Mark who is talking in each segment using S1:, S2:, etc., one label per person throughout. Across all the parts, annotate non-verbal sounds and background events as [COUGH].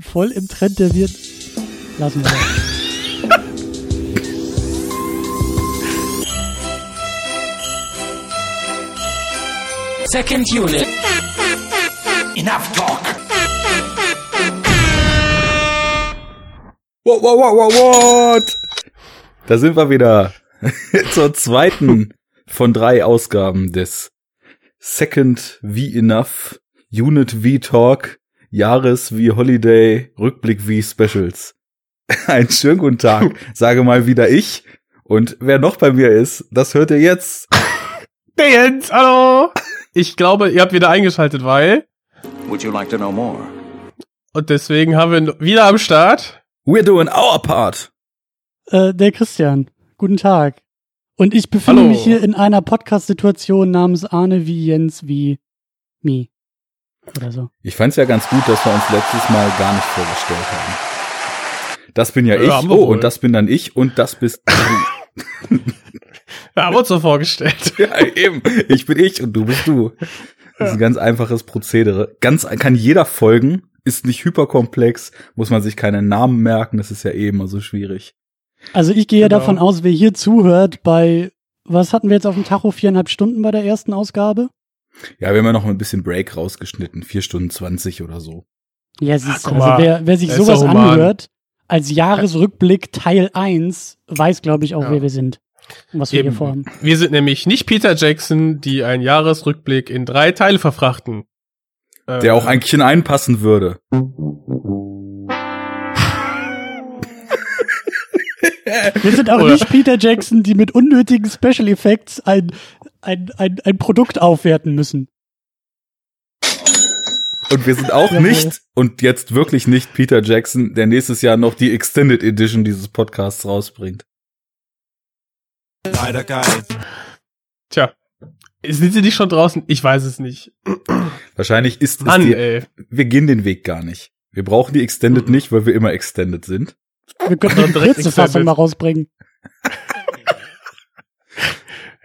S1: voll im Trend der wird. Lassen wir das. [LAUGHS]
S2: Second unit. Enough talk.
S3: What, what, what, what, what? Da sind wir wieder [LAUGHS] zur zweiten von drei Ausgaben des Second wie Enough, Unit wie Talk, Jahres wie Holiday, Rückblick wie Specials. [LAUGHS] Einen schönen guten Tag, sage mal wieder ich. Und wer noch bei mir ist, das hört ihr jetzt.
S4: Der Jens, hallo! Ich glaube, ihr habt wieder eingeschaltet, weil.
S2: Would you like to know more?
S4: Und deswegen haben wir wieder am Start.
S3: We're doing our part.
S1: Äh, der Christian, guten Tag. Und ich befinde
S4: Hallo.
S1: mich hier in einer Podcast-Situation namens Arne wie Jens wie me. Oder so.
S3: Ich fand's ja ganz gut, dass wir uns letztes Mal gar nicht vorgestellt haben. Das bin ja,
S4: Ja,
S3: ich,
S4: wir
S3: oh,
S4: wohl.
S3: und das bin dann ich und das bist du.
S4: Ja, haben wir uns so vorgestellt. [LAUGHS]
S3: ja, eben. Ich bin ich und du bist du. Das ist ein ganz einfaches Prozedere. Ganz, kann jeder folgen, ist nicht hyperkomplex, muss man sich keine Namen merken, das ist ja eh immer so schwierig.
S1: Also ich gehe
S4: Genau.
S1: davon aus, wer hier zuhört bei, was hatten wir jetzt auf dem Tacho, viereinhalb Stunden bei der ersten Ausgabe?
S3: Ja, wir haben ja noch ein bisschen Break rausgeschnitten, vier Stunden zwanzig oder so.
S1: Ja, siehst du,
S4: guck
S1: also wer, wer sich sowas anhört, als Jahresrückblick Teil 1, weiß, glaube ich, auch,
S4: Ja.
S1: wer wir sind. Und was wir hier
S4: Eben.
S1: vorhaben.
S4: Wir sind nämlich nicht Peter Jackson, die einen Jahresrückblick in drei Teile verfrachten. Äh,
S3: Der auch eigentlich einpassen würde.
S1: Wir sind auch
S4: Oder-
S1: nicht Peter Jackson, die mit unnötigen Special Effects ein, ein, ein, ein Produkt aufwerten müssen.
S3: Und wir sind auch nicht, und jetzt wirklich nicht Peter Jackson, der nächstes Jahr noch die Extended Edition dieses Podcasts rausbringt.
S2: Leider geil.
S4: Tja. Sind sie nicht schon draußen? Ich weiß es nicht.
S3: Wahrscheinlich ist es
S4: Mann,
S3: die,
S4: ey.
S3: wir gehen den Weg gar nicht. Wir brauchen die Extended nicht, weil wir immer Extended sind.
S1: Wir könnten die kurze Fassung mal rausbringen.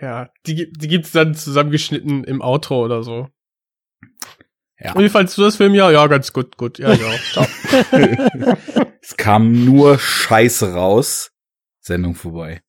S4: Ja, die, gibt- die gibt's dann zusammengeschnitten im Outro oder so.
S3: Ja.
S4: Und wie fandst du das Film? Ja, ja, ganz gut, gut. Ja, ja. [LAUGHS] Ciao.
S3: Es kam nur Scheiße raus. Sendung vorbei.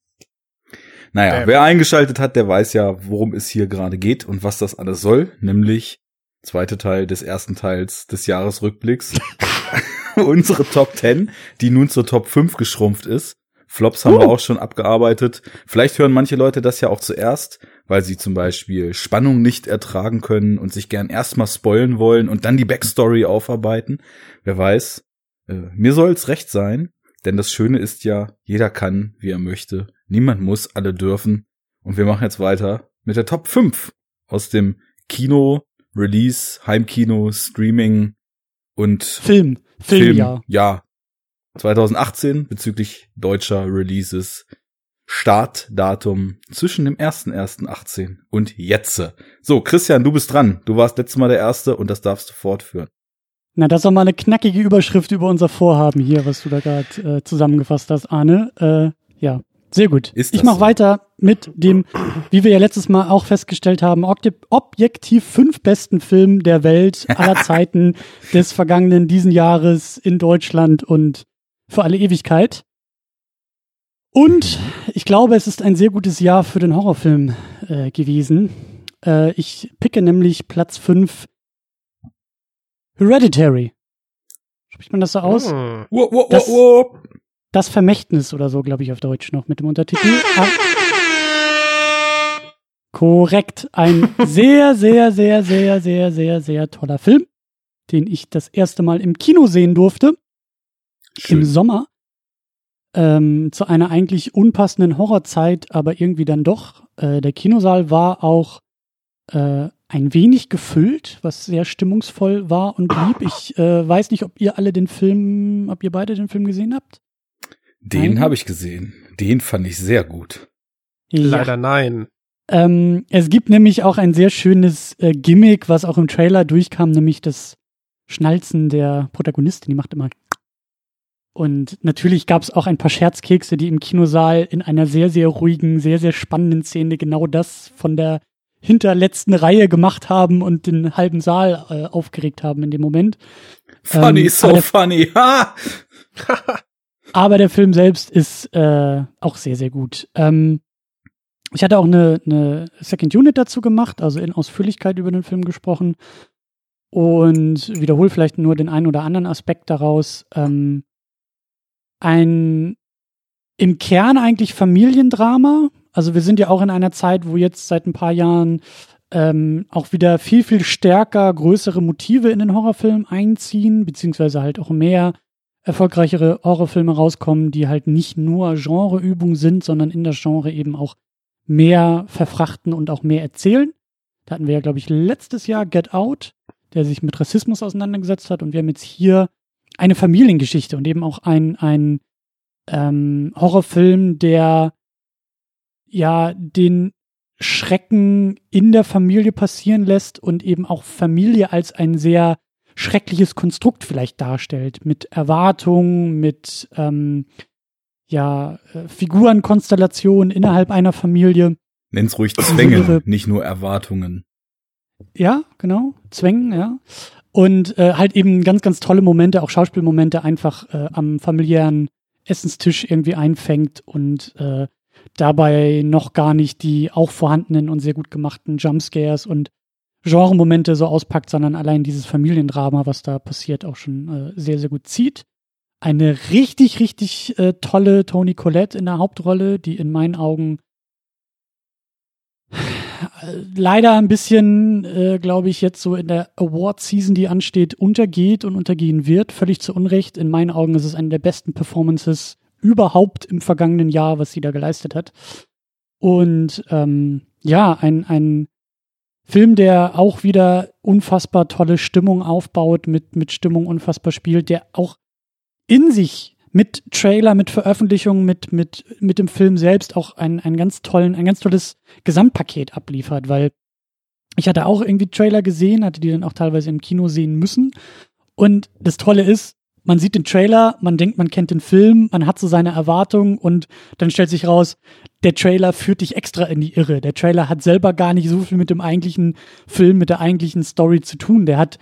S3: Naja,
S4: Bam.
S3: wer eingeschaltet hat, der weiß ja, worum es hier gerade geht und was das alles soll, nämlich zweite Teil des ersten Teils des Jahresrückblicks. [LAUGHS] [LAUGHS] Unsere Top 10, die nun zur Top 5 geschrumpft ist. Flops haben wir auch schon abgearbeitet. Vielleicht hören manche Leute das ja auch zuerst, weil sie zum Beispiel Spannung nicht ertragen können und sich gern erstmal spoilen wollen und dann die Backstory aufarbeiten. Wer weiß. Äh, mir soll's recht sein, denn das Schöne ist ja, jeder kann, wie er möchte. Niemand muss, alle dürfen. Und wir machen jetzt weiter mit der Top 5 aus dem Kino, Release, Heimkino, Streaming und
S1: Film. Filmjahr.
S3: ja. 2018 bezüglich deutscher Releases. Startdatum zwischen dem 1.1.18 und jetzt. So, Christian, du bist dran. Du warst letztes Mal der Erste und das darfst du fortführen.
S1: Na, das ist doch mal eine knackige Überschrift über unser Vorhaben hier, was du da gerade äh, zusammengefasst hast, Arne. Äh, ja, sehr gut.
S3: Ist
S1: ich mache
S3: so?
S1: weiter mit dem, wie wir ja letztes Mal auch festgestellt haben, objek- objektiv fünf besten Filmen der Welt aller [LAUGHS] Zeiten des vergangenen diesen Jahres in Deutschland und für alle Ewigkeit. Und ich glaube, es ist ein sehr gutes Jahr für den Horrorfilm äh, gewesen. Äh, ich picke nämlich Platz fünf Hereditary. Spricht man das so aus?
S4: Hm.
S3: Wo,
S1: Das-. Das Vermächtnis oder so, glaube ich, auf Deutsch noch mit dem Untertitel. Ah. Korrekt. Ein [LAUGHS] sehr, sehr, sehr, sehr, sehr, sehr, sehr toller Film, den ich das erste Mal im Kino sehen durfte, im
S3: Schön.
S1: Sommer. Ähm, zu einer eigentlich unpassenden Horrorzeit, aber irgendwie dann doch. Äh, der Kinosaal war auch äh, ein wenig gefüllt, was sehr stimmungsvoll war und blieb. Ich äh, weiß nicht, ob ihr alle den Film, ob ihr beide den Film gesehen habt.
S3: Den habe ich gesehen. Den fand ich sehr gut.
S4: Leider nein.
S1: Ähm, es gibt nämlich auch ein sehr schönes äh, Gimmick, was auch im Trailer durchkam, nämlich das Schnalzen der Protagonistin. Die macht immer. Und natürlich gab es auch ein paar Scherzkekse, die im Kinosaal in einer sehr, sehr ruhigen, sehr, sehr spannenden Szene genau das von der hinterletzten Reihe gemacht haben und den halben Saal äh, aufgeregt haben in dem Moment.
S3: Funny,
S1: Ähm,
S3: so funny. Ha! [LAUGHS]
S1: Aber der Film selbst ist äh, auch sehr, sehr gut. Ähm, ich hatte auch eine, eine Second Unit dazu gemacht, also in Ausführlichkeit über den Film gesprochen und wiederhole vielleicht nur den einen oder anderen Aspekt daraus. Ähm, ein im Kern eigentlich Familiendrama. Also wir sind ja auch in einer Zeit, wo jetzt seit ein paar Jahren ähm, auch wieder viel, viel stärker größere Motive in den Horrorfilm einziehen, beziehungsweise halt auch mehr erfolgreichere Horrorfilme rauskommen, die halt nicht nur Genreübung sind, sondern in das Genre eben auch mehr verfrachten und auch mehr erzählen. Da hatten wir ja, glaube ich, letztes Jahr Get Out, der sich mit Rassismus auseinandergesetzt hat. Und wir haben jetzt hier eine Familiengeschichte und eben auch ein, ein ähm, Horrorfilm, der ja den Schrecken in der Familie passieren lässt und eben auch Familie als ein sehr schreckliches Konstrukt vielleicht darstellt, mit Erwartungen, mit ähm, ja, äh, Figurenkonstellationen innerhalb einer Familie.
S3: Nenn's ruhig Zwänge, nicht nur Erwartungen.
S1: Ja, genau, Zwängen, ja. Und äh, halt eben ganz, ganz tolle Momente, auch Schauspielmomente einfach äh, am familiären Essenstisch irgendwie einfängt und äh, dabei noch gar nicht die auch vorhandenen und sehr gut gemachten Jumpscares und Genremomente so auspackt, sondern allein dieses Familiendrama, was da passiert, auch schon äh, sehr, sehr gut zieht. Eine richtig, richtig äh, tolle Toni Collette in der Hauptrolle, die in meinen Augen leider ein bisschen, äh, glaube ich, jetzt so in der Award-Season, die ansteht, untergeht und untergehen wird. Völlig zu Unrecht. In meinen Augen ist es eine der besten Performances überhaupt im vergangenen Jahr, was sie da geleistet hat. Und ähm, ja, ein, ein Film, der auch wieder unfassbar tolle Stimmung aufbaut, mit, mit Stimmung unfassbar spielt, der auch in sich mit Trailer, mit Veröffentlichung, mit, mit, mit dem Film selbst auch einen, einen ganz tollen, ein ganz tolles Gesamtpaket abliefert, weil ich hatte auch irgendwie Trailer gesehen, hatte die dann auch teilweise im Kino sehen müssen. Und das Tolle ist, man sieht den Trailer, man denkt, man kennt den Film, man hat so seine Erwartungen und dann stellt sich raus, der Trailer führt dich extra in die Irre. Der Trailer hat selber gar nicht so viel mit dem eigentlichen Film, mit der eigentlichen Story zu tun. Der hat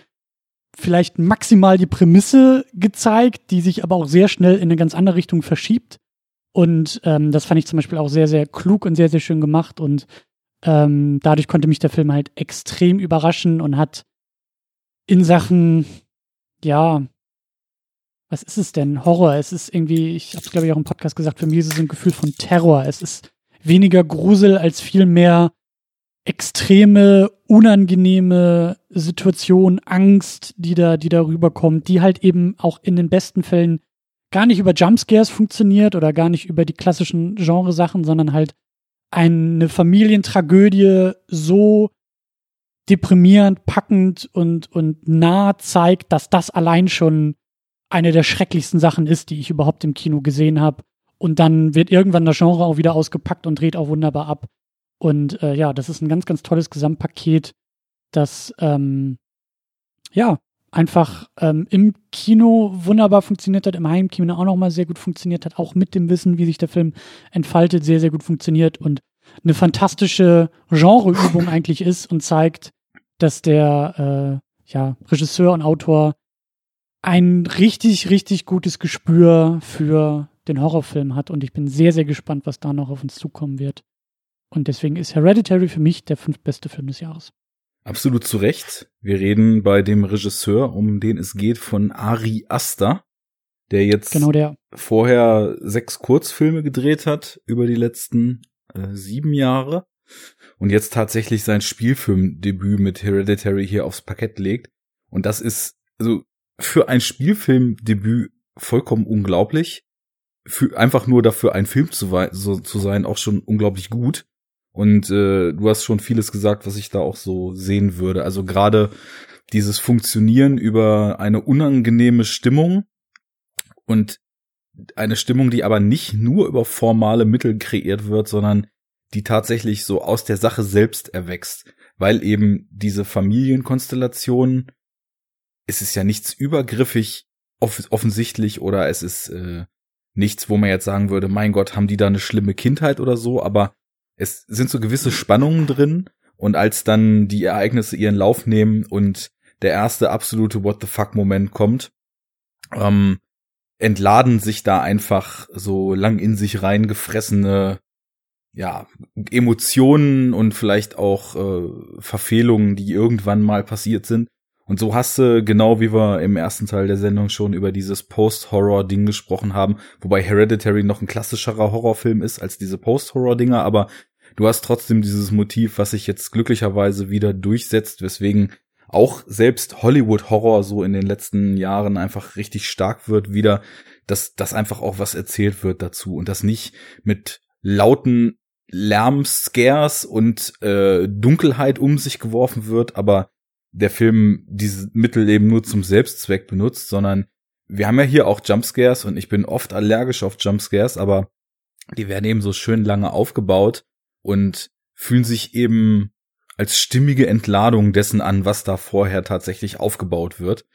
S1: vielleicht maximal die Prämisse gezeigt, die sich aber auch sehr schnell in eine ganz andere Richtung verschiebt. Und ähm, das fand ich zum Beispiel auch sehr, sehr klug und sehr, sehr schön gemacht. Und ähm, dadurch konnte mich der Film halt extrem überraschen und hat in Sachen, ja, was ist es denn? Horror. Es ist irgendwie, ich habe es glaube ich auch im Podcast gesagt, für mich ist es ein Gefühl von Terror. Es ist weniger Grusel als vielmehr extreme, unangenehme Situation, Angst, die da, die da rüberkommt, die halt eben auch in den besten Fällen gar nicht über Jumpscares funktioniert oder gar nicht über die klassischen Genresachen, sondern halt eine Familientragödie so deprimierend, packend und, und nah zeigt, dass das allein schon eine der schrecklichsten Sachen ist, die ich überhaupt im Kino gesehen habe. Und dann wird irgendwann das Genre auch wieder ausgepackt und dreht auch wunderbar ab. Und äh, ja, das ist ein ganz, ganz tolles Gesamtpaket, das ähm, ja einfach ähm, im Kino wunderbar funktioniert hat, im Heimkino auch nochmal sehr gut funktioniert hat, auch mit dem Wissen, wie sich der Film entfaltet, sehr, sehr gut funktioniert und eine fantastische Genreübung eigentlich ist und zeigt, dass der äh, ja, Regisseur und Autor ein richtig, richtig gutes Gespür für den Horrorfilm hat und ich bin sehr, sehr gespannt, was da noch auf uns zukommen wird. Und deswegen ist Hereditary für mich der fünftbeste Film des Jahres.
S3: Absolut zu Recht. Wir reden bei dem Regisseur, um den es geht, von Ari Aster, der jetzt
S1: Genau der.
S3: vorher sechs Kurzfilme gedreht hat über die letzten äh, sieben Jahre und jetzt tatsächlich sein Spielfilmdebüt mit Hereditary hier aufs Parkett legt. Und das ist also für ein Spielfilmdebüt vollkommen unglaublich. Für, einfach nur dafür ein Film zu, so, zu sein, auch schon unglaublich gut. Und äh, du hast schon vieles gesagt, was ich da auch so sehen würde. Also gerade dieses Funktionieren über eine unangenehme Stimmung und eine Stimmung, die aber nicht nur über formale Mittel kreiert wird, sondern die tatsächlich so aus der Sache selbst erwächst, weil eben diese Familienkonstellation, es ist ja nichts übergriffig off offensichtlich oder es ist äh, nichts, wo man jetzt sagen würde, mein Gott, haben die da eine schlimme Kindheit oder so, aber es sind so gewisse Spannungen drin und als dann die Ereignisse ihren Lauf nehmen und der erste absolute What the fuck Moment kommt, ähm, entladen sich da einfach so lang in sich reingefressene ja, Emotionen und vielleicht auch äh, Verfehlungen, die irgendwann mal passiert sind. Und so hast du, genau wie wir im ersten Teil der Sendung schon über dieses Post-Horror-Ding gesprochen haben, wobei Hereditary noch ein klassischerer Horrorfilm ist als diese Post-Horror-Dinger, aber du hast trotzdem dieses Motiv, was sich jetzt glücklicherweise wieder durchsetzt, weswegen auch selbst Hollywood-Horror so in den letzten Jahren einfach richtig stark wird, wieder, dass, dass einfach auch was erzählt wird dazu und das nicht mit lauten Lärm-Scares und äh, Dunkelheit um sich geworfen wird, aber der Film diese Mittel eben nur zum Selbstzweck benutzt, sondern wir haben ja hier auch Jumpscares und ich bin oft allergisch auf Jumpscares, aber die werden eben so schön lange aufgebaut und fühlen sich eben als stimmige Entladung dessen an, was da vorher tatsächlich aufgebaut wird.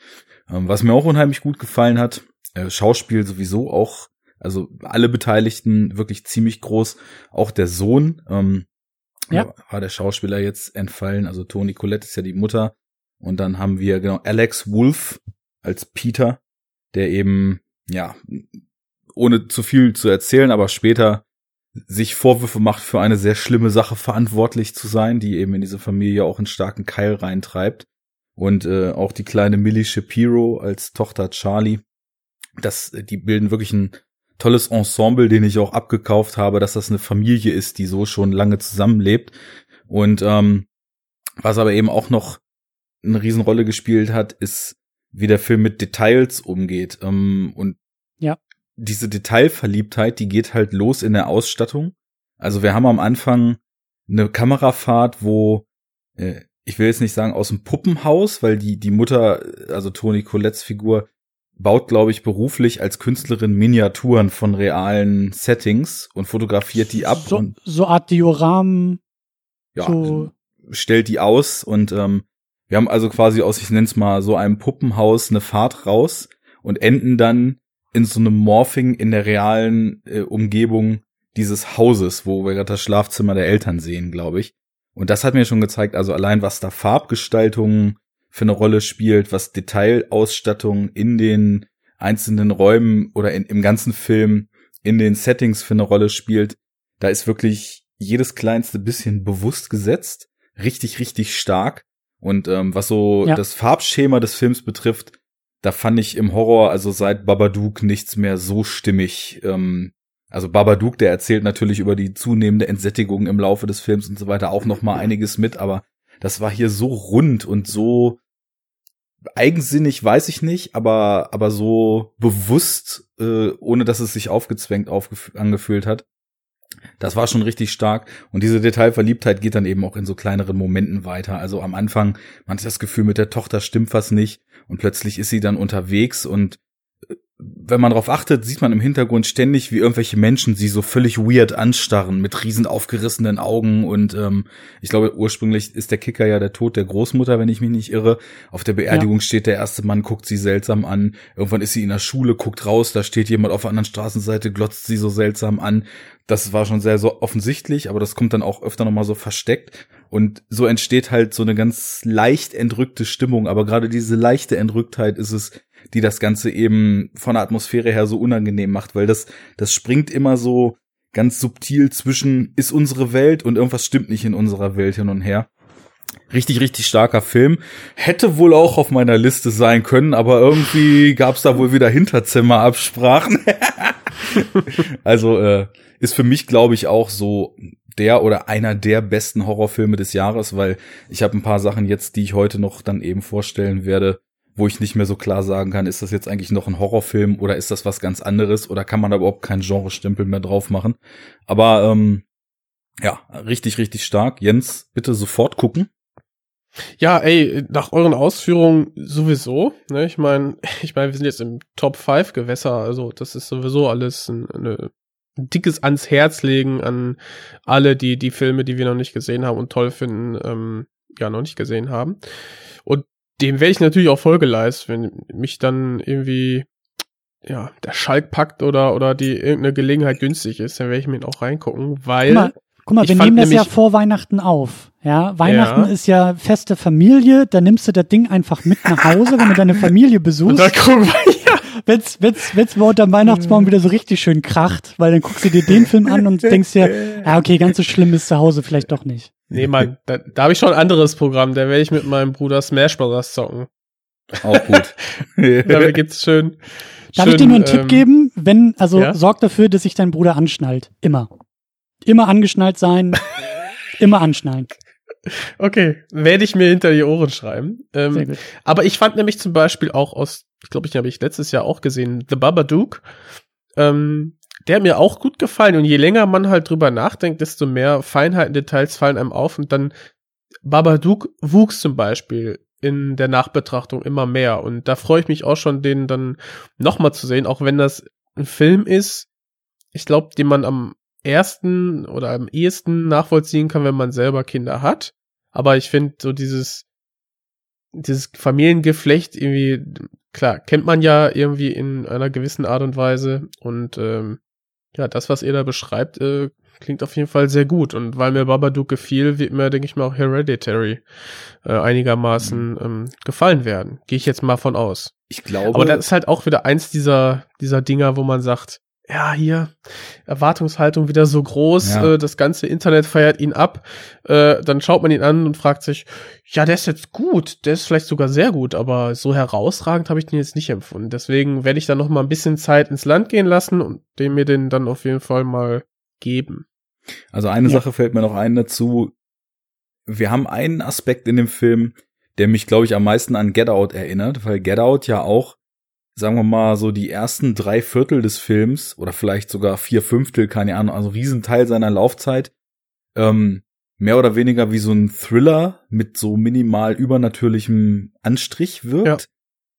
S3: Ähm, was mir auch unheimlich gut gefallen hat, äh, Schauspiel sowieso auch also alle Beteiligten wirklich ziemlich groß. Auch der Sohn, ähm, ja. war der Schauspieler jetzt entfallen. Also Toni Colette ist ja die Mutter. Und dann haben wir genau Alex Wolf als Peter, der eben, ja, ohne zu viel zu erzählen, aber später sich Vorwürfe macht, für eine sehr schlimme Sache verantwortlich zu sein, die eben in diese Familie auch einen starken Keil reintreibt. Und äh, auch die kleine Millie Shapiro als Tochter Charlie, das, die bilden wirklich ein tolles Ensemble, den ich auch abgekauft habe, dass das eine Familie ist, die so schon lange zusammenlebt. Und ähm, was aber eben auch noch eine Riesenrolle gespielt hat, ist, wie der Film mit Details umgeht. Ähm, und
S1: ja.
S3: Diese Detailverliebtheit, die geht halt los in der Ausstattung. Also wir haben am Anfang eine Kamerafahrt, wo äh, ich will jetzt nicht sagen aus dem Puppenhaus, weil die die Mutter, also Toni Colettes Figur, baut, glaube ich, beruflich als Künstlerin Miniaturen von realen Settings und fotografiert die ab.
S1: So,
S3: und,
S1: so Art Dioramen.
S3: Ja, so. stellt die aus und ähm, wir haben also quasi aus, ich nenne es mal, so einem Puppenhaus eine Fahrt raus und enden dann in so einem Morphing in der realen äh, Umgebung dieses Hauses, wo wir gerade das Schlafzimmer der Eltern sehen, glaube ich. Und das hat mir schon gezeigt, also allein was da Farbgestaltungen für eine Rolle spielt, was Detailausstattung in den einzelnen Räumen oder in, im ganzen Film in den Settings für eine Rolle spielt. Da ist wirklich jedes kleinste bisschen bewusst gesetzt, richtig, richtig stark. Und ähm, was so ja. das Farbschema des Films betrifft, da fand ich im Horror, also seit Babadook, nichts mehr so stimmig. Ähm, also Babadook, der erzählt natürlich über die zunehmende Entsättigung im Laufe des Films und so weiter auch noch mal einiges mit, aber das war hier so rund und so eigensinnig weiß ich nicht, aber, aber so bewusst, äh, ohne dass es sich aufgezwängt angefühlt hat. Das war schon richtig stark. Und diese Detailverliebtheit geht dann eben auch in so kleineren Momenten weiter. Also am Anfang, man hat das Gefühl, mit der Tochter stimmt was nicht. Und plötzlich ist sie dann unterwegs und wenn man darauf achtet, sieht man im Hintergrund ständig, wie irgendwelche Menschen sie so völlig weird anstarren mit riesen aufgerissenen Augen und ähm, ich glaube ursprünglich ist der Kicker ja der Tod der Großmutter, wenn ich mich nicht irre. Auf der Beerdigung ja. steht der erste Mann, guckt sie seltsam an. Irgendwann ist sie in der Schule, guckt raus, da steht jemand auf der anderen Straßenseite, glotzt sie so seltsam an. Das war schon sehr so offensichtlich, aber das kommt dann auch öfter nochmal so versteckt. Und so entsteht halt so eine ganz leicht entrückte Stimmung. Aber gerade diese leichte Entrücktheit ist es, die das Ganze eben von der Atmosphäre her so unangenehm macht, weil das, das springt immer so ganz subtil zwischen ist unsere Welt und irgendwas stimmt nicht in unserer Welt hin und her. Richtig, richtig starker Film. Hätte wohl auch auf meiner Liste sein können, aber irgendwie gab's da wohl wieder Hinterzimmerabsprachen. [LAUGHS] also äh, ist für mich, glaube ich, auch so der oder einer der besten Horrorfilme des Jahres, weil ich habe ein paar Sachen jetzt, die ich heute noch dann eben vorstellen werde, wo ich nicht mehr so klar sagen kann, ist das jetzt eigentlich noch ein Horrorfilm oder ist das was ganz anderes oder kann man da überhaupt keinen Genre-Stempel mehr drauf machen. Aber ähm, ja, richtig, richtig stark. Jens, bitte sofort gucken.
S4: Ja, ey, nach euren Ausführungen sowieso. Ne? Ich meine, [LAUGHS] ich meine, wir sind jetzt im Top 5 Gewässer, also das ist sowieso alles ein, eine, ein dickes ans Herz legen an alle, die die Filme, die wir noch nicht gesehen haben und toll finden, ähm, ja, noch nicht gesehen haben. Und dem wäre ich natürlich auch Folge leist, wenn mich dann irgendwie ja, der Schalk packt oder, oder die irgendeine Gelegenheit günstig ist, dann werde ich mir auch reingucken, weil.
S1: Mal, Guck mal, wir nehmen das ja vor Weihnachten auf. Ja, Weihnachten
S4: Ja.
S1: ist ja feste Familie, da nimmst du das Ding einfach mit nach Hause, wenn du deine Familie
S4: Und
S1: besuchst.
S4: da gucken wir, ja.
S1: Wenn's, wenn's, wenn's mal unterm Weihnachtsbaum wieder so richtig schön kracht, weil dann guckst du dir den Film an und [LAUGHS] denkst dir, ja, okay, ganz so schlimm ist zu Hause vielleicht doch nicht.
S4: Nee, Mann, da, da habe ich schon ein anderes Programm. Da werde ich mit meinem Bruder Smash Bros. zocken.
S3: Auch gut. [LAUGHS]
S4: Da gibt's schön.
S1: Darf
S4: schön,
S1: ich dir nur einen
S4: ähm,
S1: Tipp geben? Wenn, also
S4: ja?
S1: sorg dafür, dass sich dein Bruder anschnallt. Immer. Immer angeschnallt sein. [LAUGHS] immer anschnallen.
S4: Okay, werde ich mir hinter die Ohren schreiben.
S1: Sehr
S4: Ähm,
S1: gut.
S4: aber ich fand nämlich zum Beispiel auch aus, ich glaube, ich habe ich letztes Jahr auch gesehen, The Babadook. Ähm, der mir auch gut gefallen. Und je länger man halt drüber nachdenkt, desto mehr Feinheiten, Details fallen einem auf. Und dann Babadook wuchs zum Beispiel in der Nachbetrachtung immer mehr. Und da freue ich mich auch schon, den dann nochmal zu sehen, auch wenn das ein Film ist, ich glaube, den man am ersten oder am ehesten nachvollziehen kann, wenn man selber Kinder hat. Aber ich finde so dieses, dieses Familiengeflecht irgendwie, klar, kennt man ja irgendwie in einer gewissen Art und Weise. Und ähm, ja, das, was ihr da beschreibt, äh, klingt auf jeden Fall sehr gut. Und weil mir Babadook gefiel, wird mir, denke ich mal, auch Hereditary äh, einigermaßen ähm, gefallen werden. Gehe ich jetzt mal von aus.
S3: Ich glaube,
S4: Aber das ist halt auch wieder eins dieser, dieser Dinger, wo man sagt, ja, hier, Erwartungshaltung wieder so groß,
S3: Ja.
S4: äh, das ganze Internet feiert ihn ab, äh, dann schaut man ihn an und fragt sich, ja, der ist jetzt gut, der ist vielleicht sogar sehr gut, aber so herausragend habe ich den jetzt nicht empfunden. Deswegen werde ich da noch mal ein bisschen Zeit ins Land gehen lassen und dem mir den dann auf jeden Fall mal geben.
S3: Also eine
S1: Ja.
S3: Sache fällt mir noch ein dazu. Wir haben einen Aspekt in dem Film, der mich, glaube ich, am meisten an Get Out erinnert, weil Get Out ja auch, sagen wir mal, so die ersten drei Viertel des Films oder vielleicht sogar vier Fünftel, keine Ahnung, also Riesenteil seiner Laufzeit, ähm, mehr oder weniger wie so ein Thriller mit so minimal übernatürlichem Anstrich wirkt.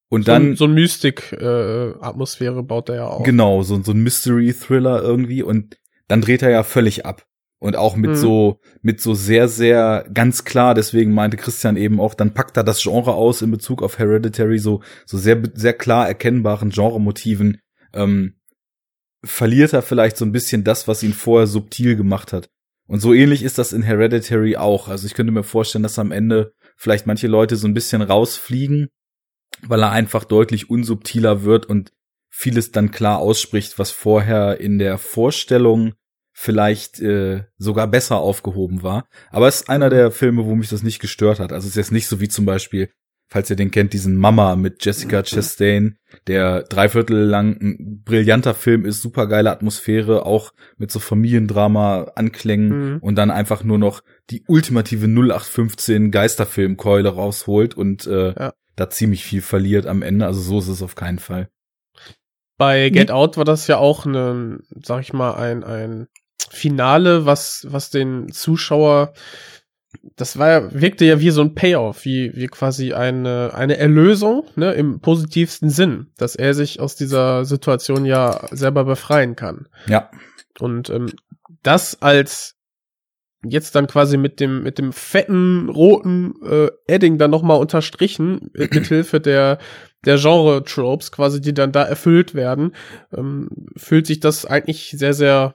S3: Und
S4: So,
S3: dann
S4: ein- so ein Mystik-Atmosphäre baut er ja auch.
S3: Genau, so, so ein Mystery-Thriller irgendwie und dann dreht er ja völlig ab. Und auch mit
S4: Mhm.
S3: so, mit so sehr, sehr ganz klar, deswegen meinte Christian eben auch, dann packt er das Genre aus in Bezug auf Hereditary, so, so sehr, sehr klar erkennbaren Genremotiven, ähm, verliert er vielleicht so ein bisschen das, was ihn vorher subtil gemacht hat. Und so ähnlich ist das in Hereditary auch. Also ich könnte mir vorstellen, dass am Ende vielleicht manche Leute so ein bisschen rausfliegen, weil er einfach deutlich unsubtiler wird und vieles dann klar ausspricht, was vorher in der Vorstellung vielleicht äh, sogar besser aufgehoben war. Aber es ist einer der Filme, wo mich das nicht gestört hat. Also es ist jetzt nicht so wie zum Beispiel, falls ihr den kennt, diesen Mama mit Jessica Chastain, der dreiviertel lang ein brillanter Film ist, super geile Atmosphäre, auch mit so Familiendrama-Anklängen
S4: Mhm.
S3: und dann einfach nur noch die ultimative 0815 Geisterfilmkeule rausholt und äh,
S4: Ja.
S3: da ziemlich viel verliert am Ende. Also so ist es auf keinen Fall.
S4: Bei Get Out war das ja auch eine, sag ich mal, ein, ein Finale, was, was den Zuschauer, das war ja, wirkte ja wie so ein Payoff, wie, wie quasi eine, eine Erlösung, ne, im positivsten Sinn, dass er sich aus dieser Situation ja selber befreien kann.
S3: Ja,
S4: Und ähm, das als jetzt dann quasi mit dem mit dem fetten roten äh, Edding dann nochmal unterstrichen äh, mit Hilfe der der Genre Tropes quasi die dann da erfüllt werden ähm, fühlt sich das eigentlich sehr sehr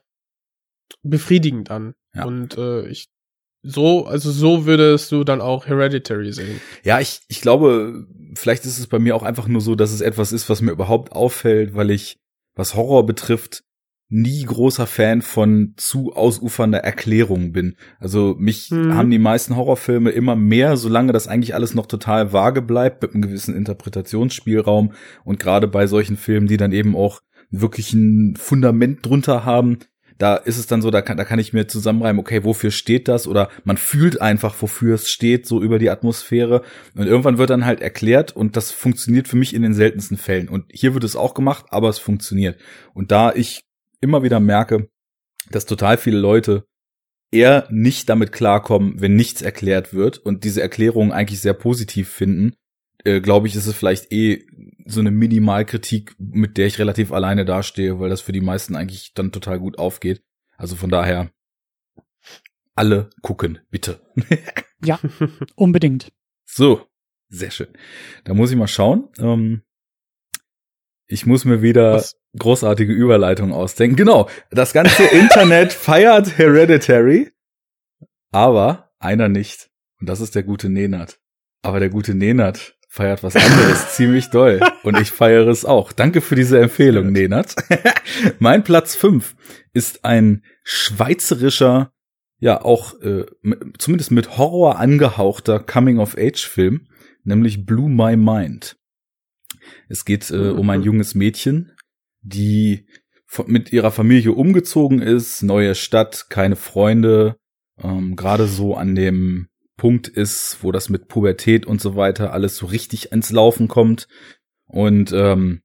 S4: befriedigend an
S3: Ja.
S4: und äh, ich so also so würdest du dann auch Hereditary sehen
S3: Ja, ich, ich glaube, vielleicht ist es bei mir auch einfach nur so, dass es etwas ist, was mir überhaupt auffällt, weil ich, was Horror betrifft, nie großer Fan von zu ausufernder Erklärung bin. Also mich
S4: Mhm.
S3: haben die meisten Horrorfilme immer mehr, solange das eigentlich alles noch total vage bleibt, mit einem gewissen Interpretationsspielraum und gerade bei solchen Filmen, die dann eben auch wirklich ein Fundament drunter haben, da ist es dann so, da kann, da kann ich mir zusammenreimen, okay, wofür steht das? Oder man fühlt einfach, wofür es steht, so über die Atmosphäre. Und irgendwann wird dann halt erklärt und das funktioniert für mich in den seltensten Fällen. Und hier wird es auch gemacht, aber es funktioniert. Und da ich immer wieder merke, dass total viele Leute eher nicht damit klarkommen, wenn nichts erklärt wird und diese Erklärungen eigentlich sehr positiv finden, äh, glaube ich, ist es vielleicht eh so eine Minimalkritik, mit der ich relativ alleine dastehe, weil das für die meisten eigentlich dann total gut aufgeht. Also von daher alle gucken, bitte. [LAUGHS]
S1: Ja, unbedingt.
S3: So, sehr schön. Da muss ich mal schauen. Ähm, ich muss mir wieder
S4: Was?
S3: großartige Überleitungen ausdenken. Genau, das ganze Internet [LAUGHS] feiert Hereditary. Aber einer nicht. Und das ist der gute Nenat. Aber der gute Nenat feiert was anderes [LAUGHS] ziemlich doll. Und ich feiere es auch. Danke für diese Empfehlung, Nenat. [LAUGHS] mein Platz fünf ist ein schweizerischer, ja auch äh, zumindest mit Horror angehauchter Coming-of-Age-Film, nämlich Blew My Mind. Es geht äh, um ein junges Mädchen, die mit ihrer Familie umgezogen ist, neue Stadt, keine Freunde, ähm, gerade so an dem Punkt ist, wo das mit Pubertät und so weiter alles so richtig ins Laufen kommt und ähm,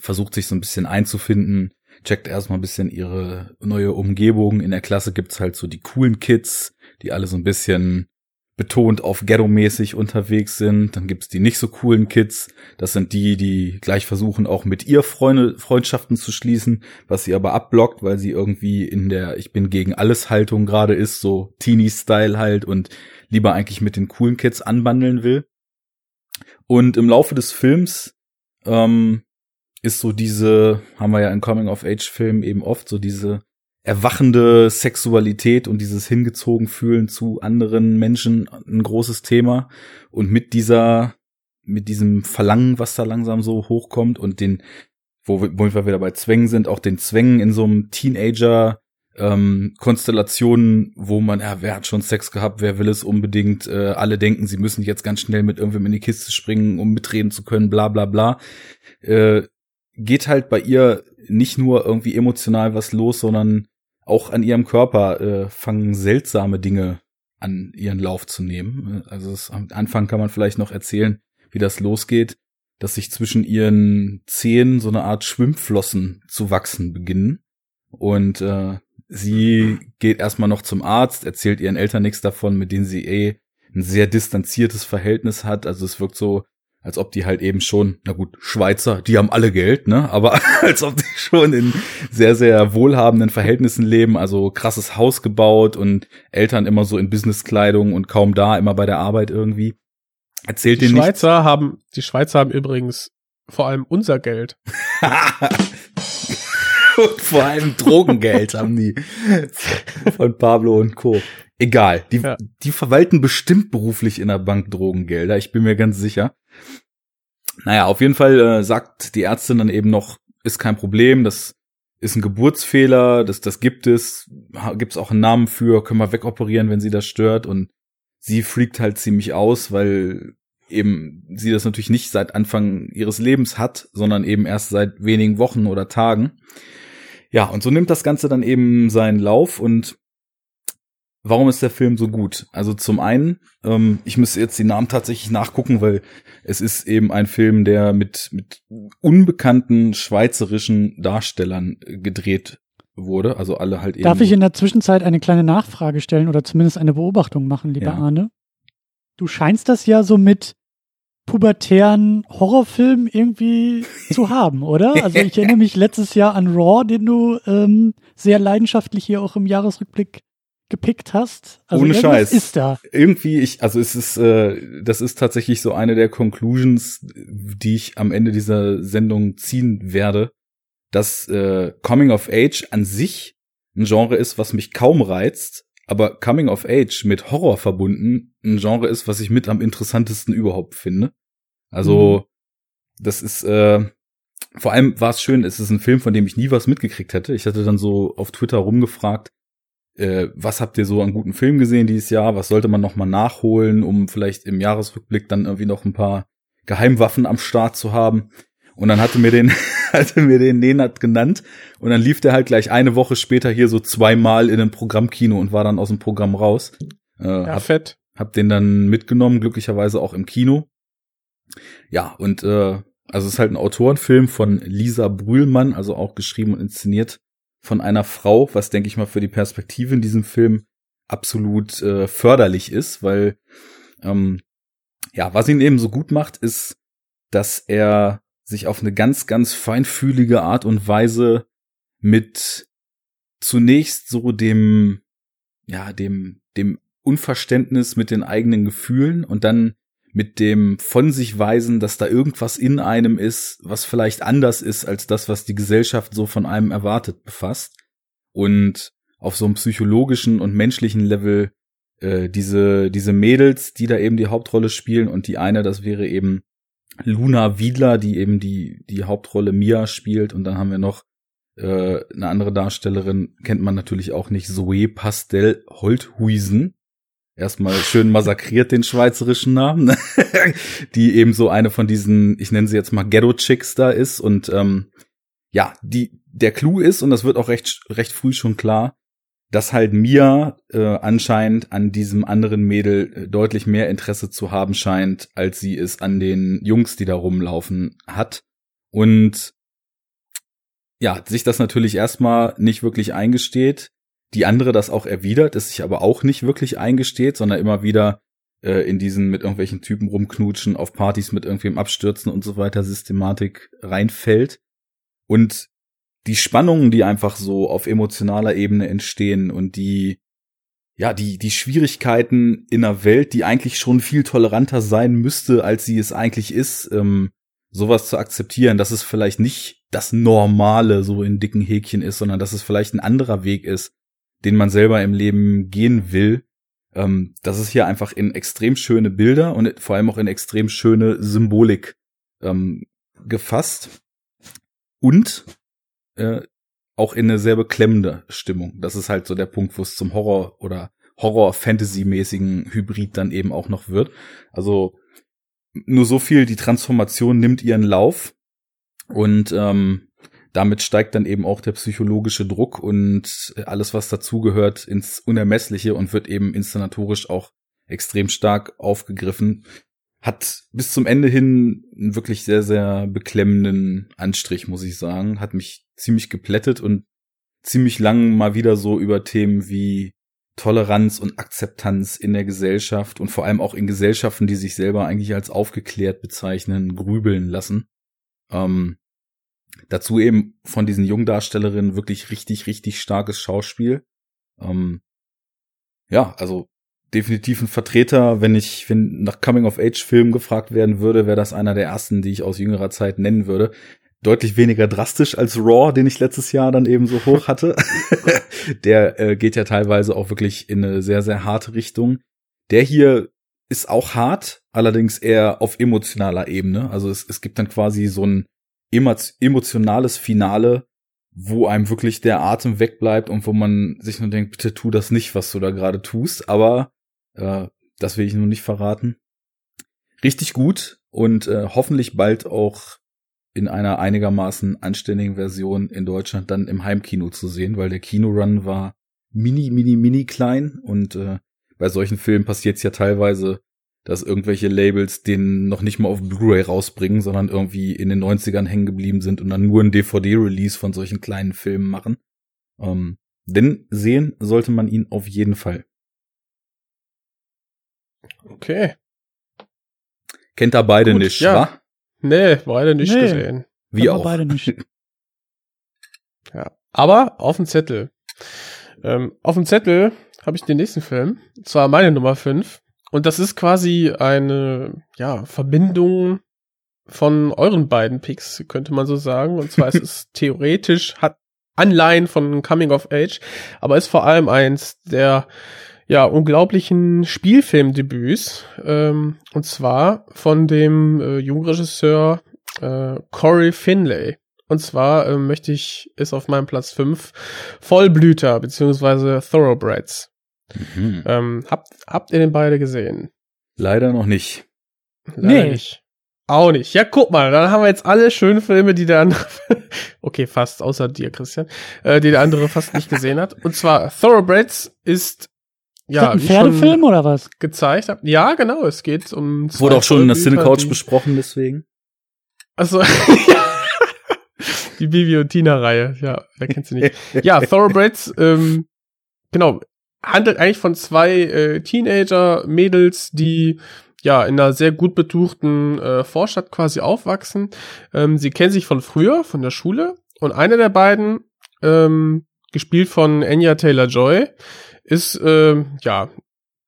S3: versucht sich so ein bisschen einzufinden, checkt erstmal ein bisschen ihre neue Umgebung. In der Klasse gibt's halt so die coolen Kids, die alle so ein bisschen betont auf Ghetto-mäßig unterwegs sind. Dann gibt's die nicht so coolen Kids. Das sind die, die gleich versuchen, auch mit ihr Freunde, Freundschaften zu schließen, was sie aber abblockt, weil sie irgendwie in der Ich bin gegen alles Haltung gerade ist, so Teenie-Style halt und lieber eigentlich mit den coolen Kids anbandeln will. Und im Laufe des Films ähm, ist so diese, haben wir ja in Coming-of-Age-Filmen eben oft, so diese erwachende Sexualität und dieses hingezogen fühlen zu anderen Menschen ein großes Thema. Und mit dieser, mit diesem Verlangen, was da langsam so hochkommt und den, wo wir, wo wir wieder bei Zwängen sind, auch den Zwängen in so einem Teenager, ähm, Konstellationen, wo man, ja, wer hat schon Sex gehabt, wer will es unbedingt, äh, alle denken, sie müssen jetzt ganz schnell mit irgendwem in die Kiste springen, um mitreden zu können, bla bla bla. Äh, geht halt bei ihr nicht nur irgendwie emotional was los, sondern auch an ihrem Körper äh, fangen seltsame Dinge an ihren Lauf zu nehmen. Also es, am Anfang kann man vielleicht noch erzählen, wie das losgeht, dass sich zwischen ihren Zehen so eine Art Schwimmflossen zu wachsen beginnen. Und äh, sie geht erstmal noch zum Arzt, erzählt ihren Eltern nichts davon, mit denen sie eh ein sehr distanziertes Verhältnis hat. Also es wirkt so, als ob die halt eben schon, na gut, Schweizer, die haben alle Geld, ne? Aber [LAUGHS] als ob die schon in sehr, sehr wohlhabenden Verhältnissen leben, also krasses Haus gebaut und Eltern immer so in Businesskleidung und kaum da, immer bei der Arbeit irgendwie. Erzählt
S4: die Schweizer nicht. haben, die Schweizer haben übrigens vor allem unser Geld. [LAUGHS]
S3: und vor allem Drogengeld haben die [LAUGHS] von Pablo und Co. Egal, die, ja. die verwalten bestimmt beruflich in der Bank Drogengelder, ich bin mir ganz sicher. Naja, auf jeden Fall äh, sagt die Ärztin dann eben noch, ist kein Problem, das ist ein Geburtsfehler, das, das gibt es, gibt es auch einen Namen für, können wir wegoperieren, wenn sie das stört und sie fliegt halt ziemlich aus, weil eben sie das natürlich nicht seit Anfang ihres Lebens hat, sondern eben erst seit wenigen Wochen oder Tagen. Ja, und so nimmt das Ganze dann eben seinen Lauf und Warum ist der Film so gut? Also zum einen, ähm, ich müsste jetzt die Namen tatsächlich nachgucken, weil es ist eben ein Film, der mit, mit unbekannten schweizerischen Darstellern gedreht wurde. Also alle halt eben.
S1: Darf ich in der Zwischenzeit eine kleine Nachfrage stellen oder zumindest eine Beobachtung machen, lieber ja. Arne? Du scheinst das ja so mit pubertären Horrorfilmen irgendwie [LAUGHS] zu haben, oder? Also ich erinnere [LAUGHS] mich letztes Jahr an Raw, den du ähm, sehr leidenschaftlich hier auch im Jahresrückblick gepickt hast?
S3: Also Ohne Scheiß.
S1: ist da.
S3: Irgendwie, ich, also es ist, äh, das ist tatsächlich so eine der Conclusions, die ich am Ende dieser Sendung ziehen werde, dass äh, Coming of Age an sich ein Genre ist, was mich kaum reizt, aber Coming of Age mit Horror verbunden ein Genre ist, was ich mit am interessantesten überhaupt finde. Also, mhm. das ist, äh, vor allem war es schön, es ist ein Film, von dem ich nie was mitgekriegt hätte. Ich hatte dann so auf Twitter rumgefragt, äh, was habt ihr so an guten Filmen gesehen dieses Jahr? Was sollte man noch mal nachholen, um vielleicht im Jahresrückblick dann irgendwie noch ein paar Geheimwaffen am Start zu haben? Und dann hatte mir den, [LAUGHS] hatte mir den Nenat genannt. Und dann lief der halt gleich eine Woche später hier so zweimal in einem Programmkino und war dann aus dem Programm raus.
S4: Äh, ja, hab, fett.
S3: Hab den dann mitgenommen, glücklicherweise auch im Kino. Ja, und äh, also es ist halt ein Autorenfilm von Lisa Brühlmann, also auch geschrieben und inszeniert von einer Frau, was denke ich mal für die Perspektive in diesem Film absolut äh, förderlich ist, weil ähm, ja, was ihn eben so gut macht, ist, dass er sich auf eine ganz, ganz feinfühlige Art und Weise mit zunächst so dem, ja, dem, dem Unverständnis mit den eigenen Gefühlen und dann mit dem von sich weisen, dass da irgendwas in einem ist, was vielleicht anders ist als das, was die Gesellschaft so von einem erwartet, befasst. Und auf so einem psychologischen und menschlichen Level äh, diese, diese Mädels, die da eben die Hauptrolle spielen und die eine, das wäre eben Luna Wiedler, die eben die, die Hauptrolle Mia spielt und dann haben wir noch äh, eine andere Darstellerin, kennt man natürlich auch nicht, Zoe Pastel Holthuisen. Erstmal schön massakriert den schweizerischen Namen, [LAUGHS] die eben so eine von diesen, ich nenne sie jetzt mal Ghetto-Chicks da ist und ähm, ja, die der Clou ist, und das wird auch recht, recht früh schon klar, dass halt Mia äh, anscheinend an diesem anderen Mädel äh, deutlich mehr Interesse zu haben scheint, als sie es an den Jungs, die da rumlaufen, hat. Und ja, sich das natürlich erstmal nicht wirklich eingesteht. Die andere das auch erwidert, es sich aber auch nicht wirklich eingesteht, sondern immer wieder äh, in diesen mit irgendwelchen Typen rumknutschen, auf Partys mit irgendwem abstürzen und so weiter Systematik reinfällt. Und die Spannungen, die einfach so auf emotionaler Ebene entstehen und die, ja, die, die Schwierigkeiten in einer Welt, die eigentlich schon viel toleranter sein müsste, als sie es eigentlich ist, ähm, sowas zu akzeptieren, dass es vielleicht nicht das Normale so in dicken Häkchen ist, sondern dass es vielleicht ein anderer Weg ist, den man selber im Leben gehen will. Ähm, das ist hier einfach in extrem schöne Bilder und vor allem auch in extrem schöne Symbolik ähm, gefasst. Und äh, auch in eine sehr beklemmende Stimmung. Das ist halt so der Punkt, wo es zum Horror oder Horror-Fantasy-mäßigen Hybrid dann eben auch noch wird. Also nur so viel, die Transformation nimmt ihren Lauf und ähm, damit steigt dann eben auch der psychologische Druck und alles, was dazugehört, ins Unermessliche und wird eben inszenatorisch auch extrem stark aufgegriffen hat bis zum Ende hin einen wirklich sehr, sehr beklemmenden Anstrich, muss ich sagen. Hat mich ziemlich geplättet und ziemlich lang mal wieder so über Themen wie Toleranz und Akzeptanz in der Gesellschaft und vor allem auch in Gesellschaften, die sich selber eigentlich als aufgeklärt bezeichnen, grübeln lassen. Ähm, dazu eben von diesen Jungdarstellerinnen wirklich richtig, richtig starkes Schauspiel. Ähm, ja, also definitiv ein Vertreter. Wenn ich wenn nach Coming-of-Age-Filmen gefragt werden würde, wäre das einer der ersten, die ich aus jüngerer Zeit nennen würde. Deutlich weniger drastisch als Raw, den ich letztes Jahr dann eben so hoch hatte. [LAUGHS] der äh, geht ja teilweise auch wirklich in eine sehr, sehr harte Richtung. Der hier ist auch hart, allerdings eher auf emotionaler Ebene. Also es, es gibt dann quasi so ein emotionales Finale, wo einem wirklich der Atem wegbleibt und wo man sich nur denkt, bitte tu das nicht, was du da gerade tust. Aber äh, das will ich nur nicht verraten. Richtig gut und äh, hoffentlich bald auch in einer einigermaßen anständigen Version in Deutschland dann im Heimkino zu sehen, weil der Kinorun war mini, mini, mini klein und äh, bei solchen Filmen passiert es ja teilweise, dass irgendwelche Labels den noch nicht mal auf Blu-ray rausbringen, sondern irgendwie in den 90ern hängen geblieben sind und dann nur ein DVD-Release von solchen kleinen Filmen machen. Ähm, denn sehen sollte man ihn auf jeden Fall.
S4: Okay.
S3: Kennt er beide Gut, nicht, ja. wa?
S4: Nee, beide nicht nee, gesehen.
S3: Wie auch.
S1: Beide nicht. [LAUGHS]
S4: ja. Aber auf dem Zettel. Ähm, auf dem Zettel habe ich den nächsten Film. Und zwar meine Nummer 5. Und das ist quasi eine, ja, Verbindung von euren beiden Picks, könnte man so sagen. Und zwar ist es [LAUGHS] theoretisch, hat Anleihen von Coming of Age, aber ist vor allem eins der ja, unglaublichen Spielfilmdebüts. Ähm, und zwar von dem äh, Jungregisseur äh, Corey Finlay. Und zwar äh, möchte ich, ist auf meinem Platz 5 Vollblüter beziehungsweise Thoroughbreds. Mhm. Ähm, habt, habt ihr den beide gesehen?
S3: Leider noch nicht.
S4: Leider nee. nicht. Auch nicht. Ja, guck mal, dann haben wir jetzt alle schönen Filme, die der andere, [LAUGHS] okay, fast, außer dir, Christian, äh, die der andere fast nicht gesehen hat. Und zwar Thoroughbreds ist ja,
S1: ein Pferdefilm oder was?
S4: Gezeigt habe. Ja, genau, es geht um.
S3: Wurde auch schon in der Cinecouch besprochen, deswegen.
S4: Also, [LAUGHS] die Bibi und Tina-Reihe, ja, wer kennt sie nicht? Ja, Thoroughbreds, ähm, genau, handelt eigentlich von zwei äh, Teenager-Mädels, die ja in einer sehr gut betuchten äh, Vorstadt quasi aufwachsen. Ähm, sie kennen sich von früher, von der Schule, und eine der beiden, ähm, gespielt von Anya Taylor Joy, ist, äh, ja,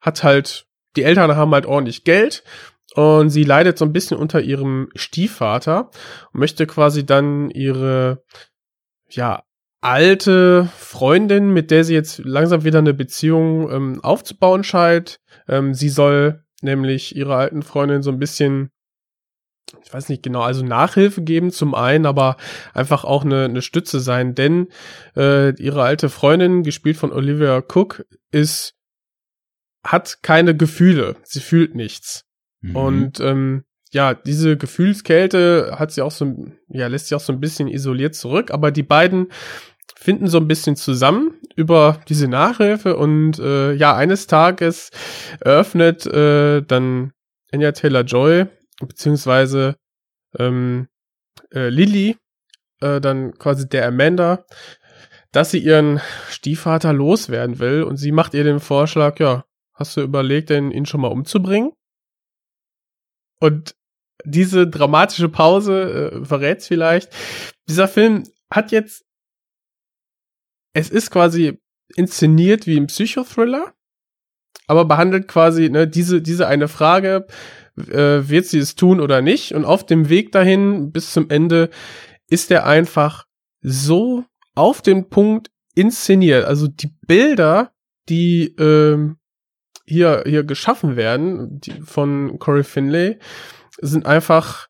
S4: hat halt, die Eltern haben halt ordentlich Geld und sie leidet so ein bisschen unter ihrem Stiefvater und möchte quasi dann ihre, ja, alte Freundin, mit der sie jetzt langsam wieder eine Beziehung ähm, aufzubauen scheint. Ähm, sie soll nämlich ihrer alten Freundin so ein bisschen ich weiß nicht genau, also Nachhilfe geben zum einen, aber einfach auch eine, eine Stütze sein, denn äh, ihre alte Freundin, gespielt von Olivia Cook, ist hat keine Gefühle, sie fühlt nichts. Mhm. Und ähm, ja, diese Gefühlskälte hat sie auch so, ja, lässt sie auch so ein bisschen isoliert zurück, aber die beiden finden so ein bisschen zusammen über diese Nachhilfe und äh, ja, eines Tages eröffnet äh, dann Anya Taylor Joy beziehungsweise ähm, äh, Lily, äh, dann quasi der Amanda, dass sie ihren Stiefvater loswerden will und sie macht ihr den Vorschlag, ja, hast du überlegt, denn ihn schon mal umzubringen? Und diese dramatische Pause äh, verrät's vielleicht. Dieser Film hat jetzt, es ist quasi inszeniert wie ein Psychothriller, aber behandelt quasi ne, diese diese eine Frage, äh, wird sie es tun oder nicht. Und auf dem Weg dahin bis zum Ende ist er einfach so auf den Punkt inszeniert. Also die Bilder, die ähm, hier hier geschaffen werden die, von Corey Finlay, sind einfach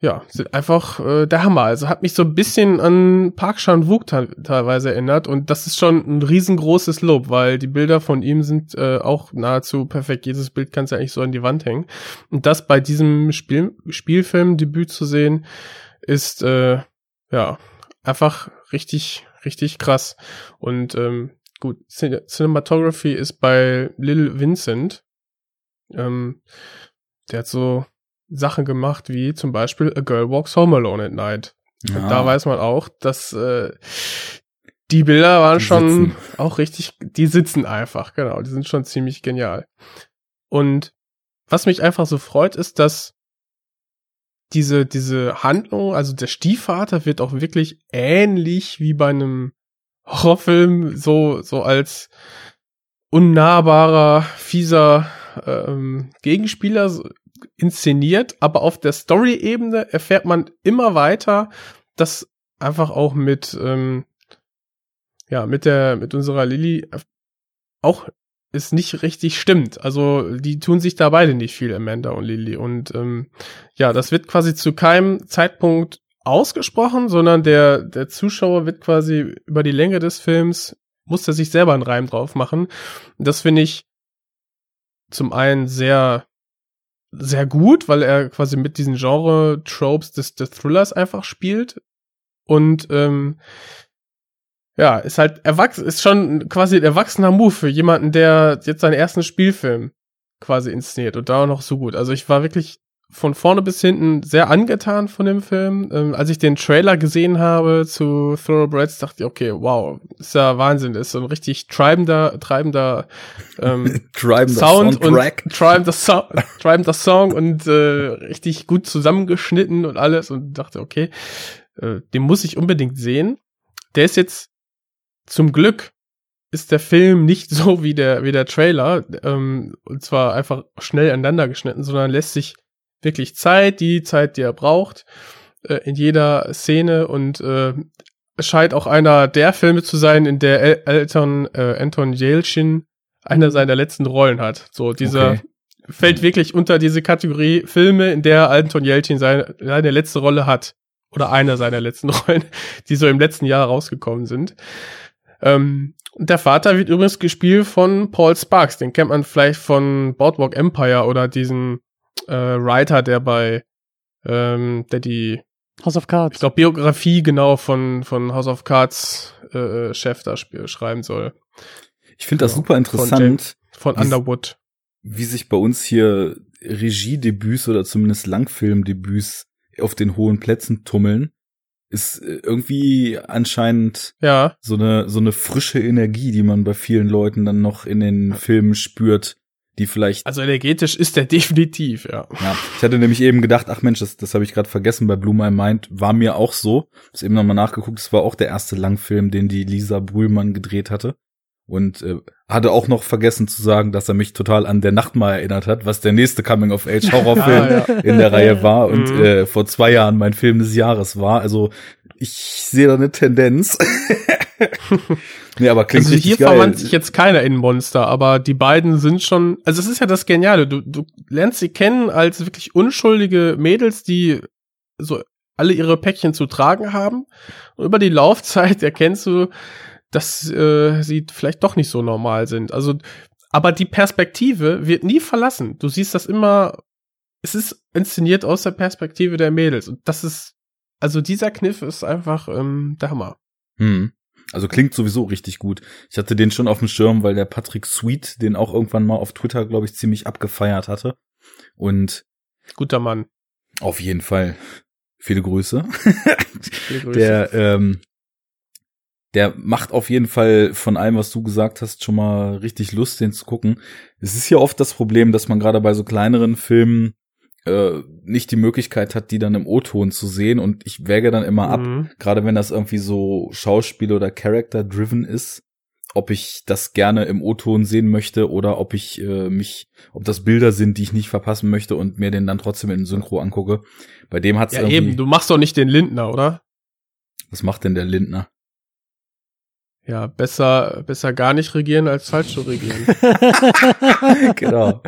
S4: ja, sind einfach äh, der Hammer. Also hat mich so ein bisschen an Park Chan-wook teilweise erinnert und das ist schon ein riesengroßes Lob, weil die Bilder von ihm sind äh, auch nahezu perfekt. Jedes Bild kannst du eigentlich so an die Wand hängen. Und das bei diesem Spiel Spielfilmdebüt zu sehen, ist äh, ja einfach richtig, richtig krass. Und ähm, gut, Cin Cinematography ist bei Lil Vincent. Ähm, der hat so Sachen gemacht, wie zum Beispiel A Girl Walks Home Alone at Night. Ja. Und da weiß man auch, dass äh, die Bilder waren die schon sitzen. auch richtig, die sitzen einfach, genau, die sind schon ziemlich genial. Und was mich einfach so freut, ist, dass diese, diese Handlung, also der Stiefvater wird auch wirklich ähnlich wie bei einem Horrorfilm so, so als unnahbarer, fieser ähm, Gegenspieler inszeniert, aber auf der Story-Ebene erfährt man immer weiter, dass einfach auch mit, ähm, ja, mit der, mit unserer Lilly auch es nicht richtig stimmt. Also die tun sich da beide nicht viel, Amanda und Lilly. Und ähm, ja, das wird quasi zu keinem Zeitpunkt ausgesprochen, sondern der, der Zuschauer wird quasi über die Länge des Films, muss er sich selber einen Reim drauf machen. Das finde ich zum einen sehr sehr gut, weil er quasi mit diesen Genre-Tropes des, des Thrillers einfach spielt. Und ähm, ja, ist halt erwachsen, ist schon quasi ein erwachsener Move für jemanden, der jetzt seinen ersten Spielfilm quasi inszeniert und da auch noch so gut. Also ich war wirklich von vorne bis hinten sehr angetan von dem Film. Ähm, als ich den Trailer gesehen habe zu Thoroughbreds, dachte ich, okay, wow, ist ja Wahnsinn, ist so ein richtig treibender, treibender ähm, [LAUGHS] treibender Sound und [LAUGHS] treibender, so treibender Song und äh, richtig gut zusammengeschnitten und alles und dachte, okay, äh, den muss ich unbedingt sehen. Der ist jetzt zum Glück ist der Film nicht [LAUGHS] so wie der wie der Trailer ähm, und zwar einfach schnell aneinander geschnitten, sondern lässt sich wirklich Zeit, die Zeit, die er braucht, äh, in jeder Szene und äh, scheint auch einer der Filme zu sein, in der El Elton äh, Anton Yelchin eine seiner letzten Rollen hat. So dieser okay. fällt wirklich unter diese Kategorie Filme, in der Anton Yelchin seine, seine letzte Rolle hat oder einer seiner letzten [LAUGHS] Rollen, die so im letzten Jahr rausgekommen sind. Ähm, der Vater wird übrigens gespielt von Paul Sparks, den kennt man vielleicht von Boardwalk Empire oder diesen äh, Writer, der bei ähm, der die
S1: House of Cards.
S4: Ich glaube, Biografie genau von, von House of Cards äh, Chef da schreiben soll.
S3: Ich finde das super interessant.
S4: Von, von Underwood.
S3: Wie sich bei uns hier Regiedebüts oder zumindest Langfilmdebüts auf den hohen Plätzen tummeln, ist äh, irgendwie anscheinend
S4: ja.
S3: so eine so eine frische Energie, die man bei vielen Leuten dann noch in den Filmen spürt, die vielleicht.
S4: Also energetisch ist der [LAUGHS] definitiv, ja.
S3: Ja, ich hatte nämlich eben gedacht, ach Mensch, das, das habe ich gerade vergessen bei Blue My Mind, war mir auch so. Ich eben nochmal nachgeguckt, es war auch der erste Langfilm, den die Lisa Brühlmann gedreht hatte. Und äh, hatte auch noch vergessen zu sagen, dass er mich total an Der Nachtmahl erinnert hat, was der nächste Coming-of-Age-Horrorfilm [LAUGHS] ah, ja. in der Reihe [LAUGHS] war und mhm. äh, vor zwei Jahren mein Film des Jahres war. Also ich sehe da eine Tendenz. [LAUGHS] nee, aber klingt
S4: Also hier
S3: geil.
S4: verwandt sich jetzt keiner in Monster, aber die beiden sind schon, also es ist ja das Geniale, du, du lernst sie kennen als wirklich unschuldige Mädels, die so alle ihre Päckchen zu tragen haben. Und über die Laufzeit [LAUGHS] erkennst du, dass äh, sie vielleicht doch nicht so normal sind. Also, aber die Perspektive wird nie verlassen. Du siehst das immer, es ist inszeniert aus der Perspektive der Mädels. Und das ist, also dieser Kniff ist einfach ähm, der Hammer.
S3: Hm. Also klingt sowieso richtig gut. Ich hatte den schon auf dem Schirm, weil der Patrick Sweet den auch irgendwann mal auf Twitter, glaube ich, ziemlich abgefeiert hatte. Und
S4: Guter Mann.
S3: auf jeden Fall viele Grüße. [LAUGHS]
S4: Viele Grüße.
S3: Der, ähm, der macht auf jeden Fall von allem, was du gesagt hast, schon mal richtig Lust, den zu gucken. Es ist ja oft das Problem, dass man gerade bei so kleineren Filmen äh, nicht die Möglichkeit hat, die dann im O-Ton zu sehen. Und ich wäge dann immer ab,
S4: Mhm.
S3: gerade wenn das irgendwie so Schauspiel- oder Character-driven ist, ob ich das gerne im O-Ton sehen möchte oder ob ich äh, mich, ob das Bilder sind, die ich nicht verpassen möchte und mir den dann trotzdem in Synchro angucke. Bei dem hat's
S4: Ja,
S3: irgendwie.
S4: eben, du machst doch nicht den Lindner, oder?
S3: Was macht denn der Lindner?
S4: Ja, besser, besser gar nicht regieren als falsch zu regieren. [LAUGHS] [LAUGHS]
S3: genau.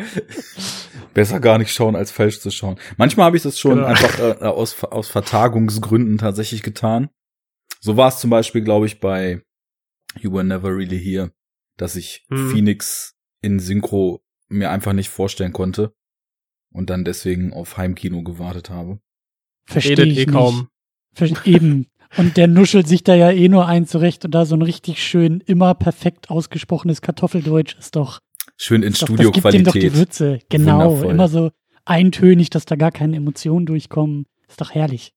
S3: Besser gar nicht schauen, als falsch zu schauen. Manchmal habe ich das schon
S4: Genau.
S3: einfach äh, aus, aus Vertagungsgründen tatsächlich getan. So war es zum Beispiel, glaube ich, bei You Were Never Really Here, dass ich
S4: Hm.
S3: Phoenix in Synchro mir einfach nicht vorstellen konnte und dann deswegen auf Heimkino gewartet habe.
S1: Verstehe ich
S4: eh
S1: nicht.
S4: kaum.
S1: Ver- Eben. Und der nuschelt sich da ja eh nur ein zurecht und da so ein richtig schön, immer perfekt ausgesprochenes Kartoffeldeutsch ist doch,
S3: Schön in
S1: doch das gibt dem doch die
S3: Studioqualität.
S1: Würze. Genau.
S3: Wundervoll.
S1: Immer so eintönig, dass da gar keine Emotionen durchkommen. Ist doch herrlich.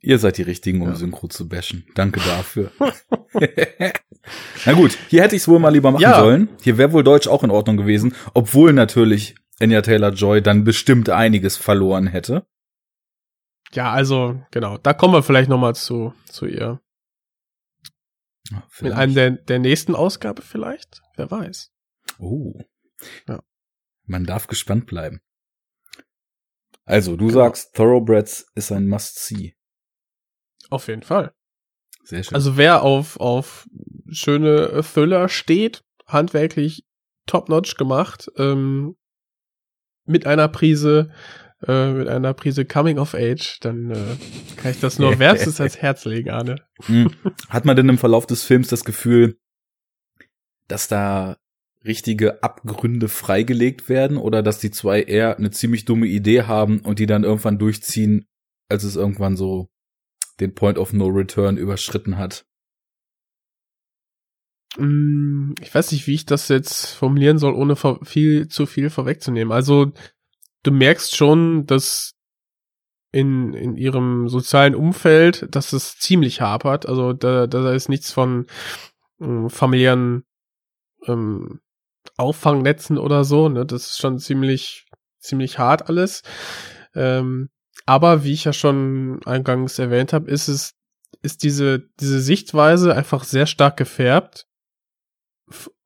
S3: Ihr seid die Richtigen, um
S4: Ja.
S3: Synchro zu bashen. Danke dafür. [LAUGHS] Na gut, hier hätte ich es wohl mal lieber machen
S4: Ja.
S3: sollen. Hier wäre wohl Deutsch auch in Ordnung gewesen, obwohl natürlich Anya Taylor-Joy dann bestimmt einiges verloren hätte.
S4: Ja, also, genau. Da kommen wir vielleicht noch mal zu, zu ihr. In
S3: Vielleicht.
S4: einem der, der nächsten Ausgabe vielleicht? Wer weiß.
S3: Oh.
S4: Ja.
S3: Man darf gespannt bleiben. Also, du
S4: Genau.
S3: sagst, Thoroughbreds ist ein Must-See.
S4: Auf jeden Fall.
S3: Sehr schön.
S4: Also wer auf, auf schöne Thriller steht, handwerklich top-notch gemacht, ähm, mit einer Prise, äh, mit einer Prise Coming of Age, dann äh, kann ich das nur [LAUGHS] wärmstens ans Herz legen, Arne.
S3: Hm. Hat man denn im Verlauf des Films das Gefühl, dass da richtige Abgründe freigelegt werden oder dass die zwei eher eine ziemlich dumme Idee haben und die dann irgendwann durchziehen, als es irgendwann so den Point of No Return überschritten hat?
S4: Mm, Ich weiß nicht, wie ich das jetzt formulieren soll, ohne viel zu viel vorwegzunehmen. Also du merkst schon, dass in, in ihrem sozialen Umfeld, dass es ziemlich hapert. Also da, da ist nichts von ähm, familiären ähm, Auffangnetzen oder so. Ne? Das ist schon ziemlich, ziemlich hart alles. Ähm, aber wie ich ja schon eingangs erwähnt habe, ist es, ist diese, diese Sichtweise einfach sehr stark gefärbt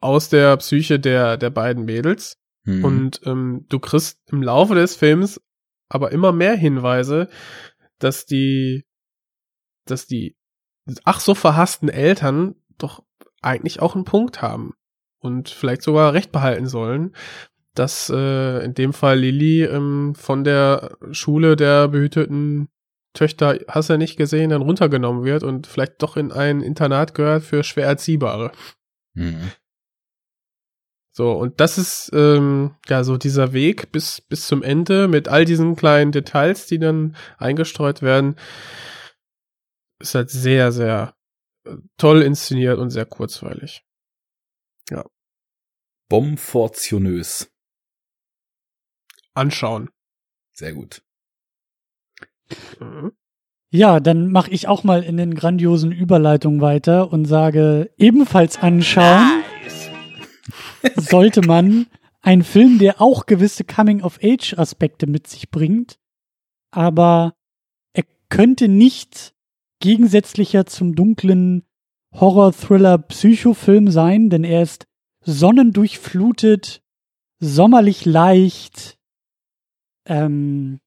S4: aus der Psyche der, der beiden Mädels.
S3: Hm.
S4: Und ähm, du kriegst im Laufe des Films aber immer mehr Hinweise, dass die, dass die ach so verhassten Eltern doch eigentlich auch einen Punkt haben und vielleicht sogar recht behalten sollen, dass äh, in dem Fall Lilly ähm, von der Schule der behüteten Töchter, hast du ja nicht gesehen, dann runtergenommen wird und vielleicht doch in ein Internat gehört für schwer Erziehbare.
S3: Hm.
S4: So, und das ist ähm, ja so dieser Weg bis, bis zum Ende mit all diesen kleinen Details, die dann eingestreut werden, ist halt sehr, sehr äh, toll inszeniert und sehr kurzweilig.
S3: Bomfortionös.
S4: Anschauen.
S3: Sehr gut.
S4: Mhm.
S1: Ja, dann mache ich auch mal in den grandiosen Überleitungen weiter und sage ebenfalls anschauen sollte man einen Film, der auch gewisse Coming-of-Age-Aspekte mit sich bringt, aber er könnte nicht gegensätzlicher zum dunklen Horror-Thriller-Psychofilm sein, denn er ist sonnendurchflutet, sommerlich leicht, ähm,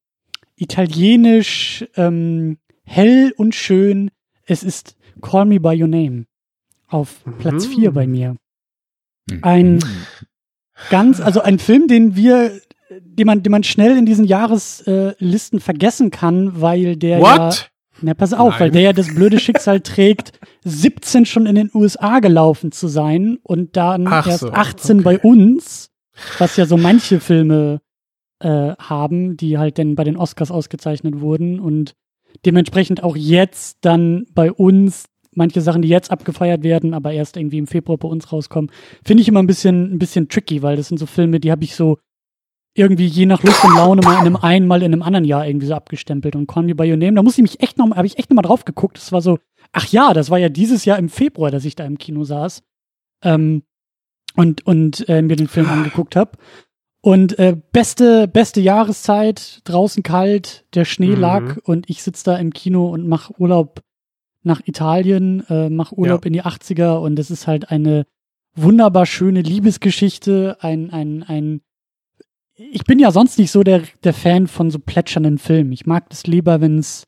S1: italienisch, ähm, hell und schön. Es ist Call Me By Your Name auf Platz
S4: Mhm.
S1: 4 bei mir. Ein ganz, also ein Film, den wir, den man, den man schnell in diesen Jahreslisten äh, vergessen kann, weil der ja,
S4: What?
S1: na pass auf,
S4: Nein.
S1: weil der ja das blöde Schicksal trägt, [LAUGHS] 17 schon in den USA gelaufen zu sein und dann
S4: Ach
S1: erst
S4: so,
S1: 18
S4: okay.
S1: bei uns, was ja so manche Filme äh, haben, die halt dann bei den Oscars ausgezeichnet wurden und dementsprechend auch jetzt dann bei uns manche Sachen, die jetzt abgefeiert werden, aber erst irgendwie im Februar bei uns rauskommen, finde ich immer ein bisschen, ein bisschen tricky, weil das sind so Filme, die habe ich so irgendwie je nach Lust und Laune mal in einem einen, mal in einem anderen Jahr irgendwie so abgestempelt und Call Me By Your Name, da muss ich mich echt noch, habe ich echt noch mal drauf geguckt, das war so, ach ja, das war ja dieses Jahr im Februar, dass ich da im Kino saß ähm, und, und äh, mir den Film angeguckt habe. Und äh, beste, beste Jahreszeit, draußen kalt, der Schnee
S4: Mhm.
S1: lag und ich sitz da im Kino und mach Urlaub nach Italien, äh, mach Urlaub
S4: Ja.
S1: in die 80er und es ist halt eine wunderbar schöne Liebesgeschichte, ein, ein, ein ich bin ja sonst nicht so der, der Fan von so plätschernden Filmen. Ich mag das lieber, wenn's,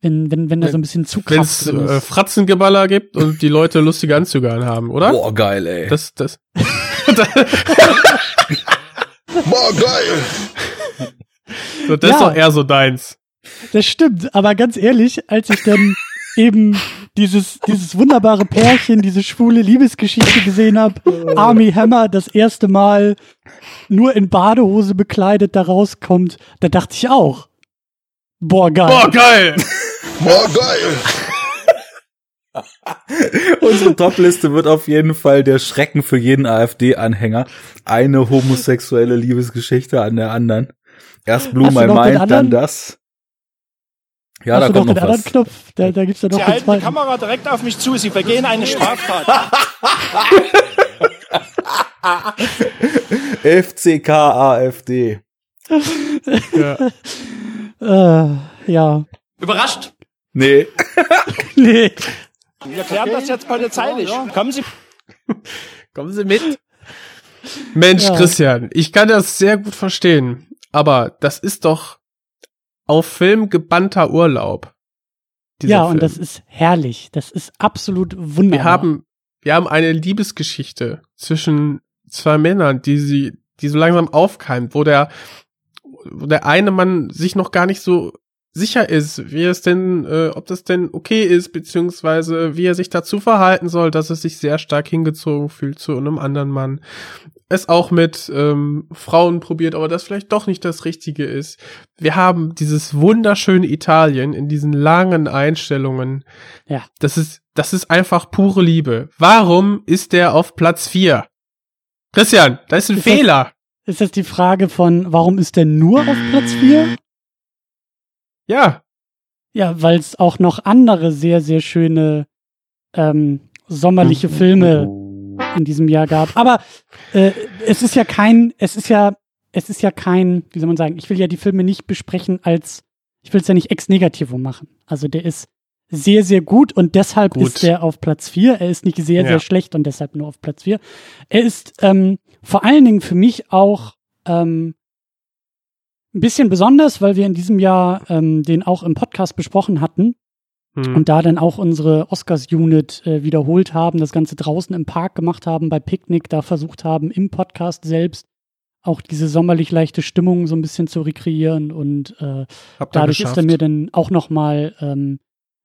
S1: wenn, wenn, wenn da so ein bisschen
S4: Wenn
S1: Zugkraft
S4: es äh,
S1: ist.
S4: Fratzengeballer gibt und die Leute lustige Anzüge anhaben, oder?
S3: Boah, geil, ey.
S4: Das, das. [LAUGHS]
S5: Boah, geil.
S4: so, das ist
S1: Ja.
S4: doch eher so deins.
S1: Das stimmt, aber ganz ehrlich, als ich dann eben dieses, dieses wunderbare Pärchen, diese schwule Liebesgeschichte gesehen habe, Army Hammer das erste Mal nur in Badehose bekleidet da rauskommt, da dachte ich auch, boah, geil.
S4: Boah, geil!
S5: Boah, geil. [LAUGHS]
S3: Unsere Topliste wird auf jeden Fall der Schrecken für jeden AfD-Anhänger. Eine homosexuelle Liebesgeschichte an der anderen. Erst Blue My Mind, dann das. Ja,
S1: Hast
S3: da kommt
S1: noch
S3: noch
S1: den anderen
S3: was.
S1: Knopf? Da, da gibt's ja noch
S6: Sie halten die. Kamera direkt auf mich zu. Sie vergehen eine Straftat. [LAUGHS]
S3: FCK AfD.
S4: Ja. [LAUGHS]
S1: Äh, ja.
S2: Überrascht?
S3: Nee. [LAUGHS]
S1: Nee.
S6: Wir klären das jetzt polizeilich. Kommen Sie.
S4: Kommen Sie mit. Mensch,
S1: Ja.
S4: Christian, ich kann das sehr gut verstehen, aber das ist doch auf Film gebannter Urlaub.
S1: Ja, und
S4: Film.
S1: das ist herrlich. Das ist absolut wunderbar.
S4: wir haben, wir haben eine Liebesgeschichte zwischen zwei Männern, die sie, die so langsam aufkeimt, wo der, wo der eine Mann sich noch gar nicht so sicher ist, wie es denn, äh, ob das denn okay ist, beziehungsweise wie er sich dazu verhalten soll, dass er sich sehr stark hingezogen fühlt zu einem anderen Mann. Es auch mit ähm, Frauen probiert, aber das vielleicht doch nicht das Richtige ist. Wir haben dieses wunderschöne Italien in diesen langen Einstellungen.
S1: Ja.
S4: Das ist, das ist einfach pure Liebe. Warum ist der auf Platz vier? Christian, da ist ein
S1: Ist das-
S4: Fehler.
S1: Ist das die Frage von, warum ist der nur auf Platz 4?
S4: Ja,
S1: Ja, weil es auch noch andere sehr, sehr schöne ähm, sommerliche Filme in diesem Jahr gab. Aber äh, es ist ja kein, es ist ja, es ist ja kein, wie soll man sagen, ich will ja die Filme nicht besprechen als, ich will es ja nicht ex negativo machen. Also der ist sehr, sehr gut und deshalb
S4: Gut.
S1: ist er auf Platz 4. Er ist nicht sehr,
S4: Ja.
S1: sehr schlecht und deshalb nur auf Platz 4. Er ist ähm, vor allen Dingen für mich auch ähm, ein bisschen besonders, weil wir in diesem Jahr ähm, den auch im Podcast besprochen hatten
S4: Hm.
S1: und da dann auch unsere Oscars-Unit äh, wiederholt haben, das Ganze draußen im Park gemacht haben, bei Picknick, da versucht haben, im Podcast selbst auch diese sommerlich leichte Stimmung so ein bisschen zu rekreieren und äh, dadurch ist
S4: geschafft.
S1: er mir dann auch nochmal ähm,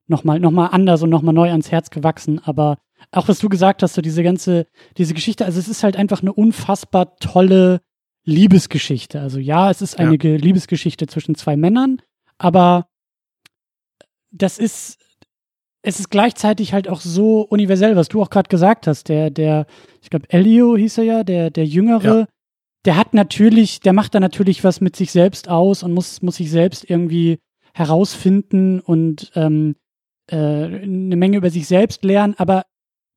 S1: noch mal, noch mal anders und nochmal neu ans Herz gewachsen. Aber auch was du gesagt hast, so diese ganze, diese Geschichte, also es ist halt einfach eine unfassbar tolle Liebesgeschichte. Also ja, es ist eine
S4: Ja.
S1: Ge- Liebesgeschichte zwischen zwei Männern, aber das ist, es ist gleichzeitig halt auch so universell, was du auch gerade gesagt hast. Der, der, ich glaube, Elio hieß er ja, der, der Jüngere,
S4: Ja.
S1: der hat natürlich, der macht da natürlich was mit sich selbst aus und muss, muss sich selbst irgendwie herausfinden und ähm, äh, eine Menge über sich selbst lernen, aber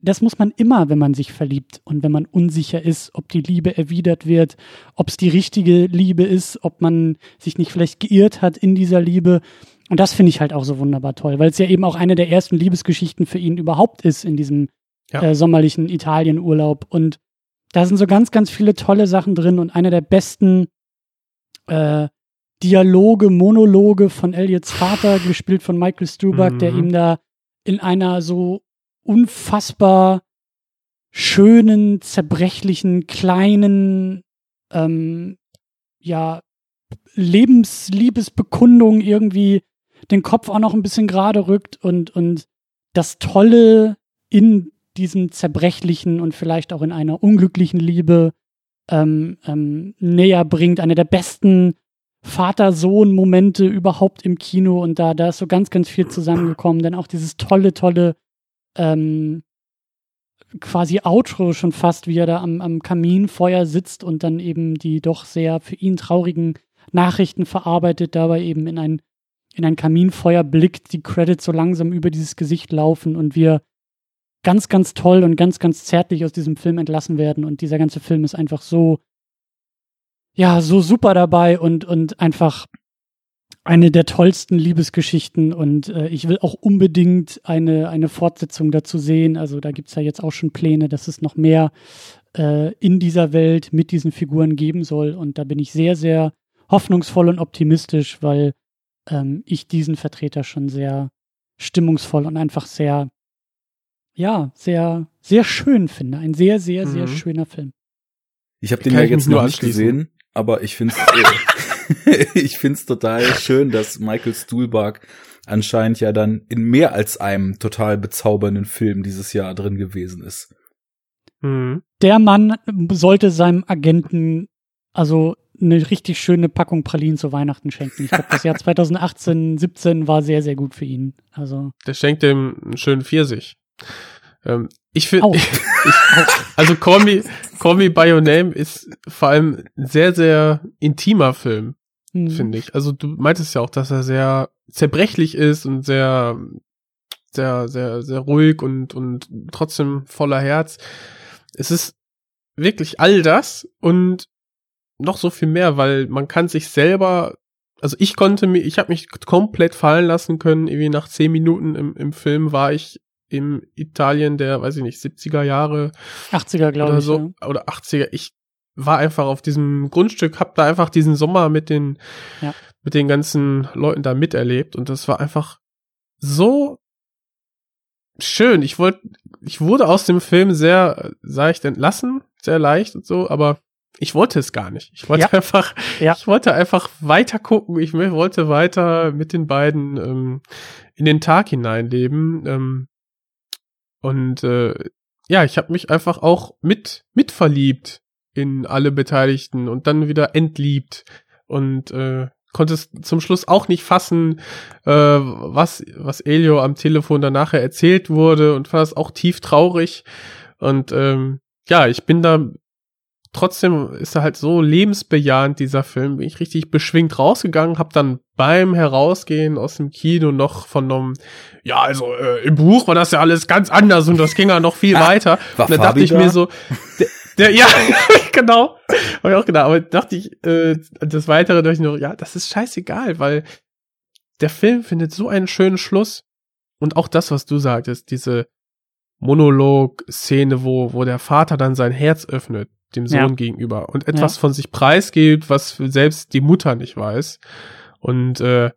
S1: das muss man immer, wenn man sich verliebt und wenn man unsicher ist, ob die Liebe erwidert wird, ob es die richtige Liebe ist, ob man sich nicht vielleicht geirrt hat in dieser Liebe. Und das finde ich halt auch so wunderbar toll, weil es ja eben auch eine der ersten Liebesgeschichten für ihn überhaupt ist in diesem
S4: Ja.
S1: äh, sommerlichen Italienurlaub. Und da sind so ganz, ganz viele tolle Sachen drin und einer der besten äh, Dialoge, Monologe von Elliots Vater, gespielt von Michael der
S4: Mhm.
S1: ihm da in einer so unfassbar schönen, zerbrechlichen, kleinen, ähm, ja, Lebensliebesbekundung irgendwie den Kopf auch noch ein bisschen gerade rückt und, und das Tolle in diesem zerbrechlichen und vielleicht auch in einer unglücklichen Liebe ähm, ähm, näher bringt. Eine der besten Vater-Sohn-Momente überhaupt im Kino und da, da ist so ganz, ganz viel zusammengekommen. Denn auch dieses tolle, tolle ähm, quasi Outro schon fast, wie er da am, am Kaminfeuer sitzt und dann eben die doch sehr für ihn traurigen Nachrichten verarbeitet, dabei eben in ein, in ein Kaminfeuer blickt, die Credits so langsam über dieses Gesicht laufen und wir ganz, ganz toll und ganz, ganz zärtlich aus diesem Film entlassen werden. Und dieser ganze Film ist einfach so, ja, so super dabei und, und einfach eine der tollsten Liebesgeschichten. Und äh, ich will auch unbedingt eine, eine Fortsetzung dazu sehen. Also da gibt's ja jetzt auch schon Pläne, dass es noch mehr äh, in dieser Welt mit diesen Figuren geben soll. Und da bin ich sehr, sehr hoffnungsvoll und optimistisch, weil ähm, ich diesen Vertreter schon sehr stimmungsvoll und einfach sehr, ja, sehr, sehr schön finde. Ein sehr, sehr, sehr
S4: Mhm.
S1: schöner Film.
S3: Ich habe den ja jetzt
S4: nur
S3: noch nicht gesehen, aber ich finde äh, [LAUGHS] ich find's total schön, dass Michael Stuhlbarg anscheinend ja dann in mehr als einem total bezaubernden Film dieses Jahr drin gewesen ist.
S4: Mhm.
S1: Der Mann sollte seinem Agenten also eine richtig schöne Packung Pralinen zu Weihnachten schenken. Ich glaube, das Jahr [LAUGHS] 2018, 17 war sehr, sehr gut für ihn. Also
S4: Der schenkt dem einen schönen Pfirsich. Ähm, ich finde, [LAUGHS] also Call Me, Call Me By Your Name ist vor allem ein sehr, sehr intimer Film,
S1: hm,
S4: finde ich. Also du meintest ja auch, dass er sehr zerbrechlich ist und sehr, sehr, sehr, sehr ruhig und, und trotzdem voller Herz. Es ist wirklich all das und noch so viel mehr, weil man kann sich selber, also ich konnte mir, ich habe mich komplett fallen lassen können. Irgendwie nach zehn Minuten im, im Film war ich im Italien der, weiß ich nicht, 70er Jahre
S1: 80er, glaube
S4: oder
S1: ich.
S4: so
S1: ja.
S4: oder 80er. Ich war einfach auf diesem Grundstück, hab da einfach diesen Sommer mit den
S1: Ja.
S4: mit den ganzen Leuten da miterlebt und das war einfach so schön. Ich wollte, ich wurde aus dem Film sehr seicht entlassen, sehr leicht und so, aber ich wollte es gar nicht. Ich wollte
S1: Ja.
S4: einfach,
S1: Ja.
S4: ich wollte einfach weiter gucken. Ich wollte weiter mit den beiden ähm, in den Tag hineinleben. Ähm, und äh, ja, ich habe mich einfach auch mit mit verliebt in alle Beteiligten und dann wieder entliebt und äh, konnte es zum Schluss auch nicht fassen, äh, was was Elio am Telefon danach erzählt wurde und fand das auch tief traurig und ähm, ja, ich bin da trotzdem ist er halt so lebensbejahend dieser Film, bin ich richtig beschwingt rausgegangen, hab dann beim Herausgehen aus dem Kino noch vernommen, ja, also äh, im Buch war das ja alles ganz anders und das ging ja noch viel [LAUGHS] weiter.
S3: War
S4: und dann dachte ich
S3: da?
S4: mir so, der, der ja, [LAUGHS] genau, hab ich auch gedacht, aber dachte ich, äh, das Weitere dachte ich noch, ja, das ist scheißegal, weil der Film findet so einen schönen Schluss und auch das, was du sagtest, diese Monolog-Szene, wo, wo der Vater dann sein Herz öffnet, dem Sohn
S1: Ja.
S4: gegenüber und etwas von sich preisgibt, was selbst die Mutter nicht weiß. Und äh,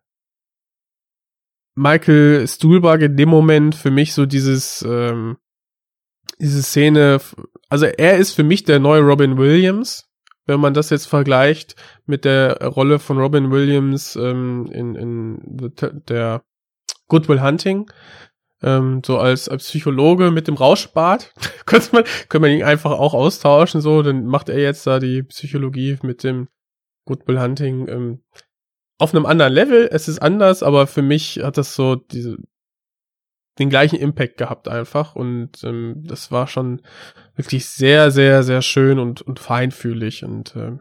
S4: Michael Stuhlbarg in dem Moment für mich so dieses, ähm, diese Szene, also er ist für mich der neue Robin Williams, wenn man das jetzt vergleicht mit der Rolle von Robin Williams ähm, in, in the, der Good Will Hunting, ähm, so als, als Psychologe mit dem Rauschbart, [LAUGHS] könnte man, könnte man ihn einfach auch austauschen, so, dann macht er jetzt da die Psychologie mit dem Good Will Hunting ähm, auf einem anderen Level. Es ist anders, aber für mich hat das so diese den gleichen Impact gehabt einfach und ähm, das war schon wirklich sehr, sehr, sehr schön und, und feinfühlig und ähm,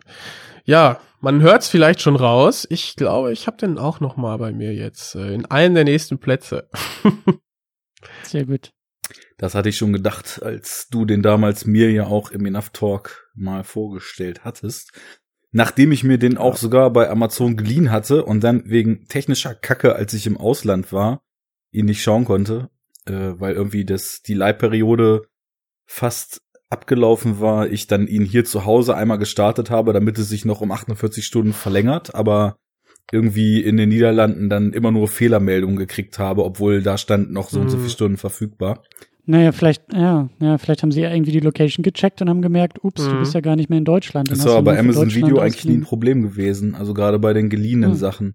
S4: ja, man hört's vielleicht schon raus. Ich glaube, ich habe den auch noch mal bei mir jetzt äh, in einen der nächsten Plätze. [LAUGHS]
S1: Sehr gut.
S3: Das hatte ich schon gedacht, als du den damals mir ja auch im Enough Talk mal vorgestellt hattest. Nachdem ich mir den auch sogar bei Amazon geliehen hatte und dann wegen technischer Kacke, als ich im Ausland war, ihn nicht schauen konnte, äh, weil irgendwie das die Leihperiode fast abgelaufen war, ich dann ihn hier zu Hause einmal gestartet habe, damit es sich noch um 48 Stunden verlängert, aber irgendwie in den Niederlanden dann immer nur Fehlermeldungen gekriegt habe, obwohl da stand noch so und so
S4: Mhm.
S3: viele Stunden verfügbar.
S1: Naja, vielleicht, ja, ja, vielleicht haben sie ja irgendwie die Location gecheckt und haben gemerkt, ups, du
S4: Mhm.
S1: bist ja gar nicht mehr in Deutschland.
S3: Das
S1: Dann hast du
S3: bei Amazon Video eigentlich nie ein. Problem gewesen. Also gerade bei den geliehenen
S1: Hm.
S3: Sachen.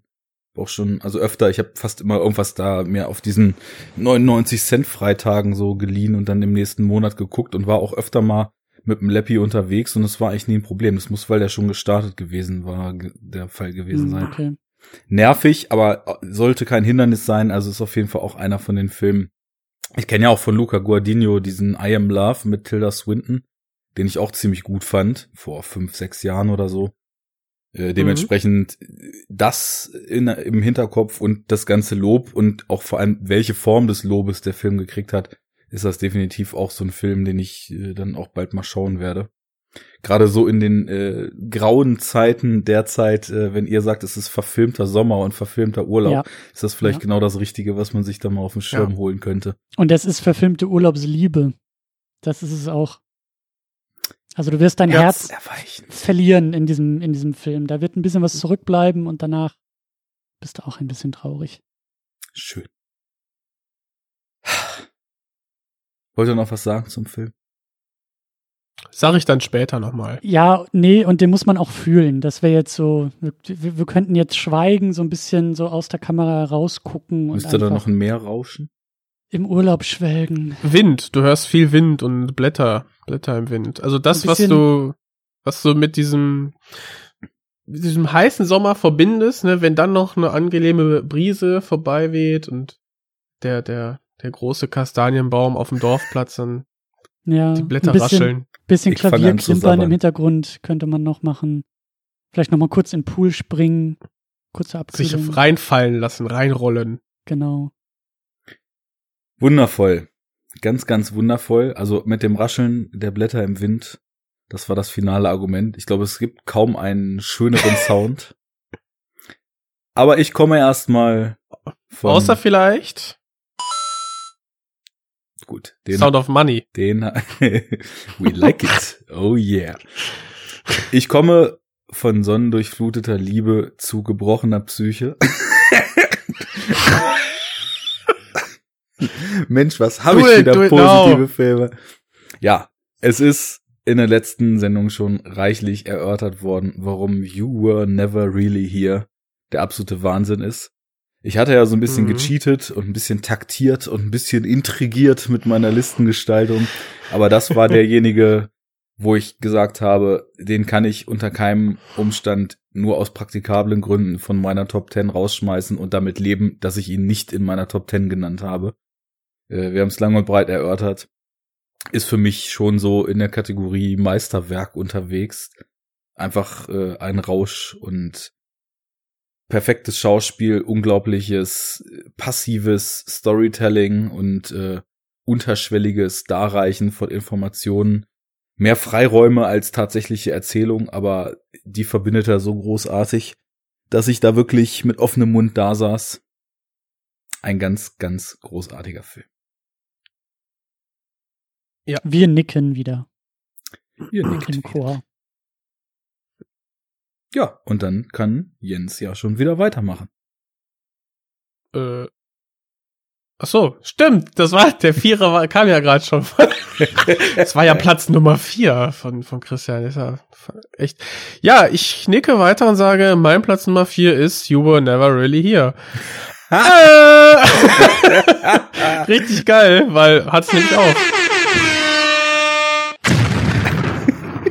S3: Auch schon, also öfter, ich habe fast immer irgendwas da mir auf diesen 99 Cent Freitagen so geliehen und dann im nächsten Monat geguckt und war auch öfter mal mit dem Lappy unterwegs und es war eigentlich nie ein Problem. Das muss, weil der schon gestartet gewesen war, der Fall gewesen
S1: Hm,
S3: sein.
S1: Okay.
S3: Nervig, aber sollte kein Hindernis sein. Also ist auf jeden Fall auch einer von den Filmen. Ich kenne ja auch von Luca Guardino diesen I Am Love mit Tilda Swinton, den ich auch ziemlich gut fand, vor fünf, sechs Jahren oder so. Äh, dementsprechend das in, im Hinterkopf und das ganze Lob und auch vor allem welche Form des Lobes der Film gekriegt hat, ist das definitiv auch so ein Film, den ich äh, dann auch bald mal schauen werde. Gerade so in den äh, grauen Zeiten derzeit, äh, wenn ihr sagt, es ist verfilmter Sommer und verfilmter Urlaub,
S1: Ja.
S3: ist das vielleicht
S1: Ja.
S3: genau das Richtige, was man sich da mal auf den Schirm
S4: Ja.
S3: holen könnte.
S1: Und das ist verfilmte Urlaubsliebe. Das ist es auch. Also du wirst dein Herz
S3: erweichen.
S1: verlieren in diesem, in diesem Film. Da wird ein bisschen was zurückbleiben und danach bist du auch ein bisschen traurig.
S3: Schön. Wollt ihr noch was sagen zum Film?
S4: Sag ich dann später nochmal.
S1: Ja, nee, und den muss man auch fühlen. Das wäre jetzt so, wir, wir könnten jetzt schweigen, so ein bisschen so aus der Kamera rausgucken und
S3: Müsste da noch ein Meer rauschen?
S1: im Urlaub schwelgen.
S4: Wind, du hörst viel Wind und Blätter, Blätter im Wind. Also das, was du, was du mit diesem, mit diesem heißen Sommer verbindest, ne, wenn dann noch eine angenehme Brise vorbei weht und der, der, der große Kastanienbaum auf dem Dorfplatz dann
S1: Ja,
S4: die Blätter
S1: ein bisschen,
S4: rascheln.
S1: Bisschen Klavierklimpern im Hintergrund könnte man noch machen. Vielleicht noch mal kurz in den Pool springen, kurze
S4: Sich
S1: Abkühlung.
S4: reinfallen lassen, reinrollen.
S1: Genau.
S3: Wundervoll. Ganz, ganz wundervoll. Also mit dem Rascheln der Blätter im Wind, das war das finale Argument. Ich glaube, es gibt kaum einen schöneren [LAUGHS] Sound. Aber ich komme erstmal von.
S4: Außer vielleicht
S3: gut, den,
S4: Sound of Money.
S3: den [LAUGHS] we like it. Oh yeah. Ich komme von sonnendurchfluteter Liebe zu gebrochener Psyche. [LAUGHS] Mensch, was habe ich wieder positive
S4: now.
S3: Filme. Ja, es ist in der letzten Sendung schon reichlich erörtert worden, warum You Were Never Really Here der absolute Wahnsinn ist. Ich hatte ja so ein bisschen
S4: Mhm.
S3: gecheatet und ein bisschen taktiert und ein bisschen intrigiert mit meiner Listengestaltung, aber das war [LAUGHS] derjenige, wo ich gesagt habe, den kann ich unter keinem Umstand nur aus praktikablen Gründen von meiner Top 10 rausschmeißen und damit leben, dass ich ihn nicht in meiner Top 10 genannt habe. Äh, Wir haben es lang und breit erörtert. Ist für mich schon so in der Kategorie Meisterwerk unterwegs. Einfach äh, ein Rausch und perfektes Schauspiel, unglaubliches passives Storytelling und äh, unterschwelliges Darreichen von Informationen. Mehr Freiräume als tatsächliche Erzählung, aber die verbindet er so großartig, dass ich da wirklich mit offenem Mund da saß. Ein ganz, ganz großartiger Film.
S1: Wir nicken wieder
S3: Ihr nickt
S1: im
S3: wieder.
S1: Chor.
S3: Ja, und dann kann Jens ja schon wieder weitermachen.
S4: Äh, ach so, stimmt. Das war der Vierer war, kam ja gerade schon. [LAUGHS] Das war ja Platz Nummer vier von von Christian. Ist ja echt. Ja, ich nicke weiter und sage, mein Platz Nummer vier ist You Were Never Really Here. äh, [LAUGHS] richtig geil, weil hat's nämlich auch.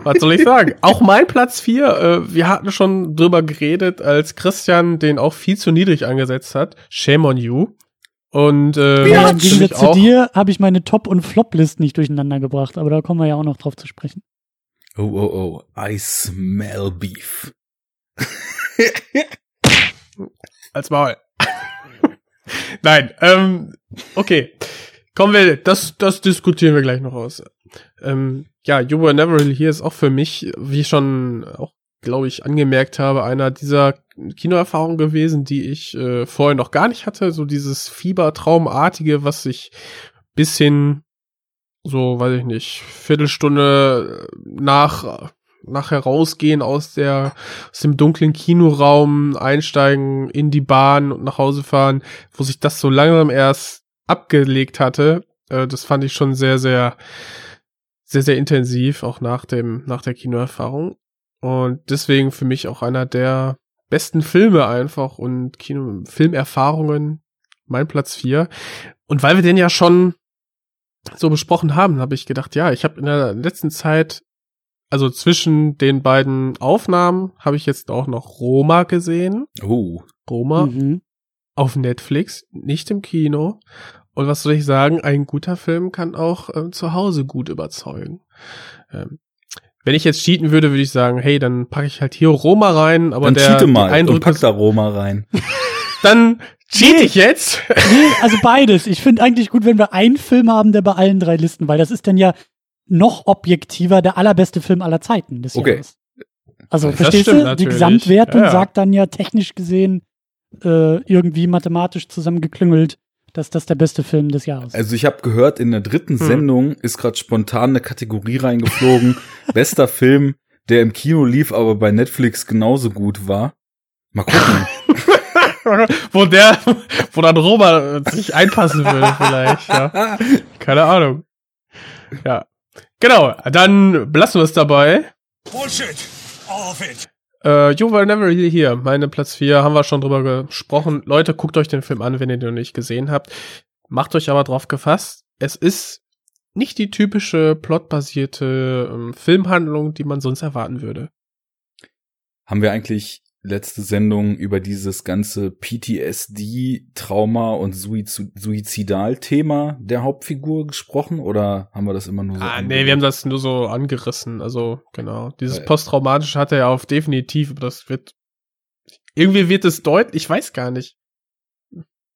S4: Was soll ich sagen? Auch mein Platz vier. Äh, wir hatten schon drüber geredet, als Christian den auch viel zu niedrig angesetzt hat. Shame on you. Und äh,
S1: Ja, Im Gegensatz zu dir habe ich meine Top- und Flop-List nicht durcheinander gebracht, aber da kommen wir ja auch noch drauf zu sprechen.
S3: Oh, oh, oh, I smell beef.
S4: als Maul. [LAUGHS] Nein, ähm, okay. Kommen wir, das, das diskutieren wir gleich noch aus. Ähm, ja, You Were Never Really Here ist auch für mich, wie ich schon auch, glaube ich, angemerkt habe, einer dieser Kinoerfahrungen gewesen, die ich äh, vorher noch gar nicht hatte. So dieses Fiebertraumartige, was ich bis hin, so, weiß ich nicht, Viertelstunde nach nachher rausgehen aus der, aus dem dunklen Kinoraum, einsteigen in die Bahn und nach Hause fahren, wo sich das so langsam erst abgelegt hatte, äh, das fand ich schon sehr, sehr, sehr, sehr intensiv, auch nach dem, nach der Kinoerfahrung. Und deswegen für mich auch einer der besten Filme einfach und Kino, Filmerfahrungen, mein Platz vier. Und weil wir den ja schon so besprochen haben, habe ich gedacht, ja, ich habe in der letzten Zeit, also zwischen den beiden Aufnahmen, habe ich jetzt auch noch Roma gesehen.
S3: Oh.
S4: Roma
S1: Mhm.
S4: auf Netflix, nicht im Kino. Und was soll ich sagen, ein guter Film kann auch ähm, zu Hause gut überzeugen. Ähm, wenn ich jetzt cheaten würde, würde ich sagen, hey, dann packe ich halt hier Roma rein, aber
S3: Dann
S4: der
S3: cheate
S4: die
S3: mal und
S4: Eindrücke,
S3: pack da Roma rein. [LAUGHS]
S4: dann cheat ich jetzt.
S1: Nee, also beides. Ich finde eigentlich gut, wenn wir einen Film haben, der bei allen drei Listen, weil das ist dann ja noch objektiver der allerbeste Film aller Zeiten des
S3: Okay.
S1: Jahres. Also
S4: Das
S1: verstehst du? Die
S4: natürlich.
S1: Gesamtwertung
S4: Ja, ja.
S1: sagt dann ja technisch gesehen äh, irgendwie mathematisch zusammengeklüngelt, dass das der beste Film des Jahres ist.
S3: Also ich habe gehört, in der dritten
S4: Hm.
S3: Sendung ist gerade spontan eine Kategorie reingeflogen. [LAUGHS] Bester Film, der im Kino lief, aber bei Netflix genauso gut war. Mal gucken. [LAUGHS]
S4: wo der, wo dann Roma äh, sich einpassen würde vielleicht, ja. Keine Ahnung. Ja. Genau, dann belassen wir es dabei.
S2: Bullshit. All of it.
S4: Äh, You Were Never Really Here, meine Platz 4, haben wir schon drüber gesprochen. Leute, guckt euch den Film an, wenn ihr den noch nicht gesehen habt. Macht euch aber drauf gefasst, es ist nicht die typische plotbasierte ähm, Filmhandlung, die man sonst erwarten würde.
S3: Haben wir eigentlich letzte Sendung über dieses ganze PTSD-Trauma und Suiz Suizidal-Thema der Hauptfigur gesprochen oder haben wir das immer nur so?
S4: Ah, nee,
S3: angerissen?
S4: wir haben das nur so angerissen. Also, genau. Dieses
S3: Weil-
S4: Posttraumatische hat er ja auf definitiv, aber das wird. Irgendwie wird es deutlich, ich weiß gar nicht.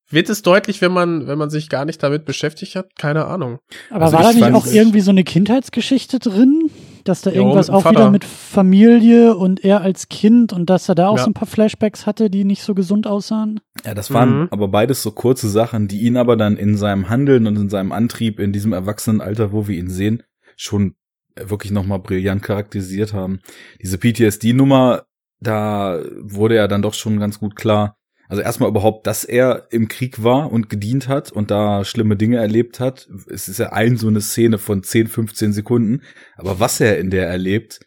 S4: Wird es deutlich, wenn man, wenn man sich gar nicht damit beschäftigt hat? Keine Ahnung.
S1: Aber
S3: also
S1: war da
S3: ich
S1: nicht auch irgendwie so eine Kindheitsgeschichte drin? Dass da irgendwas auch
S4: Vater.
S1: wieder mit Familie und er als Kind und dass er da auch
S4: Ja.
S1: so ein paar Flashbacks hatte, die nicht so gesund aussahen?
S3: Ja, das waren
S4: Mhm.
S3: aber beides so kurze Sachen, die ihn aber dann in seinem Handeln und in seinem Antrieb in diesem Erwachsenenalter, wo wir ihn sehen, schon wirklich nochmal brillant charakterisiert haben. Diese PTSD-Nummer, da wurde ja dann doch schon ganz gut klar. Also erstmal überhaupt, dass er im Krieg war und gedient hat und da schlimme Dinge erlebt hat. Es ist ja ein so eine Szene von 10, 15 Sekunden. Aber was er in der erlebt,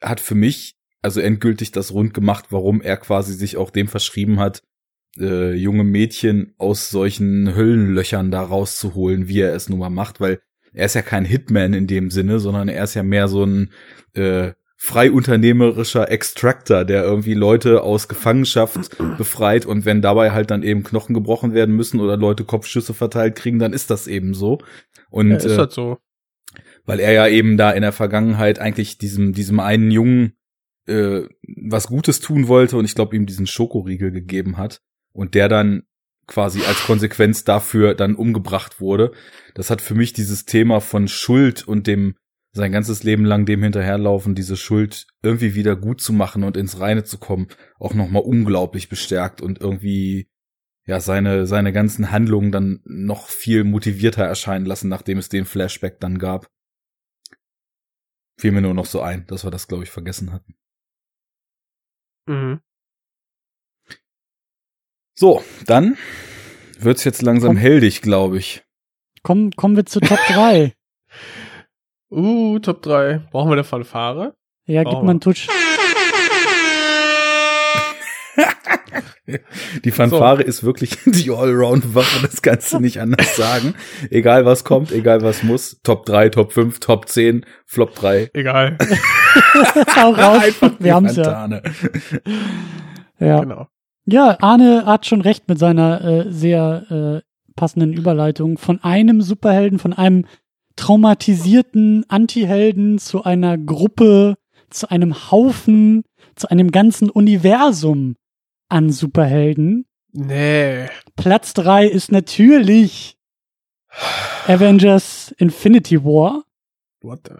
S3: hat für mich also endgültig das rund gemacht, warum er quasi sich auch dem verschrieben hat, äh, junge Mädchen aus solchen Höllenlöchern da rauszuholen, wie er es nun mal macht, weil er ist ja kein Hitman in dem Sinne, sondern er ist ja mehr so ein äh, freiunternehmerischer Extractor, der irgendwie Leute aus Gefangenschaft befreit und wenn dabei halt dann eben Knochen gebrochen werden müssen oder Leute Kopfschüsse verteilt kriegen, dann ist das eben so. Und
S4: Ja, ist
S3: äh,
S4: halt so.
S3: weil er ja eben da in der Vergangenheit eigentlich diesem diesem einen Jungen äh, was Gutes tun wollte und ich glaube ihm diesen Schokoriegel gegeben hat und der dann quasi als Konsequenz dafür dann umgebracht wurde. Das hat für mich dieses Thema von Schuld und dem sein ganzes Leben lang dem hinterherlaufen, diese Schuld irgendwie wieder gut zu machen und ins Reine zu kommen, auch nochmal unglaublich bestärkt und irgendwie ja seine seine ganzen Handlungen dann noch viel motivierter erscheinen lassen, nachdem es den Flashback dann gab. Fiel mir nur noch so ein, dass wir das glaube ich vergessen hatten.
S4: Mhm.
S3: So, dann wird's jetzt langsam
S1: Komm.
S3: heldig, glaube ich.
S1: Kommen, kommen wir zu Top 3. [LAUGHS]
S4: Uh, Top 3. Brauchen wir eine Fanfare?
S1: Ja, gib mal einen Touch.
S3: Die Fanfare ist wirklich [LAUGHS] die Allround-Waffe, das kannst du nicht anders sagen. Egal was kommt, egal was muss. Top 3, Top 5, Top 10, Flop 3.
S4: Egal. [LAUGHS]
S1: Hau raus.
S3: Einfach
S1: wir haben's ja. Ja.
S4: Genau.
S1: Ja, Arne hat schon recht mit seiner äh, sehr äh, passenden Überleitung. Von einem Superhelden, von einem traumatisierten Antihelden zu einer Gruppe, zu einem Haufen, zu einem ganzen Universum an Superhelden.
S4: Nee.
S1: Platz drei ist natürlich Avengers Infinity War.
S4: What the?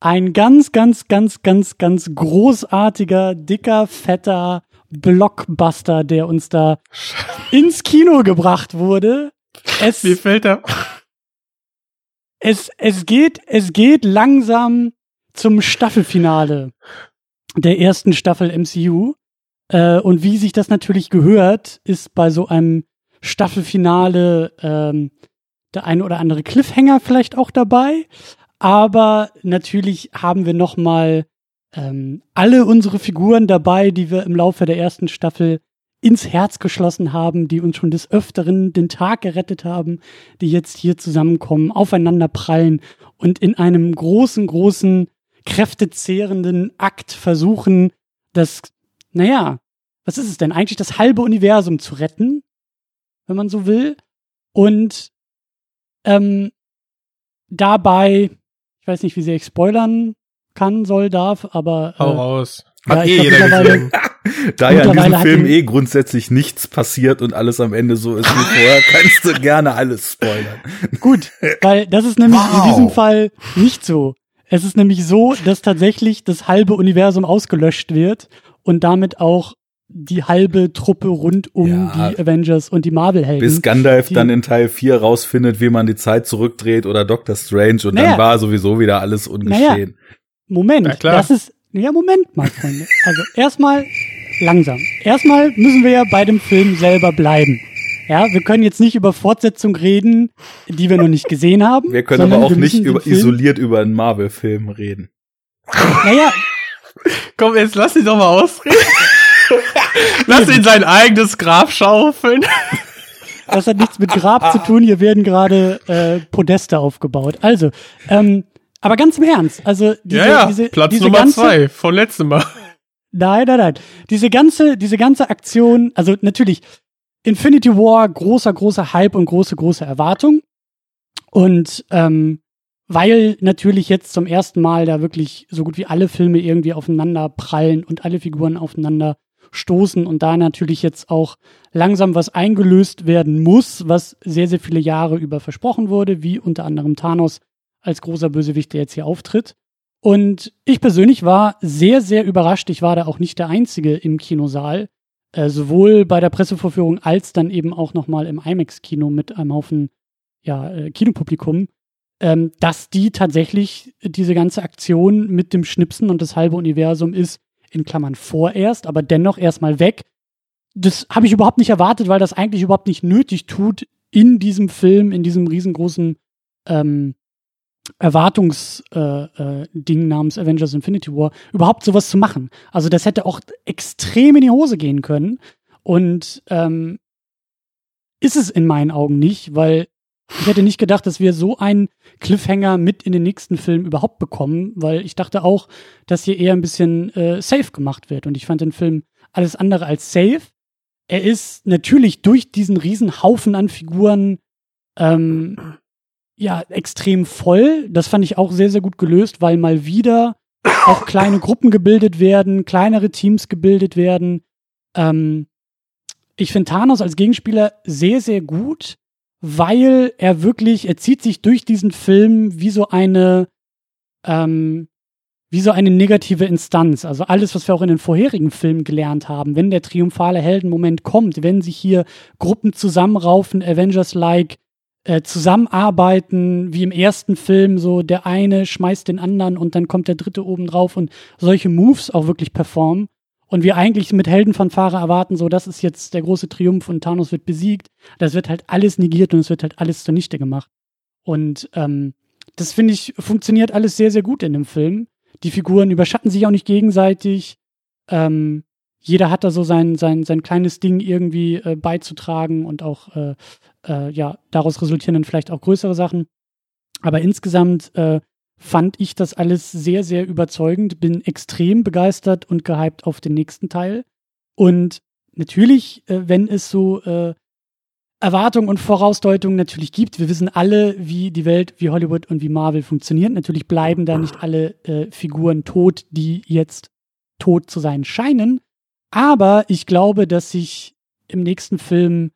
S1: Ein ganz, ganz, ganz, ganz, ganz großartiger, dicker, fetter Blockbuster, der uns da ins Kino gebracht wurde. Es,
S4: Mir fällt da.
S1: Es, es geht, es geht langsam zum Staffelfinale der ersten Staffel MCU. Äh, und wie sich das natürlich gehört, ist bei so einem Staffelfinale ähm, der eine oder andere Cliffhanger vielleicht auch dabei. Aber natürlich haben wir noch mal ähm, alle unsere Figuren dabei, die wir im Laufe der ersten Staffel ins Herz geschlossen haben, die uns schon des Öfteren den Tag gerettet haben, die jetzt hier zusammenkommen, aufeinander prallen und in einem großen, großen, kräftezehrenden Akt versuchen, das, naja, was ist es denn? Eigentlich das halbe Universum zu retten, wenn man so will. Und ähm, dabei, ich weiß nicht, wie sehr ich spoilern kann, soll, darf, aber.
S4: Hau
S1: äh,
S4: raus.
S1: Ja,
S4: Hat
S1: ich
S4: eh jeder gesehen.
S3: Da ja in diesem Film eh grundsätzlich nichts passiert und alles am Ende so ist wie vorher, [LAUGHS] kannst du gerne alles spoilern.
S1: Gut, weil das ist nämlich in
S5: Wow.
S1: diesem Fall nicht so. Es ist nämlich so, dass tatsächlich das halbe Universum ausgelöscht wird und damit auch die halbe Truppe rund um
S3: Ja.
S1: die Avengers und die Marvel-Helden.
S3: Bis Gandalf
S1: die-
S3: dann in Teil 4 rausfindet, wie man die Zeit zurückdreht oder Doctor Strange und
S1: Naja.
S3: dann war sowieso wieder alles ungeschehen.
S1: Moment,
S4: Na klar.
S1: das ist, ja, Moment mal, Freunde. Also erstmal langsam. Erstmal müssen wir ja bei dem Film selber bleiben. Ja, wir können jetzt nicht über Fortsetzung reden, die wir noch nicht gesehen haben.
S3: Wir können aber auch nicht über, isoliert über einen Marvel-Film reden.
S1: Naja,
S4: Komm, jetzt lass ihn doch mal ausreden. lass ihn sein eigenes Grab schaufeln.
S1: Das hat nichts mit Grab zu tun. Hier werden gerade äh, Podeste aufgebaut. Also, ähm, aber ganz im Ernst. Also diese,
S4: ja, ja,
S1: diese,
S4: Platz
S1: diese
S4: Nummer
S1: ganze,
S4: zwei, von letztem Mal.
S1: Nein, nein, nein. Diese ganze, diese ganze Aktion, also natürlich Infinity War, großer, großer Hype und große, große Erwartung. Und ähm, weil natürlich jetzt zum ersten Mal da wirklich so gut wie alle Filme irgendwie aufeinander prallen und alle Figuren aufeinander stoßen und da natürlich jetzt auch langsam was eingelöst werden muss, was sehr, sehr viele Jahre über versprochen wurde, wie unter anderem Thanos als großer Bösewicht, der jetzt hier auftritt. Und ich persönlich war sehr, sehr überrascht. Ich war da auch nicht der Einzige im Kinosaal, äh, sowohl bei der Pressevorführung als dann eben auch nochmal im IMAX-Kino mit einem Haufen ja, äh, Kinopublikum, ähm, dass die tatsächlich diese ganze Aktion mit dem Schnipsen und das halbe Universum ist in Klammern vorerst, aber dennoch erstmal weg. Das habe ich überhaupt nicht erwartet, weil das eigentlich überhaupt nicht nötig tut, in diesem Film, in diesem riesengroßen ähm, Erwartungsding äh, äh, namens Avengers Infinity War überhaupt sowas zu machen. Also das hätte auch extrem in die Hose gehen können. Und ähm, ist es in meinen Augen nicht, weil ich hätte nicht gedacht, dass wir so einen Cliffhanger mit in den nächsten Film überhaupt bekommen, weil ich dachte auch, dass hier eher ein bisschen äh, safe gemacht wird. Und ich fand den Film alles andere als safe. Er ist natürlich durch diesen riesen Haufen an Figuren ähm, ja extrem voll. Das fand ich auch sehr, sehr gut gelöst, weil mal wieder auch kleine Gruppen gebildet werden, kleinere Teams gebildet werden. Ähm, ich finde Thanos als Gegenspieler sehr, sehr gut, weil er wirklich, er zieht sich durch diesen Film wie so eine, ähm, wie so eine negative Instanz. Also alles, was wir auch in den vorherigen Filmen gelernt haben, wenn der triumphale Heldenmoment kommt, wenn sich hier Gruppen zusammenraufen, Avengers-like, äh, zusammenarbeiten, wie im ersten Film, so der eine schmeißt den anderen und dann kommt der dritte oben drauf und solche Moves auch wirklich performen. Und wir eigentlich mit Heldenfanfare erwarten, so das ist jetzt der große Triumph und Thanos wird besiegt. Das wird halt alles negiert und es wird halt alles zunichte gemacht. Und ähm, das finde ich, funktioniert alles sehr, sehr gut in dem Film. Die Figuren überschatten sich auch nicht gegenseitig. Ähm, jeder hat da so sein, sein, sein kleines Ding irgendwie äh, beizutragen und auch äh, äh, ja, daraus resultieren dann vielleicht auch größere Sachen. Aber insgesamt äh, fand ich das alles sehr, sehr überzeugend, bin extrem begeistert und gehypt auf den nächsten Teil. Und natürlich, äh, wenn es so äh, Erwartungen und Vorausdeutungen natürlich gibt, wir wissen alle, wie die Welt, wie Hollywood und wie Marvel funktioniert. Natürlich bleiben da nicht alle äh, Figuren tot, die jetzt tot zu sein scheinen. Aber ich glaube, dass sich im nächsten Film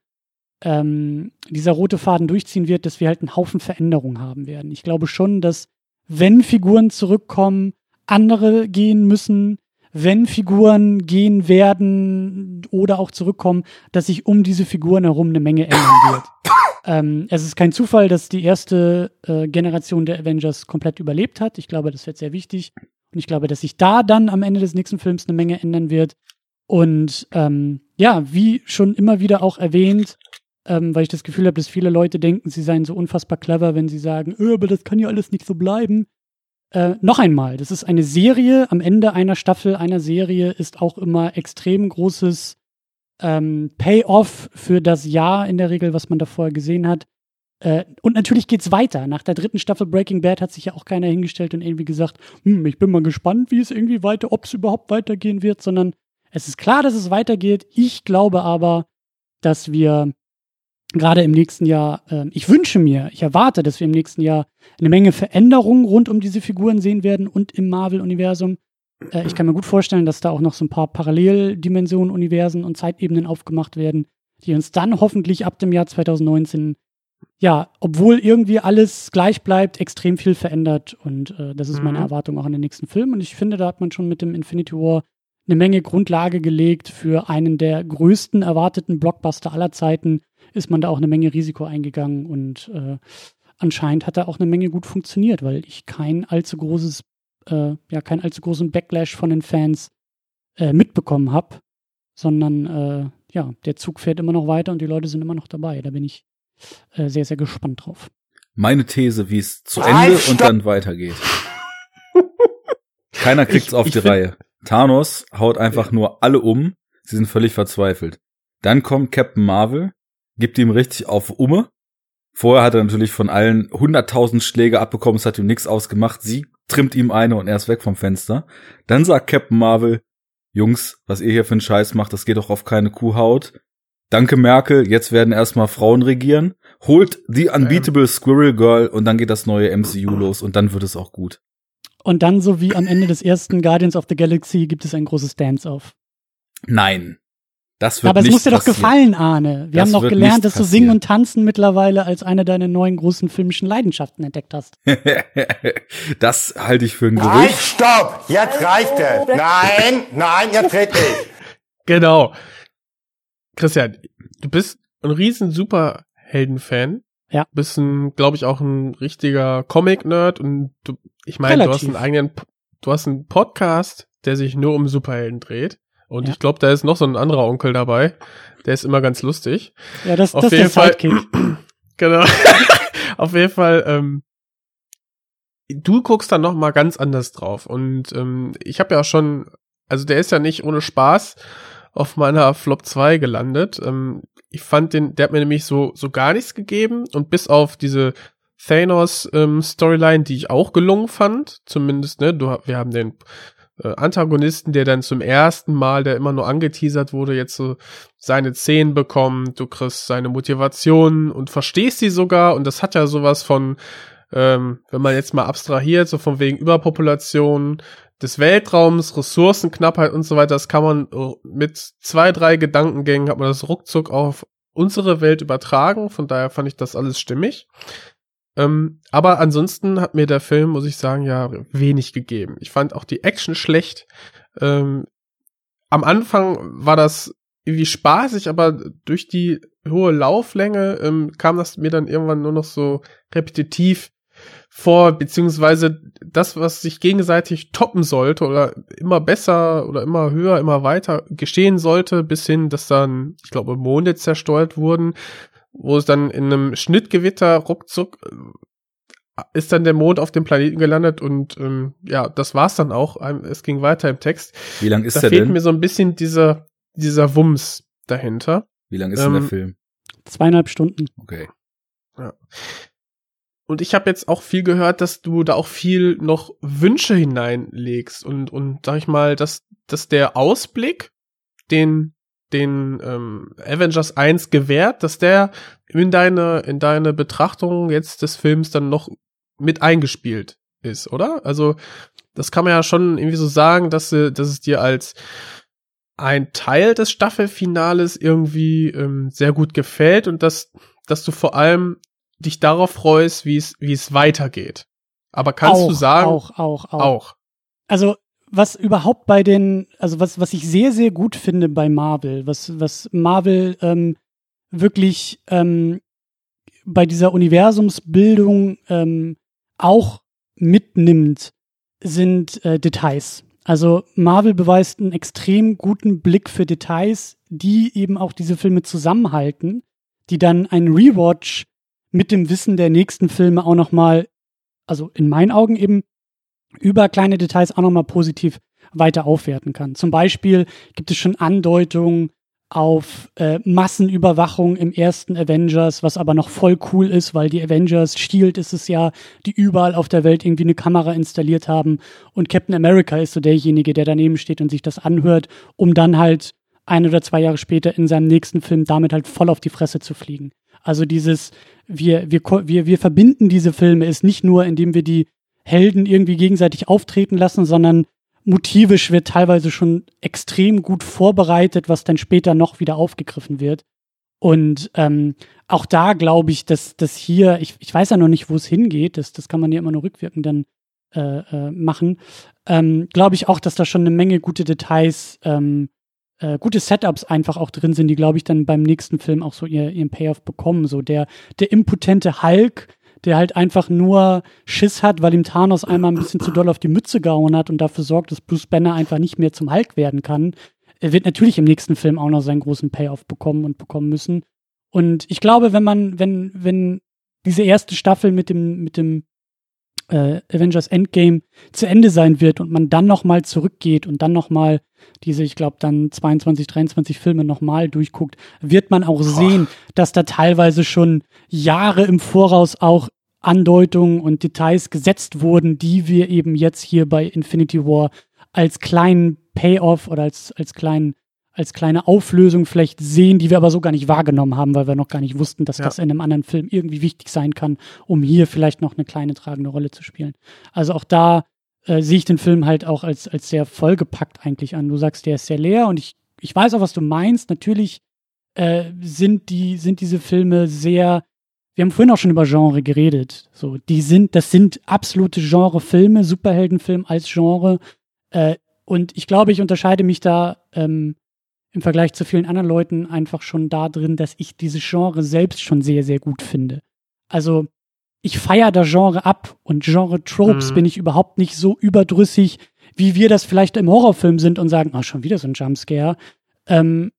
S1: ähm, dieser rote Faden durchziehen wird, dass wir halt einen Haufen Veränderungen haben werden. Ich glaube schon, dass wenn Figuren zurückkommen, andere gehen müssen, wenn Figuren gehen werden oder auch zurückkommen, dass sich um diese Figuren herum eine Menge ändern wird. [LAUGHS] Ähm, es ist kein Zufall, dass die erste äh, Generation der Avengers komplett überlebt hat. Ich glaube, das wird sehr wichtig. Und ich glaube, dass sich da dann am Ende des nächsten Films eine Menge ändern wird. Und ähm, ja, wie schon immer wieder auch erwähnt, ähm, weil ich das Gefühl habe, dass viele Leute denken, sie seien so unfassbar clever, wenn sie sagen, öh, aber das kann ja alles nicht so bleiben. Äh, noch einmal, das ist eine Serie. Am Ende einer Staffel einer Serie ist auch immer extrem großes ähm, Payoff für das Jahr in der Regel, was man da vorher gesehen hat. Äh, und natürlich geht's weiter. Nach der dritten Staffel Breaking Bad hat sich ja auch keiner hingestellt und irgendwie gesagt, hm, ich bin mal gespannt, wie es irgendwie weiter, ob es überhaupt weitergehen wird, sondern es ist klar, dass es weitergeht. Ich glaube aber, dass wir gerade im nächsten Jahr, äh, ich wünsche mir, ich erwarte, dass wir im nächsten Jahr eine Menge Veränderungen rund um diese Figuren sehen werden und im Marvel-Universum. Äh, ich kann mir gut vorstellen, dass da auch noch so ein paar Paralleldimensionen, Universen und Zeitebenen aufgemacht werden, die uns dann hoffentlich ab dem Jahr 2019 ja, obwohl irgendwie alles gleich bleibt, extrem viel verändert. Und äh, das ist meine
S4: Mhm.
S1: Erwartung auch an den nächsten Film. Und ich finde, da hat man schon mit dem Infinity War eine Menge Grundlage gelegt für einen der größten erwarteten Blockbuster aller Zeiten. Ist man da auch eine Menge Risiko eingegangen und äh, anscheinend hat da auch eine Menge gut funktioniert, weil ich kein allzu großes, äh, ja, keinen allzu großen Backlash von den Fans äh, mitbekommen habe, sondern äh, ja, der Zug fährt immer noch weiter und die Leute sind immer noch dabei. Da bin ich äh, sehr, sehr gespannt drauf.
S3: Meine These, wie es zu Ende und
S5: stopp!
S3: dann weitergeht. [LAUGHS] Keiner kriegt's
S4: Ich-
S3: auf
S4: ich
S3: die Reihe. Thanos haut einfach nur alle um. Sie sind völlig verzweifelt. Dann kommt Captain Marvel, gibt ihm richtig auf Umme. Vorher hat er natürlich von allen 100.000 Schläge abbekommen, es hat ihm nichts ausgemacht. Sie trimmt ihm eine und er ist weg vom Fenster. Dann sagt Captain Marvel, Jungs, was ihr hier für einen Scheiß macht, das geht doch auf keine Kuhhaut. Danke Merkel, jetzt werden erstmal Frauen regieren. Holt The Unbeatable Squirrel Girl und dann geht das neue MCU los und dann wird es auch gut.
S1: Und dann, so wie am Ende des ersten Guardians of the Galaxy, gibt es ein großes Dance-Off.
S3: Nein. Das wird
S1: Aber es muss dir doch
S3: passieren.
S1: gefallen, Arne. Wir
S3: Das
S1: haben doch gelernt, dass du
S3: passieren.
S1: Singen und Tanzen mittlerweile als eine deiner neuen großen filmischen Leidenschaften entdeckt hast. [LAUGHS]
S3: das halte ich für ein Gerücht.
S5: stopp! Jetzt reicht es! Nein, nein, jetzt red ich!
S4: Genau. Christian, du bist ein riesen Superhelden-Fan.
S1: Ja.
S4: Bist ein, glaube ich, auch ein richtiger Comic-Nerd und du, ich meine, du hast einen eigenen, du hast einen Podcast, der sich nur um Superhelden dreht. Und
S1: Ja.
S4: ich glaube, da ist noch so ein anderer Onkel dabei. Der ist immer ganz lustig.
S1: Ja, das,
S4: Auf
S1: das ist der
S4: jeden Fall.
S1: Sidekick. [CLEARS THROAT]
S4: Genau. [LAUGHS] Auf jeden Fall, ähm, du guckst dann noch mal ganz anders drauf. Und ähm, ich habe ja schon, also der ist ja nicht ohne Spaß auf meiner Flop 2 gelandet. Ähm, ich fand den, der hat mir nämlich so, so gar nichts gegeben. Und bis auf diese Thanos-Storyline, die ich auch gelungen fand, zumindest, ne, du, wir haben den äh, Antagonisten, der dann zum ersten Mal, der immer nur angeteasert wurde, jetzt so seine Szenen bekommt, du kriegst seine Motivation und verstehst sie sogar. Und das hat ja sowas von, ähm, wenn man jetzt mal abstrahiert, so von wegen Überpopulation des Weltraums, Ressourcenknappheit und so weiter, das kann man äh, mit zwei, drei Gedankengängen hat man das ruckzuck auf unsere Welt übertragen, von daher fand ich das alles stimmig. Ähm, aber ansonsten hat mir der Film, muss ich sagen, ja wenig gegeben. Ich fand auch die Action schlecht. Ähm, am Anfang war das irgendwie spaßig, aber durch die hohe Lauflänge ähm, kam das mir dann irgendwann nur noch so repetitiv vor, beziehungsweise das, was sich gegenseitig toppen sollte oder immer besser oder immer höher, immer weiter geschehen sollte, bis hin, dass dann, ich glaube, Monde zerstört wurden, wo es dann in einem Schnittgewitter ruckzuck äh, ist dann der Mond auf dem Planeten gelandet und ähm, ja, das war's dann auch. Ähm, Es ging weiter im Text.
S3: Wie lang ist
S4: da
S3: der
S4: fehlt
S3: denn?
S4: mir so ein bisschen dieser, dieser Wumms dahinter.
S3: Wie lang ist denn der
S4: ähm,
S3: Film?
S1: Zweieinhalb Stunden.
S3: Okay.
S4: Und ich habe jetzt auch viel gehört, dass du da auch viel noch Wünsche hineinlegst und und sag ich mal, dass dass der Ausblick, den den ähm, Avengers 1 gewährt, dass der in deine in deine Betrachtung jetzt des Films dann noch mit eingespielt ist, oder? Also das kann man ja schon irgendwie so sagen, dass äh, dass es dir als ein Teil des Staffelfinales irgendwie ähm, sehr gut gefällt und dass dass du vor allem dich darauf freust, wie es wie es weitergeht. Aber kannst
S1: auch,
S4: du sagen
S1: Auch, auch, auch.
S4: auch.
S1: Also, was überhaupt bei den, also was, was ich sehr, sehr gut finde bei Marvel, was, was Marvel ähm, wirklich ähm, bei dieser Universumsbildung ähm, auch mitnimmt, sind äh, Details. Also Marvel beweist einen extrem guten Blick für Details, die eben auch diese Filme zusammenhalten, die dann ein Rewatch mit dem Wissen der nächsten Filme auch noch mal, also in meinen Augen eben über kleine Details auch noch mal positiv weiter aufwerten kann. Zum Beispiel gibt es schon Andeutungen auf äh, Massenüberwachung im ersten Avengers, was aber noch voll cool ist, weil die Avengers Shield ist es ja, die überall auf der Welt irgendwie eine Kamera installiert haben und Captain America ist so derjenige, der daneben steht und sich das anhört, um dann halt ein oder zwei Jahre später in seinem nächsten Film damit halt voll auf die Fresse zu fliegen. Also dieses, wir, wir, wir, wir verbinden diese Filme ist nicht nur, indem wir die Helden irgendwie gegenseitig auftreten lassen, sondern motivisch wird teilweise schon extrem gut vorbereitet, was dann später noch wieder aufgegriffen wird. Und ähm, auch da glaube ich, dass das hier, ich, ich weiß ja noch nicht, wo es hingeht, das, das kann man ja immer nur rückwirkend dann äh, äh, machen, ähm, glaube ich auch, dass da schon eine Menge gute Details, ähm, äh, gute Setups einfach auch drin sind, die, glaube ich, dann beim nächsten Film auch so ihr, ihren Payoff bekommen. So der, der impotente Hulk, der halt einfach nur Schiss hat, weil ihm Thanos einmal ein bisschen zu doll auf die Mütze gehauen hat und dafür sorgt, dass Bruce Banner einfach nicht mehr zum Hulk werden kann. Er wird natürlich im nächsten Film auch noch seinen großen Payoff bekommen und bekommen müssen. Und ich glaube, wenn man, wenn, wenn diese erste Staffel mit dem, mit dem äh, Avengers Endgame zu Ende sein wird und man dann nochmal zurückgeht und dann nochmal diese, ich glaube, dann 22, 23 Filme nochmal durchguckt, wird man auch sehen, dass da teilweise schon Jahre im Voraus auch Andeutungen und Details gesetzt wurden, die wir eben jetzt hier bei Infinity War als kleinen Payoff oder als, als kleinen als kleine Auflösung vielleicht sehen, die wir aber so gar nicht wahrgenommen haben, weil wir noch gar nicht wussten, dass ja. das in einem anderen Film irgendwie wichtig sein kann, um hier vielleicht noch eine kleine tragende Rolle zu spielen. Also auch da äh, sehe ich den Film halt auch als, als sehr vollgepackt eigentlich an. Du sagst, der ist sehr leer und ich, ich weiß auch, was du meinst. Natürlich äh, sind, die, sind diese Filme sehr, wir haben vorhin auch schon über Genre geredet. So, die sind, das sind absolute Genrefilme, Superheldenfilm als Genre. Äh, und ich glaube, ich unterscheide mich da ähm, im Vergleich zu vielen anderen Leuten einfach schon da drin, dass ich dieses Genre selbst schon sehr, sehr gut finde. Also ich feiere das Genre ab und Genre-Tropes mhm. bin ich überhaupt nicht so überdrüssig, wie wir das vielleicht im Horrorfilm sind und sagen, ah, schon wieder so ein Jumpscare. Ähm,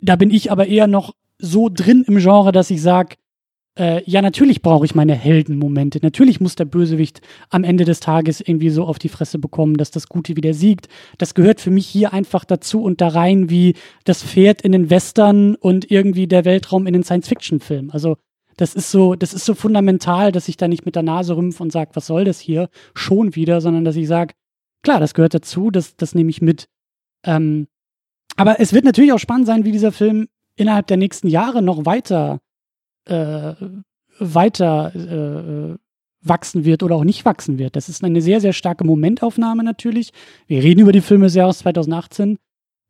S1: da bin ich aber eher noch so drin im Genre, dass ich sage, äh, ja, natürlich brauche ich meine Heldenmomente. Natürlich muss der Bösewicht am Ende des Tages irgendwie so auf die Fresse bekommen, dass das Gute wieder siegt. Das gehört für mich hier einfach dazu und da rein wie das Pferd in den Western und irgendwie der Weltraum in den Science-Fiction-Film. Also das ist so, das ist so fundamental, dass ich da nicht mit der Nase rümpfe und sage, was soll das hier? Schon wieder, sondern dass ich sage, klar, das gehört dazu, das, das nehme ich mit. Ähm, aber es wird natürlich auch spannend sein, wie dieser Film innerhalb der nächsten Jahre noch weiter äh, weiter äh, wachsen wird oder auch nicht wachsen wird. Das ist eine sehr, sehr starke Momentaufnahme natürlich. Wir reden über die Filme des Jahres 2018.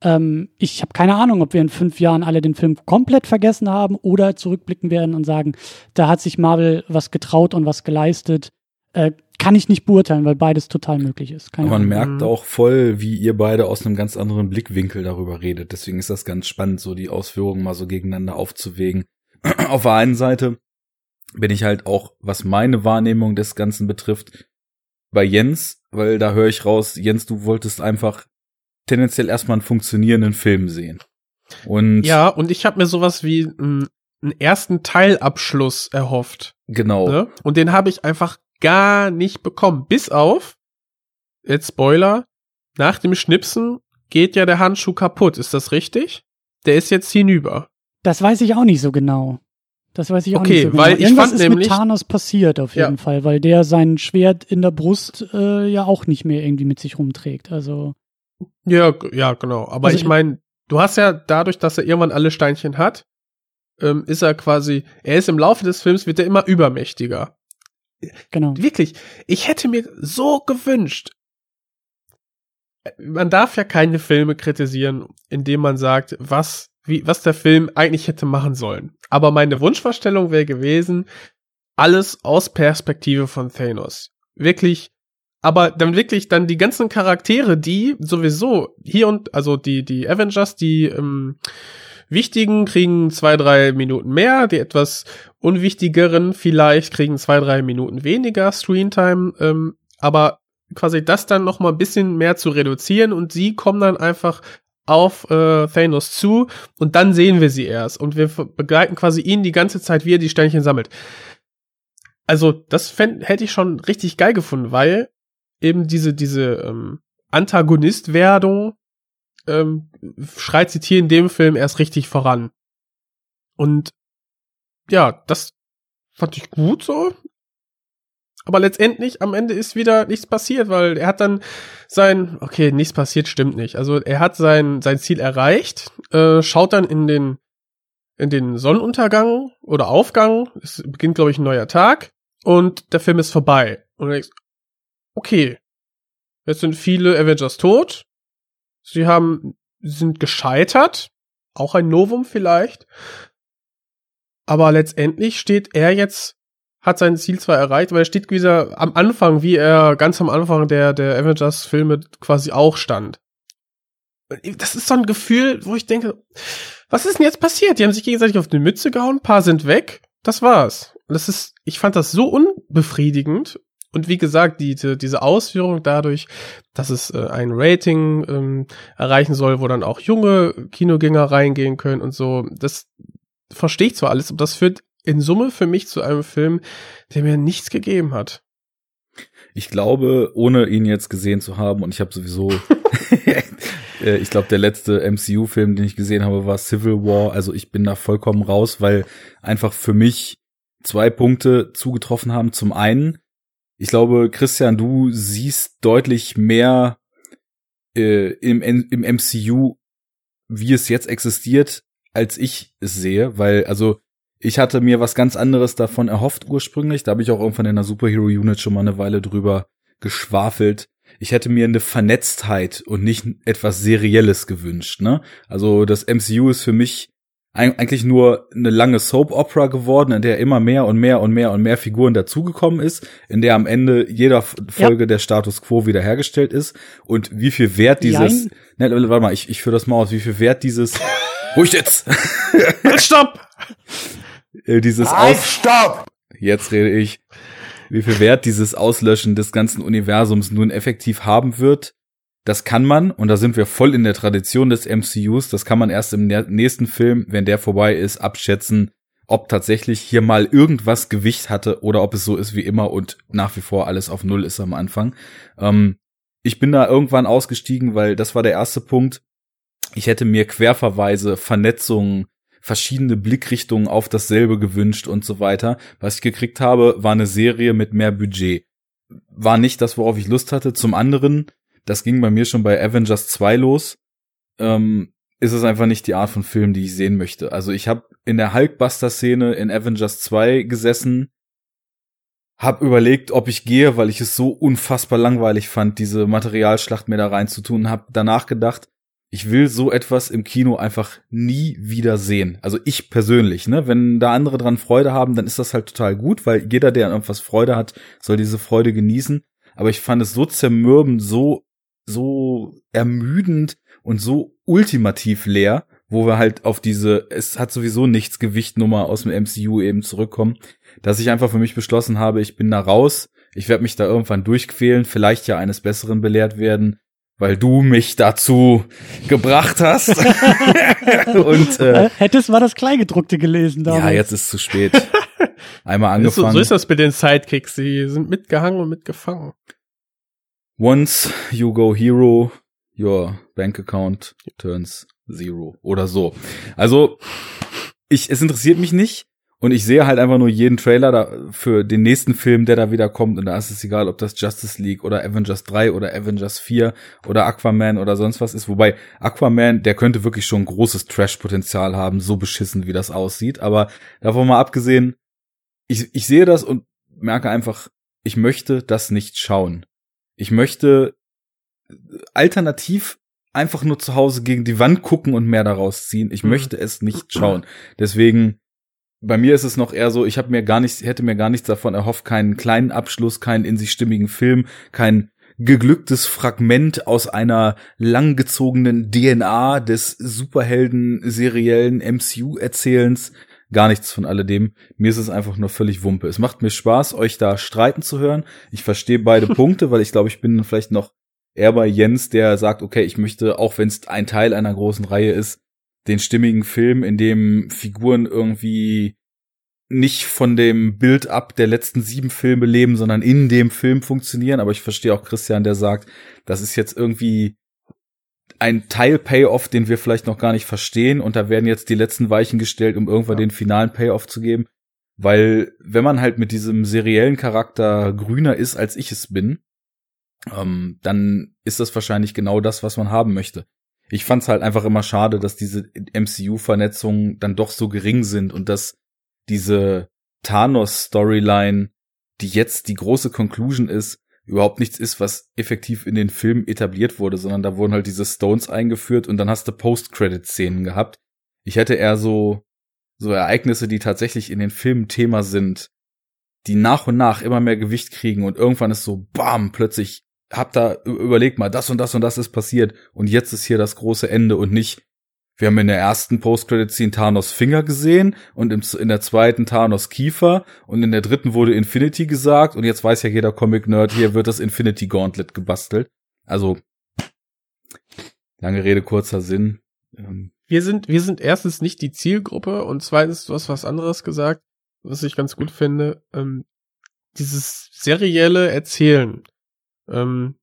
S1: Ähm, ich habe keine Ahnung, ob wir in fünf Jahren alle den Film komplett vergessen haben oder zurückblicken werden und sagen, da hat sich Marvel was getraut und was geleistet. Äh, kann ich nicht beurteilen, weil beides total möglich ist.
S3: Keine man Ahnung. merkt mhm. auch voll, wie ihr beide aus einem ganz anderen Blickwinkel darüber redet. Deswegen ist das ganz spannend, so die Ausführungen mal so gegeneinander aufzuwägen. [CLEARS THROAT] auf der einen Seite bin ich halt auch, was meine Wahrnehmung des Ganzen betrifft, bei Jens, weil da höre ich raus, Jens, du wolltest einfach tendenziell erstmal einen funktionierenden Film sehen. Und
S4: ja, und ich habe mir sowas wie einen, einen ersten Teilabschluss erhofft.
S3: Genau. Ne?
S4: Und den habe ich einfach gar nicht bekommen. Bis auf, jetzt Spoiler, nach dem Schnipsen geht ja der Handschuh kaputt. Ist das richtig? Der ist jetzt hinüber.
S1: Das weiß ich auch nicht so genau. Das weiß ich auch
S4: okay,
S1: nicht so
S4: genau. Weil
S1: ich
S4: fand ist
S1: nämlich, mit Thanos passiert auf jeden ja. Fall, weil der sein Schwert in der Brust äh, ja auch nicht mehr irgendwie mit sich rumträgt. Also
S4: ja, ja, genau. Aber also ich meine, du hast ja dadurch, dass er irgendwann alle Steinchen hat, ähm, ist er quasi, er ist im Laufe des Films wird er immer übermächtiger.
S1: Genau.
S4: Wirklich, ich hätte mir so gewünscht. Man darf ja keine Filme kritisieren, indem man sagt, was wie, was der Film eigentlich hätte machen sollen. Aber meine Wunschvorstellung wäre gewesen, alles aus Perspektive von Thanos. Wirklich, aber dann wirklich dann die ganzen Charaktere, die sowieso hier und, also die, die Avengers, die, ähm, wichtigen kriegen zwei, drei Minuten mehr, die etwas unwichtigeren vielleicht kriegen zwei, drei Minuten weniger Screentime, ähm, aber quasi das dann noch mal ein bisschen mehr zu reduzieren und sie kommen dann einfach auf äh, Thanos zu und dann sehen wir sie erst und wir begleiten quasi ihn die ganze Zeit, wie er die Sternchen sammelt. Also das fänd, hätte ich schon richtig geil gefunden, weil eben diese diese ähm, Antagonistwerdung ähm, schreitet hier in dem Film erst richtig voran. Und ja, das fand ich gut so. Aber letztendlich am Ende ist wieder nichts passiert, weil er hat dann sein, okay, nichts passiert, stimmt nicht. Also er hat sein, sein Ziel erreicht, äh, schaut dann in den, in den Sonnenuntergang oder Aufgang, es beginnt, glaube ich, ein neuer Tag und der Film ist vorbei. Und er denkt, okay, jetzt sind viele Avengers tot, sie haben, sind gescheitert, auch ein Novum vielleicht, aber letztendlich steht er jetzt hat sein Ziel zwar erreicht, aber er steht wieder am Anfang, wie er ganz am Anfang der, der Avengers-Filme quasi auch stand. Das ist so ein Gefühl, wo ich denke, was ist denn jetzt passiert? Die haben sich gegenseitig auf die Mütze gehauen, ein paar sind weg, das war's. Und das ist, ich fand das so unbefriedigend. Und wie gesagt, die, die, diese Ausführung dadurch, dass es äh, ein Rating ähm, erreichen soll, wo dann auch junge Kinogänger reingehen können und so, das verstehe ich zwar alles, aber das führt in Summe für mich zu einem Film, der mir nichts gegeben hat.
S3: Ich glaube, ohne ihn jetzt gesehen zu haben, und ich habe sowieso, [LAUGHS] äh, ich glaube, der letzte MCU-Film, den ich gesehen habe, war Civil War. Also ich bin da vollkommen raus, weil einfach für mich zwei Punkte zugetroffen haben. Zum einen, ich glaube, Christian, du siehst deutlich mehr äh, im, im MCU, wie es jetzt existiert, als ich es sehe, weil also ich hatte mir was ganz anderes davon erhofft ursprünglich. Da habe ich auch irgendwann in der Superhero Unit schon mal eine Weile drüber geschwafelt. Ich hätte mir eine Vernetztheit und nicht etwas Serielles gewünscht. Ne? Also das MCU ist für mich eigentlich nur eine lange Soap Opera geworden, in der immer mehr und mehr und mehr und mehr Figuren dazugekommen ist, in der am Ende jeder Folge ja. der Status quo wiederhergestellt ist und wie viel Wert dieses, ne, warte mal, ich, ich führe das mal aus, wie viel Wert dieses, [LAUGHS] ruhig jetzt,
S4: halt, stopp, [LAUGHS]
S3: äh, dieses
S5: halt, Aus stopp,
S3: jetzt rede ich, wie viel Wert dieses Auslöschen des ganzen Universums nun effektiv haben wird das kann man, und da sind wir voll in der Tradition des MCUs, das kann man erst im nächsten Film, wenn der vorbei ist, abschätzen, ob tatsächlich hier mal irgendwas Gewicht hatte oder ob es so ist wie immer und nach wie vor alles auf Null ist am Anfang. Ähm, ich bin da irgendwann ausgestiegen, weil das war der erste Punkt. Ich hätte mir Querverweise, Vernetzungen, verschiedene Blickrichtungen auf dasselbe gewünscht und so weiter. Was ich gekriegt habe, war eine Serie mit mehr Budget. War nicht das, worauf ich Lust hatte. Zum anderen das ging bei mir schon bei Avengers 2 los, ähm, ist es einfach nicht die Art von Film, die ich sehen möchte. Also ich habe in der Hulkbuster-Szene in Avengers 2 gesessen, hab überlegt, ob ich gehe, weil ich es so unfassbar langweilig fand, diese Materialschlacht mir da reinzutun, hab danach gedacht, ich will so etwas im Kino einfach nie wieder sehen. Also ich persönlich, ne? Wenn da andere dran Freude haben, dann ist das halt total gut, weil jeder, der an irgendwas Freude hat, soll diese Freude genießen. Aber ich fand es so zermürbend, so so ermüdend und so ultimativ leer, wo wir halt auf diese, es hat sowieso nichts Gewichtnummer aus dem MCU eben zurückkommen, dass ich einfach für mich beschlossen habe, ich bin da raus, ich werde mich da irgendwann durchquälen, vielleicht ja eines Besseren belehrt werden, weil du mich dazu gebracht hast. [LAUGHS]
S1: und äh, hättest mal das Kleingedruckte gelesen
S3: damals. Ja, jetzt ist zu spät. Einmal angefangen.
S4: So, so ist das mit den Sidekicks, sie sind mitgehangen und mitgefangen.
S3: Once you go hero, your bank account turns zero oder so. Also ich, es interessiert mich nicht und ich sehe halt einfach nur jeden Trailer da für den nächsten Film, der da wieder kommt und da ist es egal, ob das Justice League oder Avengers 3 oder Avengers 4 oder Aquaman oder sonst was ist. Wobei Aquaman, der könnte wirklich schon großes Trash-Potenzial haben, so beschissen wie das aussieht. Aber davon mal abgesehen, ich, ich sehe das und merke einfach, ich möchte das nicht schauen. Ich möchte alternativ einfach nur zu Hause gegen die Wand gucken und mehr daraus ziehen. Ich mhm. möchte es nicht schauen. Deswegen bei mir ist es noch eher so, ich habe mir gar nichts, hätte mir gar nichts davon erhofft, keinen kleinen Abschluss, keinen in sich stimmigen Film, kein geglücktes Fragment aus einer langgezogenen DNA des Superhelden seriellen MCU-Erzählens. Gar nichts von alledem. Mir ist es einfach nur völlig Wumpe. Es macht mir Spaß, euch da streiten zu hören. Ich verstehe beide [LAUGHS] Punkte, weil ich glaube, ich bin vielleicht noch eher bei Jens, der sagt, okay, ich möchte, auch wenn es ein Teil einer großen Reihe ist, den stimmigen Film, in dem Figuren irgendwie nicht von dem Bild ab der letzten sieben Filme leben, sondern in dem Film funktionieren. Aber ich verstehe auch Christian, der sagt, das ist jetzt irgendwie ein Teil Payoff, den wir vielleicht noch gar nicht verstehen. Und da werden jetzt die letzten Weichen gestellt, um irgendwann ja. den finalen Payoff zu geben. Weil wenn man halt mit diesem seriellen Charakter grüner ist, als ich es bin, ähm, dann ist das wahrscheinlich genau das, was man haben möchte. Ich fand's halt einfach immer schade, dass diese MCU-Vernetzungen dann doch so gering sind und dass diese Thanos-Storyline, die jetzt die große Conclusion ist, überhaupt nichts ist, was effektiv in den Filmen etabliert wurde, sondern da wurden halt diese Stones eingeführt und dann hast du Post-Credit-Szenen gehabt. Ich hätte eher so, so Ereignisse, die tatsächlich in den Filmen Thema sind, die nach und nach immer mehr Gewicht kriegen und irgendwann ist so, bam, plötzlich hab da überlegt mal, das und das und das ist passiert und jetzt ist hier das große Ende und nicht, wir haben in der ersten Post-Credit-Scene Thanos Finger gesehen und in der zweiten Thanos Kiefer und in der dritten wurde Infinity gesagt und jetzt weiß ja jeder Comic-Nerd, hier wird das Infinity Gauntlet gebastelt. Also, lange Rede, kurzer Sinn.
S4: Ähm, wir sind, wir sind erstens nicht die Zielgruppe und zweitens, du hast was anderes gesagt, was ich ganz gut finde. Ähm, dieses serielle Erzählen ähm,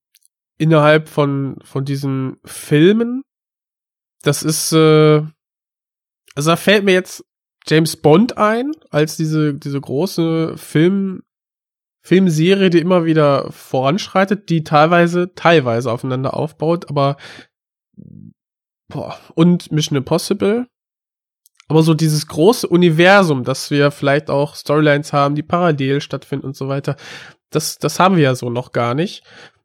S4: innerhalb von, von diesen Filmen, das ist, äh, also da fällt mir jetzt James Bond ein, als diese, diese große Film, Filmserie, die immer wieder voranschreitet, die teilweise, teilweise aufeinander aufbaut, aber, boah, und Mission Impossible. Aber so dieses große Universum, dass wir vielleicht auch Storylines haben, die parallel stattfinden und so weiter, das, das haben wir ja so noch gar nicht.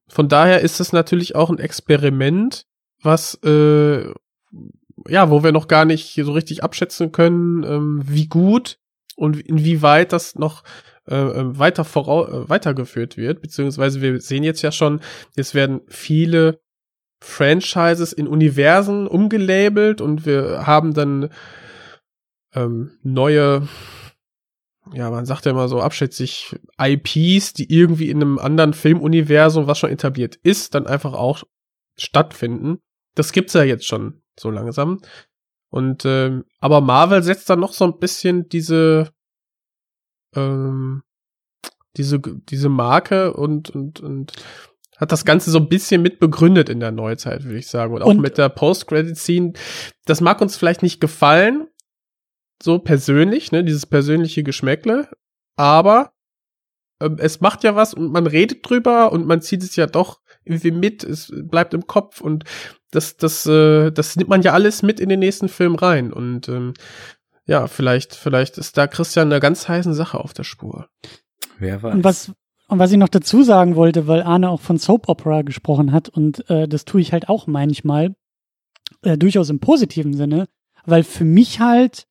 S4: Von daher ist es natürlich auch ein Experiment, was äh, ja, wo wir noch gar nicht so richtig abschätzen können, ähm, wie gut und inwieweit das noch äh, ähm, weiter vorau äh, weitergeführt wird, beziehungsweise wir sehen jetzt ja schon, es werden viele Franchises in Universen umgelabelt und wir haben dann ähm, neue ja, man sagt ja immer so abschätzig IPs, die irgendwie in einem anderen Filmuniversum, was schon etabliert ist, dann einfach auch stattfinden. Das gibt's ja jetzt schon so langsam. Und ähm, aber Marvel setzt dann noch so ein bisschen diese ähm, diese diese Marke und und und hat das Ganze so ein bisschen mit begründet in der Neuzeit, würde ich sagen. Und auch und mit der Post-Credit-Scene. Das mag uns vielleicht nicht gefallen, so persönlich, ne, dieses persönliche Geschmäckle, aber ähm, es macht ja was und man redet drüber und man zieht es ja doch irgendwie mit, es bleibt im Kopf und das, das, äh, das nimmt man ja alles mit in den nächsten Film rein und ähm, ja, vielleicht, vielleicht ist da Christian eine ganz heißen Sache auf der Spur.
S1: Wer weiß. Und was, und was ich noch dazu sagen wollte, weil Arne auch von Soap Opera gesprochen hat und äh, das tue ich halt auch manchmal, äh, durchaus im positiven Sinne, weil für mich halt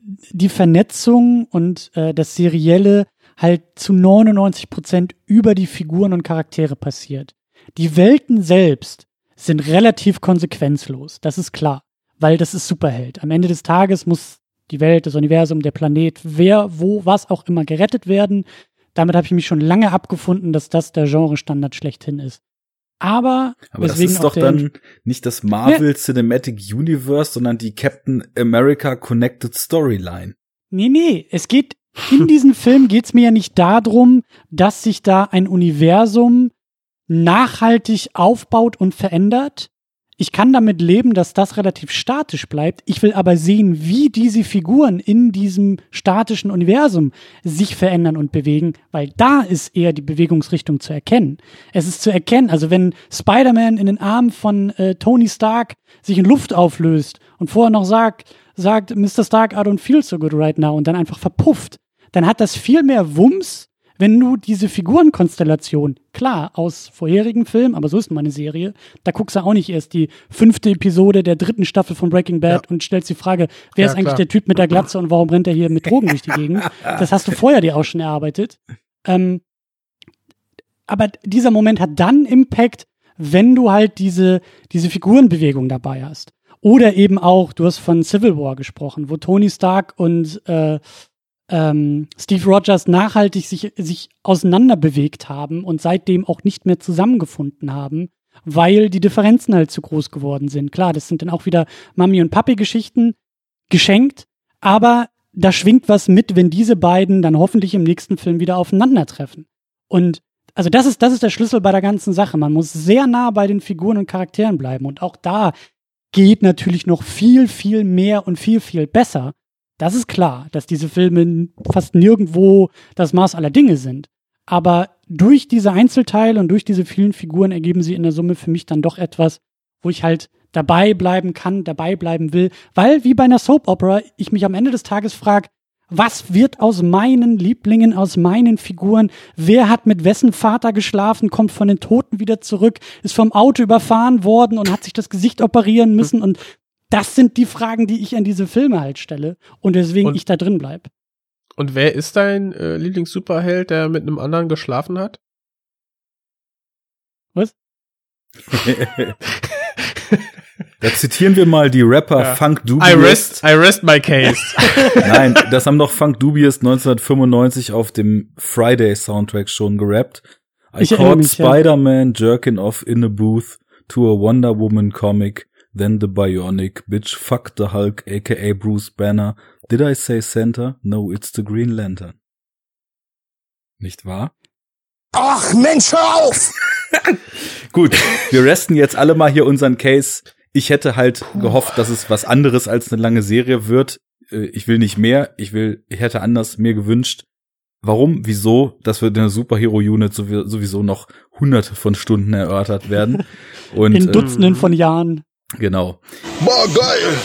S1: die Vernetzung und äh, das Serielle halt zu 99 Prozent über die Figuren und Charaktere passiert. Die Welten selbst sind relativ konsequenzlos, das ist klar, weil das ist Superheld. Am Ende des Tages muss die Welt, das Universum, der Planet, wer, wo, was auch immer gerettet werden. Damit habe ich mich schon lange abgefunden, dass das der Genre-Standard schlechthin ist. Aber,
S3: Aber das ist doch dann nicht das Marvel ja. Cinematic Universe, sondern die Captain America Connected Storyline.
S1: Nee, nee, es geht, in [LAUGHS] diesem Film geht's mir ja nicht darum, dass sich da ein Universum nachhaltig aufbaut und verändert, ich kann damit leben, dass das relativ statisch bleibt. Ich will aber sehen, wie diese Figuren in diesem statischen Universum sich verändern und bewegen, weil da ist eher die Bewegungsrichtung zu erkennen. Es ist zu erkennen, also wenn Spider-Man in den Armen von äh, Tony Stark sich in Luft auflöst und vorher noch sagt, sagt Mr. Stark, I don't feel so good right now und dann einfach verpufft, dann hat das viel mehr Wumms, wenn du diese Figurenkonstellation, klar, aus vorherigen Filmen, aber so ist meine Serie, da guckst du auch nicht erst die fünfte Episode der dritten Staffel von Breaking Bad ja. und stellst die Frage, wer ja, ist eigentlich klar. der Typ mit der Glatze und warum rennt er hier mit Drogen durch die Gegend? [LAUGHS] Das hast du vorher dir auch schon erarbeitet. Ähm, aber dieser Moment hat dann Impact, wenn du halt diese, diese Figurenbewegung dabei hast. Oder eben auch, du hast von Civil War gesprochen, wo Tony Stark und äh, ähm, Steve Rogers nachhaltig sich, sich auseinander bewegt haben und seitdem auch nicht mehr zusammengefunden haben, weil die Differenzen halt zu groß geworden sind. Klar, das sind dann auch wieder Mami- und Papi-Geschichten geschenkt, aber da schwingt was mit, wenn diese beiden dann hoffentlich im nächsten Film wieder aufeinandertreffen. Und also das ist, das ist der Schlüssel bei der ganzen Sache. Man muss sehr nah bei den Figuren und Charakteren bleiben. Und auch da geht natürlich noch viel, viel mehr und viel, viel besser. Das ist klar, dass diese Filme fast nirgendwo das Maß aller Dinge sind. Aber durch diese Einzelteile und durch diese vielen Figuren ergeben sie in der Summe für mich dann doch etwas, wo ich halt dabei bleiben kann, dabei bleiben will, weil wie bei einer Soap Opera ich mich am Ende des Tages frage, was wird aus meinen Lieblingen, aus meinen Figuren? Wer hat mit wessen Vater geschlafen, kommt von den Toten wieder zurück, ist vom Auto überfahren worden und hat sich das Gesicht operieren müssen? Und das sind die Fragen, die ich an diese Filme halt stelle und deswegen
S4: Und-
S1: ich da drin bleib.
S4: Und wer ist dein äh, Lieblings-Superheld, der mit einem anderen geschlafen hat?
S1: Was? [LAUGHS]
S3: Da zitieren wir mal die Rapper
S4: Ja.
S3: Funk
S4: I
S3: Dubious.
S4: rest, I rest my case. [LAUGHS]
S3: Nein, [LAUGHS] das haben doch Funk Dubious 1995 auf dem Friday Soundtrack schon gerappt. I
S1: Ich
S3: caught
S1: mich, ja.
S3: Spider-Man jerking off in a booth to a Wonder Woman comic, then the Bionic bitch fucked the Hulk aka Bruce Banner. Did I say Santa? No, it's the Green Lantern. Nicht wahr?
S5: Ach, Mensch, hör auf! [LAUGHS]
S3: Gut, wir resten jetzt alle mal hier unseren Case. Ich hätte halt gehofft, dass es was anderes als eine lange Serie wird. Äh, Ich will nicht mehr. Ich will, ich hätte anders mir gewünscht. Warum? Wieso? Das wird in der Superhero-Unit sowie- sowieso noch hunderte von Stunden erörtert werden. [LAUGHS] Und
S1: In
S3: äh,
S1: Dutzenden von Jahren.
S3: Genau.
S5: Boah, geil!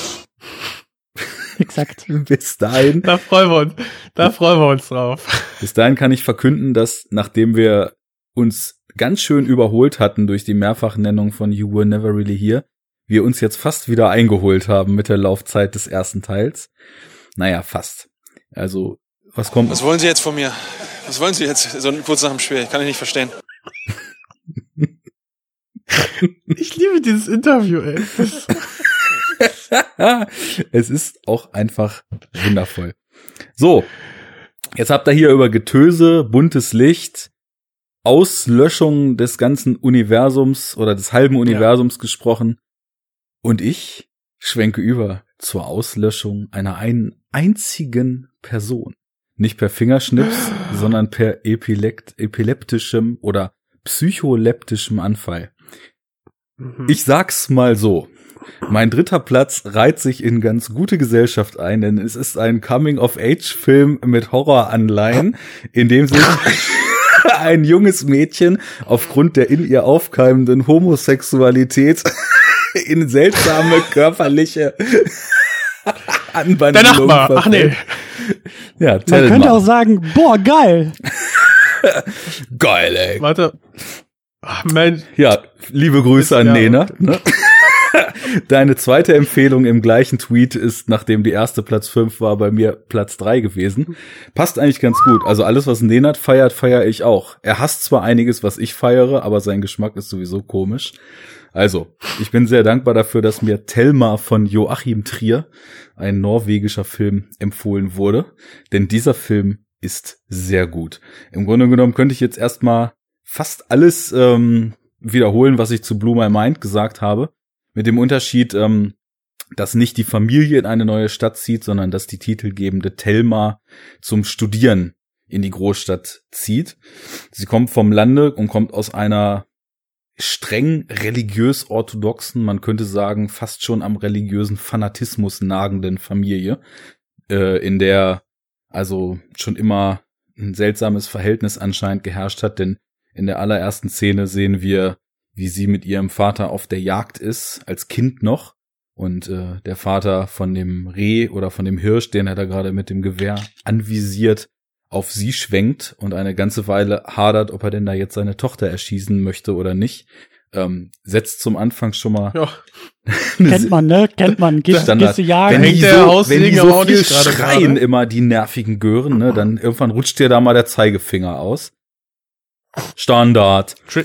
S1: Exakt. [LAUGHS]
S3: Bis dahin,
S4: da freuen wir uns, da freuen wir uns drauf.
S3: bis dahin kann ich verkünden, dass nachdem wir uns ganz schön überholt hatten durch die Mehrfachnennung von You Were Never Really Here, wir uns jetzt fast wieder eingeholt haben mit der Laufzeit des ersten Teils. Naja, fast. Also, was kommt?
S7: Was wollen Sie jetzt von mir? Was wollen Sie jetzt so kurz nach dem Spiel? Kann ich nicht verstehen.
S4: Ich liebe dieses Interview, ey. [LAUGHS]
S3: Es ist auch einfach wundervoll. So, jetzt habt ihr hier über Getöse, buntes Licht, Auslöschung des ganzen Universums oder des halben Universums gesprochen. Und ich schwenke über zur Auslöschung einer einen einzigen Person. Nicht per Fingerschnips, [GASPS] sondern per epilekt, epileptischem oder psycholeptischem Anfall.
S4: Mhm.
S3: Ich sag's mal so. Mein dritter Platz reiht sich in ganz gute Gesellschaft ein, denn es ist ein Coming-of-Age-Film mit Horroranleihen, in dem sich [LAUGHS] ein junges Mädchen aufgrund der in ihr aufkeimenden Homosexualität [LAUGHS] in seltsame körperliche
S4: Der [LAUGHS]
S3: Anwandlungen
S4: Nachbar. Ach nee.
S3: verfällt. Ja,
S1: Man könnte
S3: mal.
S1: auch sagen, boah, geil.
S3: Geil, ey.
S4: Warte. Ach, Mensch.
S3: Ja, liebe Grüße an
S4: Ja.
S3: Nena. Ne? [LAUGHS] Deine zweite Empfehlung im gleichen Tweet ist, nachdem die erste Platz 5 war, bei mir Platz 3 gewesen. Passt eigentlich ganz gut. Also alles, was Nenad feiert, feiere ich auch. Er hasst zwar einiges, was ich feiere, aber sein Geschmack ist sowieso komisch. Also, ich bin sehr dankbar dafür, dass mir Telma von Joachim Trier, ein norwegischer Film, empfohlen wurde. Denn dieser Film ist sehr gut. Im Grunde genommen könnte ich jetzt erstmal fast alles ähm, wiederholen, was ich zu Blue My Mind gesagt habe. Mit dem Unterschied, ähm, dass nicht die Familie in eine neue Stadt zieht, sondern dass die titelgebende Thelma zum Studieren in die Großstadt zieht. Sie kommt vom Lande und kommt aus einer streng religiös orthodoxen, man könnte sagen, fast schon am religiösen Fanatismus nagenden Familie, äh, in der also schon immer ein seltsames Verhältnis anscheinend geherrscht hat, denn in der allerersten Szene sehen wir, wie sie mit ihrem Vater auf der Jagd ist, als Kind noch. Und äh, der Vater von dem Reh oder von dem Hirsch, den er da gerade mit dem Gewehr anvisiert, auf sie schwenkt und eine ganze Weile hadert, ob er denn da jetzt seine Tochter erschießen möchte oder nicht. Ähm, setzt zum Anfang schon mal
S4: Ja. [LAUGHS]
S1: Kennt man, ne? Kennt man. Gehst,
S3: Standard.
S1: gehst du jagen.
S3: wenn die so, wenn die
S4: aber
S3: so
S4: auch
S3: viel schreien
S4: gerade.
S3: immer die nervigen Gören, ne, dann irgendwann rutscht dir da mal der Zeigefinger aus. Standard.
S4: Tri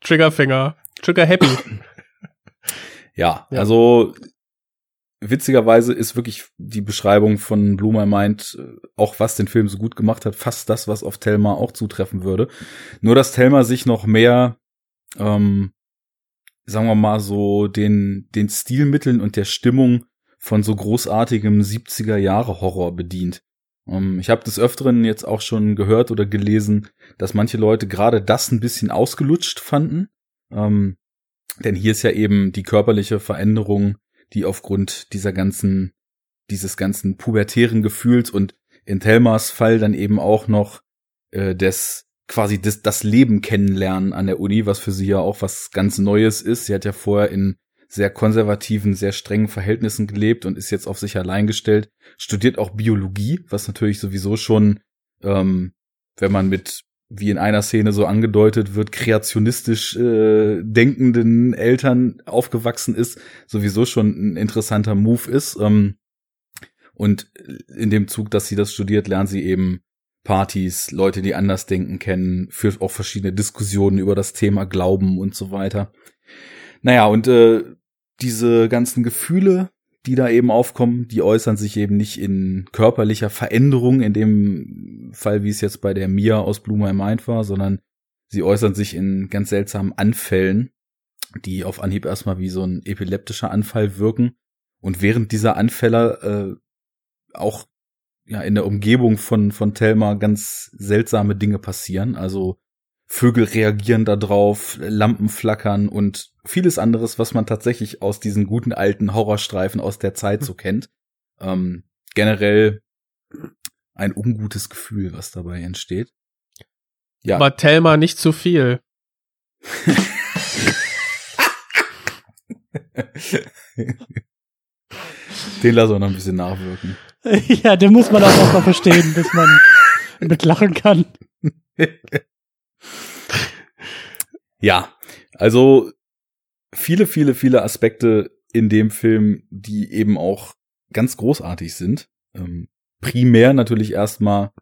S4: Triggerfinger. Trigger Happy. [CLEARS THROAT]
S3: Ja,
S4: Ja.
S3: also witzigerweise ist wirklich die Beschreibung von Blue My Mind, äh, auch was den Film so gut gemacht hat, fast das, was auf Thelma auch zutreffen würde. Nur, dass Thelma sich noch mehr, ähm, sagen wir mal so, den, den Stilmitteln und der Stimmung von so großartigem 70er Jahre Horror bedient. Ähm, ich habe des Öfteren jetzt auch schon gehört oder gelesen, dass manche Leute gerade das ein bisschen ausgelutscht fanden. Ähm, denn hier ist ja eben die körperliche Veränderung, die aufgrund dieser ganzen, dieses ganzen pubertären Gefühls und in Thelmas Fall dann eben auch noch äh, des quasi das, das Leben kennenlernen an der Uni, was für sie ja auch was ganz Neues ist. Sie hat ja vorher in sehr konservativen, sehr strengen Verhältnissen gelebt und ist jetzt auf sich allein gestellt, studiert auch Biologie, was natürlich sowieso schon, ähm, wenn man mit wie in einer Szene so angedeutet wird, kreationistisch äh, denkenden Eltern aufgewachsen ist, sowieso schon ein interessanter Move ist. Ähm, und in dem Zug, dass sie das studiert, lernt sie eben Partys, Leute, die anders denken, kennen, führt auch verschiedene Diskussionen über das Thema Glauben und so weiter. Naja, und äh, diese ganzen Gefühle, die da eben aufkommen, die äußern sich eben nicht in körperlicher Veränderung, in dem Fall, wie es jetzt bei der Mia aus Blue My Mind war, sondern sie äußern sich in ganz seltsamen Anfällen, die auf Anhieb erstmal wie so ein epileptischer Anfall wirken. Und während dieser Anfälle äh, auch ja in der Umgebung von von Thelma ganz seltsame Dinge passieren. Also Vögel reagieren da drauf, Lampen flackern und vieles anderes, was man tatsächlich aus diesen guten alten Horrorstreifen aus der Zeit so kennt. Ähm, generell ein ungutes Gefühl, was dabei entsteht. Ja,
S4: Aber Thelma nicht zu viel. [LAUGHS]
S3: den lassen wir noch ein bisschen nachwirken. [LAUGHS]
S1: ja, den muss man auch erstmal verstehen, bis man mitlachen kann. [LAUGHS]
S3: Ja, also viele, viele, viele Aspekte in dem Film, die eben auch ganz großartig sind. Ähm, primär natürlich erstmal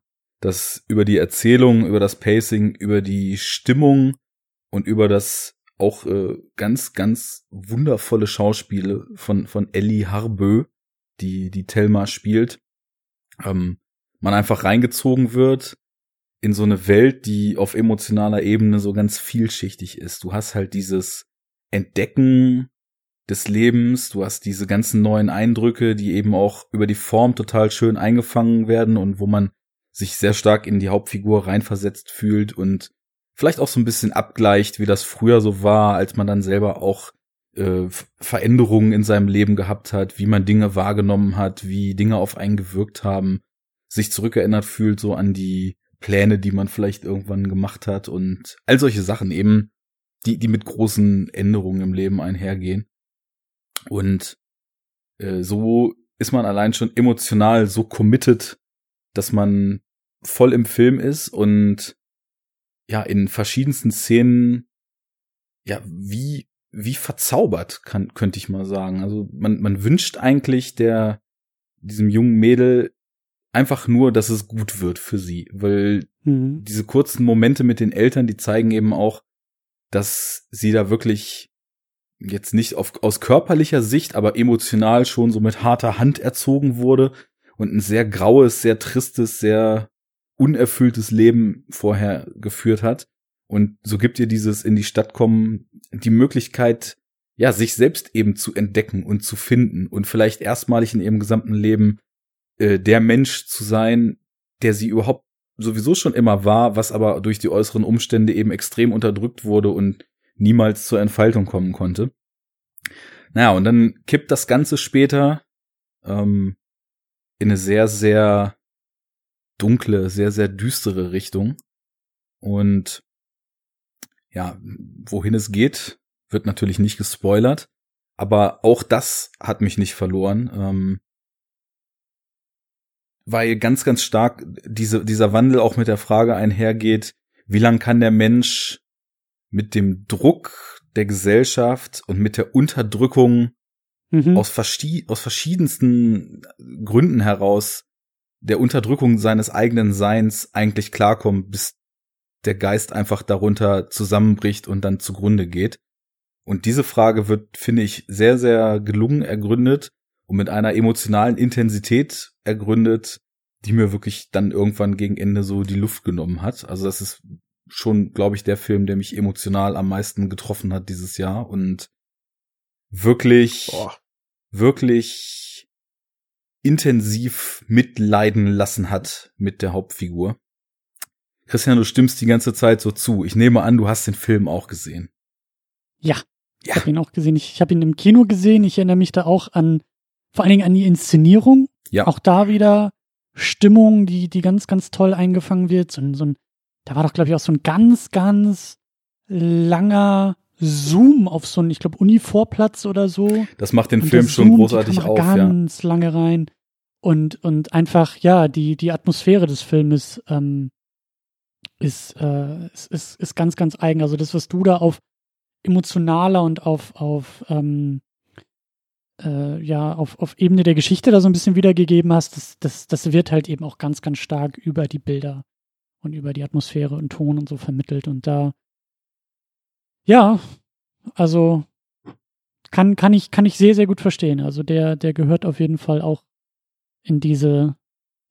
S3: das über die Erzählung, über das Pacing, über die Stimmung und über das auch äh, ganz, ganz wundervolle Schauspiele von, von Ellie Harbö, die, die Thelma spielt. Ähm, man einfach reingezogen wird in so eine Welt, die auf emotionaler Ebene so ganz vielschichtig ist. Du hast halt dieses Entdecken des Lebens, du hast diese ganzen neuen Eindrücke, die eben auch über die Form total schön eingefangen werden und wo man sich sehr stark in die Hauptfigur reinversetzt fühlt und vielleicht auch so ein bisschen abgleicht, wie das früher so war, als man dann selber auch äh, Veränderungen in seinem Leben gehabt hat, wie man Dinge wahrgenommen hat, wie Dinge auf einen gewirkt haben, sich zurückerinnert fühlt so an die Pläne, die man vielleicht irgendwann gemacht hat und all solche Sachen eben, die, die mit großen Änderungen im Leben einhergehen. Und äh, so ist man allein schon emotional so committed, dass man voll im Film ist und ja, in verschiedensten Szenen, ja, wie, wie verzaubert, kann, könnte ich mal sagen. Also man, man wünscht eigentlich der, diesem jungen Mädel einfach nur, dass es gut wird für sie, weil
S1: Mhm.
S3: diese kurzen Momente mit den Eltern, die zeigen eben auch, dass sie da wirklich jetzt nicht auf, aus körperlicher Sicht, aber emotional schon so mit harter Hand erzogen wurde und ein sehr graues, sehr tristes, sehr unerfülltes Leben vorher geführt hat. Und so gibt ihr dieses in die Stadt kommen die Möglichkeit, ja, sich selbst eben zu entdecken und zu finden und vielleicht erstmalig in ihrem gesamten Leben äh, der Mensch zu sein, der sie überhaupt sowieso schon immer war, was aber durch die äußeren Umstände eben extrem unterdrückt wurde und niemals zur Entfaltung kommen konnte. Naja, und dann kippt das Ganze später ähm, in eine sehr, sehr dunkle, sehr, sehr düstere Richtung. Und ja, wohin es geht, wird natürlich nicht gespoilert. Aber auch das hat mich nicht verloren. Ähm, weil ganz, ganz stark diese, dieser Wandel auch mit der Frage einhergeht, wie lang kann der Mensch mit dem Druck der Gesellschaft und mit der Unterdrückung
S1: Mhm.
S3: aus, aus verschiedensten Gründen heraus der Unterdrückung seines eigenen Seins eigentlich klarkommen, bis der Geist einfach darunter zusammenbricht und dann zugrunde geht. Und diese Frage wird, finde ich, sehr, sehr gelungen ergründet und mit einer emotionalen Intensität ergründet, die mir wirklich dann irgendwann gegen Ende so die Luft genommen hat. Also das ist schon, glaube ich, der Film, der mich emotional am meisten getroffen hat dieses Jahr und wirklich,
S4: Boah.
S3: wirklich intensiv mitleiden lassen hat mit der Hauptfigur. Christian, du stimmst die ganze Zeit so zu. Ich nehme an, du hast den Film auch gesehen.
S1: Ja, ich
S3: Ja.
S1: habe ihn auch gesehen. Ich, ich habe ihn im Kino gesehen. Ich erinnere mich da auch an, vor allen Dingen an die Inszenierung.
S3: Ja.
S1: Auch da wieder Stimmung, die, die ganz, ganz toll eingefangen wird. So, ein- so ein, da war doch, glaube ich, auch so ein ganz, ganz langer Zoom auf so einen, ich glaube, Univorplatz oder so.
S3: Das macht den
S1: Und
S3: Film schon
S1: zoomt die
S3: großartig auf, ja.
S1: ganz lange rein. Und, und einfach, ja, die, die Atmosphäre des Filmes ähm, ist, äh, ist, ist, ist ganz, ganz eigen. Also das, was du da auf emotionaler und auf, auf ähm, äh, ja, auf, auf Ebene der Geschichte da so ein bisschen wiedergegeben hast, das, das, das wird halt eben auch ganz, ganz stark über die Bilder und über die Atmosphäre und Ton und so vermittelt. Und da, ja, also kann, kann ich, kann ich sehr, sehr gut verstehen. Also der, der gehört auf jeden Fall auch in diese,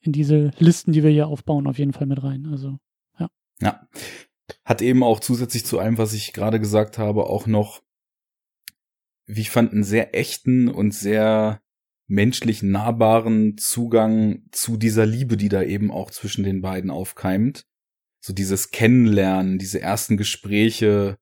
S1: in diese Listen, die wir hier aufbauen, auf jeden Fall mit rein. Also,
S3: Ja. Hat eben auch zusätzlich zu allem, was ich gerade gesagt habe, auch noch, wie ich fand, einen sehr echten und sehr menschlich nahbaren Zugang zu dieser Liebe, die da eben auch zwischen den beiden aufkeimt. So dieses Kennenlernen, diese ersten Gespräche,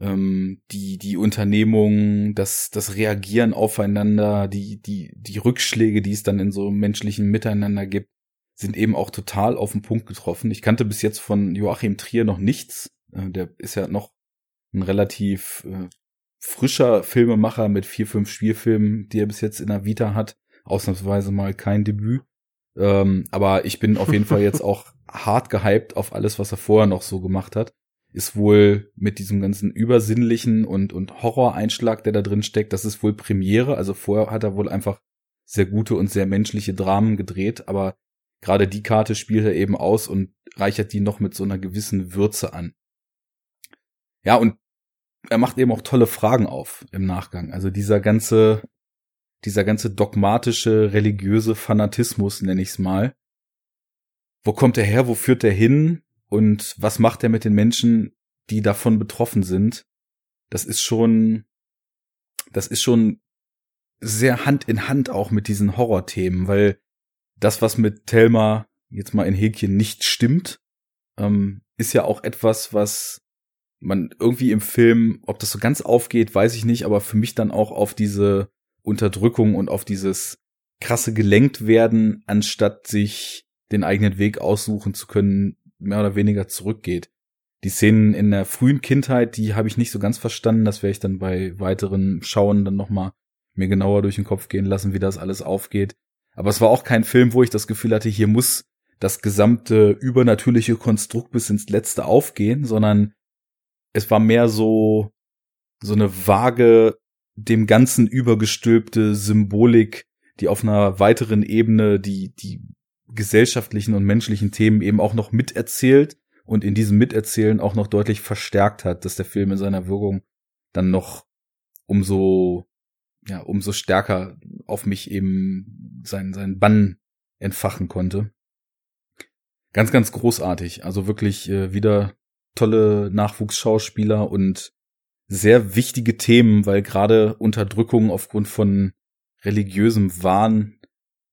S3: ähm, die, die Unternehmungen, das, das Reagieren aufeinander, die, die, die Rückschläge, die es dann in so menschlichen Miteinander gibt sind eben auch total auf den Punkt getroffen. Ich kannte bis jetzt von Joachim Trier noch nichts. Äh, Der ist ja noch ein relativ äh, frischer Filmemacher mit vier, fünf Spielfilmen, die er bis jetzt in der Vita hat. Ausnahmsweise mal kein Debüt. Ähm, aber ich bin auf jeden Fall jetzt [LAUGHS] auch hart gehypt auf alles, was er vorher noch so gemacht hat. Ist wohl mit diesem ganzen übersinnlichen und, und Horror-Einschlag, der da drin steckt, das ist wohl Premiere. Also vorher hat er wohl einfach sehr gute und sehr menschliche Dramen gedreht, aber gerade die Karte spielt er eben aus und reichert die noch mit so einer gewissen Würze an. Ja, und er macht eben auch tolle Fragen auf im Nachgang. Also dieser ganze, dieser ganze dogmatische, religiöse Fanatismus, nenne ich es mal. Wo kommt er her? Wo führt er hin? Und was macht er mit den Menschen, die davon betroffen sind? Das ist schon, das ist schon sehr Hand in Hand auch mit diesen Horrorthemen, weil das, was mit Thelma jetzt mal in Häkchen nicht stimmt, ähm, ist ja auch etwas, was man irgendwie im Film, ob das so ganz aufgeht, weiß ich nicht, aber für mich dann auch auf diese Unterdrückung und auf dieses krasse gelenkt werden, anstatt sich den eigenen Weg aussuchen zu können, mehr oder weniger zurückgeht. Die Szenen in der frühen Kindheit, die habe ich nicht so ganz verstanden. Das werde ich dann bei weiteren Schauen dann nochmal mir genauer durch den Kopf gehen lassen, wie das alles aufgeht. Aber es war auch kein Film, wo ich das Gefühl hatte, hier muss das gesamte übernatürliche Konstrukt bis ins Letzte aufgehen, sondern es war mehr so, so eine vage, dem Ganzen übergestülpte Symbolik, die auf einer weiteren Ebene die, die gesellschaftlichen und menschlichen Themen eben auch noch miterzählt und in diesem Miterzählen auch noch deutlich verstärkt hat, dass der Film in seiner Wirkung dann noch umso, ja, umso stärker auf mich eben seinen, seinen Bann entfachen konnte. Ganz, ganz großartig. Also wirklich äh, wieder tolle Nachwuchsschauspieler und sehr wichtige Themen, weil gerade Unterdrückung aufgrund von religiösem Wahn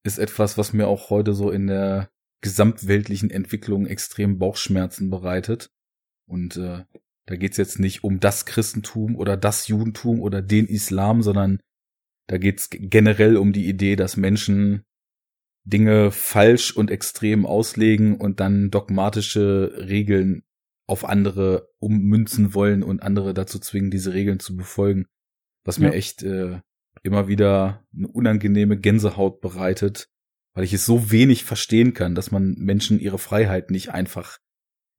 S3: ist etwas, was mir auch heute so in der gesamtweltlichen Entwicklung extrem Bauchschmerzen bereitet. Und äh, da geht's jetzt nicht um das Christentum oder das Judentum oder den Islam, sondern da geht's generell um die Idee, dass Menschen Dinge falsch und extrem auslegen und dann dogmatische Regeln auf andere ummünzen wollen und andere dazu zwingen, diese Regeln zu befolgen, was mir
S1: Ja.
S3: echt äh, immer wieder eine unangenehme Gänsehaut bereitet, weil ich es so wenig verstehen kann, dass man Menschen ihre Freiheit nicht einfach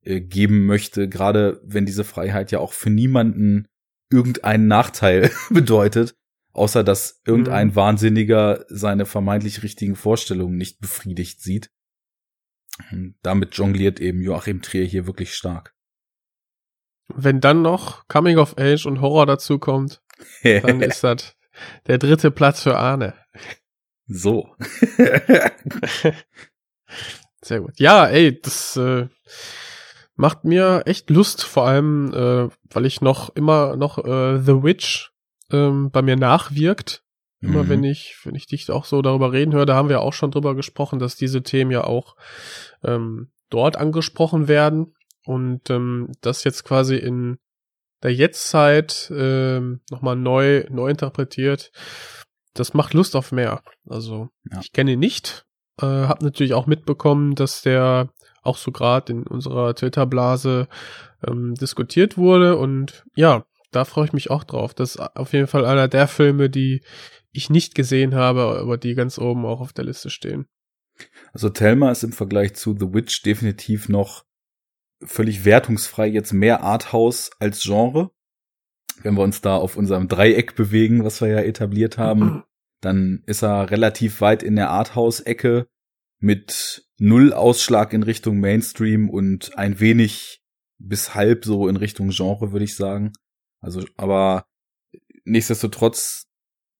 S3: äh, geben möchte, gerade wenn diese Freiheit ja auch für niemanden irgendeinen Nachteil [LAUGHS] bedeutet, außer dass irgendein
S4: Mhm.
S3: Wahnsinniger seine vermeintlich richtigen Vorstellungen nicht befriedigt sieht. Und damit jongliert eben Joachim Trier hier wirklich stark.
S4: Wenn dann noch Coming of Age und Horror dazu kommt, dann [LAUGHS] ist das der dritte Platz für Arne.
S3: so. [LAUGHS]
S4: Sehr gut. Ja, ey, das äh, macht mir echt Lust, vor allem, äh, weil ich noch immer noch äh, The Witch ähm, bei mir nachwirkt. Immer
S3: Mhm.
S4: wenn ich, wenn ich dich auch so darüber reden höre, da haben wir auch schon drüber gesprochen, dass diese Themen ja auch ähm, dort angesprochen werden und ähm, das jetzt quasi in der Jetztzeit ähm, nochmal neu, neu interpretiert. Das macht Lust auf mehr. Also
S3: Ja.
S4: ich kenne ihn nicht, äh, habe natürlich auch mitbekommen, dass der auch so gerade in unserer Twitter-Blase ähm, diskutiert wurde und ja, da freue ich mich auch drauf. Das ist auf jeden Fall einer der Filme, die ich nicht gesehen habe, aber die ganz oben auch auf der Liste stehen.
S3: Also Thelma ist im Vergleich zu The Witch definitiv noch völlig wertungsfrei jetzt mehr Arthouse als Genre. Wenn wir uns da auf unserem Dreieck bewegen, was wir ja etabliert haben, [CLEARS THROAT] dann ist er relativ weit in der Arthouse-Ecke mit null Ausschlag in Richtung Mainstream und ein wenig bis halb so in Richtung Genre, würde ich sagen. Also, aber nichtsdestotrotz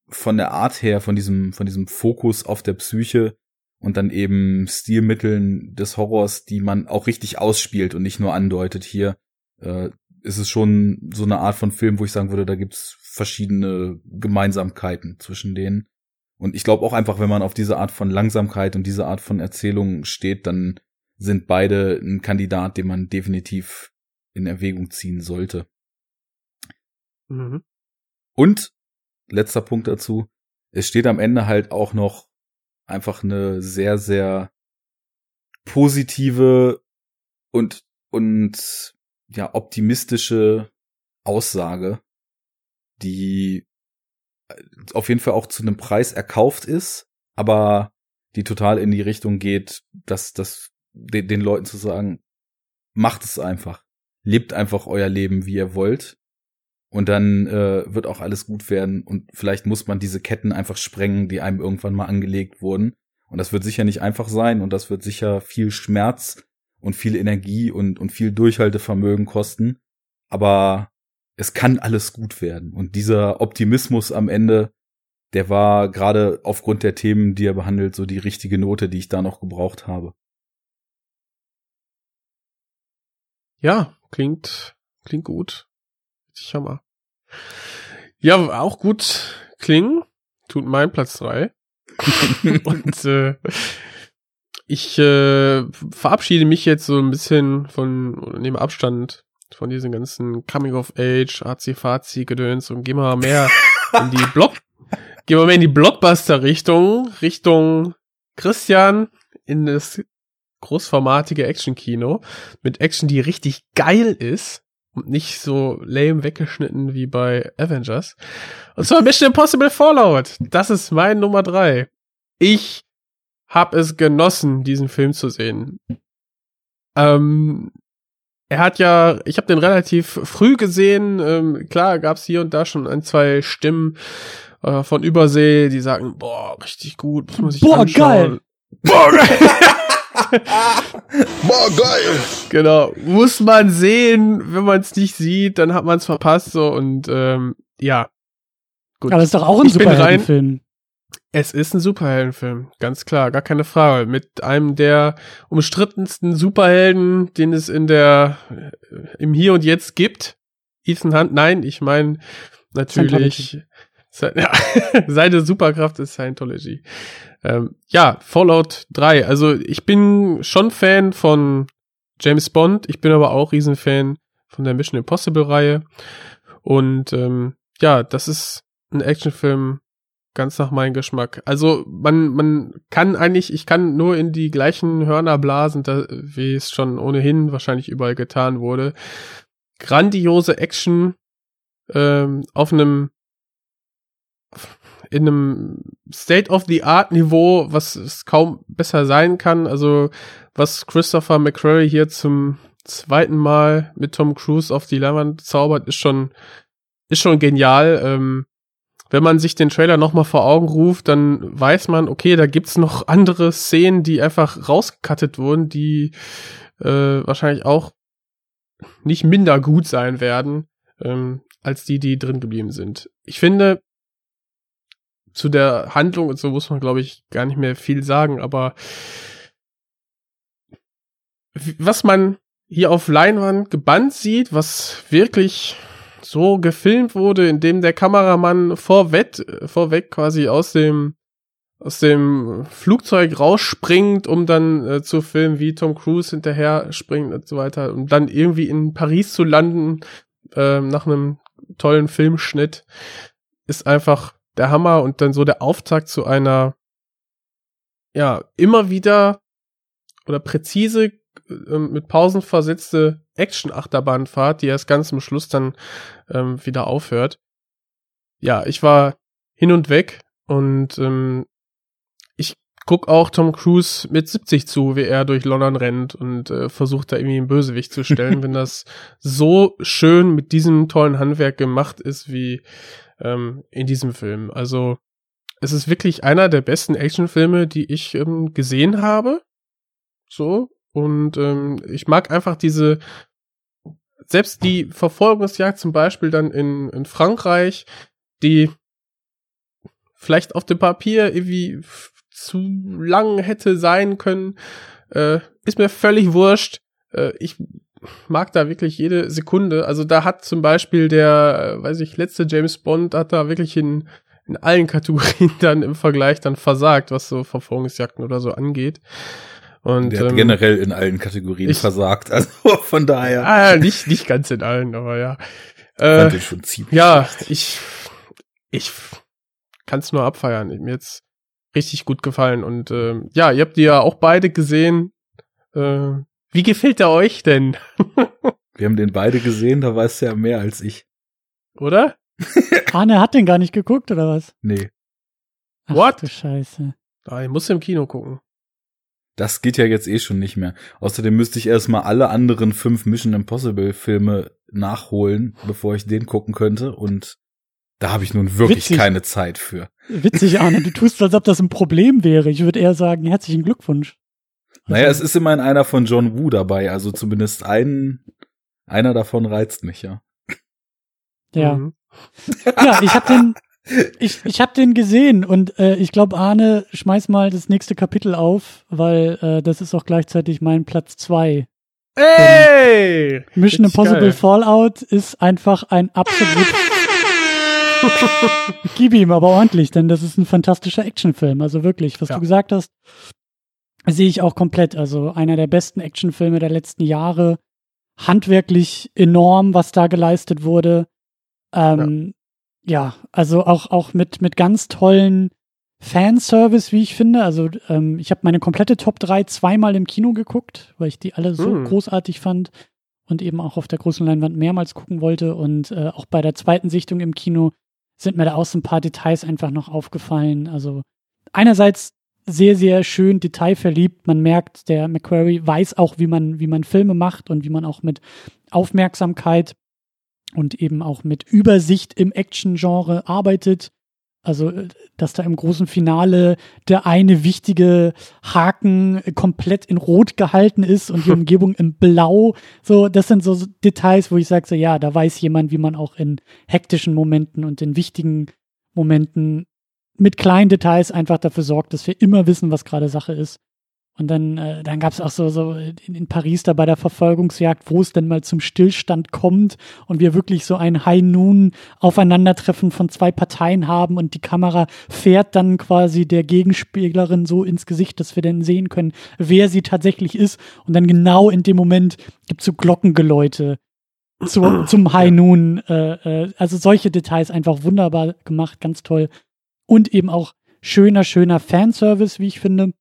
S3: von der Art her, von diesem, von diesem Fokus auf der Psyche und dann eben Stilmitteln des Horrors, die man auch richtig ausspielt und nicht nur andeutet hier, äh, ist es schon so eine Art von Film, wo ich sagen würde, da gibt's verschiedene Gemeinsamkeiten zwischen denen. Und ich glaube auch einfach, wenn man auf diese Art von Langsamkeit und diese Art von Erzählung steht, dann sind beide ein Kandidat, den man definitiv in Erwägung ziehen sollte.
S4: Mhm.
S3: Und letzter Punkt dazu, es steht am Ende halt auch noch einfach eine sehr, sehr positive und, und ja, optimistische Aussage, die auf jeden Fall auch zu einem Preis erkauft ist, aber die total in die Richtung geht, dass das den, den Leuten zu sagen, macht es einfach, lebt einfach euer Leben, wie ihr wollt, und dann äh, wird auch alles gut werden und vielleicht muss man diese Ketten einfach sprengen, die einem irgendwann mal angelegt wurden. Und das wird sicher nicht einfach sein und das wird sicher viel Schmerz und viel Energie und, und viel Durchhaltevermögen kosten. Aber es kann alles gut werden. Und dieser Optimismus am Ende, der war gerade aufgrund der Themen, die er behandelt, so die richtige Note, die ich da noch gebraucht habe.
S4: Ja, klingt, klingt gut. Richtig Hammer. Ja, auch gut klingen, tut mein Platz drei. [LAUGHS] Und äh, ich äh, verabschiede mich jetzt so ein bisschen von, oder nehme Abstand von diesen ganzen Coming of Age, Azi-Fazi-Gedöns und gehen wir mehr [LAUGHS] in die Block, gehen wir mehr in die Blockbuster-Richtung, Richtung Christian in das großformatige Action-Kino mit Action, die richtig geil ist und nicht so lame weggeschnitten wie bei Avengers. Und zwar Mission Impossible Fallout. Das ist mein Nummer drei. Ich hab es genossen, diesen Film zu sehen. Ähm, er hat ja, ich habe den relativ früh gesehen. Ähm, klar, gab's hier und da schon ein, zwei Stimmen äh, von Übersee, die sagen, boah, richtig gut, muss man sich
S1: Boah,
S4: anschauen.
S1: geil.
S4: Boah, geil. [LAUGHS]
S5: Boah, geil!
S4: Genau, muss man sehen. Wenn man es nicht sieht, dann hat man es verpasst so und ähm, ja. Gut.
S1: Aber das ist doch auch ein Superheldenfilm.
S4: Es ist ein Superheldenfilm, ganz klar, gar keine Frage. Mit einem der umstrittensten Superhelden, den es in der äh, im Hier und Jetzt gibt. Ethan Hunt, nein, ich meine natürlich ja, [LAUGHS] seine Superkraft ist Scientology. Ähm, ja, Fallout 3. Also ich bin schon Fan von James Bond, ich bin aber auch Riesenfan von der Mission Impossible Reihe. Und ähm, ja, das ist ein Actionfilm ganz nach meinem Geschmack. Also man man kann eigentlich, ich kann nur in die gleichen Hörner blasen, da, wie es schon ohnehin wahrscheinlich überall getan wurde. Grandiose Action ähm, auf einem in einem State of the Art Niveau, was es kaum besser sein kann. Also was Christopher McQuarrie hier zum zweiten Mal mit Tom Cruise auf die Leinwand zaubert, ist schon ist schon genial. Ähm, wenn man sich den Trailer nochmal vor Augen ruft, dann weiß man, okay, da gibt's noch andere Szenen, die einfach rausgecuttet wurden, die äh, wahrscheinlich auch nicht minder gut sein werden, ähm, als die, die drin geblieben sind. Ich finde, zu der Handlung und so muss man, glaube ich, gar nicht mehr viel sagen, aber was man hier auf Leinwand gebannt sieht, was wirklich so gefilmt wurde, indem der Kameramann vorweg, vorweg quasi aus dem aus dem Flugzeug rausspringt, um dann äh, zu filmen, wie Tom Cruise hinterher springt und so weiter, um dann irgendwie in Paris zu landen äh, nach einem tollen Filmschnitt, ist einfach der Hammer und dann so der Auftakt zu einer ja immer wieder oder präzise äh, mit Pausen versetzte Action-Achterbahnfahrt, die erst ganz zum Schluss dann ähm, wieder aufhört. Ja, ich war hin und weg und ähm, ich guck auch Tom Cruise mit 70 zu, wie er durch London rennt und äh, versucht da irgendwie einen Bösewicht zu stellen, [LAUGHS] wenn das so schön mit diesem tollen Handwerk gemacht ist wie ähm, in diesem Film. Also es ist wirklich einer der besten Actionfilme, die ich ähm, gesehen habe. So. Und ähm, ich mag einfach diese, selbst die Verfolgungsjagd zum Beispiel dann in, in Frankreich, die vielleicht auf dem Papier irgendwie zu lang hätte sein können, äh, ist mir völlig wurscht. Äh, ich mag da wirklich jede Sekunde. Also da hat zum Beispiel der, äh, weiß ich, letzte James Bond hat da wirklich in, in allen Kategorien [LAUGHS] dann im Vergleich dann versagt, was so Verfolgungsjagden oder so angeht. Und,
S3: Der hat
S4: ähm,
S3: generell in allen Kategorien
S4: ich-
S3: versagt. [LAUGHS] Also von daher
S4: Ah, nicht, nicht ganz in allen, aber ja.
S3: fand
S4: Äh,
S3: ich schon ziemlich
S4: ja,
S3: schlecht.
S4: ich, ich kann es nur abfeiern. Mir jetzt richtig gut gefallen. Und ähm, ja, ihr habt die ja auch beide gesehen. Äh, wie gefällt der euch denn? [LAUGHS]
S3: Wir haben den beide gesehen, da weißt du ja mehr als ich.
S4: Oder? [LAUGHS]
S1: Arne hat den gar nicht geguckt, oder was?
S3: Nee.
S1: Ach,
S4: What?
S1: du Scheiße.
S4: Ah, ich muss im Kino gucken.
S3: Das geht ja jetzt eh schon nicht mehr. Außerdem müsste ich erstmal alle anderen fünf Mission Impossible Filme nachholen, bevor ich den gucken könnte. Und da habe ich nun wirklich
S1: Witzig.
S3: keine Zeit für.
S1: Witzig, Arne, du tust, als ob das ein Problem wäre. Ich würde eher sagen, herzlichen Glückwunsch.
S3: Naja, es ist immerhin einer von John Woo dabei, also zumindest ein, einer davon reizt mich, ja.
S1: Ja.
S4: Mhm. [LAUGHS]
S1: Ja, ich habe den, ich, ich hab den gesehen und äh, ich glaube, Arne, schmeiß mal das nächste Kapitel auf, weil äh, das ist auch gleichzeitig mein Platz zwei.
S4: Ey!
S1: Mission
S4: Richtig
S1: Impossible
S4: geil.
S1: Fallout ist einfach ein absolut. [LAUGHS] Gib ihm aber ordentlich, denn das ist ein fantastischer Actionfilm. Also wirklich, was
S4: Ja.
S1: du gesagt hast, sehe ich auch komplett. Also einer der besten Actionfilme der letzten Jahre. Handwerklich enorm, was da geleistet wurde. Ähm, ja. also auch, auch mit, mit ganz tollen Fanservice, wie ich finde. Also ähm, ich habe meine komplette Top 3 zweimal im Kino geguckt, weil ich die alle so
S4: Mm.
S1: großartig fand und eben auch auf der großen Leinwand mehrmals gucken wollte. Und äh, auch bei der zweiten Sichtung im Kino sind mir da auch so ein paar Details einfach noch aufgefallen. Also einerseits sehr, sehr schön detailverliebt. Man merkt, der McQuarrie weiß auch, wie man, wie man Filme macht und wie man auch mit Aufmerksamkeit und eben auch mit Übersicht im Action-Genre arbeitet. Also, äh, dass da im großen Finale der eine wichtige Haken komplett in Rot gehalten ist und die [LAUGHS] Umgebung in Blau. So, das sind so Details, wo ich sage, so, ja, da weiß jemand, wie man auch in hektischen Momenten und in wichtigen Momenten mit kleinen Details einfach dafür sorgt, dass wir immer wissen, was gerade Sache ist. Und dann, äh, dann gab es auch so, so in, in Paris da bei der Verfolgungsjagd, wo es denn mal zum Stillstand kommt und wir wirklich so ein High-Noon-Aufeinandertreffen von zwei Parteien haben und die Kamera fährt dann quasi der Gegenspielerin so ins Gesicht, dass wir dann sehen können, wer sie tatsächlich ist. Und dann genau in dem Moment gibt es so Glockengeläute zu, zum High Noon. Äh, äh, also solche Details einfach wunderbar gemacht, ganz toll. Und eben auch schöner, schöner Fanservice, wie ich finde.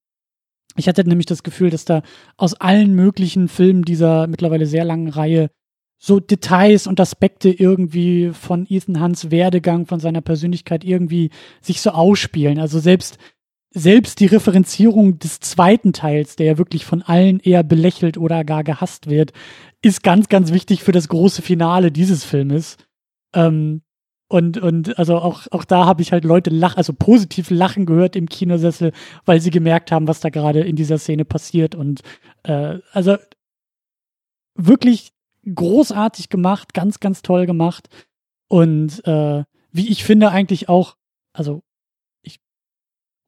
S1: Ich hatte nämlich das Gefühl, dass da aus allen möglichen Filmen dieser mittlerweile sehr langen Reihe so Details und Aspekte irgendwie von Ethan Hunts Werdegang, von seiner Persönlichkeit irgendwie sich so ausspielen. Also selbst, selbst die Referenzierung des zweiten Teils, der ja wirklich von allen eher belächelt oder gar gehasst wird, ist ganz, ganz wichtig für das große Finale dieses Filmes. Ähm, und, und also auch, auch da habe ich halt Leute lachen, also positiv lachen gehört im Kinosessel, weil sie gemerkt haben, was da gerade in dieser Szene passiert. Und äh, also wirklich großartig gemacht, ganz, ganz toll gemacht. Und äh, wie ich finde, eigentlich auch, also ich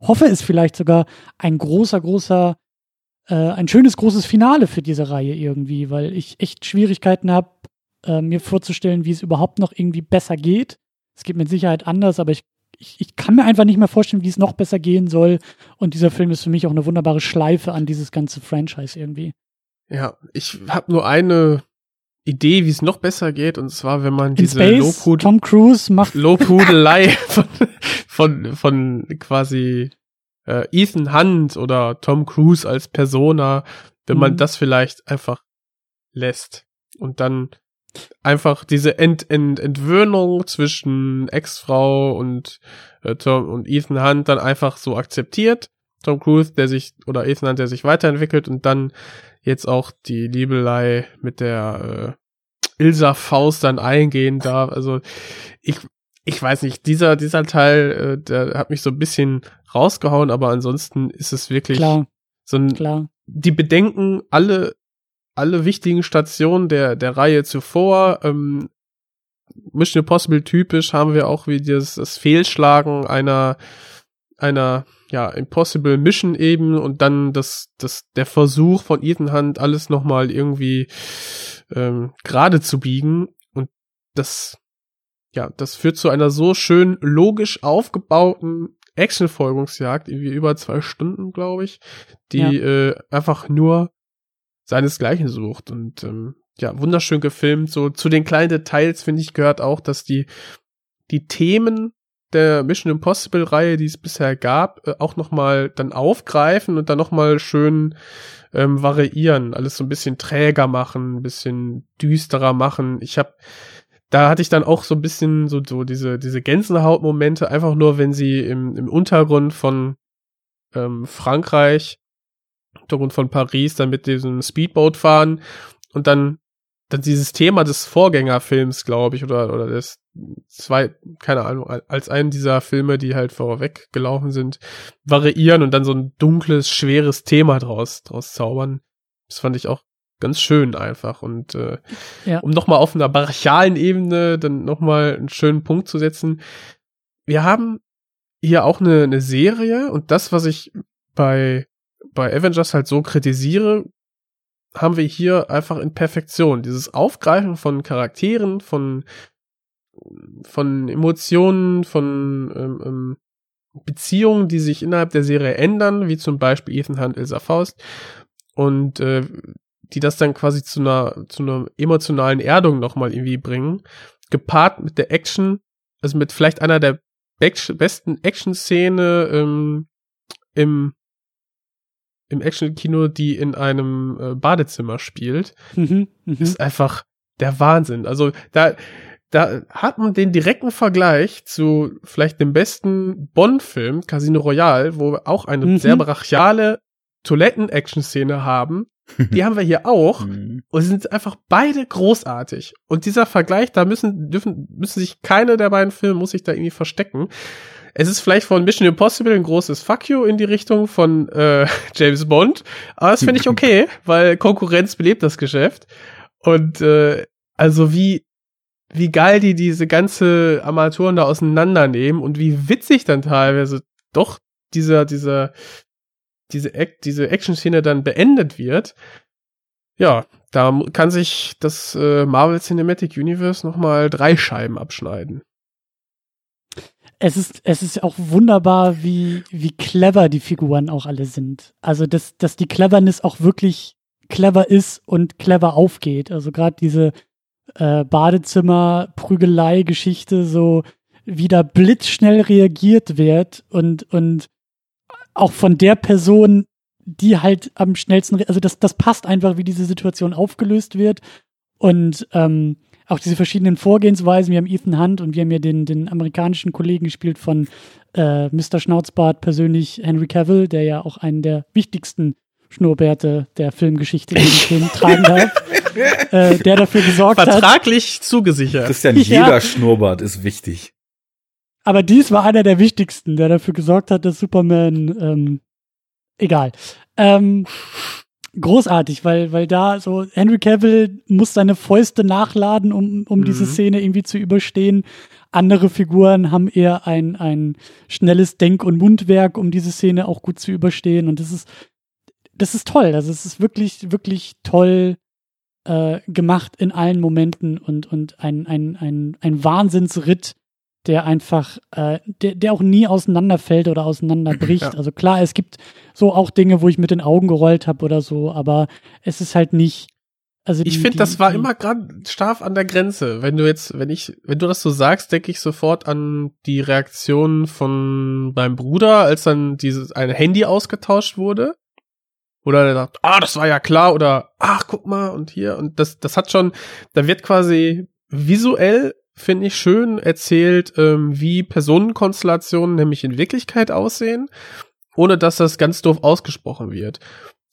S1: hoffe es vielleicht sogar ein großer, großer, äh, ein schönes, großes Finale für diese Reihe irgendwie, weil ich echt Schwierigkeiten habe, äh, mir vorzustellen, wie es überhaupt noch irgendwie besser geht. Es geht mit Sicherheit anders, aber ich, ich, ich kann mir einfach nicht mehr vorstellen, wie es noch besser gehen soll. Und dieser Film ist für mich auch eine wunderbare Schleife an dieses ganze Franchise irgendwie.
S4: Ja, ich habe nur eine Idee, wie es noch besser geht, und zwar, wenn man
S1: In
S4: diese
S1: Space,
S4: Lobhud
S1: Tom Cruise macht
S4: Lobhudelei [LAUGHS] von, von, von quasi äh, Ethan Hunt oder Tom Cruise als Persona, wenn man
S1: Mhm.
S4: das vielleicht einfach lässt und dann einfach diese Ent Ent Entwöhnung zwischen Ex-Frau und äh, Tom und Ethan Hunt dann einfach so akzeptiert. Tom Cruise, der sich oder Ethan Hunt, der sich weiterentwickelt und dann jetzt auch die Liebelei mit der äh, Ilsa Faust dann eingehen darf. Also ich ich weiß nicht, dieser dieser Teil, äh, der hat mich so ein bisschen rausgehauen, aber ansonsten ist es wirklich
S1: klar,
S4: so ein
S1: klar.
S4: die bedenken alle alle wichtigen Stationen der der Reihe zuvor. Ähm, Mission Impossible typisch haben wir auch wie das, das Fehlschlagen einer einer ja Impossible Mission eben und dann das das der Versuch von Ethan Hunt alles noch mal irgendwie ähm, gerade zu biegen und das ja das führt zu einer so schön logisch aufgebauten Action-Folgungsjagd, irgendwie über zwei Stunden, glaube ich, die
S1: Ja.
S4: äh, einfach nur seinesgleichen sucht und ähm, ja, wunderschön gefilmt. So zu den kleinen Details, finde ich, gehört auch, dass die, die Themen der Mission Impossible Reihe, die es bisher gab, äh, auch nochmal dann aufgreifen und dann nochmal schön ähm, variieren, alles so ein bisschen träger machen, ein bisschen düsterer machen. Ich habe da hatte ich dann auch so ein bisschen so, so diese, diese Gänsehautmomente, einfach nur, wenn sie im, im Untergrund von ähm, Frankreich, Untergrund von Paris, dann mit diesem Speedboat fahren und dann, dann dieses Thema des Vorgängerfilms, glaube ich, oder, oder des zwei, keine Ahnung, als einen dieser Filme, die halt vorweg gelaufen sind, variieren und dann so ein dunkles, schweres Thema draus, draus zaubern. Das fand ich auch ganz schön einfach und äh,
S1: Ja.
S4: um nochmal auf einer brachialen Ebene dann nochmal einen schönen Punkt zu setzen. Wir haben hier auch eine, eine Serie und das, was ich bei, bei Avengers halt so kritisiere, haben wir hier einfach in Perfektion. Dieses Aufgreifen von Charakteren, von, von Emotionen, von ähm, ähm, Beziehungen, die sich innerhalb der Serie ändern, wie zum Beispiel Ethan Hunt, Ilsa Faust, und äh, die das dann quasi zu einer, zu einer emotionalen Erdung nochmal irgendwie bringen, gepaart mit der Action, also mit vielleicht einer der be- besten Action-Szene ähm, im, im Action-Kino, die in einem äh, Badezimmer spielt,
S1: Mhm, mhm.
S4: ist einfach der Wahnsinn. Also da, da hat man den direkten Vergleich zu vielleicht dem besten Bond-Film, Casino Royale, wo wir auch eine
S1: Mhm.
S4: sehr brachiale Toiletten-Action-Szene haben. [LAUGHS] Die haben wir hier auch.
S3: Mhm.
S4: Und sind einfach beide großartig. Und dieser Vergleich, da müssen, dürfen, müssen sich keine der beiden Filme muss sich da irgendwie verstecken. Es ist vielleicht von Mission Impossible ein großes Fuck you in die Richtung von äh, [LAUGHS] James Bond, aber das finde ich okay, weil Konkurrenz belebt das Geschäft. Und äh, also wie wie geil die diese ganze Armaturen da auseinandernehmen und wie witzig dann teilweise doch dieser dieser diese diese Action-Szene dann beendet wird. Ja, da kann sich das äh, Marvel Cinematic Universe noch mal drei Scheiben abschneiden.
S1: Es ist, es ist auch wunderbar, wie, wie clever die Figuren auch alle sind. Also, dass, dass die Cleverness auch wirklich clever ist und clever aufgeht. Also gerade diese äh, Badezimmer-Prügelei-Geschichte, so wie da blitzschnell reagiert wird und, und auch von der Person, die halt am schnellsten, also das, das passt einfach, wie diese Situation aufgelöst wird. Und ähm, auch diese verschiedenen Vorgehensweisen. Wir haben Ethan Hunt und wir haben ja den, den amerikanischen Kollegen gespielt von äh, Mr. Schnauzbart persönlich, Henry Cavill, der ja auch einen der wichtigsten Schnurrbärte der Filmgeschichte in den [LAUGHS] Film tragen darf, äh, der dafür gesorgt hat.
S4: Vertraglich zugesichert.
S3: Christian,
S1: Ja.
S3: jeder Schnurrbart ist wichtig.
S1: Aber dies war einer der wichtigsten, der dafür gesorgt hat, dass Superman, ähm, egal. Ähm, großartig, weil, weil da so Henry Cavill muss seine Fäuste nachladen, um, um
S4: Mhm.
S1: diese Szene irgendwie zu überstehen. Andere Figuren haben eher ein, ein schnelles Denk- und Mundwerk, um diese Szene auch gut zu überstehen. Und das ist, das ist toll. Also es ist wirklich, wirklich toll äh, gemacht in allen Momenten und, und ein, ein, ein, ein Wahnsinnsritt, der einfach, äh, der, der auch nie auseinanderfällt oder auseinanderbricht. [LAUGHS]
S4: Ja.
S1: Also klar, es gibt so auch Dinge, wo ich mit den Augen gerollt habe oder so, aber es ist halt nicht. Also die,
S4: Ich finde, das war
S1: die,
S4: immer gerade scharf an der Grenze. Wenn du jetzt, wenn ich, wenn du das so sagst, denke ich sofort an die Reaktion von meinem Bruder, als dann dieses ein Handy ausgetauscht wurde. Oder der sagt, ah, das war ja klar, oder ach, guck mal, und hier, und das, das hat schon, da wird quasi visuell, finde ich, schön erzählt, ähm, wie Personenkonstellationen nämlich in Wirklichkeit aussehen, ohne dass das ganz doof ausgesprochen wird.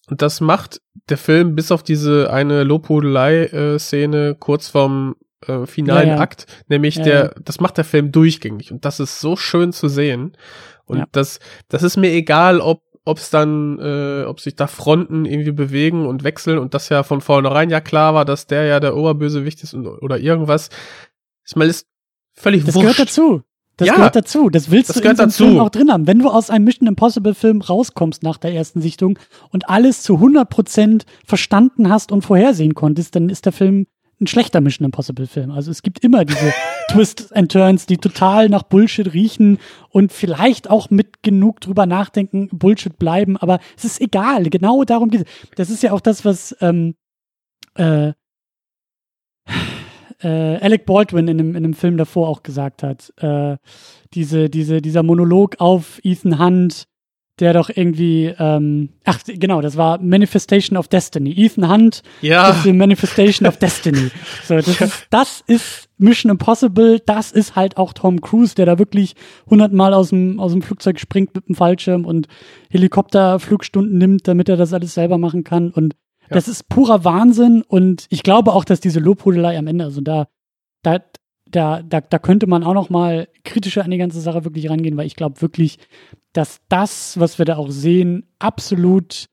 S4: Und das macht der Film bis auf diese eine Lobhudelei-Szene kurz vorm äh, finalen
S1: Ja, ja.
S4: Akt, nämlich
S1: Ja,
S4: der, das macht der Film durchgängig und das ist so schön zu sehen. Und das, das ist mir egal, ob ob es dann, äh, ob sich da Fronten irgendwie bewegen und wechseln und das ja von vornherein ja klar war, dass der ja der Oberbösewicht ist und, oder irgendwas. Ich meine, ist völlig
S1: Das
S4: wurscht.
S1: gehört dazu. Das
S4: Ja,
S1: gehört dazu. Das willst
S4: das
S1: du in
S4: dazu.
S1: Film auch drin haben. Wenn du aus einem Mission Impossible Film rauskommst nach der ersten Sichtung und alles zu 100% verstanden hast und vorhersehen konntest, dann ist der Film ein schlechter Mission Impossible Film. Also es gibt immer diese [LAUGHS] Twists and Turns, die total nach Bullshit riechen und vielleicht auch mit genug drüber nachdenken Bullshit bleiben, aber es ist egal. Genau darum geht es. Das ist ja auch das, was ähm, äh, äh, Alec Baldwin in einem, in einem Film davor auch gesagt hat. Äh, diese, diese, dieser Monolog auf Ethan Hunt, der doch irgendwie, ähm, ach genau, das war Manifestation of Destiny. Ethan Hunt
S4: Ja.
S1: ist die Manifestation of Destiny. [LAUGHS] So, das, ist, das ist Mission Impossible, das ist halt auch Tom Cruise, der da wirklich hundertmal aus dem, aus dem Flugzeug springt mit dem Fallschirm und Helikopterflugstunden nimmt, damit er das alles selber machen kann. Und das ist purer Wahnsinn und ich glaube auch, dass diese Lobhudelei am Ende, also da, da, da, da, da könnte man auch noch mal kritischer an die ganze Sache wirklich rangehen, weil ich glaube wirklich, dass das, was wir da auch sehen, absolut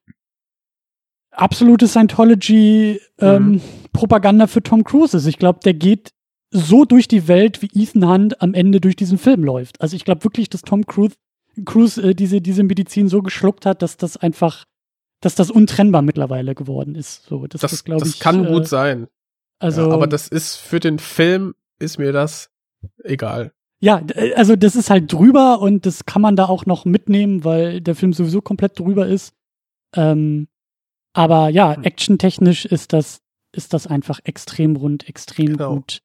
S1: absolute Scientology ähm, Propaganda für Tom Cruise ist. Ich glaube, der geht so durch die Welt, wie Ethan Hunt am Ende durch diesen Film läuft. Also ich glaube wirklich, dass Tom Cruise, Cruise äh, diese, diese Medizin so geschluckt hat, dass das einfach, dass das untrennbar mittlerweile geworden ist. So, das,
S4: Das,
S1: das
S4: das
S1: ich.
S4: kann
S1: äh,
S4: gut sein.
S1: Also,
S4: ja, aber das ist für den Film ist mir das egal.
S1: Ja, d- also das ist halt drüber und das kann man da auch noch mitnehmen, weil der Film sowieso komplett drüber ist. Ähm, aber ja,
S4: Hm.
S1: actiontechnisch ist das, ist das einfach extrem rund, extrem
S4: Genau.
S1: gut.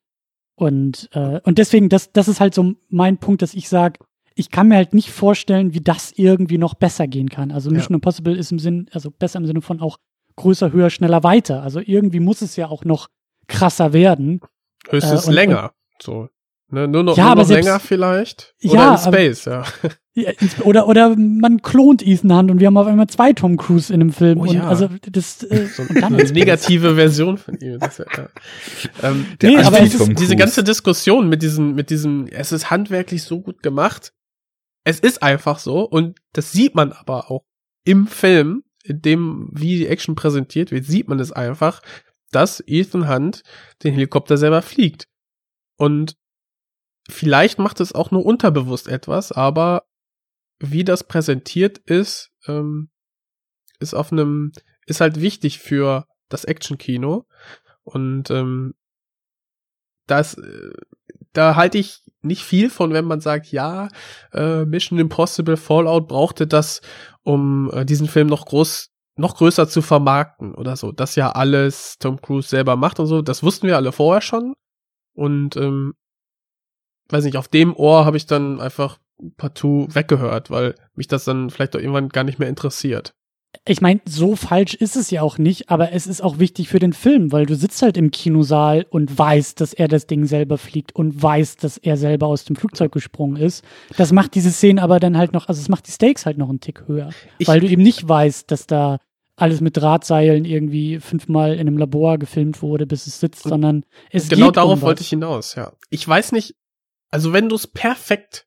S1: Und, äh, und deswegen, das, das ist halt so mein Punkt, dass ich sage, ich kann mir halt nicht vorstellen, wie das irgendwie noch besser gehen kann. Also Mission Impossible ist im Sinn, also besser im Sinne von auch größer, höher, schneller, weiter. Also irgendwie muss es ja auch noch krasser werden.
S4: Höchstens
S1: Äh, und-
S4: länger. so. Ne, nur noch,
S1: Ja,
S4: nur
S1: aber
S4: noch
S1: selbst-
S4: länger vielleicht.
S1: Ja,
S4: Oder in
S1: aber-
S4: Space, ja.
S1: Ja, ins- Oder, oder man klont Ethan Hunt und wir haben auf einmal zwei Tom Cruise in einem Film.
S4: Oh
S1: und
S4: ja.
S1: also das äh,
S4: So
S1: und dann
S4: eine negative Version von ihm. Das, ist ja, ja. Ähm,
S3: Der
S1: Nee, aber
S3: Anti-Tom
S4: diese ganze Diskussion mit diesem, mit diesem, es ist handwerklich so gut gemacht. Es ist einfach so und das sieht man aber auch im Film, in dem, wie die Action präsentiert wird, sieht man es einfach, dass Ethan Hunt den Helikopter selber fliegt. Und vielleicht macht es auch nur unterbewusst etwas, aber wie das präsentiert ist, ähm, ist auf einem, ist halt wichtig für das Action-Kino. Und ähm, das, äh, da halte ich nicht viel von, wenn man sagt, ja, äh, Mission Impossible Fallout brauchte das, um äh, diesen Film noch groß, noch größer zu vermarkten oder so. Das ja alles Tom Cruise selber macht und so. Das wussten wir alle vorher schon. Und ähm, weiß nicht, auf dem Ohr habe ich dann einfach partout weggehört, weil mich das dann vielleicht auch irgendwann gar nicht mehr interessiert.
S1: Ich meine, so falsch ist es ja auch nicht, aber es ist auch wichtig für den Film, weil du sitzt halt im Kinosaal und weißt, dass er das Ding selber fliegt und weißt, dass er selber aus dem Flugzeug gesprungen ist. Das macht diese Szene aber dann halt noch, also es macht die Stakes halt noch einen Tick höher,
S4: Ich-
S1: weil du eben nicht weißt, dass da alles mit Drahtseilen irgendwie fünfmal in einem Labor gefilmt wurde, bis es sitzt, sondern es
S4: genau darauf
S1: um
S4: wollte ich hinaus, ja. Ich weiß nicht, also wenn du es perfekt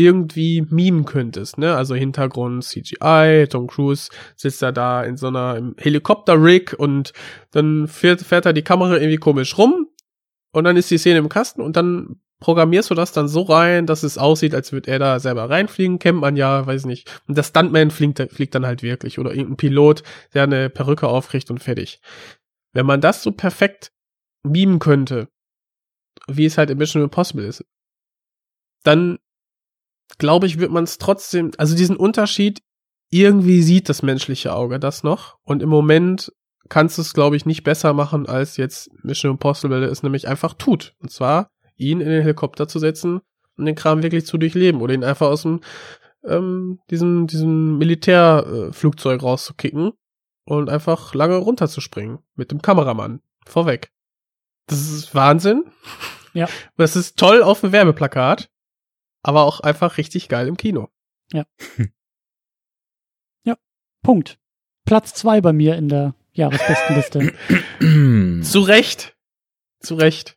S4: irgendwie mimen könntest, ne? Also Hintergrund CGI, Tom Cruise sitzt da da in so einer Helikopter-Rig und dann fährt, fährt da die Kamera irgendwie komisch rum und dann ist die Szene im Kasten und dann programmierst du das dann so rein, dass es aussieht, als würde er da selber reinfliegen, kennt man ja, weiß nicht. Und der Stuntman fliegt, fliegt dann halt wirklich oder irgendein Pilot, der eine Perücke aufkriegt und fertig. Wenn man das so perfekt beamen könnte, wie es halt in Mission Impossible ist, dann glaube ich, wird man es trotzdem, also diesen Unterschied, irgendwie sieht das menschliche Auge das noch. Und im Moment kannst du es, glaube ich, nicht besser machen, als jetzt Mission Impossible es nämlich einfach tut. Und zwar, ihn in den Helikopter zu setzen und den Kram wirklich zu durchleben oder ihn einfach aus dem ähm, diesem, diesem Militärflugzeug äh, rauszukicken und einfach lange runterzuspringen mit dem Kameramann vorweg. Das ist Wahnsinn.
S1: Ja.
S4: Das ist toll auf dem Werbeplakat aber auch einfach richtig geil im Kino.
S1: Ja. ja, Punkt. Platz zwei bei mir in der Jahresbestenliste. [CLEARS THROAT]
S4: Zu Recht. Zu Recht.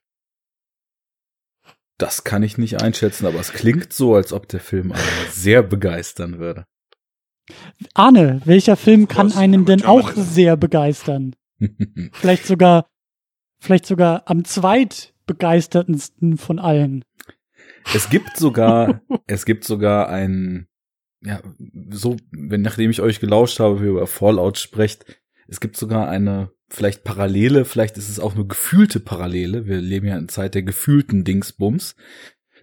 S3: Das kann ich nicht einschätzen, aber es klingt so, als ob der Film einen sehr begeistern würde.
S1: Arne, welcher Film kann einen denn auch sehr begeistern? vielleicht sogar, vielleicht sogar am zweitbegeistertsten von allen.
S3: Es gibt sogar, es gibt sogar ein, ja, so, wenn nachdem ich euch gelauscht habe, wie ihr über Fallout sprecht, es gibt sogar eine, vielleicht Parallele, vielleicht ist es auch nur gefühlte Parallele. Wir leben ja in Zeit der gefühlten Dingsbums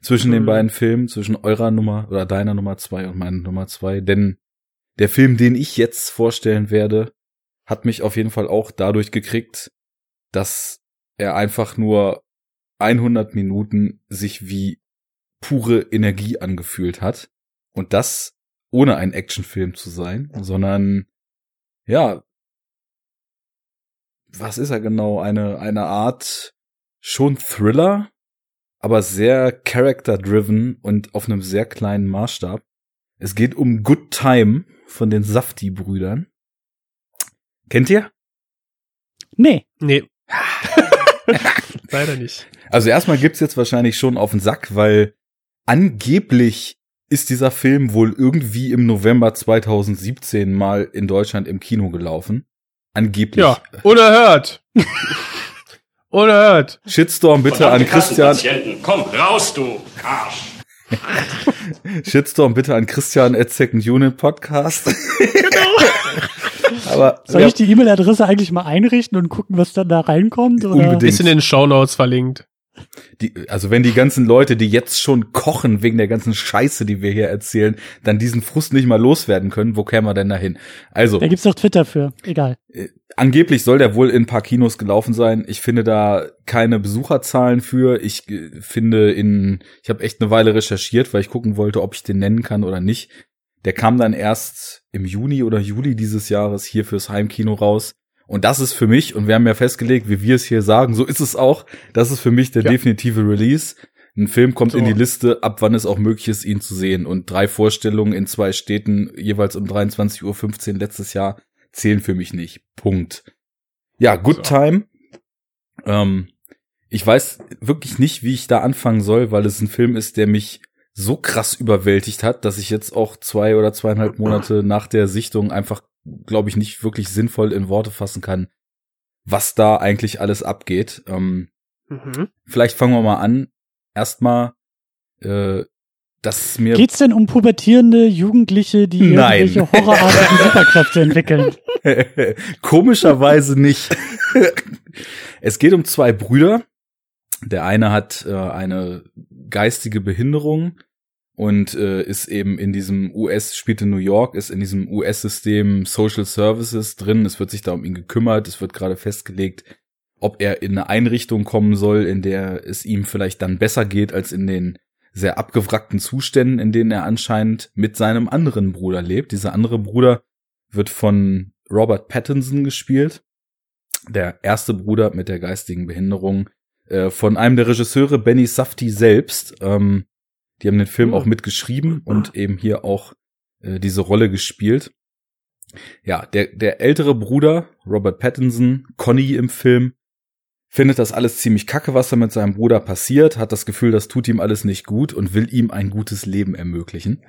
S3: zwischen mhm. den beiden Filmen, zwischen eurer Nummer oder deiner Nummer zwei und meiner Nummer zwei, denn der Film, den ich jetzt vorstellen werde, hat mich auf jeden Fall auch dadurch gekriegt, dass er einfach nur 100 Minuten sich wie pure Energie angefühlt hat. Und das ohne ein Actionfilm zu sein, sondern ja, was ist er genau? Eine, eine Art schon Thriller, aber sehr character-driven und auf einem sehr kleinen Maßstab. Es geht um Good Time von den Safti-Brüdern. Kennt ihr?
S1: Nee.
S4: Nee. [LAUGHS] Leider nicht.
S3: Also erstmal gibt's jetzt wahrscheinlich schon auf den Sack, weil angeblich ist dieser Film wohl irgendwie im November 2017 mal in Deutschland im Kino gelaufen. Angeblich.
S4: Ja, unerhört. unerhört. [LAUGHS]
S3: Shitstorm bitte an Christian.
S2: Komm, raus, du Arsch. [LAUGHS]
S3: Shitstorm bitte an Christian at Second Unit Podcast.
S1: genau. [LAUGHS] Aber soll ich die E-Mail-Adresse eigentlich mal einrichten und gucken, was dann da reinkommt? Oder?
S4: Unbedingt. Ist in den Show Notes verlinkt.
S3: Die, also wenn die ganzen Leute, die jetzt schon kochen wegen der ganzen Scheiße, die wir hier erzählen, dann diesen Frust nicht mal loswerden können, wo kämen wir denn dahin? Also.
S1: Da gibt's doch Twitter für, egal.
S3: Äh, angeblich soll der wohl in ein paar Kinos gelaufen sein. Ich finde da keine Besucherzahlen für. Ich äh, finde in, ich habe echt eine Weile recherchiert, weil ich gucken wollte, ob ich den nennen kann oder nicht. Der kam dann erst im Juni oder Juli dieses Jahres hier fürs Heimkino raus. Und das ist für mich, und wir haben ja festgelegt, wie wir es hier sagen, so ist es auch, das ist für mich der ja. definitive Release. Ein Film kommt so. in die Liste, ab wann es auch möglich ist, ihn zu sehen. Und drei Vorstellungen in zwei Städten, jeweils um 23.15 Uhr letztes Jahr, zählen für mich nicht. Punkt. Ja, Good so. Time. Ähm, ich weiß wirklich nicht, wie ich da anfangen soll, weil es ein Film ist, der mich so krass überwältigt hat, dass ich jetzt auch zwei oder zweieinhalb Monate nach der Sichtung einfach glaube ich, nicht wirklich sinnvoll in Worte fassen kann, was da eigentlich alles abgeht. Ähm, mhm. Vielleicht fangen wir mal an. Erstmal, äh, dass mir.
S1: Geht's denn um pubertierende Jugendliche, die
S3: Nein.
S1: irgendwelche horrorartigen [LAUGHS] Superkräfte entwickeln?
S3: Komischerweise nicht. es geht um zwei Brüder. Der eine hat äh, eine geistige Behinderung und äh, ist eben in diesem US, spielt in New York, ist in diesem US-System Social Services drin. Es wird sich da um ihn gekümmert. Es wird gerade festgelegt, ob er in eine Einrichtung kommen soll, in der es ihm vielleicht dann besser geht als in den sehr abgewrackten Zuständen, in denen er anscheinend mit seinem anderen Bruder lebt. Dieser andere Bruder wird von Robert Pattinson gespielt. Der erste Bruder mit der geistigen Behinderung äh, von einem der Regisseure, Benny Safti selbst. Ähm, die haben den Film auch mitgeschrieben und eben hier auch äh, diese Rolle gespielt. Ja, der, der ältere Bruder, Robert Pattinson, Conny im Film, findet das alles ziemlich kacke, was da mit seinem Bruder passiert, hat das Gefühl, das tut ihm alles nicht gut und will ihm ein gutes Leben ermöglichen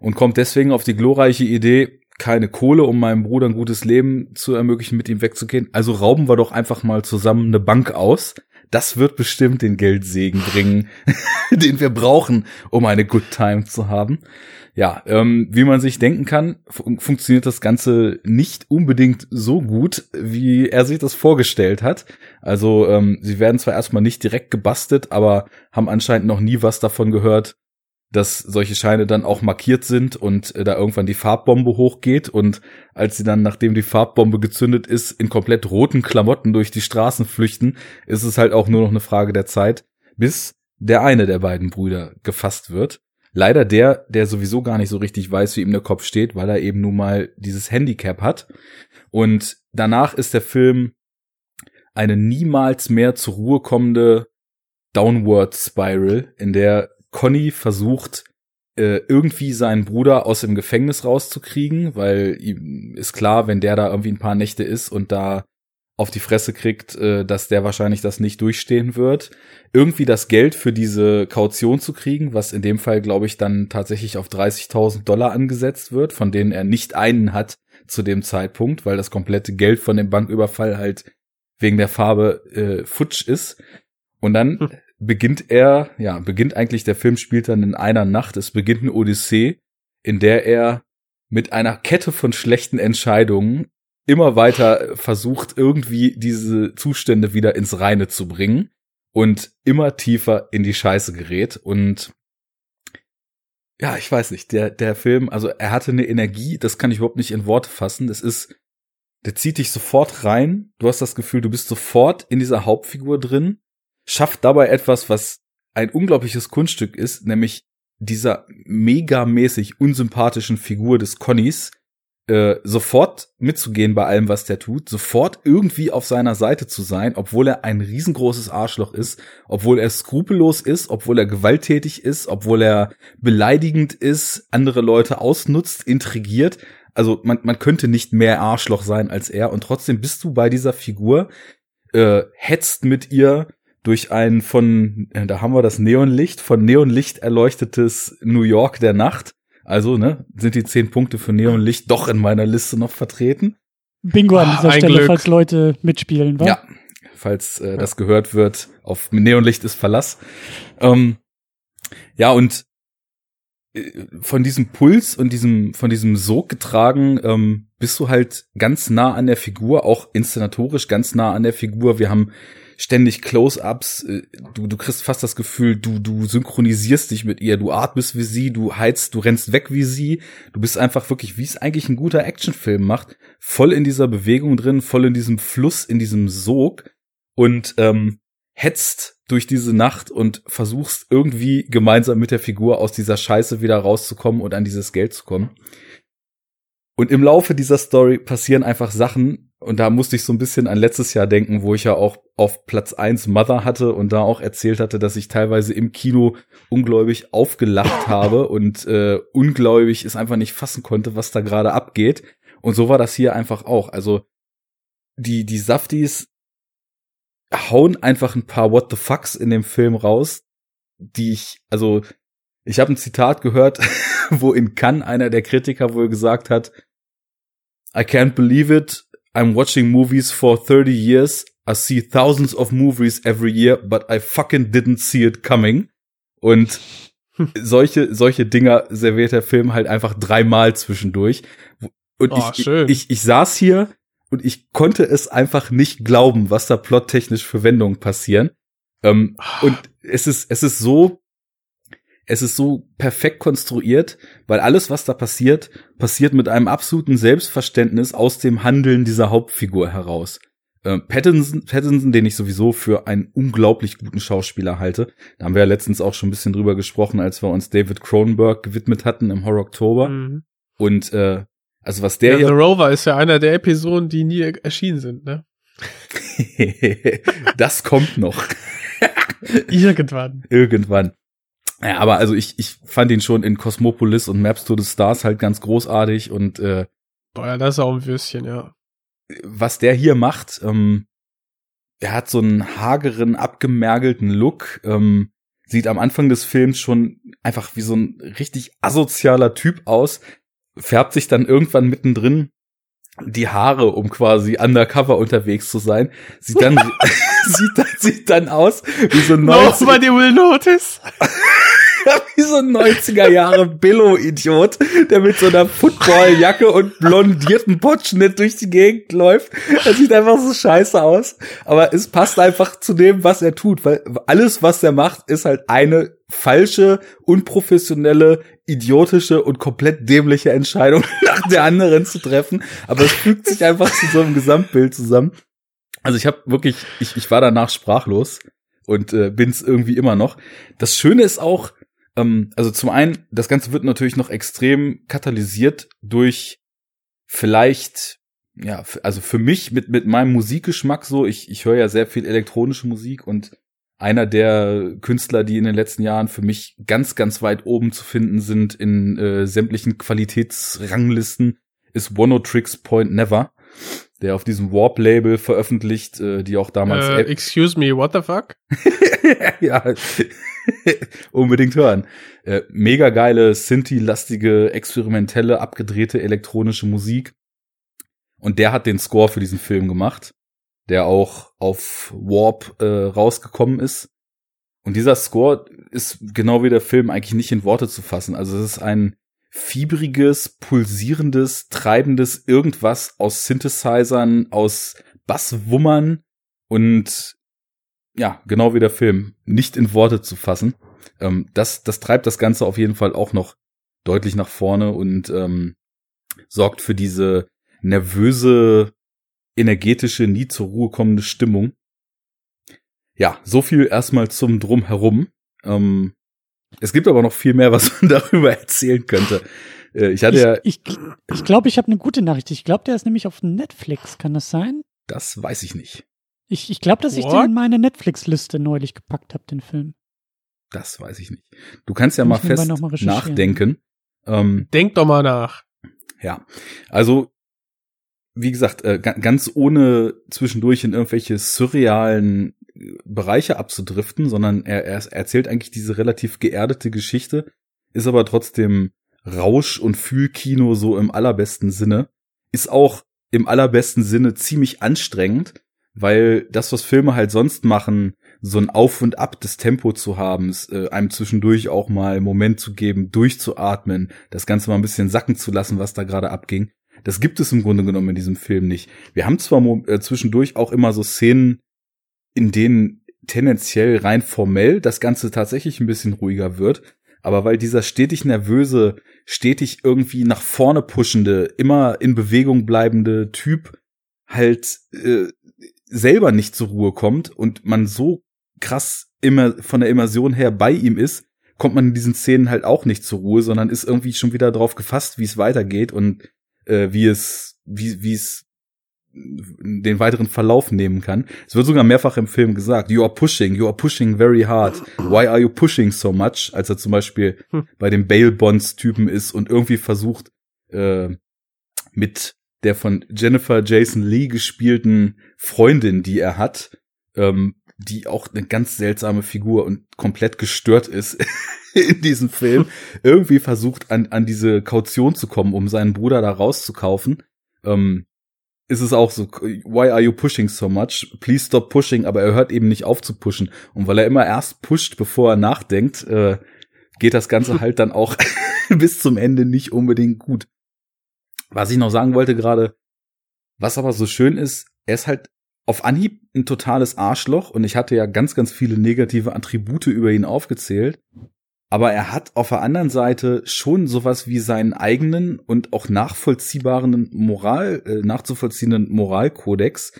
S3: und kommt deswegen auf die glorreiche Idee, keine Kohle, um meinem Bruder ein gutes Leben zu ermöglichen, mit ihm wegzugehen. Also rauben wir doch einfach mal zusammen eine Bank aus. Das wird bestimmt den Geldsegen bringen, [LAUGHS] den wir brauchen, um eine Good Time zu haben. Ja, ähm, wie man sich denken kann, fun funktioniert das Ganze nicht unbedingt so gut, wie er sich das vorgestellt hat. Also ähm, sie werden zwar erstmal nicht direkt gebastelt, aber haben anscheinend noch nie was davon gehört, dass solche Scheine dann auch markiert sind und äh, da irgendwann die Farbbombe hochgeht und als sie dann, nachdem die Farbbombe gezündet ist, in komplett roten Klamotten durch die Straßen flüchten, ist es halt auch nur noch eine Frage der Zeit, bis der eine der beiden Brüder gefasst wird. Leider der, der sowieso gar nicht so richtig weiß, wie ihm der Kopf steht, weil er eben nun mal dieses Handicap hat. Und danach ist der Film eine niemals mehr zur Ruhe kommende Downward Spiral, in der Conny versucht, äh, irgendwie seinen Bruder aus dem Gefängnis rauszukriegen, weil ihm ist klar, wenn der da irgendwie ein paar Nächte ist und da auf die Fresse kriegt, äh, dass der wahrscheinlich das nicht durchstehen wird. Irgendwie das Geld für diese Kaution zu kriegen, was in dem Fall, glaube ich, dann tatsächlich auf 30.000 Dollar angesetzt wird, von denen er nicht einen hat zu dem Zeitpunkt, weil das komplette Geld von dem Banküberfall halt wegen der Farbe äh, futsch ist. Und dann hm beginnt er, ja, beginnt eigentlich der Film spielt dann in einer Nacht. Es beginnt eine Odyssee, in der er mit einer Kette von schlechten Entscheidungen immer weiter versucht, irgendwie diese Zustände wieder ins Reine zu bringen und immer tiefer in die Scheiße gerät. Und ja, ich weiß nicht, der, der Film, also er hatte eine Energie, das kann ich überhaupt nicht in Worte fassen. Das ist, der zieht dich sofort rein. Du hast das Gefühl, du bist sofort in dieser Hauptfigur drin schafft dabei etwas, was ein unglaubliches Kunststück ist, nämlich dieser megamäßig unsympathischen Figur des Connys äh, sofort mitzugehen bei allem, was der tut, sofort irgendwie auf seiner Seite zu sein, obwohl er ein riesengroßes Arschloch ist, obwohl er skrupellos ist, obwohl er gewalttätig ist, obwohl er beleidigend ist, andere Leute ausnutzt, intrigiert. Also man, man könnte nicht mehr Arschloch sein als er und trotzdem bist du bei dieser Figur, äh, hetzt mit ihr, durch ein von, äh, da haben wir das Neonlicht, von Neonlicht erleuchtetes New York der Nacht. Also, ne, sind die zehn Punkte für Neonlicht doch in meiner Liste noch vertreten.
S1: Bingo an dieser ah, Stelle, Glück. falls Leute mitspielen, wa?
S3: Ja, falls äh, das gehört wird, auf Neonlicht ist Verlass. Ähm, ja, und äh, von diesem Puls und diesem, von diesem Sog getragen, ähm, bist du halt ganz nah an der Figur, auch inszenatorisch ganz nah an der Figur. Wir haben ständig Close-ups, äh, du, du kriegst fast das Gefühl, du, du synchronisierst dich mit ihr, du atmest wie sie, du heizt, du rennst weg wie sie, du bist einfach wirklich, wie es eigentlich ein guter Actionfilm macht, voll in dieser Bewegung drin, voll in diesem Fluss, in diesem Sog und ähm, hetzt durch diese Nacht und versuchst irgendwie gemeinsam mit der Figur aus dieser Scheiße wieder rauszukommen und an dieses Geld zu kommen. Und im Laufe dieser Story passieren einfach Sachen, und da musste ich so ein bisschen an letztes Jahr denken, wo ich ja auch auf Platz eins Mother hatte und da auch erzählt hatte, dass ich teilweise im Kino ungläubig aufgelacht [LAUGHS] habe und äh, ungläubig es einfach nicht fassen konnte, was da gerade abgeht. Und so war das hier einfach auch. Also die, die Safties hauen einfach ein paar What the fucks in dem Film raus, die ich, also ich habe ein Zitat gehört, [LAUGHS] wo in Cannes einer der Kritiker wohl gesagt hat, I can't believe it. I'm watching movies for 30 years. I see thousands of movies every year, but I fucking didn't see it coming. Und [LAUGHS] solche, solche Dinger serviert der Film halt einfach dreimal zwischendurch. Und oh, ich, ich, ich, ich saß hier und ich konnte es einfach nicht glauben, was da plottechnisch für Wendungen passieren. Ähm, und es ist, es ist so es ist so perfekt konstruiert, weil alles, was da passiert, passiert mit einem absoluten Selbstverständnis aus dem Handeln dieser Hauptfigur heraus. Äh, Pattinson, Pattinson, den ich sowieso für einen unglaublich guten Schauspieler halte. Da haben wir ja letztens auch schon ein bisschen drüber gesprochen, als wir uns David Cronenberg gewidmet hatten im Horror Oktober. Mhm. Und äh, also was der
S4: ja, The Rover ist ja einer der Episoden, die nie erschienen sind, ne? [LAUGHS]
S3: das kommt noch. [LAUGHS]
S4: Irgendwann.
S3: Irgendwann. Ja, aber also ich, ich fand ihn schon in Cosmopolis und Maps to the Stars halt ganz großartig und äh,
S4: Boah, ja, das ist auch ein Würstchen, ja.
S3: Was der hier macht, ähm, er hat so einen hageren, abgemergelten Look, ähm, sieht am Anfang des Films schon einfach wie so ein richtig asozialer Typ aus, färbt sich dann irgendwann mittendrin die Haare, um quasi undercover unterwegs zu sein. Sieht dann, [LAUGHS] [LAUGHS] sieht dann, sieht dann aus wie so ein 90
S4: Nobody will notice. [LAUGHS] [LAUGHS]
S3: wie so ein 90er Jahre Billo-Idiot, der mit so einer Footballjacke und blondierten Potschnitt durch die Gegend läuft. Er sieht einfach so scheiße aus. Aber es passt einfach zu dem, was er tut, weil alles, was er macht, ist halt eine falsche, unprofessionelle, idiotische und komplett dämliche Entscheidung [LAUGHS] nach der anderen zu treffen. Aber es fügt sich einfach zu so einem Gesamtbild zusammen. Also ich habe wirklich, ich, ich war danach sprachlos und äh, bin's irgendwie immer noch. Das Schöne ist auch, ähm, also zum einen, das Ganze wird natürlich noch extrem katalysiert durch vielleicht, ja, also für mich mit, mit meinem Musikgeschmack so, ich, ich höre ja sehr viel elektronische Musik und einer der Künstler, die in den letzten Jahren für mich ganz, ganz weit oben zu finden sind in äh, sämtlichen Qualitätsranglisten, ist One Tricks Point Never, der auf diesem Warp-Label veröffentlicht, äh, die auch damals.
S4: Äh, excuse me, what the fuck? [LAUGHS]
S3: ja, [LAUGHS] unbedingt hören. Äh, mega geile, Synthi-lastige, experimentelle, abgedrehte elektronische Musik. Und der hat den Score für diesen Film gemacht der auch auf Warp äh, rausgekommen ist. Und dieser Score ist genau wie der Film eigentlich nicht in Worte zu fassen. Also es ist ein fiebriges, pulsierendes, treibendes irgendwas aus Synthesizern, aus Basswummern und ja, genau wie der Film, nicht in Worte zu fassen. Ähm, das, das treibt das Ganze auf jeden Fall auch noch deutlich nach vorne und ähm, sorgt für diese nervöse energetische, nie zur Ruhe kommende Stimmung. Ja, so viel erstmal zum Drumherum. Ähm, es gibt aber noch viel mehr, was man [LAUGHS] darüber erzählen könnte. Äh, ich hatte
S1: ich,
S3: ja.
S1: Ich glaube, ich, glaub, ich habe eine gute Nachricht. Ich glaube, der ist nämlich auf Netflix. Kann das sein?
S3: Das weiß ich nicht.
S1: Ich, ich glaube, dass ich
S4: What?
S1: den in meine Netflix-Liste neulich gepackt habe, den Film.
S3: Das weiß ich nicht. Du kannst ja
S1: Muss
S3: mal
S1: ich
S3: fest
S1: noch mal
S3: nachdenken. Ähm,
S4: Denk doch mal nach.
S3: Ja, also wie gesagt, äh, ga- ganz ohne zwischendurch in irgendwelche surrealen äh, Bereiche abzudriften, sondern er, er erzählt eigentlich diese relativ geerdete Geschichte, ist aber trotzdem Rausch- und Fühlkino so im allerbesten Sinne, ist auch im allerbesten Sinne ziemlich anstrengend, weil das, was Filme halt sonst machen, so ein Auf und Ab des Tempo zu haben, es, äh, einem zwischendurch auch mal einen Moment zu geben, durchzuatmen, das Ganze mal ein bisschen sacken zu lassen, was da gerade abging. Das gibt es im Grunde genommen in diesem Film nicht. Wir haben zwar äh, zwischendurch auch immer so Szenen, in denen tendenziell rein formell das Ganze tatsächlich ein bisschen ruhiger wird, aber weil dieser stetig nervöse, stetig irgendwie nach vorne pushende, immer in Bewegung bleibende Typ halt äh, selber nicht zur Ruhe kommt und man so krass immer von der Immersion her bei ihm ist, kommt man in diesen Szenen halt auch nicht zur Ruhe, sondern ist irgendwie schon wieder drauf gefasst, wie es weitergeht und äh, wie es, wie, wie es den weiteren Verlauf nehmen kann. Es wird sogar mehrfach im Film gesagt, you are pushing, you are pushing very hard. Why are you pushing so much? Als er zum Beispiel
S4: Hm.
S3: bei dem Bail Bonds Typen ist und irgendwie versucht, äh, mit der von Jennifer Jason Lee gespielten Freundin, die er hat, ähm, die auch eine ganz seltsame Figur und komplett gestört ist [LAUGHS] in diesem Film, irgendwie versucht an, an diese Kaution zu kommen, um seinen Bruder da rauszukaufen. Ähm, ist es auch so, why are you pushing so much? Please stop pushing, aber er hört eben nicht auf zu pushen. Und weil er immer erst pusht, bevor er nachdenkt, äh, geht das Ganze [LAUGHS] halt dann auch [LAUGHS] bis zum Ende nicht unbedingt gut. Was ich noch sagen wollte gerade, was aber so schön ist, er ist halt auf Anhieb ein totales Arschloch und ich hatte ja ganz, ganz viele negative Attribute über ihn aufgezählt. Aber er hat auf der anderen Seite schon sowas wie seinen eigenen und auch nachvollziehbaren Moral, äh, nachzuvollziehenden Moralkodex.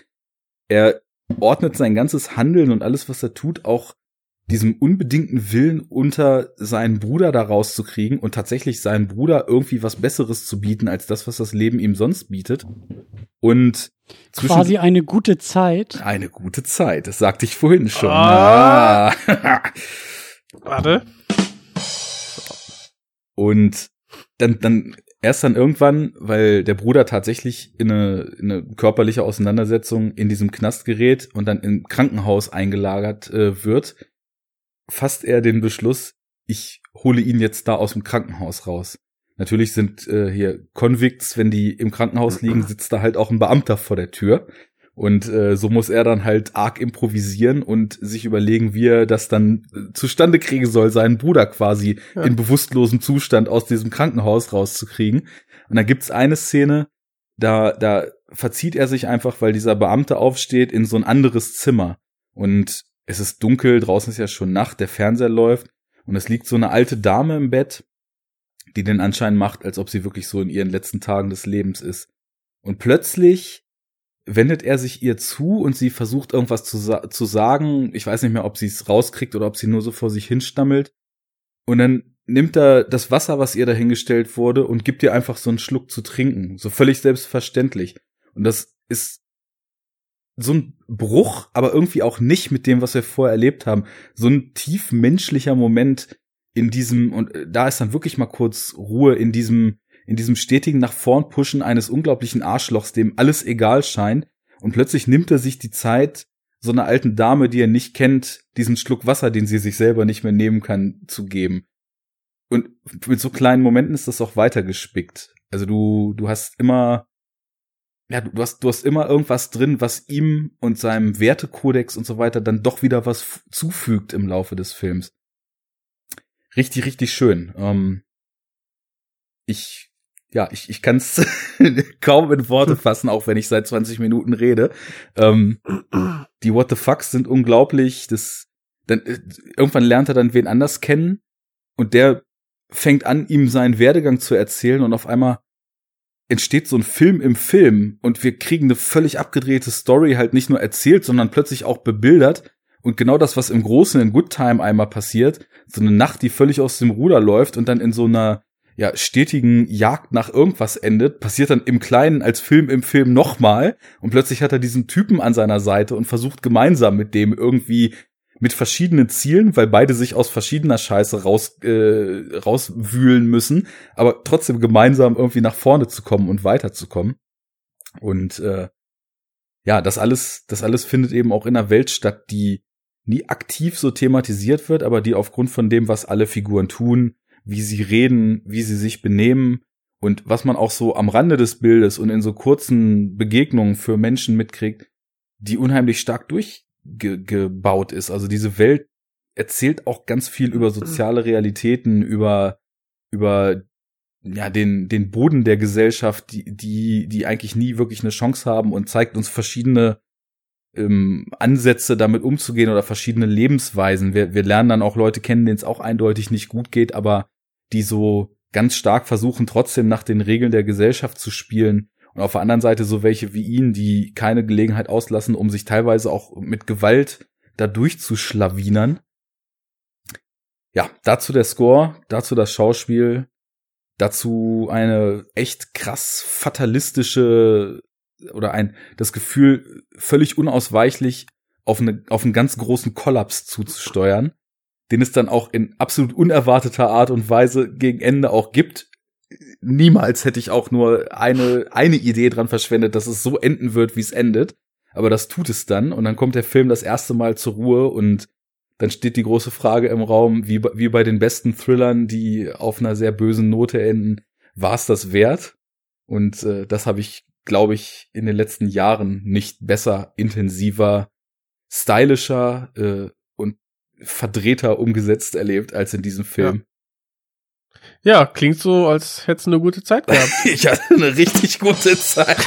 S3: Er ordnet sein ganzes Handeln und alles, was er tut, auch diesem unbedingten Willen unter seinen Bruder da rauszukriegen und tatsächlich seinen Bruder irgendwie was Besseres zu bieten als das, was das Leben ihm sonst bietet. Und
S1: Quasi eine gute Zeit.
S3: eine gute Zeit, das sagte ich vorhin schon.
S4: Ah.
S3: Ah. [LAUGHS]
S4: Warte.
S3: Und dann, dann erst dann irgendwann, weil der Bruder tatsächlich in eine, in eine körperliche Auseinandersetzung in diesem Knast gerät und dann im Krankenhaus eingelagert äh, wird, fasst er den Beschluss, ich hole ihn jetzt da aus dem Krankenhaus raus. Natürlich sind äh, hier Convicts, wenn die im Krankenhaus liegen, sitzt da halt auch ein Beamter vor der Tür. Und äh, so muss er dann halt arg improvisieren und sich überlegen, wie er das dann äh, zustande kriegen soll, seinen Bruder quasi
S4: Ja.
S3: in bewusstlosem Zustand aus diesem Krankenhaus rauszukriegen. Und da gibt's eine Szene, da, da verzieht er sich einfach, weil dieser Beamte aufsteht, in so ein anderes Zimmer. Und es ist dunkel, draußen ist ja schon Nacht, der Fernseher läuft und es liegt so eine alte Dame im Bett, die den Anschein macht, als ob sie wirklich so in ihren letzten Tagen des Lebens ist. Und plötzlich wendet er sich ihr zu und sie versucht irgendwas zu, sa zu sagen. Ich weiß nicht mehr, ob sie es rauskriegt oder ob sie nur so vor sich hinstammelt. Und dann nimmt er das Wasser, was ihr dahingestellt wurde, und gibt ihr einfach so einen Schluck zu trinken. So völlig selbstverständlich. Und das ist so ein Bruch, aber irgendwie auch nicht mit dem, was wir vorher erlebt haben. So ein tief menschlicher Moment in diesem, und äh, da ist dann wirklich mal kurz Ruhe in diesem, in diesem stetigen nach vorn pushen eines unglaublichen Arschlochs, dem alles egal scheint. Und plötzlich nimmt er sich die Zeit, so einer alten Dame, die er nicht kennt, diesen Schluck Wasser, den sie sich selber nicht mehr nehmen kann, zu geben. Und mit so kleinen Momenten ist das auch weitergespickt. Also du, du hast immer, ja, du, hast, du hast immer irgendwas drin, was ihm und seinem Wertekodex und so weiter dann doch wieder was zufügt im Laufe des Films. Richtig, richtig schön. Ähm, ich, ja, ich, ich kann es [LAUGHS] kaum in Worte [LAUGHS] fassen, auch wenn ich seit 20 Minuten rede. Ähm, die What the Fucks sind unglaublich. Das, dann, äh, irgendwann lernt er dann wen anders kennen und der fängt an, ihm seinen Werdegang zu erzählen und auf einmal entsteht so ein Film im Film und wir kriegen eine völlig abgedrehte Story halt nicht nur erzählt, sondern plötzlich auch bebildert. Und genau das, was im Großen in Good Time einmal passiert, so eine Nacht, die völlig aus dem Ruder läuft und dann in so einer ja, stetigen Jagd nach irgendwas endet, passiert dann im Kleinen als Film im Film nochmal. Und plötzlich hat er diesen Typen an seiner Seite und versucht gemeinsam mit dem irgendwie mit verschiedenen Zielen, weil beide sich aus verschiedener Scheiße raus, äh, rauswühlen müssen, aber trotzdem gemeinsam irgendwie nach vorne zu kommen und weiterzukommen. Und äh, ja, das alles, das alles findet eben auch in einer Welt statt, die nie aktiv so thematisiert wird, aber die aufgrund von dem, was alle Figuren tun, wie sie reden, wie sie sich benehmen und was man auch so am Rande des Bildes und in so kurzen Begegnungen für Menschen mitkriegt, die unheimlich stark durchgebaut ist. Also diese Welt erzählt auch ganz viel über soziale Realitäten, über über ja den den Boden der Gesellschaft, die die die eigentlich nie wirklich eine Chance haben und zeigt uns verschiedene ähm, Ansätze damit umzugehen oder verschiedene Lebensweisen. Wir, wir lernen dann auch Leute kennen, denen es auch eindeutig nicht gut geht, aber die so ganz stark versuchen, trotzdem nach den Regeln der Gesellschaft zu spielen. Und auf der anderen Seite so welche wie ihn, die keine Gelegenheit auslassen, um sich teilweise auch mit Gewalt da durchzuschlawinern. Ja, dazu der Score, dazu das Schauspiel, dazu eine echt krass fatalistische oder ein das Gefühl völlig unausweichlich auf eine auf einen ganz großen Kollaps zuzusteuern, den es dann auch in absolut unerwarteter Art und Weise gegen Ende auch gibt. Niemals hätte ich auch nur eine eine Idee dran verschwendet, dass es so enden wird, wie es endet, aber das tut es dann und dann kommt der Film das erste Mal zur Ruhe und dann steht die große Frage im Raum, wie, wie bei den besten Thrillern, die auf einer sehr bösen Note enden, war es das wert? Und äh, das habe ich, glaube ich, in den letzten Jahren nicht besser, intensiver, stylischer äh, und verdrehter umgesetzt erlebt als in diesem Film.
S4: Ja, klingt so, als hättest du eine gute Zeit gehabt. [LAUGHS]
S3: Ich hatte eine richtig gute Zeit.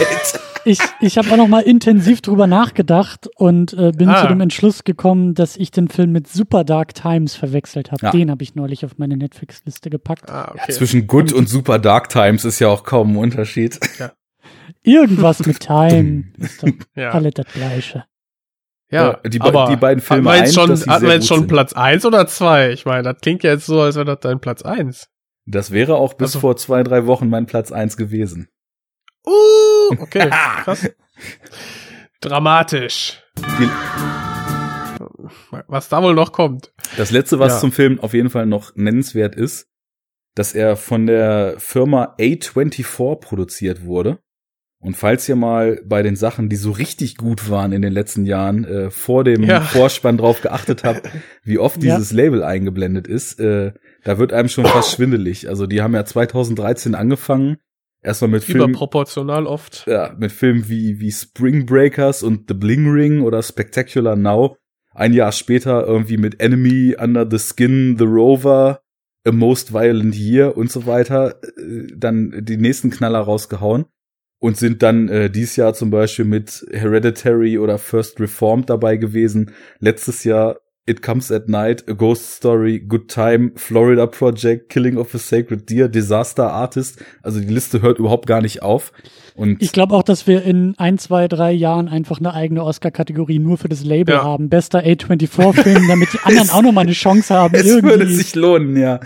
S1: Ich, ich habe auch noch mal intensiv drüber nachgedacht und äh, bin
S4: Ah.
S1: zu dem Entschluss gekommen, dass ich den Film mit Super Dark Times verwechselt habe.
S3: Ja.
S1: Den habe ich neulich auf meine Netflix-Liste gepackt.
S4: Ah, okay.
S3: Zwischen Good und Super Dark Times ist ja auch kaum ein Unterschied.
S1: Irgendwas mit [LAUGHS] Time ist doch
S4: ja.
S1: alle das Gleiche.
S4: ja,
S3: die be-
S4: aber
S3: die beiden Filme
S4: hatten wir jetzt schon, hatten wir jetzt schon. Platz eins oder zwei? Ich meine, das klingt ja jetzt so, als wäre das dein Platz eins.
S3: Das wäre auch bis
S4: Also-
S3: vor zwei, drei Wochen mein Platz eins gewesen.
S4: Uh, okay, [LAUGHS] krass. Dramatisch.
S3: Die,
S4: Was da wohl noch kommt.
S3: Das letzte, was
S4: Ja.
S3: zum Film auf jeden Fall noch nennenswert ist, dass er von der Firma A24 produziert wurde. Und falls ihr mal bei den Sachen, die so richtig gut waren in den letzten Jahren, äh, vor dem
S4: Ja.
S3: Vorspann drauf geachtet habt, [LAUGHS] wie oft
S1: Ja.
S3: dieses Label eingeblendet ist, äh, da wird einem schon fast schwindelig. Also die haben ja 2013 angefangen, erstmal mit Filmen,
S4: Überproportional oft.
S3: ja, mit Filmen wie, wie Spring Breakers und The Bling Ring oder Spectacular Now. Ein Jahr später irgendwie mit Enemy, Under the Skin, The Rover, A Most Violent Year und so weiter, äh, dann die nächsten Knaller rausgehauen und sind dann äh, dieses Jahr zum Beispiel mit Hereditary oder First Reformed dabei gewesen. Letztes Jahr It Comes at Night, A Ghost Story, Good Time, Florida Project, Killing of a Sacred Deer, Disaster Artist. Also die Liste hört überhaupt gar nicht auf. Und
S1: Ich glaube auch, dass wir in ein, zwei, drei Jahren einfach eine eigene Oscar-Kategorie nur für das Label
S4: Ja.
S1: haben. Bester A24-Film, damit die anderen auch noch mal eine Chance haben, [LAUGHS]
S3: es
S1: irgendwie.
S3: würde sich lohnen, ja.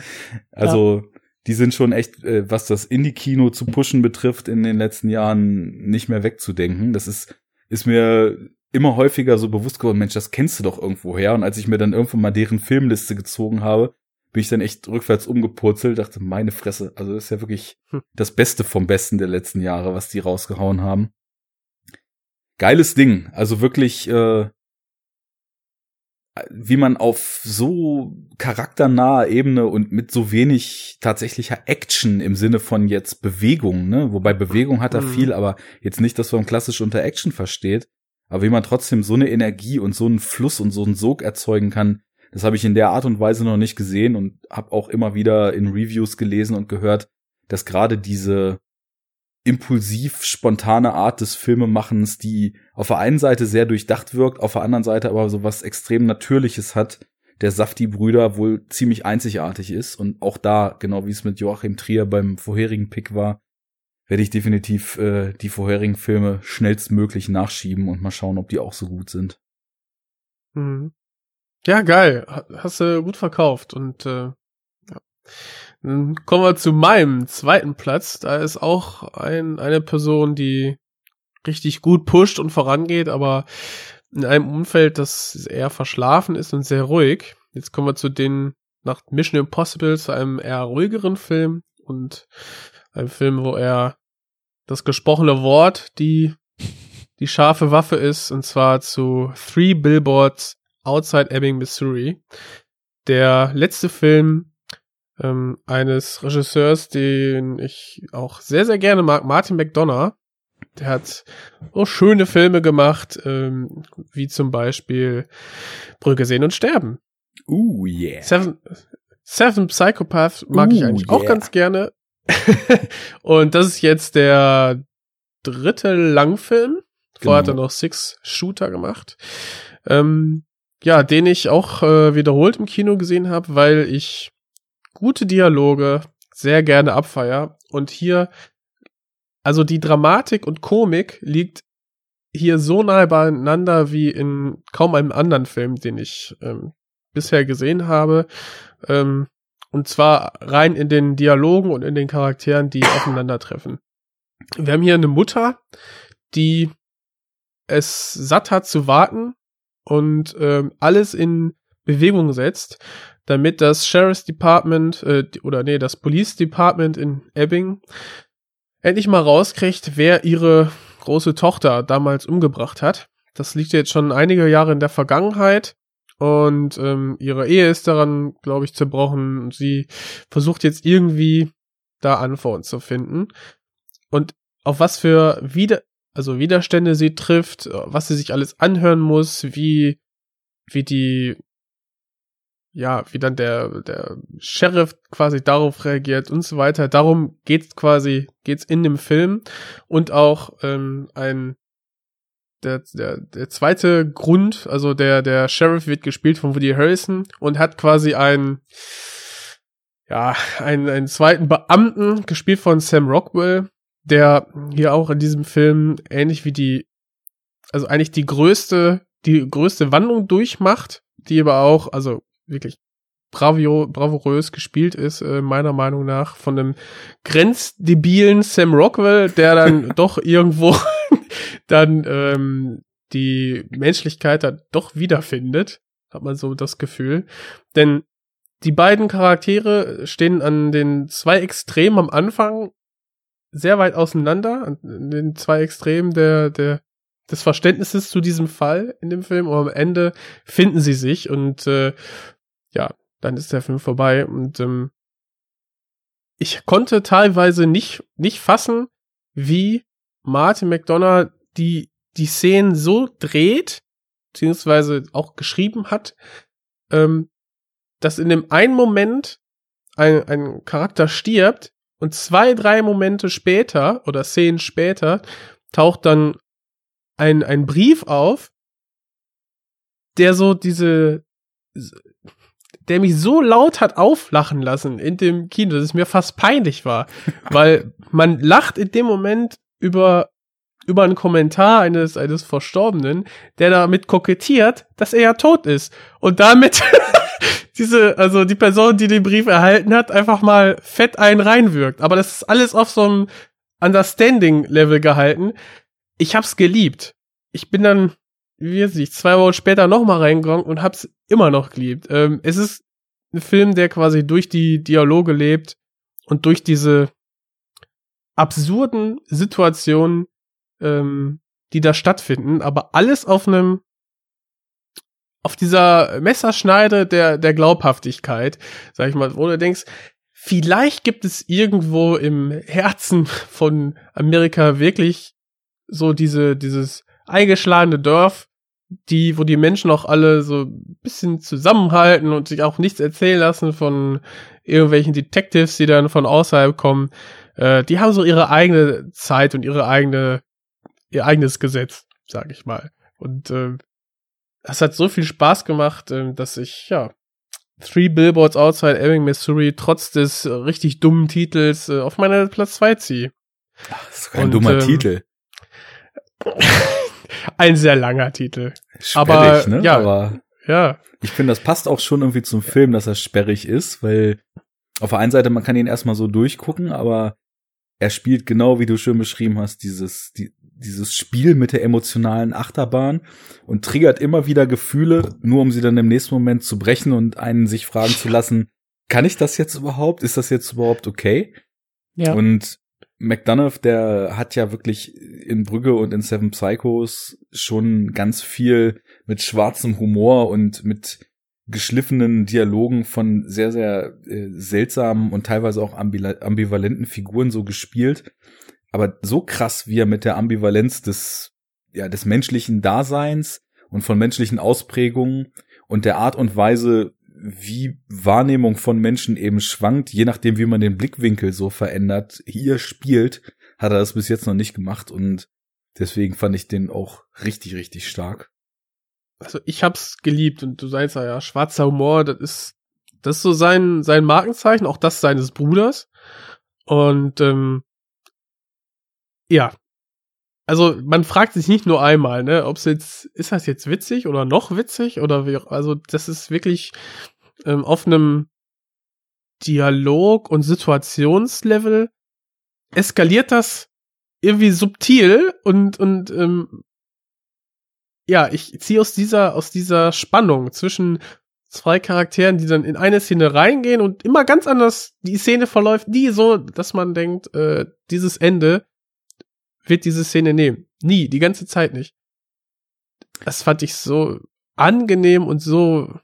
S3: Also die sind schon echt, äh, was das Indie-Kino zu pushen betrifft, in den letzten Jahren nicht mehr wegzudenken. Das ist, ist mir immer häufiger so bewusst geworden, Mensch, das kennst du doch irgendwo her. Und als ich mir dann irgendwann mal deren Filmliste gezogen habe, bin ich dann echt rückwärts umgepurzelt, dachte, meine Fresse, also das ist ja wirklich
S4: Hm.
S3: das Beste vom Besten der letzten Jahre, was die rausgehauen haben. Geiles Ding, also wirklich, äh, wie man auf so charakternaher Ebene und mit so wenig tatsächlicher Action im Sinne von jetzt Bewegung, ne? Wobei Bewegung hat er
S4: Mhm.
S3: viel, aber jetzt nicht, dass man klassisch unter Action versteht. Aber wie man trotzdem so eine Energie und so einen Fluss und so einen Sog erzeugen kann, das habe ich in der Art und Weise noch nicht gesehen und habe auch immer wieder in Reviews gelesen und gehört, dass gerade diese impulsiv spontane Art des Filmemachens, die auf der einen Seite sehr durchdacht wirkt, auf der anderen Seite aber so was extrem Natürliches hat, der Safti-Brüder wohl ziemlich einzigartig ist. Und auch da, genau wie es mit Joachim Trier beim vorherigen Pick war, werde ich definitiv äh, die vorherigen Filme schnellstmöglich nachschieben und mal schauen, ob die auch so gut sind.
S4: Mhm. Ja, geil. Ha- Hast du gut verkauft. Und äh, ja. Dann kommen wir zu meinem zweiten Platz. Da ist auch ein, eine Person, die richtig gut pusht und vorangeht, aber in einem Umfeld, das eher verschlafen ist und sehr ruhig. Jetzt kommen wir zu den nach Mission Impossible zu einem eher ruhigeren Film und einem Film, wo er das gesprochene Wort die die scharfe Waffe ist, und zwar zu Three Billboards Outside Ebbing, Missouri. Der letzte Film ähm, eines Regisseurs, den ich auch sehr, sehr gerne mag, Martin McDonough. Der hat so schöne Filme gemacht, ähm, wie zum Beispiel Brücke sehen und sterben.
S3: Uh, yeah.
S4: Seven, Seven Psychopaths mag ich
S3: Uh,
S4: eigentlich auch
S3: yeah.
S4: ganz gerne. [LAUGHS] und das ist jetzt der dritte Langfilm. Vorher hat er
S3: Genau.
S4: noch Six Shooter gemacht. Ähm, ja, den ich auch äh, wiederholt im Kino gesehen habe, weil ich gute Dialoge sehr gerne abfeier. Und hier, also die Dramatik und Komik liegt hier so nahe beieinander wie in kaum einem anderen Film, den ich ähm, bisher gesehen habe. Ähm, und zwar rein in den Dialogen und in den Charakteren, die aufeinandertreffen. Wir haben hier eine Mutter, die es satt hat zu warten und ähm, alles in Bewegung setzt, damit das Sheriff's Department äh, oder nee, das Police Department in Ebbing endlich mal rauskriegt, wer ihre große Tochter damals umgebracht hat. Das liegt jetzt schon einige Jahre in der Vergangenheit und ähm, ihre Ehe ist daran, glaube ich, zerbrochen. Und sie versucht jetzt irgendwie da Antworten zu finden. Und auf was für Wider also Widerstände sie trifft, was sie sich alles anhören muss, wie wie die ja, wie dann der der Sheriff quasi darauf reagiert und so weiter. Darum geht's quasi geht's in dem Film. Und auch ähm, ein der, der, der zweite Grund, also der, der Sheriff wird gespielt von Woody Harrison und hat quasi einen, ja, einen, einen zweiten Beamten, gespielt von Sam Rockwell, der hier auch in diesem Film ähnlich wie die, also eigentlich die größte, die größte Wandlung durchmacht, die aber auch, also wirklich bravio, bravourös gespielt ist, äh, meiner Meinung nach, von einem grenzdebilen Sam Rockwell, der dann [LAUGHS] doch irgendwo dann ähm, die Menschlichkeit da doch wiederfindet, hat man so das Gefühl. Denn die beiden Charaktere stehen an den zwei Extremen am Anfang sehr weit auseinander, an den zwei Extremen der, der, des Verständnisses zu diesem Fall in dem Film, und am Ende finden sie sich und äh, ja, dann ist der Film vorbei und ähm, ich konnte teilweise nicht, nicht fassen, wie Martin McDonough die, die Szenen so dreht, beziehungsweise auch geschrieben hat, ähm, dass in dem einen Moment ein, ein Charakter stirbt und zwei, drei Momente später oder Szenen später taucht dann ein, ein Brief auf, der so diese, der mich so laut hat auflachen lassen in dem Kino, dass es mir fast peinlich war, [LAUGHS] weil man lacht in dem Moment über über einen Kommentar eines eines Verstorbenen, der damit kokettiert, dass er ja tot ist und damit [LAUGHS] diese also die Person, die den Brief erhalten hat, einfach mal fett einen reinwirkt. Aber das ist alles auf so einem Understanding Level gehalten. Ich hab's geliebt. Ich bin dann wie weiß ich, zwei Wochen später nochmal reingegangen und hab's immer noch geliebt. Ähm, es ist ein Film, der quasi durch die Dialoge lebt und durch diese absurden Situationen, ähm, die da stattfinden, aber alles auf einem auf dieser Messerschneide der der Glaubhaftigkeit, sag ich mal, wo du denkst, vielleicht gibt es irgendwo im Herzen von Amerika wirklich so diese dieses eingeschlagene Dorf, die, wo die Menschen auch alle so ein bisschen zusammenhalten und sich auch nichts erzählen lassen von irgendwelchen Detectives, die dann von außerhalb kommen. Äh, die haben so ihre eigene Zeit und ihre eigene, ihr eigenes Gesetz, sag ich mal. Und äh, das hat so viel Spaß gemacht, äh, dass ich, ja, Three Billboards Outside Ebbing, Missouri, trotz des richtig dummen Titels äh, auf meine Platz 2 ziehe.
S3: Ach, das ist kein und, dummer ähm, Titel. [LAUGHS]
S4: ein sehr langer Titel.
S3: Sperrig,
S4: aber
S3: ne?
S4: ja,
S3: aber
S4: ja.
S3: Ich finde, das passt auch schon irgendwie zum Film, dass er sperrig ist, weil auf der einen Seite, man kann ihn erstmal so durchgucken, aber er spielt genau, wie du schön beschrieben hast, dieses, die, dieses Spiel mit der emotionalen Achterbahn und triggert immer wieder Gefühle, nur um sie dann im nächsten Moment zu brechen und einen sich fragen zu lassen, kann ich das jetzt überhaupt? Ist das jetzt überhaupt okay?
S1: Ja.
S3: Und McDonough, der hat ja wirklich in Brügge und in Seven Psychos schon ganz viel mit schwarzem Humor und mit geschliffenen Dialogen von sehr, sehr äh, seltsamen und teilweise auch ambivalenten Figuren so gespielt. Aber so krass, wie er mit der Ambivalenz des, ja, des menschlichen Daseins und von menschlichen Ausprägungen und der Art und Weise, wie Wahrnehmung von Menschen eben schwankt, je nachdem, wie man den Blickwinkel so verändert, hier spielt, hat er das bis jetzt noch nicht gemacht und deswegen fand ich den auch richtig, richtig stark.
S4: Also ich hab's geliebt und du sagst ja, schwarzer Humor, das ist, das ist so sein, sein Markenzeichen, auch das seines Bruders. Und ähm, ja, also man fragt sich nicht nur einmal, ne, ob es jetzt, ist das jetzt witzig oder noch witzig oder wie, also das ist wirklich ähm, auf einem Dialog- und Situationslevel eskaliert das irgendwie subtil und, und ähm, ja, ich ziehe aus dieser, aus dieser Spannung zwischen zwei Charakteren, die dann in eine Szene reingehen und immer ganz anders die Szene verläuft, nie so, dass man denkt, äh, dieses Ende wird diese Szene nehmen. Nie, die ganze Zeit nicht. Das fand ich so angenehm und so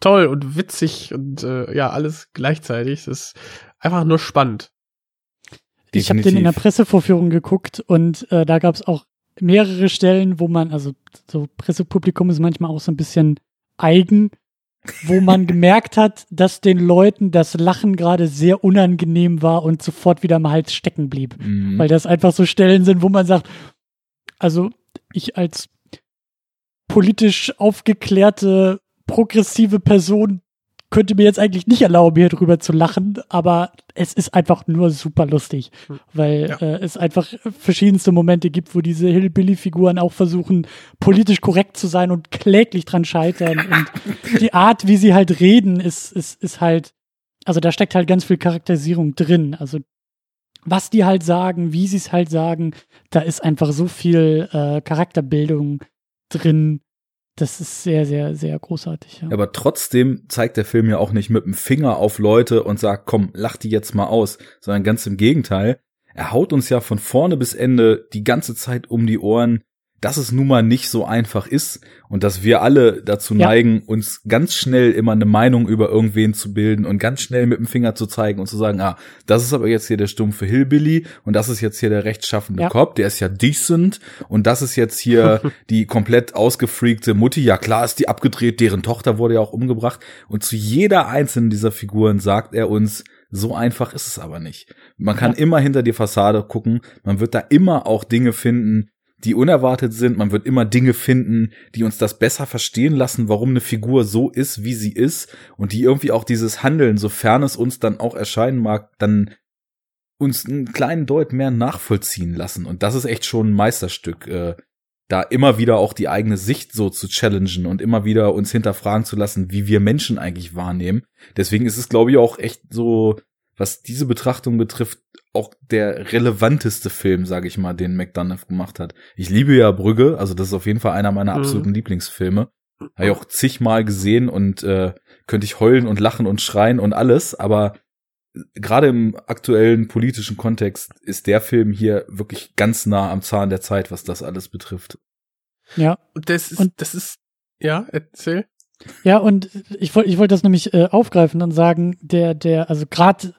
S4: toll und witzig und äh, ja, alles gleichzeitig. Das ist einfach nur spannend.
S1: Ich habe den in der Pressevorführung geguckt und äh, da gab es auch mehrere Stellen, wo man, also so Pressepublikum ist manchmal auch so ein bisschen eigen, wo man [LAUGHS] gemerkt hat, dass den Leuten das Lachen gerade sehr unangenehm war und sofort wieder im Hals stecken blieb. Mhm. Weil das einfach so Stellen sind, wo man sagt, also ich als politisch aufgeklärte, progressive Person könnte mir jetzt eigentlich nicht erlauben, hier drüber zu lachen, aber es ist einfach nur super lustig, hm. weil ja. äh, es einfach verschiedenste Momente gibt, wo diese Hillbilly-Figuren auch versuchen, politisch korrekt zu sein und kläglich dran scheitern. [LAUGHS] und die Art, wie sie halt reden, ist, ist, ist halt, also da steckt halt ganz viel Charakterisierung drin. Also was die halt sagen, wie sie es halt sagen, da ist einfach so viel äh, Charakterbildung drin, das ist sehr, sehr, sehr großartig. Ja.
S3: Aber trotzdem zeigt der Film ja auch nicht mit dem Finger auf Leute und sagt, komm, lach die jetzt mal aus, sondern ganz im Gegenteil. Er haut uns ja von vorne bis Ende die ganze Zeit um die Ohren, dass es nun mal nicht so einfach ist und dass wir alle dazu
S1: Ja.
S3: neigen, uns ganz schnell immer eine Meinung über irgendwen zu bilden und ganz schnell mit dem Finger zu zeigen und zu sagen, ah, das ist aber jetzt hier der stumpfe Hillbilly und das ist jetzt hier der rechtschaffende
S1: Ja.
S3: Cop, der ist ja decent und das ist jetzt hier [LAUGHS] die komplett ausgefreakte Mutti. Ja, klar ist die abgedreht, deren Tochter wurde ja auch umgebracht und zu jeder einzelnen dieser Figuren sagt er uns, so einfach ist es aber nicht. Man kann
S1: Ja.
S3: immer hinter die Fassade gucken, man wird da immer auch Dinge finden, die unerwartet sind. Man wird immer Dinge finden, die uns das besser verstehen lassen, warum eine Figur so ist, wie sie ist und die irgendwie auch dieses Handeln, sofern es uns dann auch erscheinen mag, dann uns einen kleinen Deut mehr nachvollziehen lassen. Und das ist echt schon ein Meisterstück, äh, da immer wieder auch die eigene Sicht so zu challengen und immer wieder uns hinterfragen zu lassen, wie wir Menschen eigentlich wahrnehmen. Deswegen ist es, glaube ich, auch echt so, was diese Betrachtung betrifft, auch der relevanteste Film, sage ich mal, den McDonough gemacht hat. Ich liebe ja Brügge, also das ist auf jeden Fall einer meiner
S4: Mhm.
S3: absoluten Lieblingsfilme. Habe ich auch zigmal gesehen und äh, könnte ich heulen und lachen und schreien und alles, aber gerade im aktuellen politischen Kontext ist der Film hier wirklich ganz nah am Zahn der Zeit, was das alles betrifft.
S1: Ja,
S4: Und das ist,
S1: Und-
S4: das ist, ja, erzähl.
S1: ja, und ich wollte, ich wollte das nämlich äh, aufgreifen und sagen, der, der, also gerade,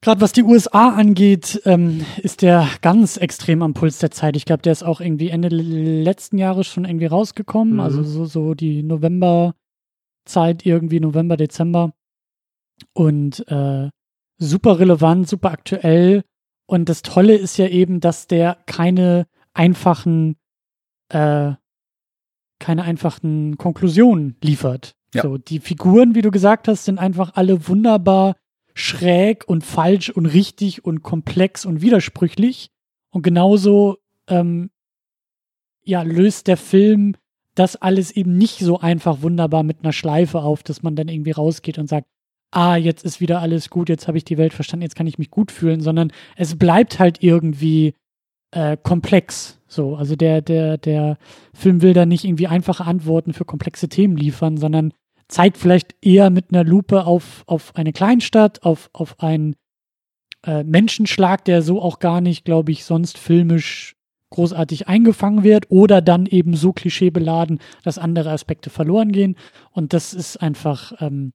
S1: gerade was die USA angeht, ähm, ist der ganz extrem am Puls der Zeit. Ich glaube, der ist auch irgendwie Ende letzten Jahres schon irgendwie rausgekommen,
S4: Mhm.
S1: also so, so die Novemberzeit irgendwie, November, Dezember. Und äh, super relevant, super aktuell. Und das Tolle ist ja eben, dass der keine einfachen, äh, keine einfachen Konklusionen liefert.
S3: Ja.
S1: So, die Figuren, wie du gesagt hast, sind einfach alle wunderbar schräg und falsch und richtig und komplex und widersprüchlich. Und genauso ähm, ja, löst der Film das alles eben nicht so einfach wunderbar mit einer Schleife auf, dass man dann irgendwie rausgeht und sagt, ah, jetzt ist wieder alles gut, jetzt habe ich die Welt verstanden, jetzt kann ich mich gut fühlen, sondern es bleibt halt irgendwie äh, komplex. So, also der, der, der Film will da nicht irgendwie einfache Antworten für komplexe Themen liefern, sondern zeigt vielleicht eher mit einer Lupe auf, auf eine Kleinstadt, auf, auf einen äh, Menschenschlag, der so auch gar nicht, glaube ich, sonst filmisch großartig eingefangen wird oder dann eben so klischeebeladen, dass andere Aspekte verloren gehen. Und das ist einfach, ähm,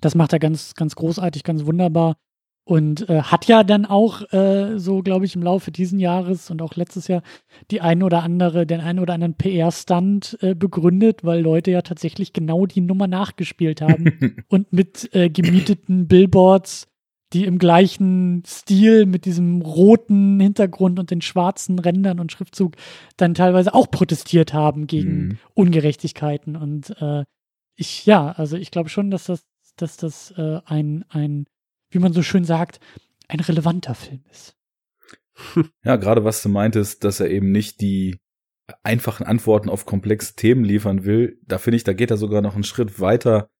S1: das macht er ganz, ganz großartig, ganz wunderbar. Und äh, hat ja dann auch äh, so, glaube ich, im Laufe diesen Jahres und auch letztes Jahr die ein oder andere, den einen oder anderen PR-Stunt äh, begründet, weil Leute ja tatsächlich genau die Nummer nachgespielt haben [LAUGHS] und mit äh, gemieteten Billboards, die im gleichen Stil mit diesem roten Hintergrund und den schwarzen Rändern und Schriftzug dann teilweise auch protestiert haben gegen
S3: Mhm.
S1: Ungerechtigkeiten. Und äh, ich, ja, also ich glaube schon, dass das, dass das äh, ein, ein, wie man so schön sagt, ein relevanter Film ist. [LAUGHS]
S3: Ja, gerade was du meintest, dass er eben nicht die einfachen Antworten auf komplexe Themen liefern will, da finde ich, da geht er sogar noch einen Schritt weiter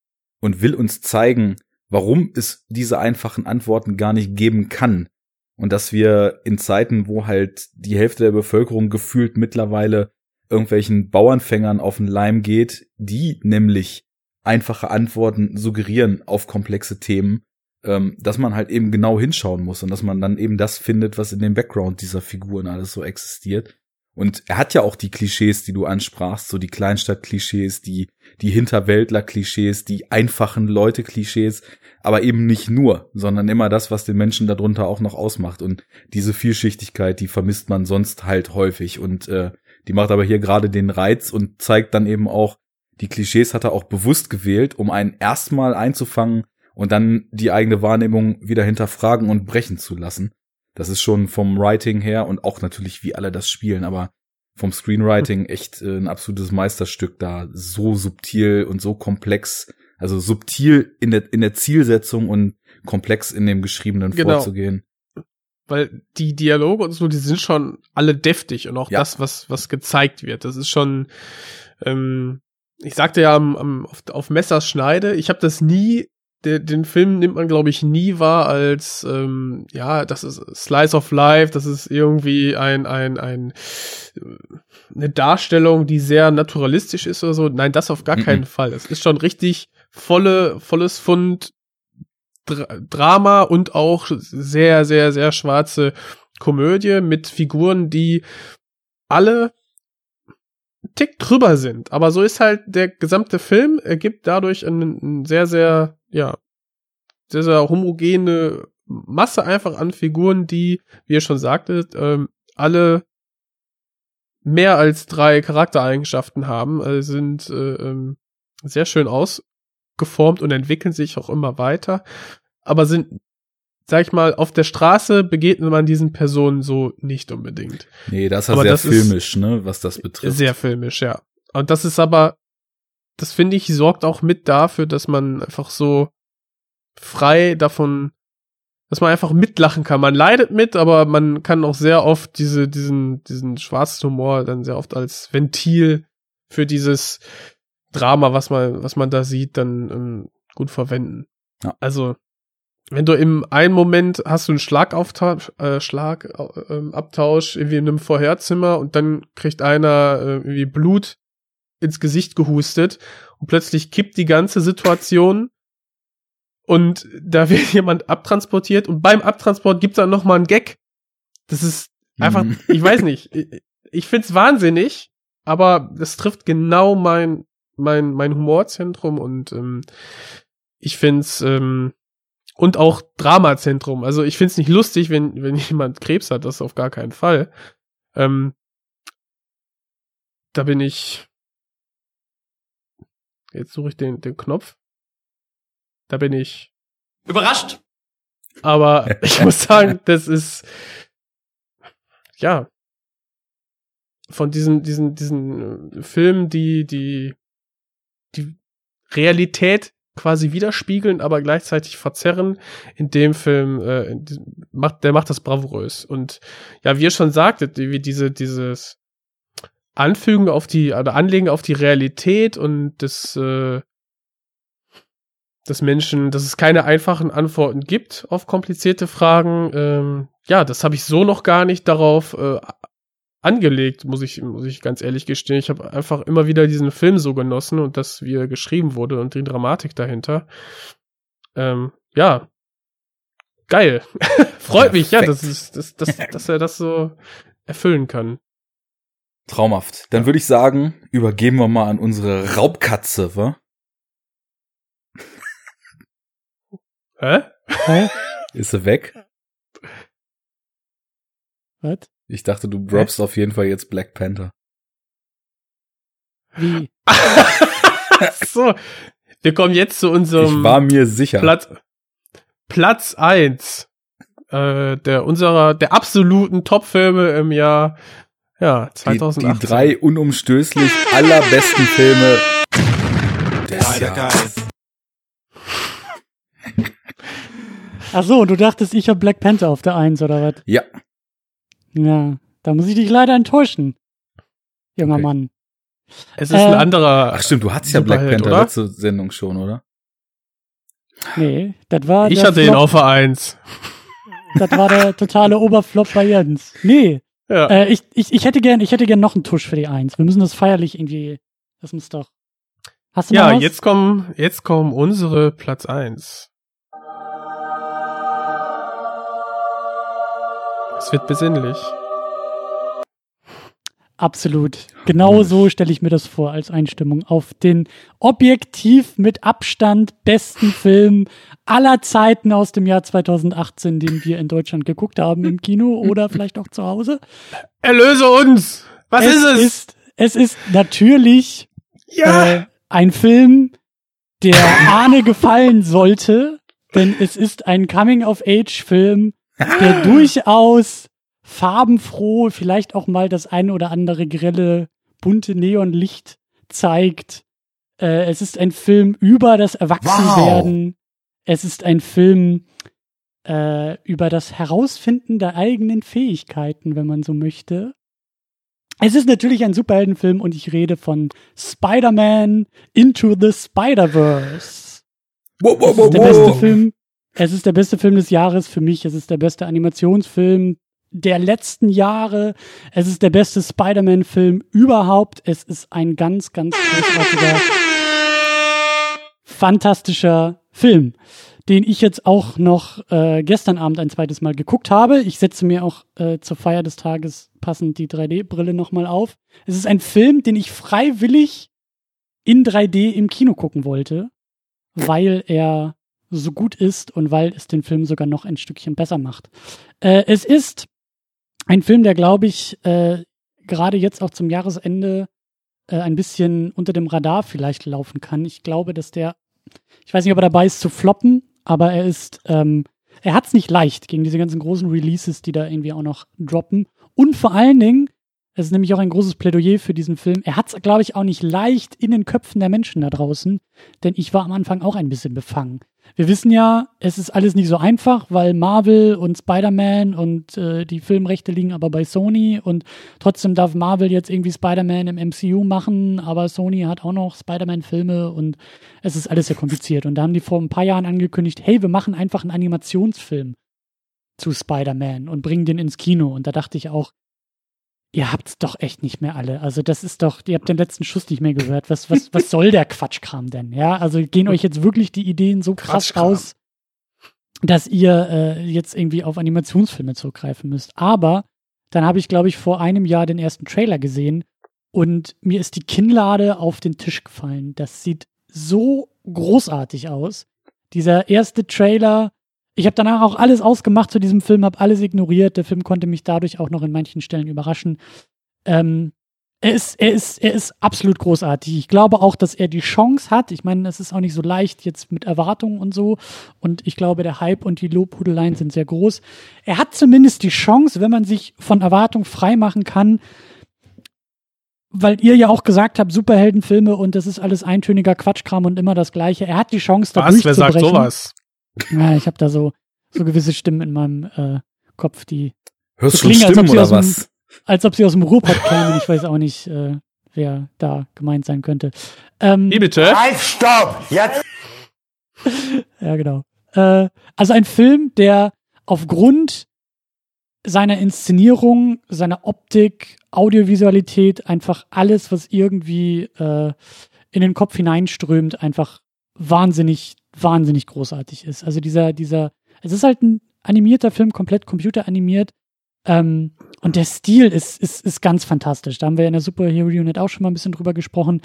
S3: und will uns zeigen, warum es diese einfachen Antworten gar nicht geben kann. Und dass wir in Zeiten, wo halt die Hälfte der Bevölkerung gefühlt mittlerweile irgendwelchen Bauernfängern auf den Leim geht, die nämlich einfache Antworten suggerieren auf komplexe Themen, ähm, dass man halt eben genau hinschauen muss und dass man dann eben das findet, was in dem Background dieser Figuren alles so existiert. Und er hat ja auch die Klischees, die du ansprachst, so die Kleinstadt-Klischees, die, die Hinterwäldler-Klischees, die einfachen Leute-Klischees, aber eben nicht nur, sondern immer das, was den Menschen darunter auch noch ausmacht. Und diese Vielschichtigkeit, die vermisst man sonst halt häufig. Und äh, die macht aber hier gerade den Reiz und zeigt dann eben auch, die Klischees hat er auch bewusst gewählt, um einen erstmal einzufangen und dann die eigene Wahrnehmung wieder hinterfragen und brechen zu lassen. Das ist schon vom Writing her und auch natürlich, wie alle das spielen, aber vom Screenwriting echt äh, ein absolutes Meisterstück da. So subtil und so komplex. Also subtil in der, in der Zielsetzung und komplex in dem Geschriebenen
S4: Genau.
S3: vorzugehen.
S4: Weil die Dialoge und so, die sind schon alle deftig und auch
S3: Ja.
S4: das, was, was gezeigt wird. Das ist schon, ähm, ich sagte ja am, am, auf, auf Messerschneide, ich habe das nie der, den Film nimmt man, glaube ich, nie wahr als, ähm, ja, das ist Slice of Life, das ist irgendwie ein, ein, ein, äh, eine Darstellung, die sehr naturalistisch ist oder so. Nein, das auf gar
S3: Mhm.
S4: keinen Fall. Es ist schon richtig volle, volles Fund Dra Drama und auch sehr, sehr, sehr schwarze Komödie mit Figuren, die alle Tick drüber sind. Aber so ist halt der gesamte Film, ergibt dadurch einen, einen sehr, sehr, ja, sehr homogene Masse einfach an Figuren, die, wie ihr schon sagtet, ähm, alle mehr als drei Charaktereigenschaften haben, äh, sind äh, ähm, sehr schön ausgeformt und entwickeln sich auch immer weiter, aber sind, sag ich mal, auf der Straße begegnet man diesen Personen so nicht unbedingt.
S3: Nee, das ist ja
S4: Aber
S3: sehr
S4: das
S3: filmisch, ne, was das betrifft.
S4: Sehr filmisch, ja. Und das ist aber, das finde ich, sorgt auch mit dafür, dass man einfach so frei davon, dass man einfach mitlachen kann. Man leidet mit, aber man kann auch sehr oft diese, diesen, diesen schwarzen Humor dann sehr oft als Ventil für dieses Drama, was man, was man da sieht, dann ähm, gut verwenden.
S3: Ja.
S4: Also, wenn du im einen Moment hast du einen Schlagauftausch, äh, Schlag, äh, Abtausch irgendwie in einem Vorherzimmer und dann kriegt einer äh, irgendwie Blut ins Gesicht gehustet und plötzlich kippt die ganze Situation und da [LAUGHS] wird jemand abtransportiert und beim Abtransport gibt's dann noch mal einen Gag. Das ist einfach,
S3: Mhm.
S4: ich weiß nicht, ich, ich find's wahnsinnig, aber das trifft genau mein mein mein Humorzentrum und ähm, ich find's ähm, und auch Dramazentrum. Also ich find's nicht lustig, wenn wenn [LAUGHS] jemand Krebs hat, das auf gar keinen Fall. Ähm, da bin ich jetzt suche ich den den Knopf. Da bin ich
S2: Überrascht?
S4: aber [LAUGHS] ich muss sagen, das ist ja von diesen diesen diesen äh, Filmen, die die die Realität quasi widerspiegeln, aber gleichzeitig verzerren. In dem Film äh, macht der macht das bravourös und ja, wie ihr schon sagtet, wie diese dieses Anfügen auf die oder Anlegen auf die Realität und das äh, dass Menschen, dass es keine einfachen Antworten gibt auf komplizierte Fragen. Ähm, ja, das habe ich so noch gar nicht darauf äh, angelegt, muss ich, muss ich ganz ehrlich gestehen. Ich habe einfach immer wieder diesen Film so genossen und das, wie er geschrieben wurde und die Dramatik dahinter. Ähm, ja, geil. [LAUGHS] Freut mich, ja, dass, dass, dass, dass er das so erfüllen kann.
S3: Traumhaft. Dann würde ich sagen, übergeben wir mal an unsere Raubkatze, wa?
S4: Hä?
S1: Hä?
S3: Ist sie weg?
S1: Was?
S3: Ich dachte, du droppst auf jeden Fall jetzt Black Panther.
S1: Wie? [LAUGHS]
S4: so, wir kommen jetzt zu unserem
S3: ich war mir sicher.
S4: Platz, Platz eins äh, der unserer der absoluten Top-Filme im Jahr ja
S3: die,
S4: 2018.
S3: die drei unumstößlich allerbesten Filme des Jahres.
S1: Ach so, du dachtest, ich habe Black Panther auf der Eins oder was?
S3: Ja,
S1: Ja, da muss ich dich leider enttäuschen, junger
S3: Okay.
S1: Mann.
S4: es ist ein
S1: äh,
S4: anderer.
S3: ach stimmt, du hattest ja Black Panther
S4: oder?
S3: letzte Sendung schon, oder?
S1: Nee, das war
S4: ich
S1: der
S4: hatte ihn
S1: Flop,
S4: auf der Eins.
S1: Das war der totale Oberflop bei Jens. Nee,
S4: Ja.
S1: äh, ich, ich, ich hätte gern, ich hätte gern noch einen Tusch für die Eins. Wir müssen das feierlich irgendwie, das muss doch. Hast du
S4: ja,
S1: noch was?
S4: jetzt kommen jetzt kommen unsere Platz eins. Es wird besinnlich.
S1: Absolut. Genau so stelle ich mir das vor als Einstimmung auf den objektiv mit Abstand besten Film aller Zeiten aus dem Jahr 2018, den wir in Deutschland geguckt haben im Kino oder vielleicht auch zu Hause.
S4: Erlöse uns! Was ist es?
S1: Ist, es ist natürlich
S4: ja!
S1: äh, ein Film, der Ahne gefallen sollte, denn es ist ein Coming-of-Age-Film, der [LAUGHS] durchaus farbenfroh, vielleicht auch mal das ein oder andere grelle, bunte Neonlicht zeigt. Äh, es ist ein Film über das Erwachsenwerden. Es ist ein Film äh, über das Herausfinden der eigenen Fähigkeiten, wenn man so möchte. Es ist natürlich ein Superheldenfilm und ich rede von Spider-Man Into the Spider-Verse.
S3: Wow, wow,
S1: Es
S3: wow,
S1: ist der beste
S3: wow.
S1: Film. Es ist der beste Film des Jahres für mich. Es ist der beste Animationsfilm der letzten Jahre. Es ist der beste Spider-Man-Film überhaupt. Es ist ein ganz, ganz großartiger, fantastischer Film, den ich jetzt auch noch äh, gestern Abend ein zweites Mal geguckt habe. Ich setze mir auch äh, zur Feier des Tages passend die 3D-Brille nochmal auf. Es ist ein Film, den ich freiwillig in 3D im Kino gucken wollte, weil er so gut ist und weil es den Film sogar noch ein Stückchen besser macht. Äh, es ist ein Film, der, glaube ich, äh, gerade jetzt auch zum Jahresende äh, ein bisschen unter dem Radar vielleicht laufen kann. Ich glaube, dass der, ich weiß nicht, ob er dabei ist zu floppen, aber er ist, ähm, er hat es nicht leicht gegen diese ganzen großen Releases, die da irgendwie auch noch droppen. Und vor allen Dingen, es ist nämlich auch ein großes Plädoyer für diesen Film. Er hat es, glaube ich, auch nicht leicht in den Köpfen der Menschen da draußen, denn ich war am Anfang auch ein bisschen befangen. Wir wissen ja, es ist alles nicht so einfach, weil Marvel und Spider-Man und äh, die Filmrechte liegen aber bei Sony und trotzdem darf Marvel jetzt irgendwie Spider-Man im MCU machen, aber Sony hat auch noch Spider-Man-Filme und es ist alles sehr kompliziert. Und da haben die vor ein paar Jahren angekündigt, hey, wir machen einfach einen Animationsfilm zu Spider-Man und bringen den ins Kino. Und da dachte ich auch, ihr habt's doch echt nicht mehr alle. Also das ist doch, ihr habt den letzten Schuss nicht mehr gehört. Was, was, was soll der Quatschkram denn? Ja, also gehen euch jetzt wirklich die Ideen so krass
S4: Quatschkram.
S1: aus, dass ihr äh, jetzt irgendwie auf Animationsfilme zurückgreifen müsst. Aber dann habe ich, glaube ich, vor einem Jahr den ersten Trailer gesehen und mir ist die Kinnlade auf den Tisch gefallen. Das sieht so großartig aus. Dieser erste Trailer, ich habe danach auch alles ausgemacht zu diesem Film, habe alles ignoriert. Der Film konnte mich dadurch auch noch in manchen Stellen überraschen. Ähm, er ist, er ist, er ist absolut großartig. Ich glaube auch, dass er die Chance hat. Ich meine, es ist auch nicht so leicht jetzt mit Erwartungen und so. Und ich glaube, der Hype und die Lobhudeleien sind sehr groß. Er hat zumindest die Chance, wenn man sich von Erwartung frei machen kann, weil ihr ja auch gesagt habt, Superheldenfilme und das ist alles eintöniger Quatschkram und immer das Gleiche. Er hat die Chance, da
S4: Was? Wer sagt sowas? [LAUGHS]
S1: Ja, ich habe da so, so gewisse Stimmen in meinem äh, Kopf, die,
S3: Hörst
S1: So
S3: du schon
S1: klingen, als ob
S3: Stimmen
S1: sie
S3: oder
S1: aus dem-
S3: was?
S1: als ob sie aus dem Ruhrpott kämen. Ich weiß auch nicht, äh, wer da gemeint sein könnte. Ähm,
S4: Wie bitte?
S5: Halt, stopp! Jetzt! [LAUGHS]
S1: ja, genau. Äh, also ein Film, der aufgrund seiner Inszenierung, seiner Optik, Audiovisualität, einfach alles, was irgendwie äh, in den Kopf hineinströmt, einfach wahnsinnig, wahnsinnig großartig ist. Also dieser, dieser, es ist halt ein animierter Film, komplett computeranimiert. Ähm, und der Stil ist, ist, ist ganz fantastisch. Da haben wir in der Superhero Unit auch schon mal ein bisschen drüber gesprochen.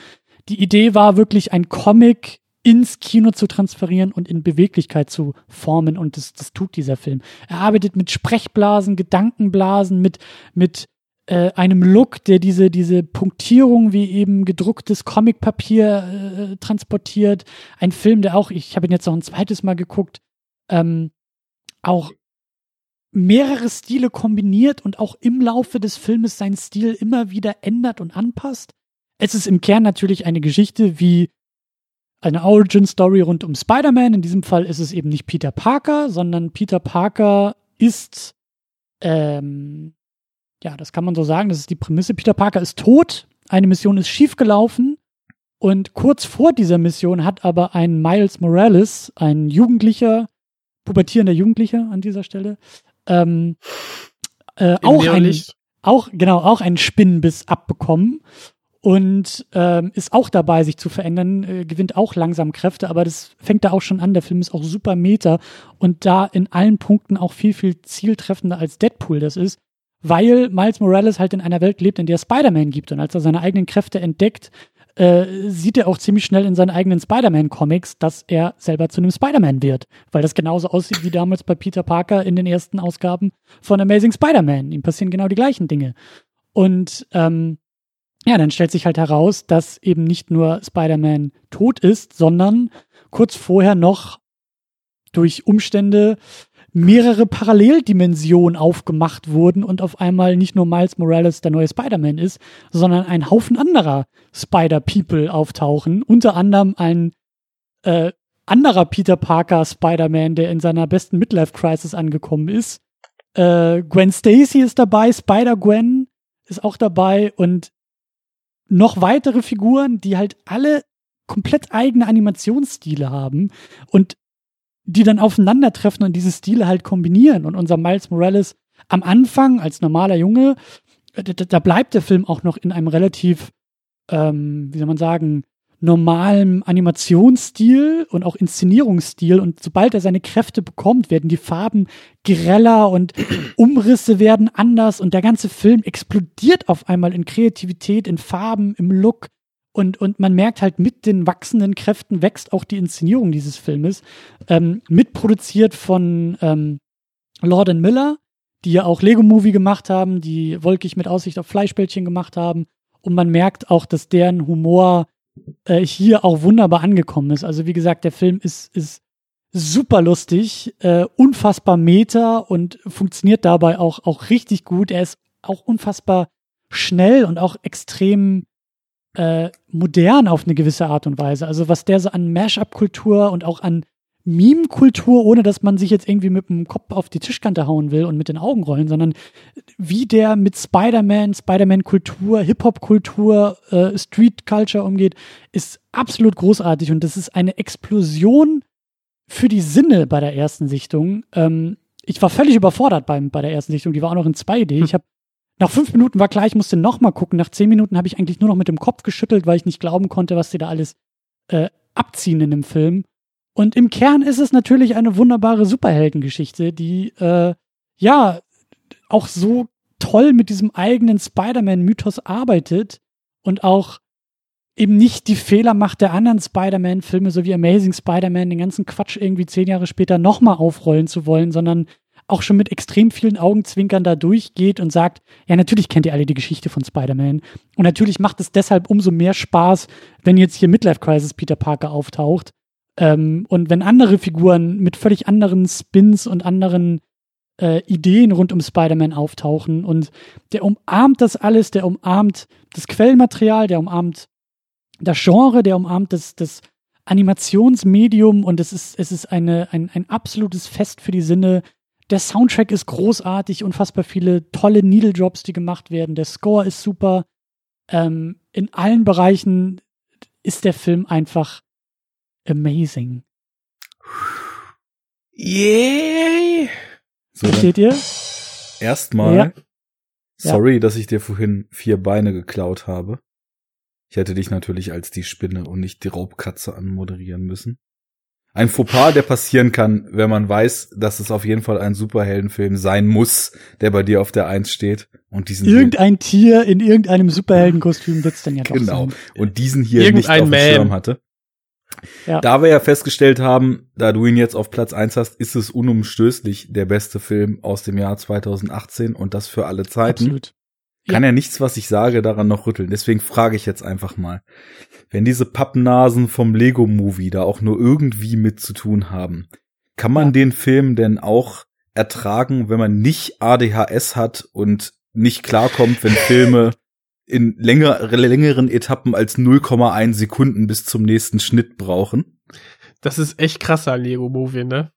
S1: Die Idee war wirklich, ein Comic ins Kino zu transferieren und in Beweglichkeit zu formen. Und das, das tut dieser Film. Er arbeitet mit Sprechblasen, Gedankenblasen, mit, mit äh, einem Look, der diese, diese Punktierung wie eben gedrucktes Comicpapier äh, transportiert. Ein Film, der auch, ich habe ihn jetzt noch ein zweites Mal geguckt, ähm, auch mehrere Stile kombiniert und auch im Laufe des Filmes seinen Stil immer wieder ändert und anpasst. Es ist im Kern natürlich eine Geschichte wie eine Origin-Story rund um Spider-Man. In diesem Fall ist es eben nicht Peter Parker, sondern Peter Parker ist, ähm, ja, das kann man so sagen, das ist die Prämisse. Peter Parker ist tot, eine Mission ist schiefgelaufen. Und kurz vor dieser Mission hat aber ein Miles Morales, ein Jugendlicher, pubertierender Jugendlicher an dieser Stelle, ähm, äh, auch ein, auch, genau, auch einen Spinnenbiss abbekommen und ähm, ist auch dabei, sich zu verändern, äh, gewinnt auch langsam Kräfte, aber das fängt da auch schon an. Der Film ist auch super meta und da in allen Punkten auch viel, viel zieltreffender als Deadpool das ist, weil Miles Morales halt in einer Welt lebt, in der Spider-Man gibt und als er seine eigenen Kräfte entdeckt, äh, sieht er auch ziemlich schnell in seinen eigenen Spider-Man-Comics, dass er selber zu einem Spider-Man wird, weil das genauso aussieht wie damals bei Peter Parker in den ersten Ausgaben von Amazing Spider-Man. Ihm passieren genau die gleichen Dinge. Und ähm, ja, dann stellt sich halt heraus, dass eben nicht nur Spider-Man tot ist, sondern kurz vorher noch durch Umstände mehrere Paralleldimensionen aufgemacht wurden und auf einmal nicht nur Miles Morales der neue Spider-Man ist, sondern ein Haufen anderer Spider-People auftauchen. Unter anderem ein äh, anderer Peter Parker Spider-Man, der in seiner besten Midlife-Crisis angekommen ist. Äh, Gwen Stacy ist dabei, Spider-Gwen ist auch dabei und noch weitere Figuren, die halt alle komplett eigene Animationsstile haben und die dann aufeinandertreffen und diese Stile halt kombinieren. Und unser Miles Morales am Anfang als normaler Junge, äh, da, bleibt der Film auch noch in einem relativ, ähm, wie soll man sagen, normalem Animationsstil und auch Inszenierungsstil. Und sobald er seine Kräfte bekommt, werden die Farben greller und [CLEARS THROAT] Umrisse werden anders und der ganze Film explodiert auf einmal in Kreativität, in Farben, im Look. Und, und man merkt halt, mit den wachsenden Kräften wächst auch die Inszenierung dieses Filmes. Ähm, mitproduziert von ähm, Lord Miller, die ja auch Lego Movie gemacht haben, die Wolkig mit Aussicht auf Fleischbällchen gemacht haben. Und man merkt auch, dass deren Humor äh, hier auch wunderbar angekommen ist. Also wie gesagt, der Film ist, ist super lustig, äh, unfassbar meta und funktioniert dabei auch, auch richtig gut. Er ist auch unfassbar schnell und auch extrem äh, modern auf eine gewisse Art und Weise. Also was der so an Mash-up-Kultur und auch an Meme-Kultur, ohne dass man sich jetzt irgendwie mit dem Kopf auf die Tischkante hauen will und mit den Augen rollen, sondern wie der mit Spider-Man, Spider-Man-Kultur, Hip-Hop-Kultur, äh, Street-Culture umgeht, ist absolut großartig und das ist eine Explosion für die Sinne bei der ersten Sichtung. Ähm, ich war völlig überfordert beim, bei der ersten Sichtung, die war auch noch in 2D. Hm. Ich habe nach fünf Minuten war klar, ich musste noch mal gucken. Nach zehn Minuten habe ich eigentlich nur noch mit dem Kopf geschüttelt, weil ich nicht glauben konnte, was sie da alles äh, abziehen in dem Film. Und im Kern ist es natürlich eine wunderbare Superheldengeschichte, die äh, ja auch so toll mit diesem eigenen Spider-Man-Mythos arbeitet und auch eben nicht die Fehler macht der anderen Spider-Man-Filme, so wie Amazing Spider-Man, den ganzen Quatsch irgendwie zehn Jahre später nochmal aufrollen zu wollen, sondern auch schon mit extrem vielen Augenzwinkern da durchgeht und sagt, ja, natürlich kennt ihr alle die Geschichte von Spider-Man. Und natürlich macht es deshalb umso mehr Spaß, wenn jetzt hier Midlife Crisis Peter Parker auftaucht ähm, und wenn andere Figuren mit völlig anderen Spins und anderen äh, Ideen rund um Spider-Man auftauchen und der umarmt das alles, der umarmt das Quellenmaterial, der umarmt das Genre, der umarmt das, das Animationsmedium und es ist, es ist eine, ein, ein absolutes Fest für die Sinne. Der Soundtrack ist großartig, unfassbar viele tolle Needle-Drops, die gemacht werden. Der Score ist super. Ähm, in allen Bereichen ist der Film einfach amazing.
S4: Yay!
S3: So,
S1: Versteht ihr?
S3: Erstmal,
S1: Ja.
S3: sorry, dass ich dir vorhin vier Beine geklaut habe. Ich hätte dich natürlich als die Spinne und nicht die Raubkatze anmoderieren müssen. Ein Fauxpas, der passieren kann, wenn man weiß, dass es auf jeden Fall ein Superheldenfilm sein muss, der bei dir auf der Eins steht. Und diesen
S1: Irgendein Tier in irgendeinem Superheldenkostüm wird's dann ja doch
S3: genau.
S1: sein.
S3: Und diesen hier
S4: Irgendein
S3: nicht auf dem
S4: Man.
S3: Schirm hatte.
S1: Ja.
S3: Da wir ja festgestellt haben, da du ihn jetzt auf Platz eins hast, ist es unumstößlich der beste Film aus dem Jahr 2018 und das für alle Zeiten.
S1: Absolut.
S3: Kann ja nichts, was ich sage, daran noch rütteln. Deswegen frage ich jetzt einfach mal. Wenn diese Pappnasen vom Lego Movie da auch nur irgendwie mit zu tun haben, kann man
S1: Ja.
S3: den Film denn auch ertragen, wenn man nicht ADHS hat und nicht klarkommt, wenn Filme [LAUGHS] in länger, längeren Etappen als 0,1 Sekunden bis zum nächsten Schnitt brauchen?
S4: Das ist echt krasser Lego-Movie, ne?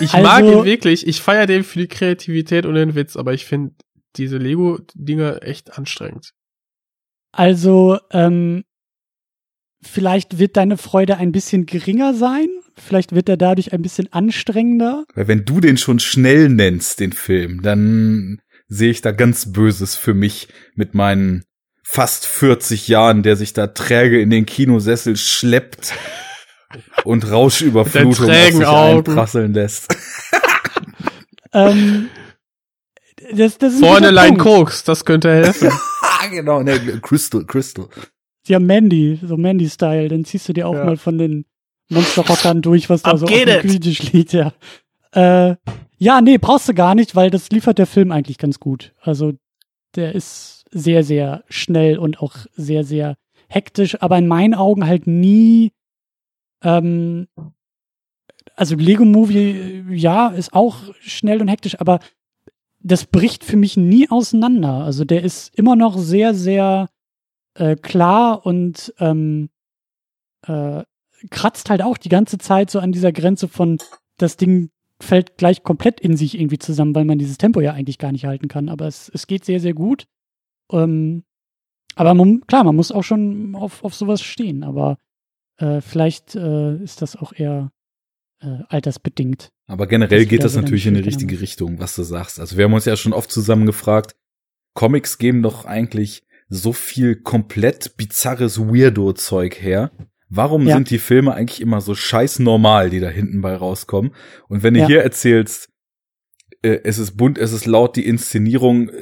S4: Ich [LAUGHS]
S1: Also-
S4: mag ihn wirklich. Ich feiere den für die Kreativität und den Witz, aber ich finde diese Lego-Dinger echt anstrengend.
S1: Also, ähm, vielleicht wird deine Freude ein bisschen geringer sein. Vielleicht wird er dadurch ein bisschen anstrengender.
S3: Weil wenn du den schon schnell nennst, den Film, dann sehe ich da ganz Böses für mich mit meinen fast 40 Jahren, der sich da träge in den Kinosessel schleppt [LAUGHS] und Rauschüberflutung auf sich
S4: Augen.
S3: einprasseln lässt.
S1: ähm, [LAUGHS] das, das ist ein
S4: Vorne
S1: guter
S4: Line
S1: Punkt.
S4: Koks, das könnte helfen. [LAUGHS]
S3: genau, ne, Crystal, Crystal.
S1: Sie haben Mandy, so Mandy-Style. Dann ziehst du dir auch
S4: Ja.
S1: mal von den Monsterrockern durch, was da
S4: Ab
S1: so auf dem
S4: it.
S1: Küchentisch liegt, ja. Äh, ja, nee, brauchst du gar nicht, weil das liefert der Film eigentlich ganz gut. Also, der ist sehr, sehr schnell und auch sehr, sehr hektisch, aber in meinen Augen halt nie, ähm, also Lego Movie, ja, ist auch schnell und hektisch, aber das bricht für mich nie auseinander. Also der ist immer noch sehr, sehr äh, klar und ähm, äh, kratzt halt auch die ganze Zeit so an dieser Grenze von, das Ding fällt gleich komplett in sich irgendwie zusammen, weil man dieses Tempo ja eigentlich gar nicht halten kann. Aber es, es geht sehr, sehr gut. Ähm, aber man, klar, man muss auch schon auf, auf sowas stehen. Aber Äh, vielleicht äh, ist das auch eher äh, altersbedingt.
S3: Aber generell geht das natürlich in die richtige. Richtung, was du sagst. Also wir haben uns ja schon oft zusammen gefragt, Comics geben doch eigentlich so viel komplett bizarres Weirdo-Zeug her. Warum
S1: Ja.
S3: sind die Filme eigentlich immer so scheiß normal, die da hinten bei rauskommen? Und wenn du
S1: Ja.
S3: hier erzählst, äh, es ist bunt, es ist laut, die Inszenierung äh,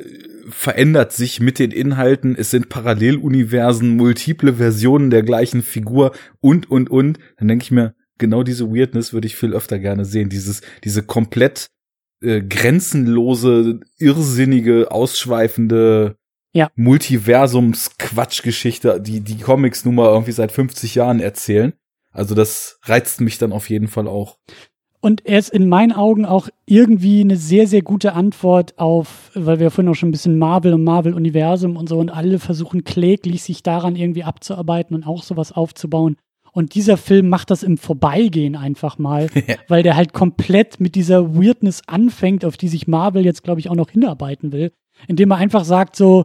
S3: verändert sich mit den Inhalten, es sind Paralleluniversen, multiple Versionen der gleichen Figur und, und, und, dann denke ich mir, genau diese Weirdness würde ich viel öfter gerne sehen. Dieses, diese komplett äh, grenzenlose, irrsinnige, ausschweifende
S1: Ja.
S3: Multiversums-Quatschgeschichte, die die Comics nun mal irgendwie seit 50 Jahren erzählen. Also das reizt mich dann auf jeden Fall auch.
S1: Und er ist in meinen Augen auch irgendwie eine sehr, sehr gute Antwort auf, weil wir vorhin auch schon ein bisschen Marvel und Marvel-Universum und so und alle versuchen kläglich sich daran irgendwie abzuarbeiten und auch sowas aufzubauen. Und dieser Film macht das im Vorbeigehen einfach mal, [LAUGHS] weil der halt komplett mit dieser Weirdness anfängt, auf die sich Marvel jetzt, glaube ich, auch noch hinarbeiten will, indem er einfach sagt so,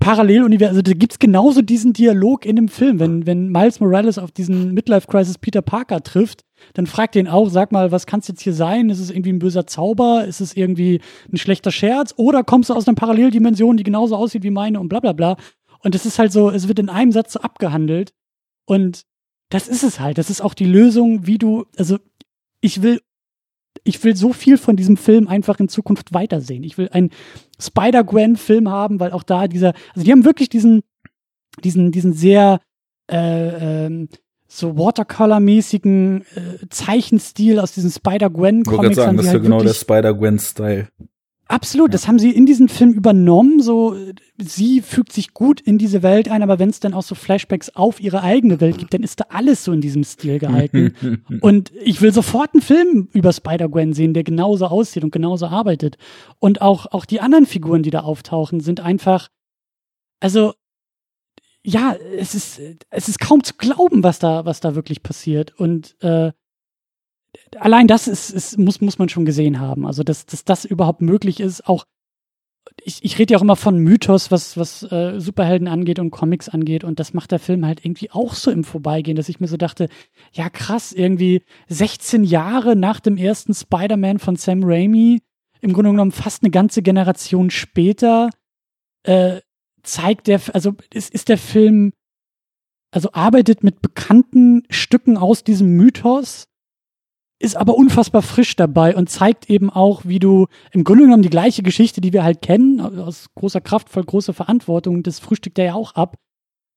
S1: Paralleluniversum, also da gibt's genauso diesen Dialog in dem Film, wenn, wenn Miles Morales auf diesen Midlife-Crisis Peter Parker trifft, dann fragt ihn auch, sag mal, was kann's jetzt hier sein? Ist es irgendwie ein böser Zauber? Ist es irgendwie ein schlechter Scherz? Oder kommst du aus einer Paralleldimension, die genauso aussieht wie meine und bla bla bla? Und es ist halt so, es wird in einem Satz so abgehandelt. Und das ist es halt. Das ist auch die Lösung, wie du, also ich will, ich will so viel von diesem Film einfach in Zukunft weitersehen. Ich will einen Spider-Gwen-Film haben, weil auch da dieser, also die haben wirklich diesen, diesen, diesen sehr, äh, ähm, so Watercolor-mäßigen äh, Zeichenstil aus diesen
S3: Ich wollte gerade
S1: Spider-Gwen-Comics
S3: sagen, das
S1: sie
S3: ist ja
S1: halt
S3: genau der Spider-Gwen-Style.
S1: Absolut, das haben sie in diesen Film übernommen. So, sie fügt sich gut in diese Welt ein, aber wenn es dann auch so Flashbacks auf ihre eigene Welt gibt, dann ist da alles so in diesem Stil gehalten. [LAUGHS] und ich will sofort einen Film über Spider-Gwen sehen, der genauso aussieht und genauso arbeitet. Und auch, auch die anderen Figuren, die da auftauchen, sind einfach, also, ja, es ist, es ist kaum zu glauben, was da, was da wirklich passiert. Und äh, allein das ist, ist, muss, muss man schon gesehen haben. Also, dass, dass das überhaupt möglich ist, auch ich, ich rede ja auch immer von Mythos, was, was äh, Superhelden angeht und Comics angeht. Und das macht der Film halt irgendwie auch so im Vorbeigehen, dass ich mir so dachte, ja krass, irgendwie 16 Jahre nach dem ersten Spider-Man von Sam Raimi, im Grunde genommen fast eine ganze Generation später, äh, zeigt der, also ist, ist der Film, also arbeitet mit bekannten Stücken aus diesem Mythos, ist aber unfassbar frisch dabei und zeigt eben auch, wie du im Grunde genommen die gleiche Geschichte, die wir halt kennen, aus großer Kraft, voll großer Verantwortung, das frühstückt er ja auch ab,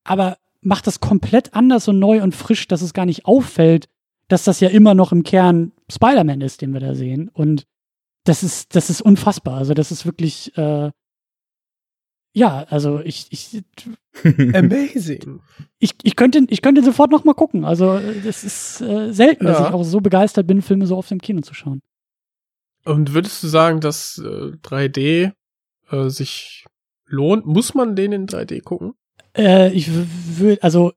S1: aber macht das komplett anders und neu und frisch, dass es gar nicht auffällt, dass das ja immer noch im Kern Spider-Man ist, den wir da sehen. Und das ist, das ist unfassbar. Also das ist wirklich, äh, ja, also ich, ich, [LAUGHS]
S4: Amazing.
S1: ich, ich könnte, ich könnte sofort noch mal gucken. Also das ist äh, selten, dass
S4: Ja.
S1: ich auch so begeistert bin, Filme so oft im Kino zu schauen.
S4: Und würdest du sagen, dass äh, 3D äh, sich lohnt? Muss man den in 3D gucken?
S1: Äh, ich würde, also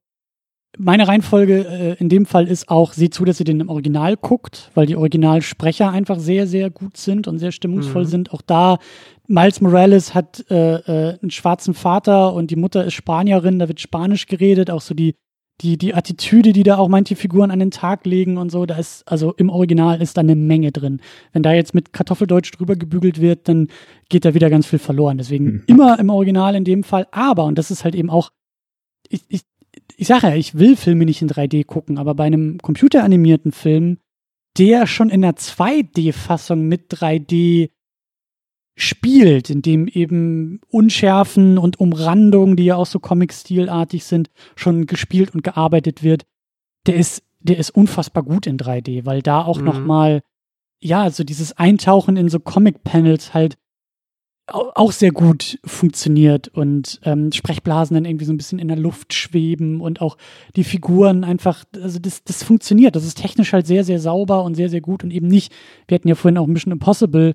S1: meine Reihenfolge äh, in dem Fall ist auch, seht zu, dass ihr den im Original guckt, weil die Originalsprecher einfach sehr, sehr gut sind und sehr stimmungsvoll
S4: Mhm.
S1: sind. Auch da, Miles Morales hat äh, äh, einen schwarzen Vater und die Mutter ist Spanierin, da wird Spanisch geredet, auch so die, die, die Attitüde, die da auch manche Figuren an den Tag legen und so, da ist, also im Original ist da eine Menge drin. Wenn da jetzt mit Kartoffeldeutsch drüber gebügelt wird, dann geht da wieder ganz viel verloren. Deswegen immer im Original in dem Fall. Aber, und das ist halt eben auch, ich, ich, ich sage ja, ich will Filme nicht in 3D gucken, aber bei einem computeranimierten Film, der schon in einer 2D-Fassung mit 3D spielt, in dem eben Unschärfen und Umrandungen, die ja auch so Comic-Stilartig sind, schon gespielt und gearbeitet wird, der ist, der ist unfassbar gut in 3D, weil da auch
S4: Mhm.
S1: noch mal, ja, so dieses Eintauchen in so Comic-Panels halt auch sehr gut funktioniert und ähm, Sprechblasen dann irgendwie so ein bisschen in der Luft schweben und auch die Figuren einfach, also das, das funktioniert. Das ist technisch halt sehr, sehr sauber und sehr, sehr gut und eben nicht, wir hatten ja vorhin auch Mission Impossible,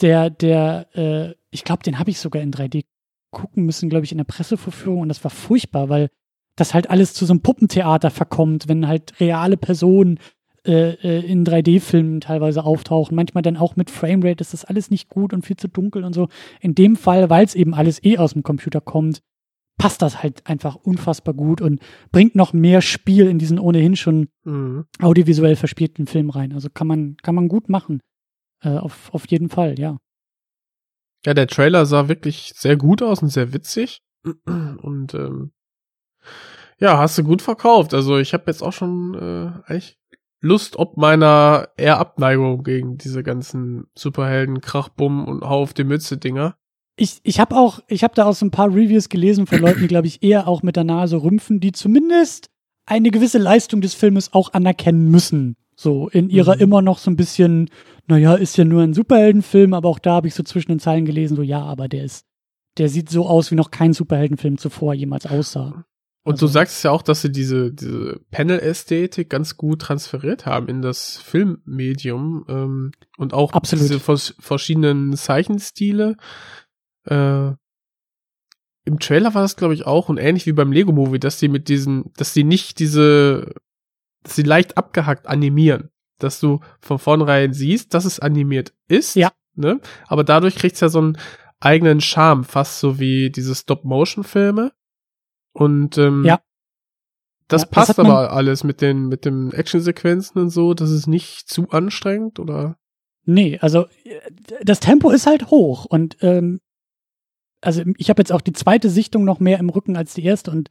S1: der, der, äh, ich glaube, den habe ich sogar in 3D gucken müssen, glaube ich, in der Pressevorführung und das war furchtbar, weil das halt alles zu so einem Puppentheater verkommt, wenn halt reale Personen äh, äh, in 3D-Filmen teilweise auftauchen. Manchmal dann auch mit Framerate ist das alles nicht gut und viel zu dunkel und so. In dem Fall, weil es eben alles eh aus dem Computer kommt, passt das halt einfach unfassbar gut und bringt noch mehr Spiel in diesen ohnehin schon
S4: Mhm.
S1: audiovisuell verspielten Film rein. Also kann man, kann man gut machen. Äh, auf, auf jeden Fall, ja.
S4: Ja, der Trailer sah wirklich sehr gut aus und sehr witzig. [CLEARS THROAT] Und ähm, ja, hast du gut verkauft. Also ich habe jetzt auch schon äh, eigentlich Lust ob meiner eher Abneigung gegen diese ganzen Superhelden, Krachbumm und Hau auf die Mütze Dinger.
S1: Ich, ich habe auch, ich habe da auch so ein paar Reviews gelesen von Leuten, die, glaube ich, eher auch mit der Nase rümpfen, die zumindest eine gewisse Leistung des Filmes auch anerkennen müssen. So in ihrer
S4: Mhm.
S1: immer noch so ein bisschen, naja, ist ja nur ein Superheldenfilm, aber auch da habe ich so zwischen den Zeilen gelesen, so ja, aber der ist, der sieht so aus, wie noch kein Superheldenfilm zuvor jemals aussah.
S4: Und
S1: Also-
S4: du sagst ja auch, dass sie diese, diese Panel-Ästhetik ganz gut transferiert haben in das Filmmedium ähm, und auch
S1: Absolut.
S4: diese vers verschiedenen Zeichenstile. Äh, Im Trailer war das, glaube ich, auch und ähnlich wie beim Lego-Movie, dass die mit diesen, dass die nicht diese, dass sie leicht abgehackt animieren. Dass du von vornherein siehst, dass es animiert ist.
S1: Ja.
S4: Ne? Aber dadurch kriegt's ja so einen eigenen Charme, fast so wie diese Stop-Motion-Filme. Und ähm,
S1: Ja.
S4: das
S1: Ja, das
S4: passt
S1: man-
S4: aber alles mit den mit den Actionsequenzen und so. Das ist nicht zu anstrengend oder?
S1: Nee, also äh, das Tempo ist halt hoch und ähm, also ich habe jetzt auch die zweite Sichtung noch mehr im Rücken als die erste und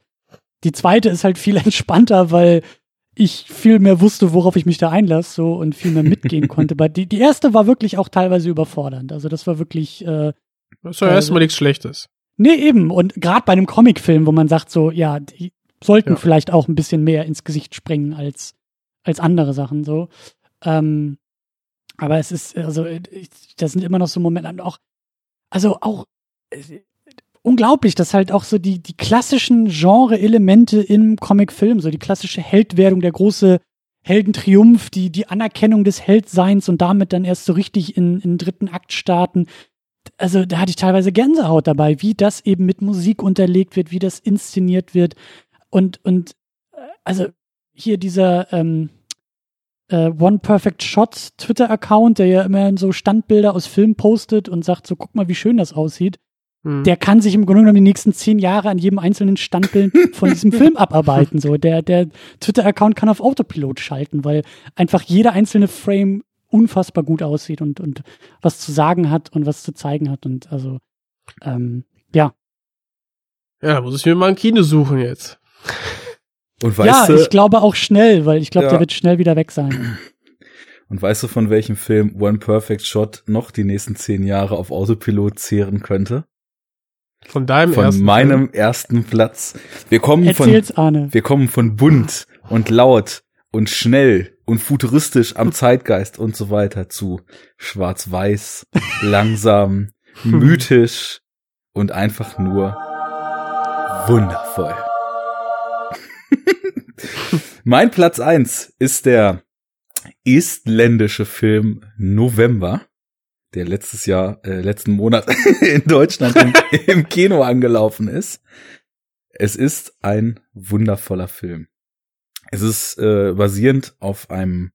S1: die zweite ist halt viel [LAUGHS] entspannter, weil ich viel mehr wusste, worauf ich mich da einlasse so und viel mehr mitgehen [LAUGHS] konnte. Aber die, die erste war wirklich auch teilweise überfordernd. Also das war wirklich äh,
S4: Das
S1: Also-
S4: erstmal nichts Schlechtes.
S1: Nee, eben. Und gerade bei einem Comicfilm, wo man sagt so, ja, die sollten
S4: Ja.
S1: vielleicht auch ein bisschen mehr ins Gesicht springen als, als andere Sachen so. Ähm, aber es ist, also, äh, das sind immer noch so Momente, und auch, also auch äh, unglaublich, dass halt auch so die, die klassischen Genre-Elemente im Comicfilm, so die klassische Heldwerdung, der große Heldentriumph, die, die Anerkennung des Heldseins und damit dann erst so richtig in, in den dritten Akt starten also da hatte ich teilweise Gänsehaut dabei, wie das eben mit Musik unterlegt wird, wie das inszeniert wird. Und, und äh, also hier dieser ähm, äh, One Perfect Shot Twitter-Account, der ja immer so Standbilder aus Filmen postet und sagt, so guck mal, wie schön das aussieht.
S4: Hm.
S1: Der kann sich im Grunde genommen die nächsten zehn Jahre an jedem einzelnen Standbild von diesem [LAUGHS] Film abarbeiten. So, der, der Twitter-Account kann auf Autopilot schalten, weil einfach jeder einzelne Frame unfassbar gut aussieht und, und was zu sagen hat und was zu zeigen hat. Und also, ähm, ja.
S4: ja, da muss ich mir mal ein Kino suchen jetzt.
S3: Und
S1: ja,
S3: weißt du,
S1: ich glaube auch schnell, weil ich glaube,
S3: Ja.
S1: der wird schnell wieder weg sein.
S3: und weißt du, von welchem Film One Perfect Shot noch die nächsten zehn Jahre auf Autopilot zehren könnte?
S4: Von deinem
S3: Von
S4: ersten
S3: meinem ersten Platz. Wir kommen von,
S1: Erzähl's, Arne.
S3: wir kommen von bunt und laut und schnell und futuristisch am Zeitgeist und so weiter zu schwarz-weiß, langsam, [LAUGHS] mythisch und einfach nur wundervoll. [LAUGHS] mein Platz eins ist der estländische Film November, der letztes Jahr, äh, letzten Monat [LAUGHS] in Deutschland im, im Kino angelaufen ist. Es ist ein wundervoller Film. Es ist äh, basierend auf einem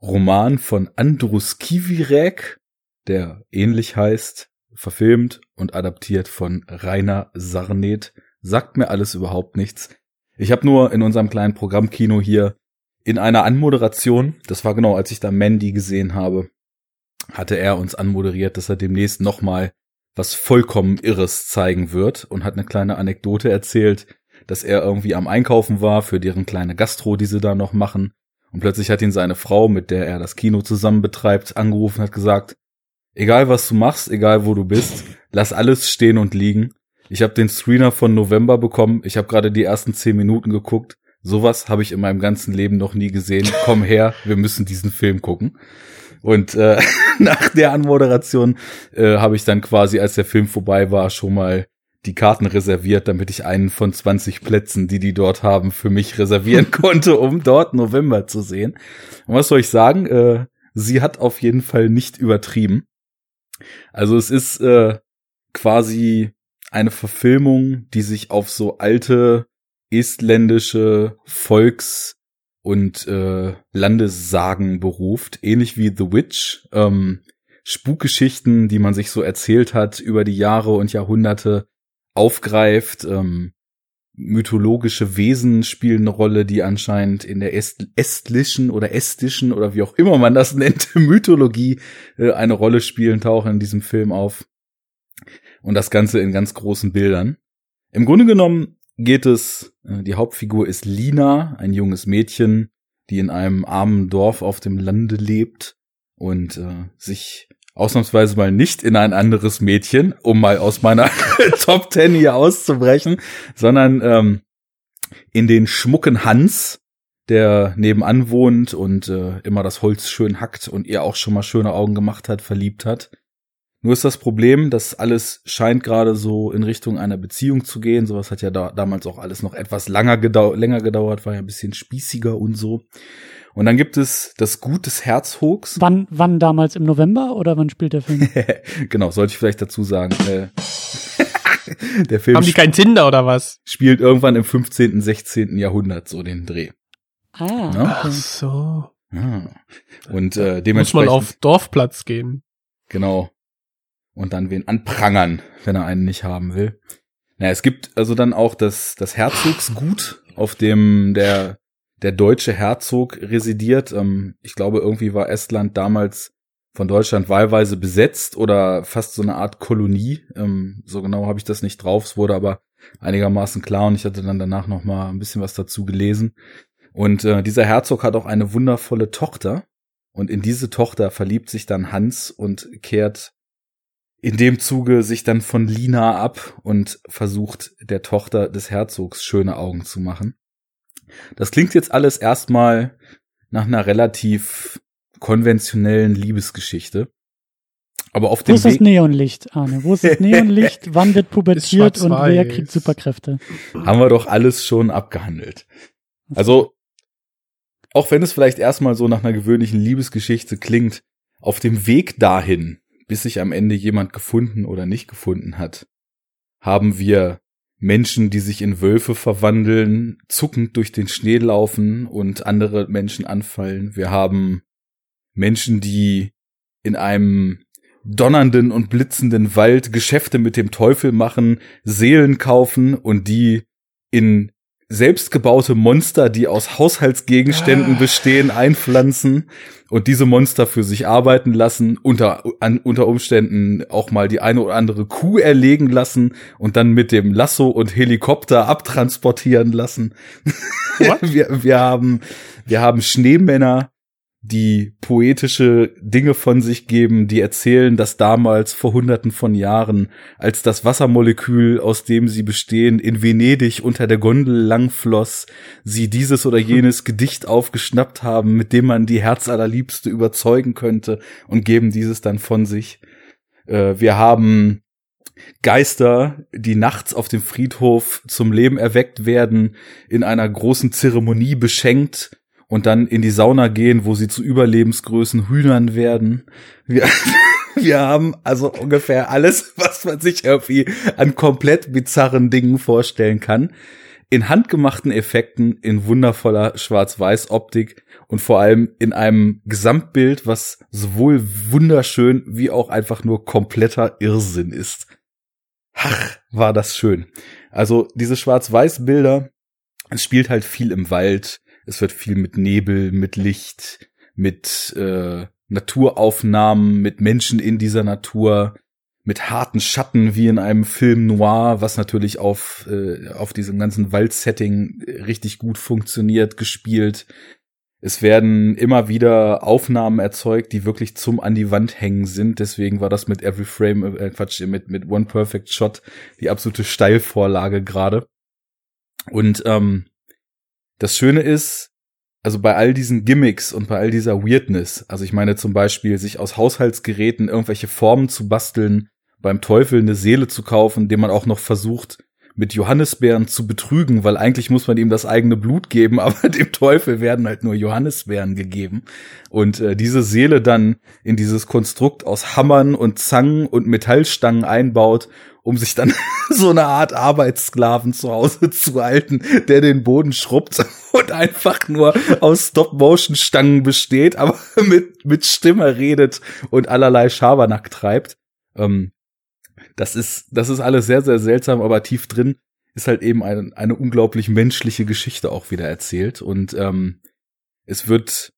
S3: Roman von Andrus Kivirek, der ähnlich heißt, verfilmt und adaptiert von Rainer Sarnet. Sagt mir alles überhaupt nichts. Ich habe nur in unserem kleinen Programmkino hier in einer Anmoderation, das war genau, als ich da Mandy gesehen habe, hatte er uns anmoderiert, dass er demnächst nochmal was vollkommen Irres zeigen wird und hat eine kleine Anekdote erzählt, dass er irgendwie am Einkaufen war für deren kleine Gastro, die sie da noch machen. Und plötzlich hat ihn seine Frau, mit der er das Kino zusammen betreibt, angerufen und hat gesagt, egal was du machst, egal wo du bist, lass alles stehen und liegen. Ich habe den Screener von November bekommen. Ich habe gerade die ersten zehn Minuten geguckt. Sowas habe ich in meinem ganzen Leben noch nie gesehen. Komm her, wir müssen diesen Film gucken. Und äh, [LAUGHS] nach der Anmoderation äh, habe ich dann quasi, als der Film vorbei war, schon mal die Karten reserviert, damit ich einen von 20 Plätzen, die die dort haben, für mich reservieren [LAUGHS] konnte, um dort November zu sehen. Und was soll ich sagen? Äh, sie hat auf jeden Fall nicht übertrieben. Also es ist äh, quasi eine Verfilmung, die sich auf so alte estländische Volks- und äh, Landessagen beruft, ähnlich wie The Witch. Ähm, Spukgeschichten, die man sich so erzählt hat über die Jahre und Jahrhunderte aufgreift. Ähm, mythologische Wesen spielen eine Rolle, die anscheinend in der est estlichen oder estischen oder wie auch immer man das [LAUGHS] nennt, Mythologie äh, eine Rolle spielen, tauchen in diesem Film auf. Und das Ganze in ganz großen Bildern. Im Grunde genommen geht es, äh, die Hauptfigur ist Lina, ein junges Mädchen, die in einem armen Dorf auf dem Lande lebt und äh, sich ausnahmsweise mal nicht in ein anderes Mädchen, um mal aus meiner [LAUGHS] Top Ten hier auszubrechen, sondern ähm, in den schmucken Hans, der nebenan wohnt und äh, immer das Holz schön hackt und ihr auch schon mal schöne Augen gemacht hat, verliebt hat. Nur ist das Problem, dass alles scheint gerade so in Richtung einer Beziehung zu gehen. Sowas hat ja da, damals auch alles noch etwas langer gedau länger gedauert, war ja ein bisschen spießiger und so. Und dann gibt es das Gut des Herzogs.
S1: Wann, wann damals im November oder wann spielt der Film? [LAUGHS]
S3: genau, sollte ich vielleicht dazu sagen. Äh, [LAUGHS] der Film
S4: Haben die kein Tinder oder was?
S3: spielt irgendwann im 15., 16. Jahrhundert so den Dreh.
S1: Ah,
S3: Ja?
S1: okay.
S4: Ach so.
S3: Ja. Und äh,
S4: Muss man
S3: dementsprechend
S4: auf Dorfplatz gehen.
S3: Genau. Und dann wen anprangern, wenn er einen nicht haben will. Naja, es gibt also dann auch das, das Herzogsgut, auf dem der, der deutsche Herzog residiert. Ähm, ich glaube, irgendwie war Estland damals von Deutschland wahlweise besetzt oder fast so eine Art Kolonie. Ähm, so genau habe ich das nicht drauf. Es wurde aber einigermaßen klar und ich hatte dann danach noch mal ein bisschen was dazu gelesen. Und äh, dieser Herzog hat auch eine wundervolle Tochter. Und in diese Tochter verliebt sich dann Hans und kehrt in dem Zuge sich dann von Lina ab und versucht der Tochter des Herzogs schöne Augen zu machen. Das klingt jetzt alles erstmal nach einer relativ konventionellen Liebesgeschichte. Aber auf
S1: Wo
S3: dem
S1: ist das Neonlicht, Arne? Wo ist das [LAUGHS] Neonlicht? Wann wird pubertiert und wer kriegt Superkräfte?
S3: haben wir doch alles schon abgehandelt. Also, auch wenn es vielleicht erstmal so nach einer gewöhnlichen Liebesgeschichte klingt, auf dem Weg dahin, bis sich am Ende jemand gefunden oder nicht gefunden hat, haben wir Menschen, die sich in Wölfe verwandeln, zuckend durch den Schnee laufen und andere Menschen anfallen. Wir haben Menschen, die in einem donnernden und blitzenden Wald Geschäfte mit dem Teufel machen, Seelen kaufen und die in selbstgebaute Monster, die aus Haushaltsgegenständen bestehen, einpflanzen und diese Monster für sich arbeiten lassen, unter, an, unter Umständen auch mal die eine oder andere Kuh erlegen lassen und dann mit dem Lasso und Helikopter abtransportieren lassen. [LAUGHS] wir, wir haben, wir haben Schneemänner, die poetische Dinge von sich geben, die erzählen, dass damals vor hunderten von Jahren, als das Wassermolekül, aus dem sie bestehen, in Venedig unter der Gondel langfloss, sie dieses oder jenes [LAUGHS] Gedicht aufgeschnappt haben, mit dem man die Herzallerliebste überzeugen könnte und geben dieses dann von sich. Äh, wir haben Geister, die nachts auf dem Friedhof zum Leben erweckt werden, in einer großen Zeremonie beschenkt und dann in die Sauna gehen, wo sie zu Überlebensgrößen Hühnern werden. Wir, [LAUGHS] wir haben also ungefähr alles, was man sich irgendwie an komplett bizarren Dingen vorstellen kann. In handgemachten Effekten, in wundervoller Schwarz-Weiß-Optik und vor allem in einem Gesamtbild, was sowohl wunderschön wie auch einfach nur kompletter Irrsinn ist. Ach, war das schön. Also diese Schwarz-Weiß-Bilder, es spielt halt viel im Wald, es wird viel mit Nebel, mit Licht, mit äh, Naturaufnahmen, mit Menschen in dieser Natur, mit harten Schatten wie in einem Film noir, was natürlich auf, äh, auf diesem ganzen Waldsetting richtig gut funktioniert, gespielt. Es werden immer wieder Aufnahmen erzeugt, die wirklich zum an die Wand hängen sind. Deswegen war das mit Every Frame, äh, Quatsch, mit, mit One Perfect Shot die absolute Steilvorlage gerade. Und ähm, das Schöne ist, also bei all diesen Gimmicks und bei all dieser Weirdness, also ich meine zum Beispiel, sich aus Haushaltsgeräten irgendwelche Formen zu basteln, beim Teufel eine Seele zu kaufen, dem man auch noch versucht, mit Johannisbeeren zu betrügen, weil eigentlich muss man ihm das eigene Blut geben, [LAUGHS] aber dem Teufel werden halt nur Johannisbeeren gegeben. Und äh, diese Seele dann in dieses Konstrukt aus Hammern und Zangen und Metallstangen einbaut, um sich dann [LAUGHS] so eine Art Arbeitssklaven zu Hause [LAUGHS] zu halten, der den Boden schrubbt [LAUGHS] und einfach nur aus Stop-Motion-Stangen besteht, aber mit, mit Stimme redet und allerlei Schabernack treibt. Ähm, das ist, das ist alles sehr, sehr seltsam, aber tief drin ist halt eben eine, eine unglaublich menschliche Geschichte auch wieder erzählt und ähm, es wird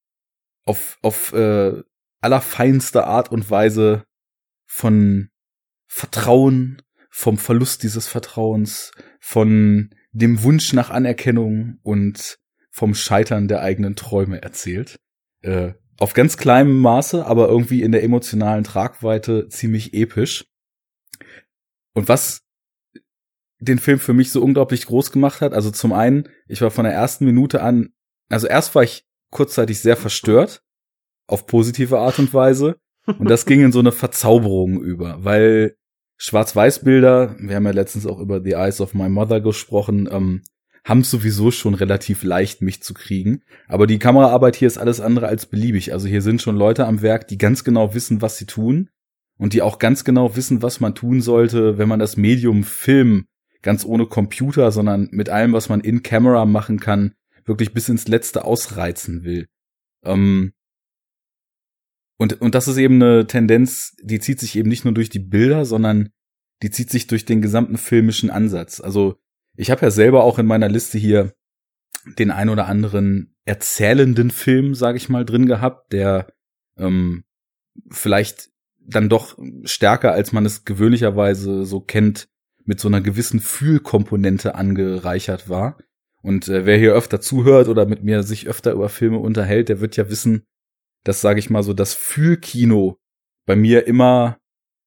S3: auf, auf äh, allerfeinste Art und Weise von Vertrauen, vom Verlust dieses Vertrauens, von dem Wunsch nach Anerkennung und vom Scheitern der eigenen Träume erzählt. Äh, auf ganz kleinem Maße, aber irgendwie in der emotionalen Tragweite ziemlich episch. Und was den Film für mich so unglaublich groß gemacht hat, also zum einen, ich war von der ersten Minute an, also erst war ich kurzzeitig sehr verstört, auf positive Art und Weise, und das ging in so eine Verzauberung über, weil Schwarz-Weiß-Bilder, wir haben ja letztens auch über The Eyes of My Mother gesprochen, ähm, haben sowieso schon relativ leicht, mich zu kriegen. Aber die Kameraarbeit hier ist alles andere als beliebig. Also hier sind schon Leute am Werk, die ganz genau wissen, was sie tun und die auch ganz genau wissen, was man tun sollte, wenn man das Medium Film ganz ohne Computer, sondern mit allem, was man in Camera machen kann, wirklich bis ins Letzte ausreizen will. Ähm und, und das ist eben eine Tendenz, die zieht sich eben nicht nur durch die Bilder, sondern die zieht sich durch den gesamten filmischen Ansatz. Also ich habe ja selber auch in meiner Liste hier den ein oder anderen erzählenden Film, sage ich mal, drin gehabt, der ähm, vielleicht dann doch stärker, als man es gewöhnlicherweise so kennt, mit so einer gewissen Fühlkomponente angereichert war. Und äh, wer hier öfter zuhört oder mit mir sich öfter über Filme unterhält, der wird ja wissen, dass, sage ich mal so, das Fühlkino bei mir immer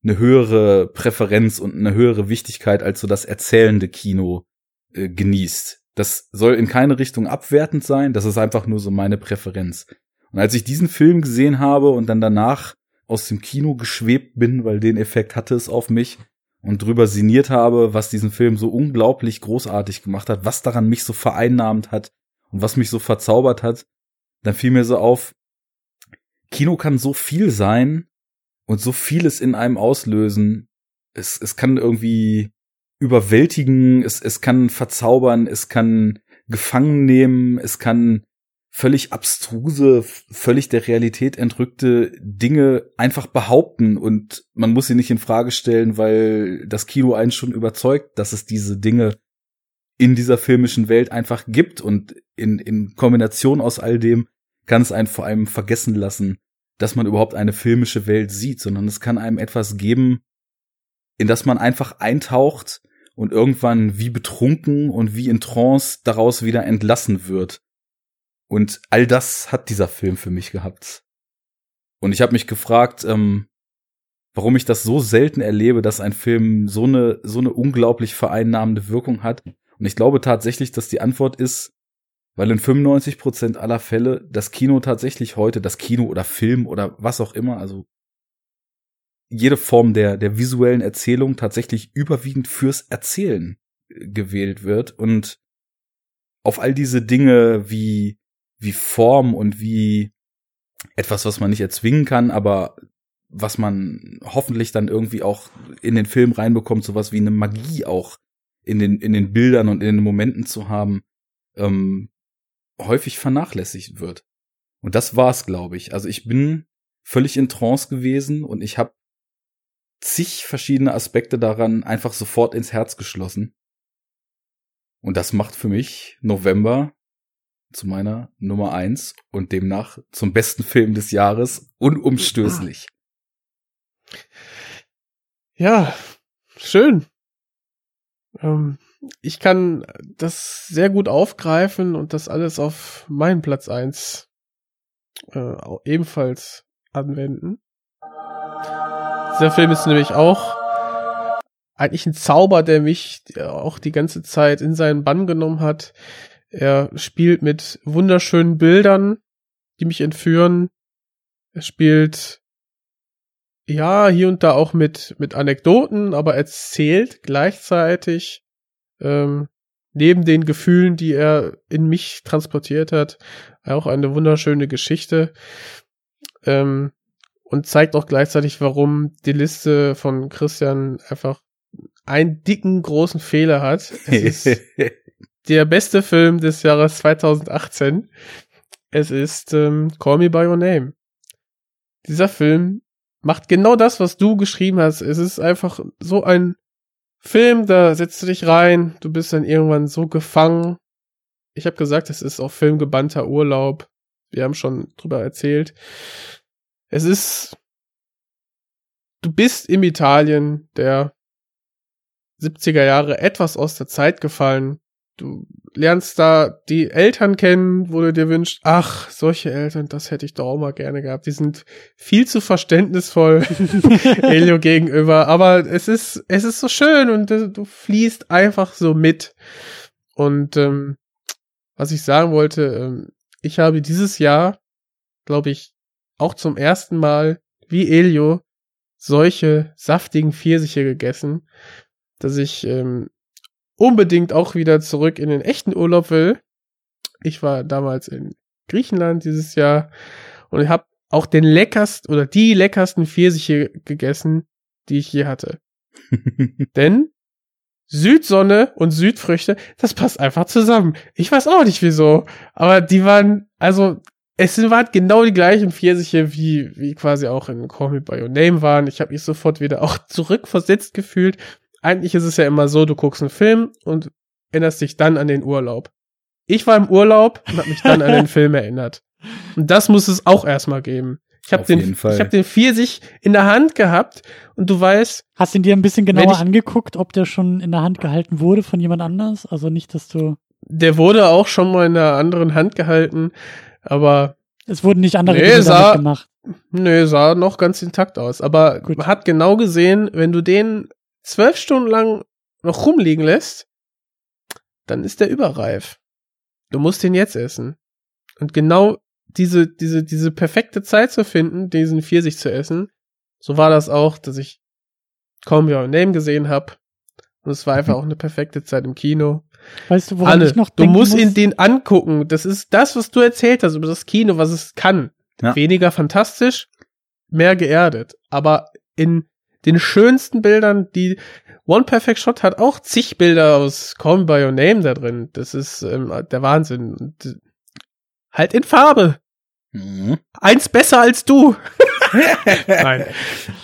S3: eine höhere Präferenz und eine höhere Wichtigkeit als so das erzählende Kino äh, genießt. Das soll in keine Richtung abwertend sein, das ist einfach nur so meine Präferenz. Und als ich diesen Film gesehen habe und dann danach aus dem Kino geschwebt bin, weil den Effekt hatte es auf mich und drüber sinniert habe, was diesen Film so unglaublich großartig gemacht hat, was daran mich so vereinnahmt hat und was mich so verzaubert hat, dann fiel mir so auf, Kino kann so viel sein und so vieles in einem auslösen. Es, es kann irgendwie überwältigen, es, es kann verzaubern, es kann gefangen nehmen, es kann völlig abstruse, völlig der Realität entrückte Dinge einfach behaupten. Und man muss sie nicht in Frage stellen, weil das Kino einen schon überzeugt, dass es diese Dinge in dieser filmischen Welt einfach gibt. Und in, in Kombination aus all dem kann es einen vor allem vergessen lassen, dass man überhaupt eine filmische Welt sieht, sondern es kann einem etwas geben, in das man einfach eintaucht und irgendwann wie betrunken und wie in Trance daraus wieder entlassen wird. Und all das hat dieser Film für mich gehabt. Und ich habe mich gefragt, ähm, warum ich das so selten erlebe, dass ein Film so eine so eine unglaublich vereinnahmende Wirkung hat. Und ich glaube tatsächlich, dass die Antwort ist, weil in 95 Prozent aller Fälle das Kino tatsächlich heute, das Kino oder Film oder was auch immer, also jede Form der, der visuellen Erzählung tatsächlich überwiegend fürs Erzählen äh, gewählt wird und auf all diese Dinge wie, wie Form und wie etwas, was man nicht erzwingen kann, aber was man hoffentlich dann irgendwie auch in den Film reinbekommt, sowas wie eine Magie auch in den, in den Bildern und in den Momenten zu haben, ähm, häufig vernachlässigt wird. Und das war's, glaube ich. Also ich bin völlig in Trance gewesen und ich habe zig verschiedene Aspekte daran einfach sofort ins Herz geschlossen. Und das macht für mich November zu meiner Nummer eins und demnach zum besten Film des Jahres unumstößlich.
S4: Ja, schön. Ähm, ich kann das sehr gut aufgreifen und das alles auf meinen Platz eins äh, ebenfalls anwenden. Dieser Film ist nämlich auch eigentlich ein Zauber, der mich auch die ganze Zeit in seinen Bann genommen hat. Er spielt mit wunderschönen Bildern, die mich entführen. Er spielt ja hier und da auch mit mit Anekdoten, aber erzählt gleichzeitig ähm, neben den Gefühlen, die er in mich transportiert hat, auch eine wunderschöne Geschichte. Ähm, und zeigt auch gleichzeitig, warum die Liste von Christian einfach einen dicken großen Fehler hat. Es [LAUGHS] ist der beste Film des Jahres 2018. Es ist ähm, Call Me by Your Name. Dieser Film macht genau das, was du geschrieben hast. Es ist einfach so ein Film, da setzt du dich rein, du bist dann irgendwann so gefangen. Ich habe gesagt, es ist auch filmgebannter Urlaub. Wir haben schon drüber erzählt. Es ist, du bist im Italien der 70er Jahre etwas aus der Zeit gefallen. Du lernst da die Eltern kennen, wo du dir wünschst, ach, solche Eltern, das hätte ich doch auch mal gerne gehabt. Die sind viel zu verständnisvoll [LAUGHS] Elio gegenüber, aber es ist, es ist so schön und du, fließt einfach so mit. Und ähm, was ich sagen wollte, ähm, ich habe dieses Jahr, glaube ich, auch zum ersten Mal wie Elio solche saftigen Pfirsiche gegessen, dass ich ähm, unbedingt auch wieder zurück in den echten Urlaub will. Ich war damals in Griechenland dieses Jahr und ich habe auch den leckersten oder die leckersten Pfirsiche gegessen, die ich je hatte. [LAUGHS] Denn Südsonne und Südfrüchte, das passt einfach zusammen. Ich weiß auch nicht wieso, aber die waren, also es waren genau die gleichen Pfirsiche, wie, wie quasi auch in Call Me By Your Name waren. Ich habe mich sofort wieder auch zurückversetzt gefühlt eigentlich ist es ja immer so, du guckst einen Film und erinnerst dich dann an den Urlaub. Ich war im Urlaub und habe mich dann an den [LAUGHS] Film erinnert. Und das muss es auch erstmal geben. Ich habe den, ich habe den Pfirsich in der Hand gehabt und du weißt.
S1: Hast du ihn dir ein bisschen genauer angeguckt, ob der schon in der Hand gehalten wurde von jemand anders? Also nicht, dass du.
S4: Der wurde auch schon mal in einer anderen Hand gehalten, aber.
S1: Es wurden nicht andere
S4: nee, Dinge sah, gemacht. Nee, sah noch ganz intakt aus. Aber Gut. man hat genau gesehen, wenn du den zwölf Stunden lang noch rumliegen lässt, dann ist der überreif. Du musst den jetzt essen. Und genau diese, diese, diese perfekte Zeit zu finden, diesen Pfirsich zu essen, so war das auch, dass ich kaum Your Name gesehen habe. Und es war einfach auch eine perfekte Zeit im Kino.
S1: Weißt du, woran Anne, ich noch
S4: Du musst muss? ihn den angucken. Das ist das, was du erzählt hast über das Kino, was es kann. Ja. Weniger fantastisch, mehr geerdet. Aber in den schönsten Bildern, die One Perfect Shot hat auch zig Bilder aus Call Me By Your Name da drin. Das ist ähm, der Wahnsinn. Und, äh, halt in Farbe. Mhm. Eins besser als du. [LAUGHS]
S3: Nein.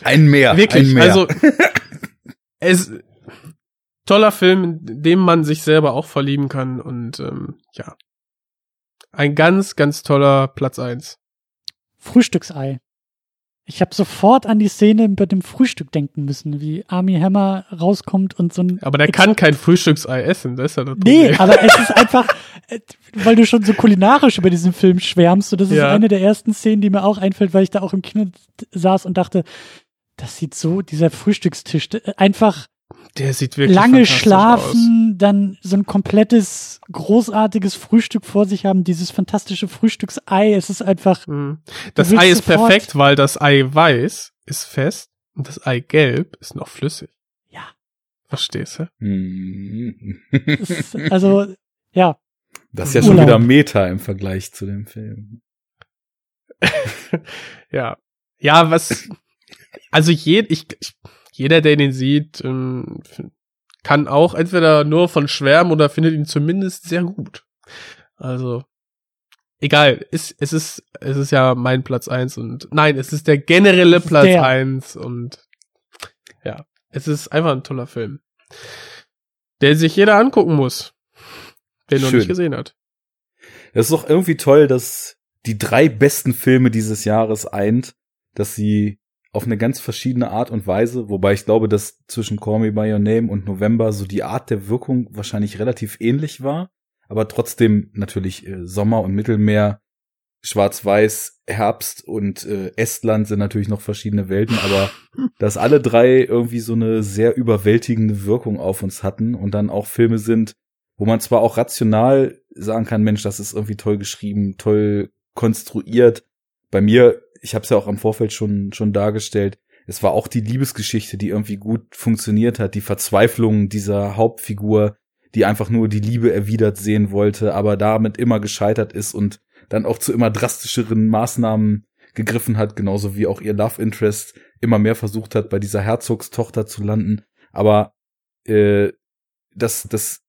S3: Ein mehr.
S4: Wirklich.
S3: Ein mehr.
S4: Also [LAUGHS] es toller Film, in dem man sich selber auch verlieben kann und ähm, ja. Ein ganz, ganz toller Platz eins.
S1: Frühstücksei. Ich habe sofort an die Szene bei dem Frühstück denken müssen, wie Army Hammer rauskommt und so ein.
S4: Aber der kann kein Frühstücksei essen, das ist ja das
S1: Nee, aber es ist [LAUGHS] einfach, äh, weil du schon so kulinarisch über diesen Film schwärmst. Und das ist ja. eine der ersten Szenen, die mir auch einfällt, weil ich da auch im Kino saß und dachte, das sieht so, dieser Frühstückstisch, äh, einfach
S4: der sieht wirklich
S1: lange schlafen, aus. dann so ein komplettes großartiges Frühstück vor sich haben, dieses fantastische Frühstücksei. Es ist einfach. Mhm.
S4: Das Ei ist perfekt, weil das Ei weiß ist fest und das Ei gelb ist noch flüssig.
S1: Ja.
S4: Verstehst du?
S3: Mhm.
S1: Ist, also ja.
S3: Das ist ja Urlaub. schon wieder Meta im Vergleich zu dem Film. [LAUGHS]
S4: ja. Ja, was. Also je, ich, ich jeder, der ihn sieht, ähm, kann auch entweder nur von schwärmen oder findet ihn zumindest sehr gut. Also, egal, ist, es ist, es ist ja mein Platz eins und nein, es ist der generelle Platz der. eins und ja, es ist einfach ein toller Film. Der sich jeder angucken muss, der noch nicht gesehen hat.
S3: Es ist doch irgendwie toll, dass die drei besten Filme dieses Jahres eint, dass sie auf eine ganz verschiedene Art und Weise, wobei ich glaube, dass zwischen Call Me By Your Name und November so die Art der Wirkung wahrscheinlich relativ ähnlich war, aber trotzdem natürlich äh, Sommer und Mittelmeer, Schwarz-Weiß, Herbst und äh, Estland sind natürlich noch verschiedene Welten, aber [LAUGHS] dass alle drei irgendwie so eine sehr überwältigende Wirkung auf uns hatten und dann auch Filme sind, wo man zwar auch rational sagen kann, Mensch, das ist irgendwie toll geschrieben, toll konstruiert. Bei mir ich habe es ja auch am Vorfeld schon schon dargestellt. Es war auch die Liebesgeschichte, die irgendwie gut funktioniert hat, die Verzweiflung dieser Hauptfigur, die einfach nur die Liebe erwidert sehen wollte, aber damit immer gescheitert ist und dann auch zu immer drastischeren Maßnahmen gegriffen hat, genauso wie auch ihr Love Interest immer mehr versucht hat, bei dieser Herzogstochter zu landen. Aber äh, das, das,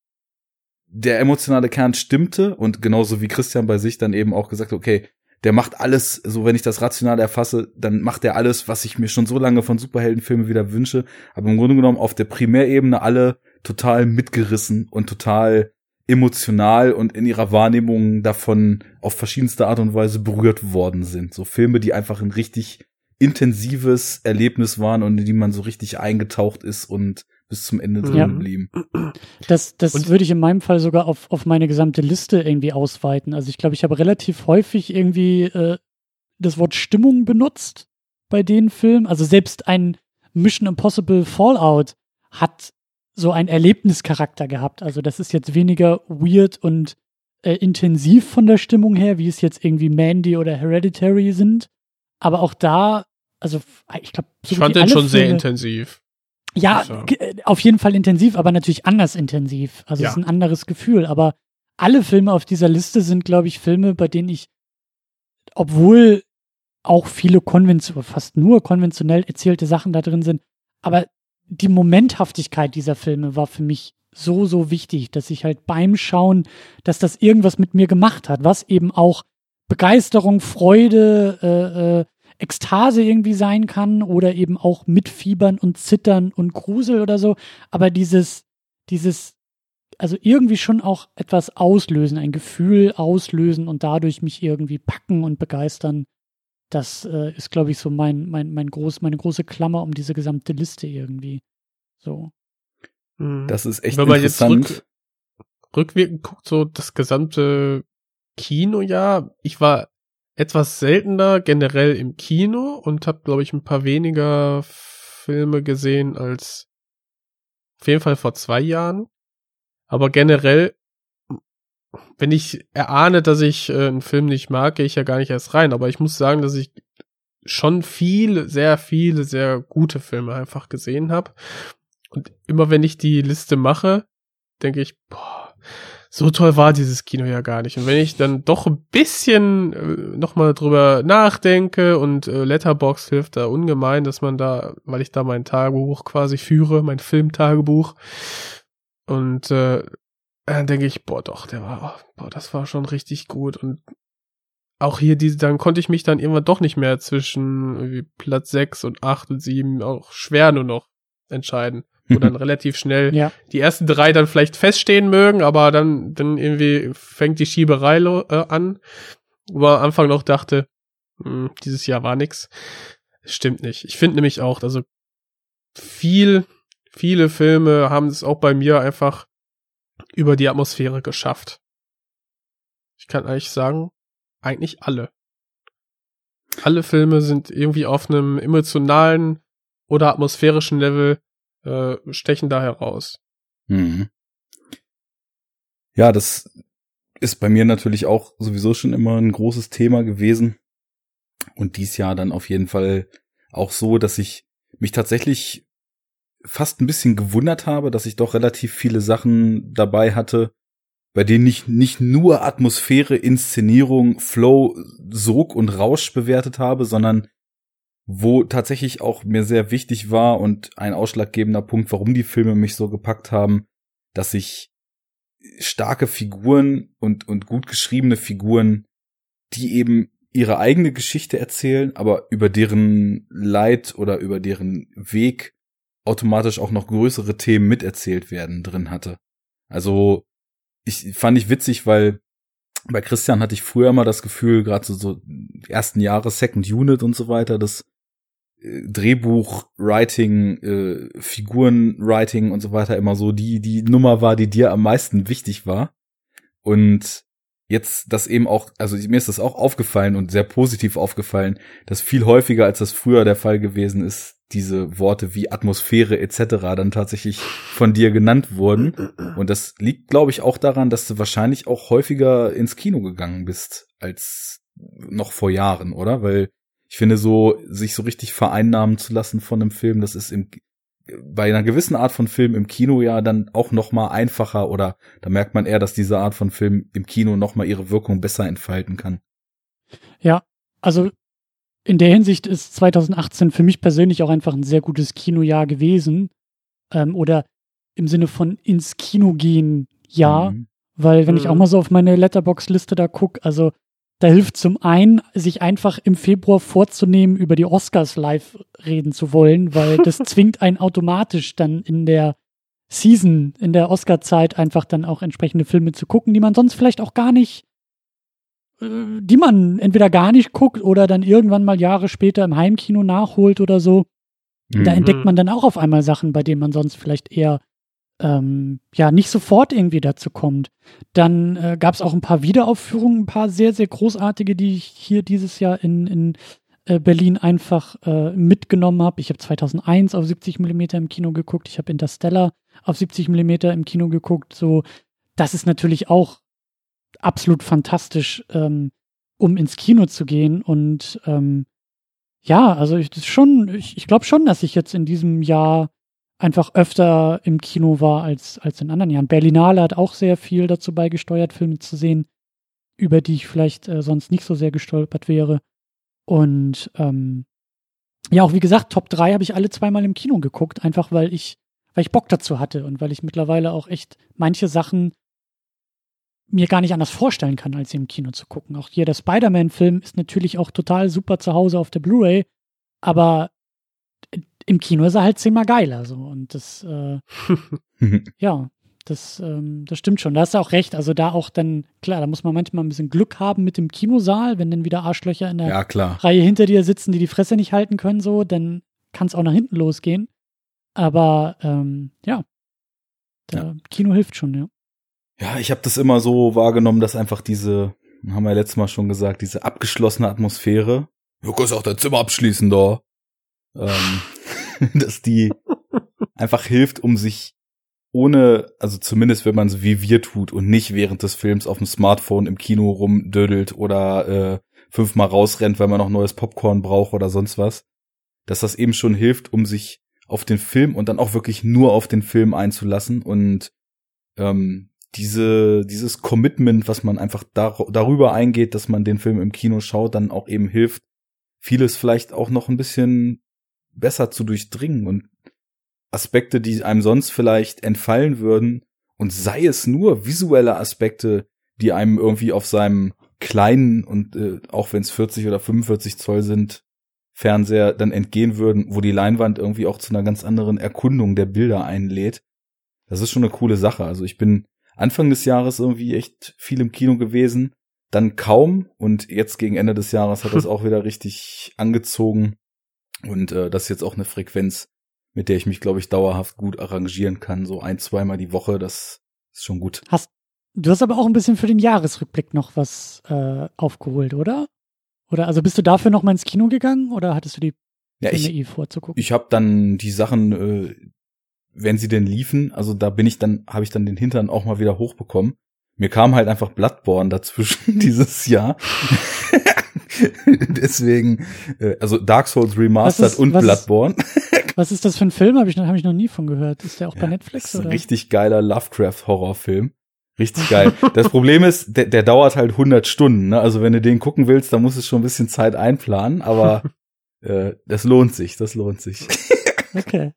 S3: der emotionale Kern stimmte und genauso wie Christian bei sich dann eben auch gesagt, okay, der macht alles, so wenn ich das rational erfasse, dann macht er alles, was ich mir schon so lange von Superheldenfilmen wieder wünsche. Aber im Grunde genommen auf der Primärebene alle total mitgerissen und total emotional und in ihrer Wahrnehmung davon auf verschiedenste Art und Weise berührt worden sind. So Filme, die einfach ein richtig intensives Erlebnis waren und in die man so richtig eingetaucht ist und bis zum Ende drin
S1: Ja.
S3: geblieben.
S1: Das, das
S4: Und-
S1: würde ich in meinem Fall sogar auf, auf meine gesamte Liste irgendwie ausweiten. Also ich glaube, ich habe relativ häufig irgendwie äh, das Wort Stimmung benutzt bei den Filmen. Also selbst ein Mission Impossible Fallout hat so einen Erlebnischarakter gehabt. Also das ist jetzt weniger weird und äh, intensiv von der Stimmung her, wie es jetzt irgendwie Mandy oder Hereditary sind. Aber auch da, also ich glaube, so
S4: Ich fand den schon sehr
S1: Filme-
S4: intensiv.
S1: Ja, ge- äh, auf jeden Fall intensiv, aber natürlich anders intensiv. Also es
S4: Ja.
S1: ist ein anderes Gefühl. Aber alle Filme auf dieser Liste sind, glaube ich, Filme, bei denen ich, obwohl auch viele konventionell, fast nur konventionell erzählte Sachen da drin sind, aber die Momenthaftigkeit dieser Filme war für mich so, so wichtig, dass ich halt beim Schauen, dass das irgendwas mit mir gemacht hat, was eben auch Begeisterung, Freude, äh, äh, Ekstase irgendwie sein kann oder eben auch mitfiebern und zittern und Grusel oder so. Aber dieses, dieses, also irgendwie schon auch etwas auslösen, ein Gefühl auslösen und dadurch mich irgendwie packen und begeistern. Das äh, ist, glaube ich, so mein, mein, mein groß, meine große Klammer um diese gesamte Liste irgendwie. So.
S4: Mhm.
S3: Das ist echt
S4: Wenn man jetzt
S3: interessant.
S4: rück, rückwirkend guckt, so das gesamte Kinojahr, ich war etwas seltener generell im Kino und habe, glaube ich, ein paar weniger Filme gesehen als auf jeden Fall vor zwei Jahren. Aber generell, wenn ich erahne, dass ich äh, einen Film nicht mag, gehe ich ja gar nicht erst rein. Aber ich muss sagen, dass ich schon viele, sehr viele, sehr gute Filme einfach gesehen habe. Und immer wenn ich die Liste mache, denke ich, boah, so toll war dieses Kino ja gar nicht. Und wenn ich dann doch ein bisschen äh, nochmal drüber nachdenke und äh, Letterbox hilft da ungemein, dass man da, weil ich da mein Tagebuch quasi führe, mein Filmtagebuch. Und äh, dann denke ich, boah, doch, der war, boah, das war schon richtig gut. Und auch hier diese, dann konnte ich mich dann irgendwann doch nicht mehr zwischen Platz 6 und 8 und 7 auch schwer nur noch entscheiden. Wo dann [LAUGHS] relativ schnell
S1: Ja.
S4: die ersten drei dann vielleicht feststehen mögen, aber dann, dann irgendwie fängt die Schieberei äh, an, wo man am Anfang noch dachte, hm, dieses Jahr war nix. Stimmt nicht. Ich finde nämlich auch, also viel, viele Filme haben es auch bei mir einfach über die Atmosphäre geschafft. Ich kann eigentlich sagen, eigentlich alle. Alle Filme sind irgendwie auf einem emotionalen oder atmosphärischen Level äh, stechen da heraus.
S3: Mhm. Ja, das ist bei mir natürlich auch sowieso schon immer ein großes Thema gewesen. Und dies Jahr dann auf jeden Fall auch so, dass ich mich tatsächlich fast ein bisschen gewundert habe, dass ich doch relativ viele Sachen dabei hatte, bei denen ich nicht nur Atmosphäre, Inszenierung, Flow, Sog und Rausch bewertet habe, sondern wo tatsächlich auch mir sehr wichtig war und ein ausschlaggebender Punkt, warum die Filme mich so gepackt haben, dass ich starke Figuren und, und gut geschriebene Figuren, die eben ihre eigene Geschichte erzählen, aber über deren Leid oder über deren Weg automatisch auch noch größere Themen miterzählt werden drin hatte. Also ich fand ich witzig, weil bei Christian hatte ich früher mal das Gefühl, gerade so, so ersten Jahre Second Unit und so weiter, das äh, Drehbuch, Writing, äh, Figurenwriting und so weiter immer so die die Nummer war, die dir am meisten wichtig war. Und jetzt das eben auch, also mir ist das auch aufgefallen und sehr positiv aufgefallen, dass viel häufiger als das früher der Fall gewesen ist, diese Worte wie Atmosphäre etc. dann tatsächlich von dir genannt wurden. Und das liegt, glaube ich, auch daran, dass du wahrscheinlich auch häufiger ins Kino gegangen bist als noch vor Jahren, oder? Weil ich finde, so sich so richtig vereinnahmen zu lassen von einem Film, das ist im bei einer gewissen Art von Film im Kino ja dann auch noch mal einfacher oder da merkt man eher, dass diese Art von Film im Kino noch mal ihre Wirkung besser entfalten kann.
S1: Ja, also in der Hinsicht ist 2018 für mich persönlich auch einfach ein sehr gutes Kinojahr gewesen. Ähm, oder im Sinne von ins Kino gehen, ja.
S3: Mhm.
S1: Weil wenn ich
S4: Mhm.
S1: auch mal so auf meine Letterbox-Liste da gucke, also Da hilft zum einen, sich einfach im Februar vorzunehmen, über die Oscars live reden zu wollen, weil das [LAUGHS] zwingt einen automatisch dann in der Season, in der Oscar-Zeit einfach dann auch entsprechende Filme zu gucken, die man sonst vielleicht auch gar nicht, äh, die man entweder gar nicht guckt oder dann irgendwann mal Jahre später im Heimkino nachholt oder so. Da
S3: Mhm.
S1: entdeckt man dann auch auf einmal Sachen, bei denen man sonst vielleicht eher ähm, ja nicht sofort irgendwie dazu kommt. Dann äh, gab es auch ein paar Wiederaufführungen, ein paar sehr, sehr großartige, die ich hier dieses Jahr in, in äh, Berlin einfach äh, mitgenommen habe. Ich habe 2001 auf 70 Millimeter im Kino geguckt, ich habe Interstellar auf 70 Millimeter im Kino geguckt. So, das ist natürlich auch absolut fantastisch, ähm, um ins Kino zu gehen und ähm, ja, also ich, das schon, ich, ich glaube schon, dass ich jetzt in diesem Jahr einfach öfter im Kino war als, als in anderen Jahren. Berlinale hat auch sehr viel dazu beigesteuert, Filme zu sehen, über die ich vielleicht äh, sonst nicht so sehr gestolpert wäre. Und ähm, ja, auch wie gesagt, Top 3 habe ich alle zweimal im Kino geguckt, einfach weil ich, weil ich Bock dazu hatte und weil ich mittlerweile auch echt manche Sachen mir gar nicht anders vorstellen kann, als sie im Kino zu gucken. Auch hier der Spider-Man-Film ist natürlich auch total super zu Hause auf der Blu-ray, aber im Kino ist er halt zehnmal geiler so. Und das äh, [LAUGHS] ja das ähm, das stimmt schon. Da hast du auch recht. Also da auch dann klar da muss man manchmal ein bisschen Glück haben mit dem Kinosaal wenn dann wieder Arschlöcher in der
S3: ja.
S1: Reihe hinter dir sitzen die die Fresse nicht halten können so dann kann es auch nach hinten losgehen. Aber ähm, ja.
S3: Ja.
S1: Kino hilft schon ja.
S3: Ja, ich habe das immer so wahrgenommen, dass einfach diese, haben wir ja letztes Mal schon gesagt, diese abgeschlossene Atmosphäre, du kannst auch dein Zimmer abschließen da, ähm, [LAUGHS] dass die einfach hilft, um sich ohne, also zumindest wenn man so wie wir tut und nicht während des Films auf dem Smartphone im Kino rumdödelt oder äh, fünfmal rausrennt, weil man noch neues Popcorn braucht oder sonst was, dass das eben schon hilft, um sich auf den Film und dann auch wirklich nur auf den Film einzulassen und ähm, diese, dieses Commitment, was man einfach dar darüber eingeht, dass man den Film im Kino schaut, dann auch eben hilft, vieles vielleicht auch noch ein bisschen besser zu durchdringen und Aspekte, die einem sonst vielleicht entfallen würden, und sei es nur visuelle Aspekte, die einem irgendwie auf seinem kleinen und äh, auch wenn es 40 oder 45 Zoll sind, Fernseher dann entgehen würden, wo die Leinwand irgendwie auch zu einer ganz anderen Erkundung der Bilder einlädt. Das ist schon eine coole Sache. Also ich bin Anfang des Jahres irgendwie echt viel im Kino gewesen, dann kaum und jetzt gegen Ende des Jahres hat das [LAUGHS] auch wieder richtig angezogen und äh, das ist jetzt auch eine Frequenz, mit der ich mich, glaube ich, dauerhaft gut arrangieren kann. So ein, zweimal die Woche, das ist schon gut.
S1: du hast aber auch ein bisschen für den Jahresrückblick noch was äh, aufgeholt oder oder also bist du dafür noch mal ins Kino gegangen oder hattest du die
S3: Ja,
S1: Filme
S3: ich,
S1: eh vorzugucken
S3: ich habe dann die Sachen, äh, wenn sie denn liefen, also da bin ich dann, habe ich dann den Hintern auch mal wieder hochbekommen. Mir kam halt einfach Bloodborne dazwischen [LAUGHS] dieses Jahr. [LAUGHS] Deswegen, äh, also Dark Souls Remastered
S1: ist-
S3: und
S1: was ist-
S3: Bloodborne. [LAUGHS]
S1: Was ist das für ein Film? Habe ich, noch- hab ich noch nie von gehört. Ist der auch bei
S3: Ja,
S1: Netflix?
S3: Das ist ein
S1: oder?
S3: richtig geiler Lovecraft-Horrorfilm. Richtig [LAUGHS] geil. Das Problem ist, der, der dauert halt 100 Stunden. Ne? Also wenn du den gucken willst, dann musst du schon ein bisschen Zeit einplanen. Aber äh, das lohnt sich, das lohnt sich.
S1: Okay.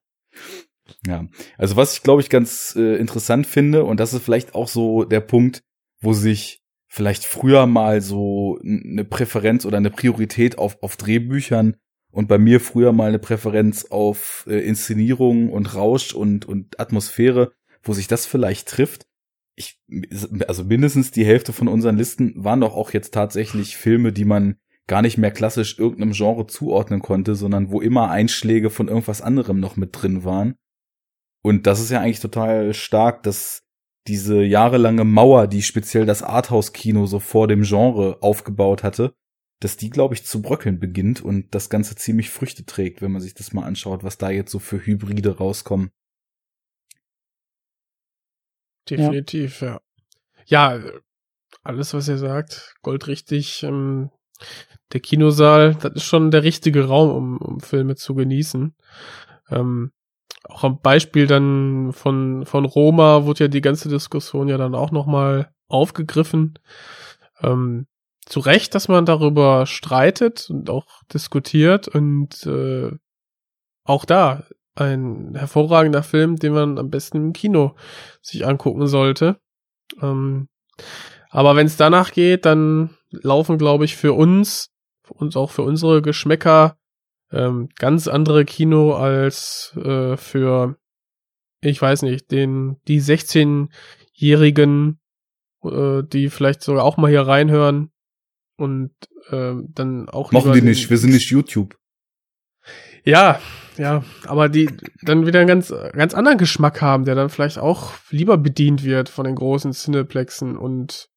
S3: Ja, also was ich glaube ich ganz äh, interessant finde und das ist vielleicht auch so der Punkt, wo sich vielleicht früher mal so eine Präferenz oder eine Priorität auf, auf Drehbüchern und bei mir früher mal eine Präferenz auf äh, Inszenierung und Rausch und, und Atmosphäre, wo sich das vielleicht trifft. Ich, also mindestens die Hälfte von unseren Listen waren doch auch jetzt tatsächlich Filme, die man gar nicht mehr klassisch irgendeinem Genre zuordnen konnte, sondern wo immer Einschläge von irgendwas anderem noch mit drin waren. Und das ist ja eigentlich total stark, dass diese jahrelange Mauer, die speziell das Arthouse-Kino so vor dem Genre aufgebaut hatte, dass die, glaube ich, zu bröckeln beginnt und das Ganze ziemlich Früchte trägt, wenn man sich das mal anschaut, was da jetzt so für Hybride rauskommen.
S4: Definitiv, ja. Ja, alles, was ihr sagt, goldrichtig. Ähm, der Kinosaal, das ist schon der richtige Raum, um, um Filme zu genießen. Ähm, auch am Beispiel dann von, von Roma wurde ja die ganze Diskussion ja dann auch nochmal aufgegriffen. Ähm, zu Recht, dass man darüber streitet und auch diskutiert und äh, auch da ein hervorragender Film, den man am besten im Kino sich angucken sollte. Ähm, Aber wenn es danach geht, dann laufen, glaube ich, für uns und auch für unsere Geschmäcker ähm, ganz andere Kino als äh, für, ich weiß nicht, den die 16-Jährigen, äh, die vielleicht sogar auch mal hier reinhören und äh, dann auch
S3: Machen die nicht, wir sind nicht YouTube.
S4: Ja, ja, aber die dann wieder einen ganz, ganz anderen Geschmack haben, der dann vielleicht auch lieber bedient wird von den großen Cineplexen und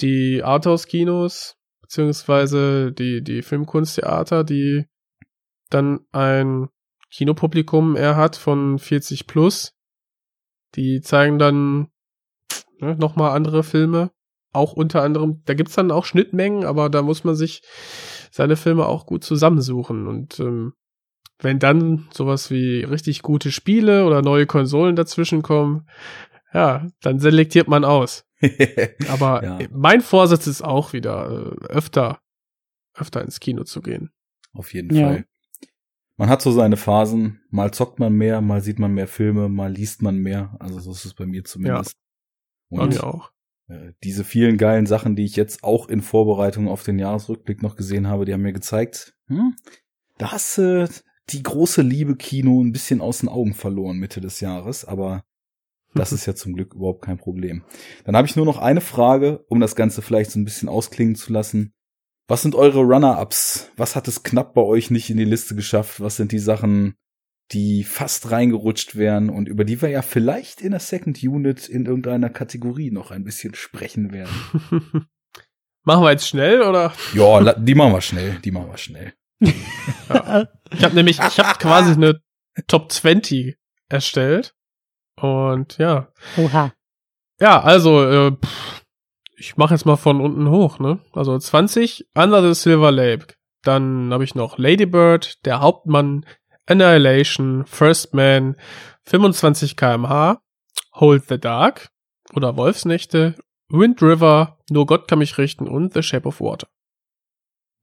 S4: die Arthouse-Kinos, beziehungsweise die, die Filmkunsttheater, die dann ein Kinopublikum eher hat von 40 plus, die zeigen dann ne, nochmal andere Filme, auch unter anderem, da gibt's dann auch Schnittmengen, aber da muss man sich seine Filme auch gut zusammensuchen und ähm, wenn dann sowas wie richtig gute Spiele oder neue Konsolen dazwischen kommen, ja, dann selektiert man aus. [LAUGHS] Aber
S3: Ja.
S4: mein Vorsatz ist auch wieder äh, öfter, öfter ins Kino zu gehen.
S3: Auf jeden
S1: Ja.
S3: Fall. Man hat so seine Phasen, mal zockt man mehr, mal sieht man mehr Filme, mal liest man mehr. Also so ist es bei mir zumindest.
S4: Bei
S3: Und
S4: mir auch.
S3: äh, diese vielen geilen Sachen, die ich jetzt auch in Vorbereitung auf den Jahresrückblick noch gesehen habe, die haben mir gezeigt, hm, da hast du die große Liebe Kino ein bisschen aus den Augen verloren Mitte des Jahres, aber das [LAUGHS] ist ja zum Glück überhaupt kein Problem. Dann habe ich nur noch eine Frage, um das Ganze vielleicht so ein bisschen ausklingen zu lassen. Was sind eure Runner-Ups? Was hat es knapp bei euch nicht in die Liste geschafft? Was sind die Sachen, die fast reingerutscht wären und über die wir ja vielleicht in der Second Unit in irgendeiner Kategorie noch ein bisschen sprechen werden? [LAUGHS]
S4: Machen wir jetzt schnell oder?
S3: ja, die machen wir schnell, die machen wir schnell.
S4: Ich habe nämlich, ich habe quasi eine Top 20 erstellt. Und ja.
S1: Oha.
S4: Ja, also, äh, pff, ich mache jetzt mal von unten hoch, ne? Also 20, Under the Silver Lake. Dann habe ich noch Lady Bird, Der Hauptmann, Annihilation, First Man, 25 kmh, Hold the Dark oder Wolfsnächte, Wind River, Nur Gott kann mich richten und The Shape of Water.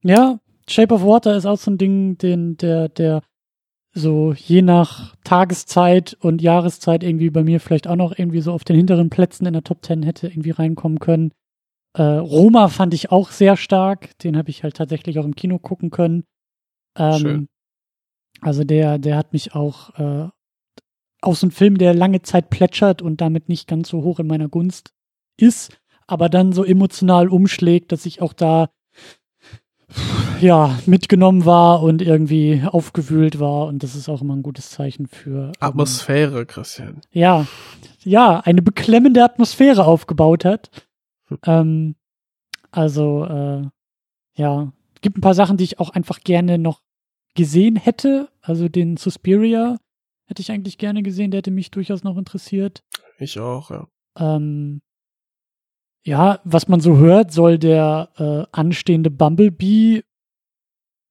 S1: Ja, Shape of Water ist auch so ein Ding, den, der, der so je nach Tageszeit und Jahreszeit irgendwie bei mir vielleicht auch noch irgendwie so auf den hinteren Plätzen in der Top 10 hätte irgendwie reinkommen können. Äh, Roma fand ich auch sehr stark. Den habe ich halt tatsächlich auch im Kino gucken können. Ähm,
S4: Schön.
S1: Also der, der hat mich auch äh, auch so ein Film, der lange Zeit plätschert und damit nicht ganz so hoch in meiner Gunst ist, aber dann so emotional umschlägt, dass ich auch da ja mitgenommen war und irgendwie aufgewühlt war und das ist auch immer ein gutes Zeichen für ähm,
S4: Atmosphäre, Christian.
S1: ja, ja, eine beklemmende Atmosphäre aufgebaut hat. Ähm, also, äh, ja, gibt ein paar Sachen, die ich auch einfach gerne noch gesehen hätte. Also den Suspiria hätte ich eigentlich gerne gesehen, der hätte mich durchaus noch interessiert.
S4: Ich auch, ja.
S1: Ähm, ja, was man so hört, soll der äh, anstehende Bumblebee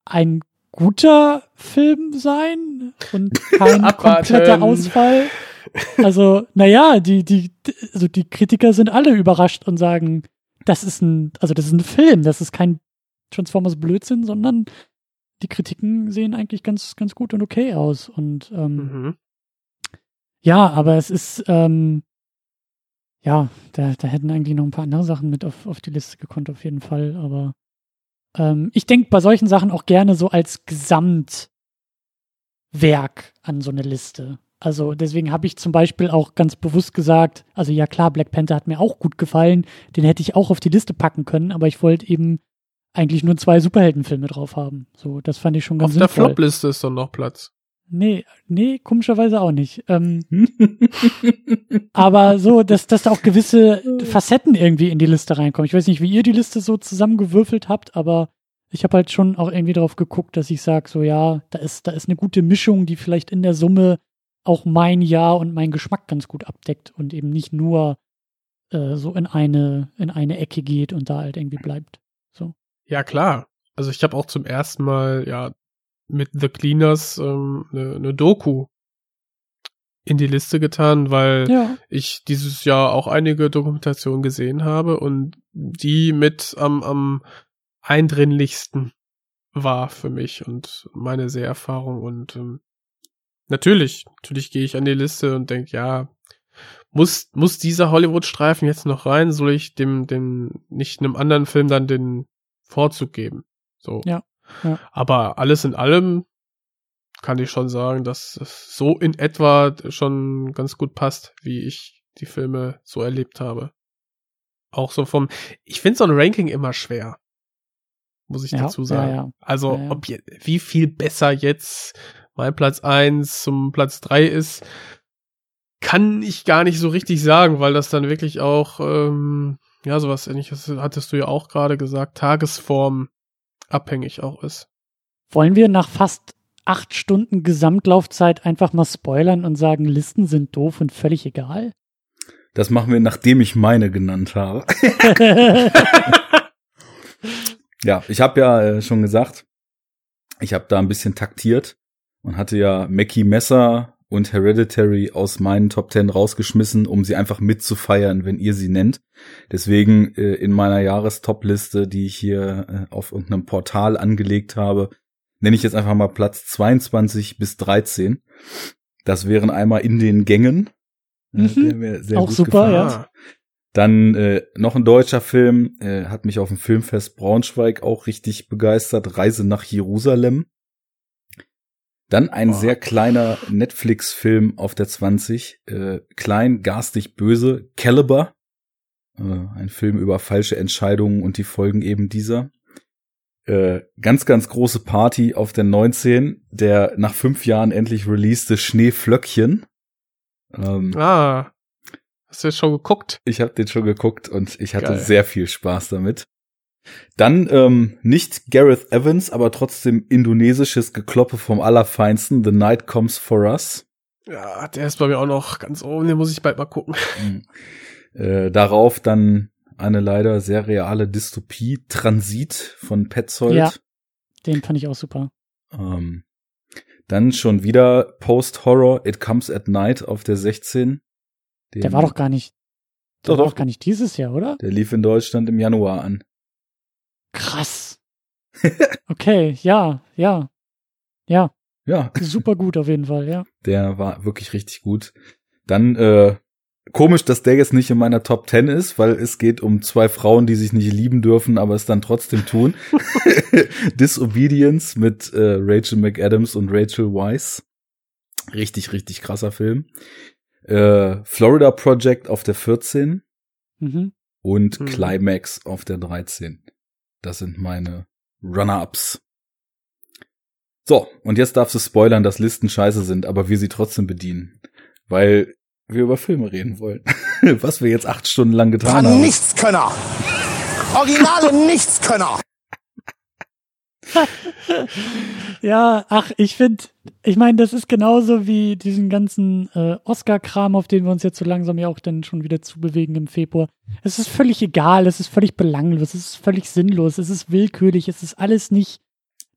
S1: ein guter Film sein und [LAUGHS] kein kompletter Ausfall. Also, naja, die, die, also die Kritiker sind alle überrascht und sagen, das ist ein, also das ist ein Film, das ist kein Transformers Blödsinn, sondern die Kritiken sehen eigentlich ganz, ganz gut und okay aus. Und ähm,
S4: Mhm.
S1: ja, aber es ist, ähm, ja, da, da hätten eigentlich noch ein paar andere Sachen mit auf, auf die Liste gekonnt, auf jeden Fall. Aber ähm, ich denke bei solchen Sachen auch gerne so als Gesamtwerk an so eine Liste. Also deswegen habe ich zum Beispiel auch ganz bewusst gesagt, also ja klar, Black Panther hat mir auch gut gefallen, den hätte ich auch auf die Liste packen können, aber ich wollte eben eigentlich nur zwei Superheldenfilme drauf haben. So, das fand ich schon ganz
S4: Auf der
S1: sinnvoll.
S4: Flop-Liste ist dann noch Platz.
S1: Nee, nee, komischerweise auch nicht. Ähm, [LAUGHS] aber so, dass, dass da auch gewisse Facetten irgendwie in die Liste reinkommen. Ich weiß nicht, wie ihr die Liste so zusammengewürfelt habt, aber ich habe halt schon auch irgendwie darauf geguckt, dass ich sage, so ja, da ist, da ist eine gute Mischung, die vielleicht in der Summe auch mein Jahr und meinen Geschmack ganz gut abdeckt und eben nicht nur äh, so in eine, in eine Ecke geht und da halt irgendwie bleibt.
S4: Ja, klar. Also ich habe auch zum ersten Mal ja mit The Cleaners ähm, eine ne Doku in die Liste getan, weil
S1: Ja.
S4: ich dieses Jahr auch einige Dokumentationen gesehen habe und die mit am, am eindringlichsten war für mich und meine Seherfahrung und ähm, natürlich, natürlich gehe ich an die Liste und denke, ja, muss, muss dieser Hollywood-Streifen jetzt noch rein? Soll ich dem, dem, nicht einem anderen Film dann den Vorzug geben? So.
S1: Ja, ja.
S4: Aber alles in allem kann ich schon sagen, dass es so in etwa schon ganz gut passt, wie ich die Filme so erlebt habe. Auch so vom, ich finde so ein Ranking immer schwer. Muss ich
S1: Ja,
S4: dazu sagen.
S1: ja.
S4: Also, ob je, wie viel besser jetzt mein Platz eins zum Platz drei ist, kann ich gar nicht so richtig sagen, weil das dann wirklich auch, ähm, ja, sowas ähnliches hattest du ja auch gerade gesagt, Tagesform abhängig auch ist.
S1: Wollen wir nach fast acht Stunden Gesamtlaufzeit einfach mal spoilern und sagen, Listen sind doof und völlig egal?
S3: Das machen wir, nachdem ich meine genannt habe. [LAUGHS] Ja, ich habe ja äh, schon gesagt, ich habe da ein bisschen taktiert und hatte ja Mackie Messer und Hereditary aus meinen Top Ten rausgeschmissen, um sie einfach mitzufeiern, wenn ihr sie nennt. Deswegen äh, in meiner Jahrestop-Liste, die ich hier äh, auf irgendeinem Portal angelegt habe, nenne ich jetzt einfach mal Platz 22 bis 13. Das wären einmal in den Gängen. Äh,
S1: Mhm. Auch super,
S3: gefallen
S1: ja.
S3: Dann äh, noch ein deutscher Film, äh, hat mich auf dem Filmfest Braunschweig auch richtig begeistert, Reise nach Jerusalem. Dann ein
S4: Boah.
S3: sehr kleiner Netflix-Film auf der 20, äh, klein, garstig, böse, Caliber, äh, ein Film über falsche Entscheidungen und die Folgen eben dieser. Äh, ganz, ganz große Party auf der 19, der nach fünf Jahren endlich releaste Schneeflöckchen. Ähm,
S4: Ah. Hast du jetzt schon geguckt?
S3: ich habe den schon geguckt und ich hatte
S4: Geil.
S3: sehr viel Spaß damit. Dann ähm, nicht Gareth Evans, aber trotzdem indonesisches Gekloppe vom Allerfeinsten. The Night Comes for Us.
S4: Ja, der ist bei mir auch noch ganz oben, den muss ich bald mal gucken.
S3: Äh, darauf dann eine leider sehr reale Dystopie, Transit von Petzold.
S1: Ja. Den fand ich auch super.
S3: Ähm, dann schon wieder Post-Horror, It Comes at Night auf der 16.
S1: Der
S3: Den-
S1: war doch gar nicht, der
S3: Doch,
S1: war
S3: doch.
S1: doch gar nicht dieses Jahr, oder?
S3: Der lief in Deutschland im Januar an.
S1: Krass. [LAUGHS] Okay, ja, ja. Ja,
S3: Ja,
S1: super gut auf jeden Fall, ja.
S3: Der war wirklich richtig gut. Dann äh, komisch, dass der jetzt nicht in meiner Top 10 ist, weil es geht um zwei Frauen, die sich nicht lieben dürfen, aber es dann trotzdem tun. [LAUGHS] [LAUGHS] Disobedience mit äh, Rachel McAdams und Rachel Weisz. Richtig, richtig krasser Film. Äh, Florida Project auf der 14
S1: Mhm.
S3: und
S4: Mhm.
S3: Climax auf der 13. Das sind meine Runner-Ups. So, und jetzt darfst du spoilern, dass Listen scheiße sind, aber wir sie trotzdem bedienen. Weil wir über Filme reden wollen. [LAUGHS] Was wir jetzt acht Stunden lang getan
S5: Ein
S3: haben.
S5: Nichtskönner. Originale Nichtskönner. [LAUGHS]
S1: Ja, ach, ich finde, ich meine, das ist genauso wie diesen ganzen äh, Oscar-Kram, auf den wir uns jetzt so langsam ja auch dann schon wieder zubewegen im Februar. Es ist völlig egal, es ist völlig belanglos, es ist völlig sinnlos, es ist willkürlich, es ist alles nicht,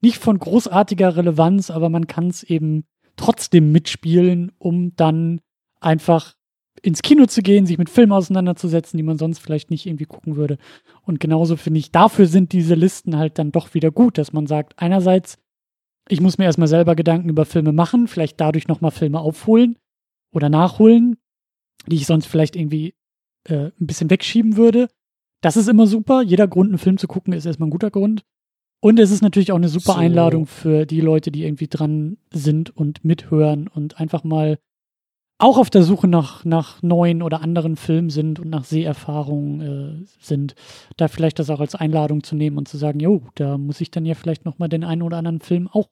S1: nicht von großartiger Relevanz, aber man kann es eben trotzdem mitspielen, um dann einfach ins Kino zu gehen, sich mit Filmen auseinanderzusetzen, die man sonst vielleicht nicht irgendwie gucken würde. Und genauso finde ich, dafür sind diese Listen halt dann doch wieder gut, dass man sagt, einerseits, ich muss mir erstmal selber Gedanken über Filme machen, vielleicht dadurch nochmal Filme aufholen oder nachholen, die ich sonst vielleicht irgendwie äh, ein bisschen wegschieben würde. Das ist immer super. Jeder Grund, einen Film zu gucken, ist erstmal ein guter Grund. Und es ist natürlich auch eine super
S4: So.
S1: Einladung für die Leute, die irgendwie dran sind und mithören und einfach mal auch auf der Suche nach, nach neuen oder anderen Filmen sind und nach Seherfahrungen äh, sind, da vielleicht das auch als Einladung zu nehmen und zu sagen, jo, da muss ich dann ja vielleicht noch mal den einen oder anderen Film auch,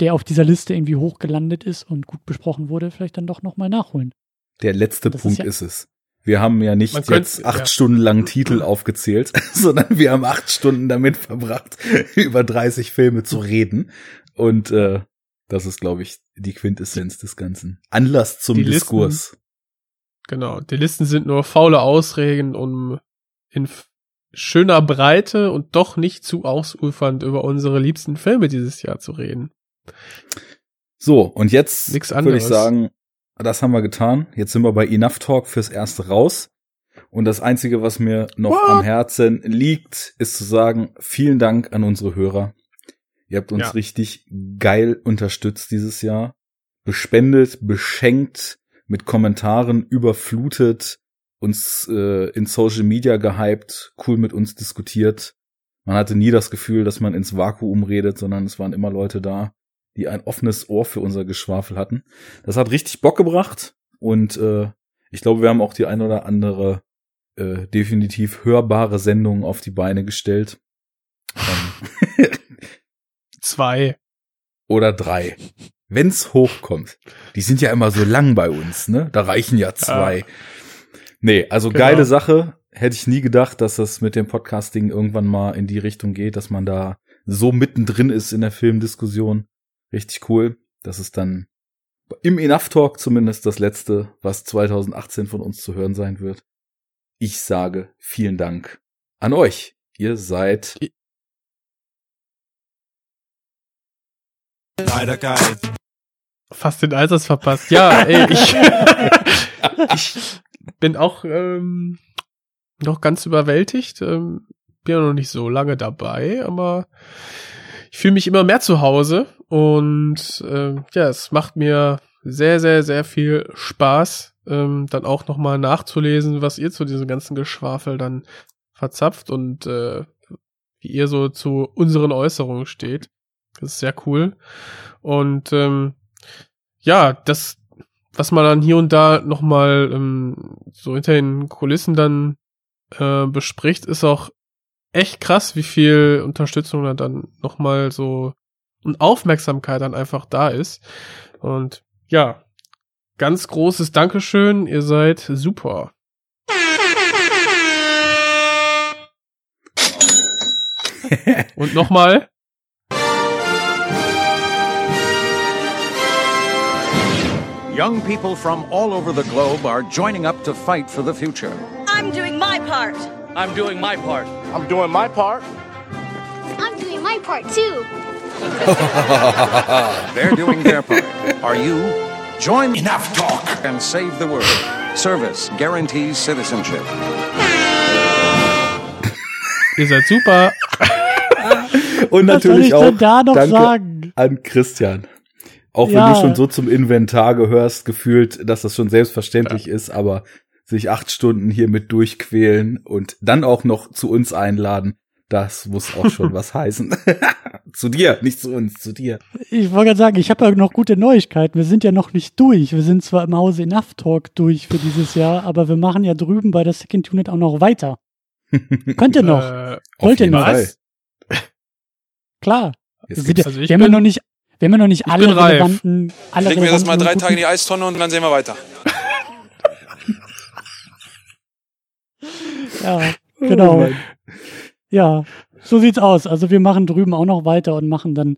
S1: der auf dieser Liste irgendwie hochgelandet ist und gut besprochen wurde, vielleicht dann doch noch mal nachholen.
S3: Der letzte
S1: Das ist
S3: Punkt
S1: ja-
S3: ist es. Wir haben ja nicht
S4: könnte-
S3: jetzt acht
S4: ja.
S3: Stunden lang Titel aufgezählt, [LAUGHS] sondern wir haben acht Stunden damit verbracht, [LAUGHS] über 30 Filme zu reden. Und äh, das ist, glaube ich, die Quintessenz des Ganzen. Anlass zum
S4: Die Listen-
S3: Diskurs.
S4: Genau. Die Listen sind nur faule Ausreden, um in schöner Breite und doch nicht zu ausufernd über unsere liebsten Filme dieses Jahr zu reden.
S3: So, und jetzt würde ich sagen, das haben wir getan. Jetzt sind wir bei Enough Talk fürs Erste raus. Und das Einzige, was mir noch
S4: What?
S3: am Herzen liegt, ist zu sagen, vielen Dank an unsere Hörer. Ihr habt uns
S4: Ja.
S3: richtig geil unterstützt dieses Jahr. Bespendet, beschenkt, mit Kommentaren überflutet, uns äh, in Social Media gehypt, cool mit uns diskutiert. Man hatte nie das Gefühl, dass man ins Vakuum redet, sondern es waren immer Leute da, die ein offenes Ohr für unser Geschwafel hatten. Das hat richtig Bock gebracht und äh, ich glaube, wir haben auch die ein oder andere äh, definitiv hörbare Sendung auf die Beine gestellt. [LAUGHS] Ähm,
S4: Zwei.
S3: oder drei. Wenn's hochkommt. Die sind ja immer so lang bei uns, ne? Da reichen ja zwei. Nee, also
S4: Genau.
S3: geile Sache. Hätte ich nie gedacht, dass das mit dem Podcasting irgendwann mal in die Richtung geht, dass man da so mittendrin ist in der Filmdiskussion. Richtig cool. Das ist dann im Enough Talk zumindest das letzte, was 2018 von uns zu hören sein wird. Ich sage vielen Dank an euch. Ihr seid
S8: Leider geil.
S4: Fast den Einsatz verpasst. Ja, [LAUGHS] ey, ich, [LAUGHS] ich bin auch ähm, noch ganz überwältigt. Ähm, bin ja noch nicht so lange dabei, aber ich fühle mich immer mehr zu Hause und ähm, ja, es macht mir sehr, sehr, sehr viel Spaß, ähm, dann auch nochmal nachzulesen, was ihr zu diesem ganzen Geschwafel dann verzapft und äh, wie ihr so zu unseren Äußerungen steht. Das ist sehr cool. Und ähm, ja, das, was man dann hier und da nochmal ähm, so hinter den Kulissen dann äh, bespricht, ist auch echt krass, wie viel Unterstützung da dann nochmal so und Aufmerksamkeit dann einfach da ist. Und ja, ganz großes Dankeschön, ihr seid super. [LAUGHS] Und nochmal.
S9: Young people from all over the globe are joining up to fight for the future.
S10: I'm doing my part.
S2: I'm doing my part.
S6: I'm doing my part.
S10: I'm doing my part too. [LAUGHS]
S9: They're doing their part. Are you? Join
S5: Enough talk.
S9: and save the world. Service guarantees citizenship. [LAUGHS]
S4: Ihr seid super.
S3: und
S1: Was soll ich
S3: auch
S1: denn da noch
S3: danke
S1: sagen?
S3: an Christian. Auch wenn
S1: Ja.
S3: du schon so zum Inventar gehörst, gefühlt, dass das schon selbstverständlich ist, aber sich acht Stunden hier mit durchquälen und dann auch noch zu uns einladen, das muss auch schon [LAUGHS] was heißen. [LAUGHS] zu dir, nicht zu uns, zu dir.
S1: Ich wollte gerade sagen, ich habe ja noch gute Neuigkeiten. Wir sind ja noch nicht durch. Wir sind zwar im Hause Enough Talk durch für dieses Jahr, aber wir machen ja drüben bei der Second Unit auch noch weiter. [LAUGHS] Könnt ihr noch?
S4: Äh,
S1: Wollt ihr noch? Klar. Wir, ja,
S4: also ich
S1: wir haben ja noch nicht, wir haben ja noch nicht
S4: ich
S1: alle
S4: bin reif.
S1: relevanten, alle
S7: Legen wir das mal
S1: relevanten
S7: drei Tage in die Eistonne und dann sehen wir weiter. [LAUGHS]
S1: Ja,
S3: Oh
S1: genau. Ja, so sieht's aus. Also wir machen drüben auch noch weiter und machen dann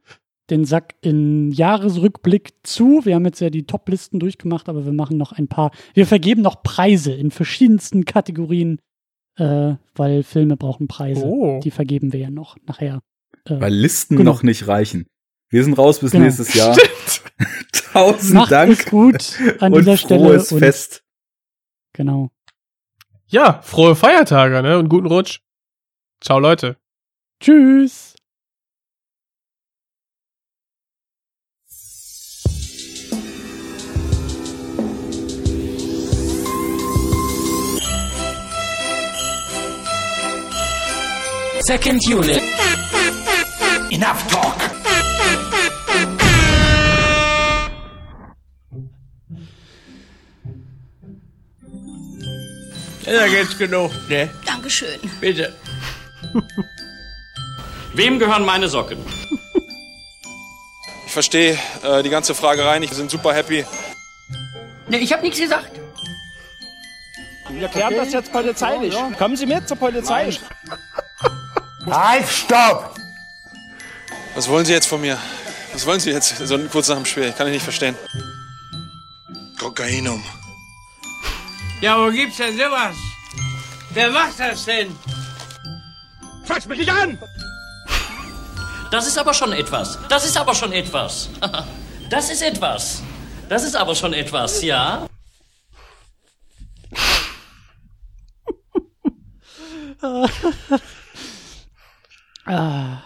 S1: den Sack in Jahresrückblick zu. Wir haben jetzt ja die Top-Listen durchgemacht, aber wir machen noch ein paar. Wir vergeben noch Preise in verschiedensten Kategorien, äh, weil Filme brauchen Preise.
S4: Oh.
S1: Die vergeben wir ja noch nachher. Äh,
S3: Weil Listen
S1: Genau.
S3: noch nicht reichen. Wir sind raus bis
S1: Genau.
S3: nächstes Jahr. [LAUGHS] Tausend
S1: macht
S3: Dank
S1: es gut an
S3: und
S1: dieser Stelle.
S3: frohes
S1: und,
S3: Fest.
S1: Genau.
S4: Ja, frohe Feiertage, ne? Und guten Rutsch. Ciao, Leute.
S1: Tschüss.
S2: Second unit.
S5: Enough talk.
S6: Da geht's genug, ne?
S10: Dankeschön.
S6: Bitte. [LAUGHS]
S2: Wem gehören meine Socken?
S7: Ich verstehe äh, die ganze Fragerei nicht. Wir sind super happy.
S2: Ne, ich habe nichts gesagt.
S6: Wir klären das jetzt polizeilich. Kommen Sie mit zur Polizei.
S5: Halt, stopp!
S7: Was wollen Sie jetzt von mir? Was wollen Sie jetzt so kurz nach dem Spiel? Kann ich nicht verstehen.
S8: Kokainum.
S6: Ja, wo gibt's denn sowas? Wer macht das denn? Fass mich nicht an!
S2: Das ist aber schon etwas. Das ist aber schon etwas. [LAUGHS] Das ist etwas. Das ist aber schon etwas, ja? [LAUGHS]
S1: Ah.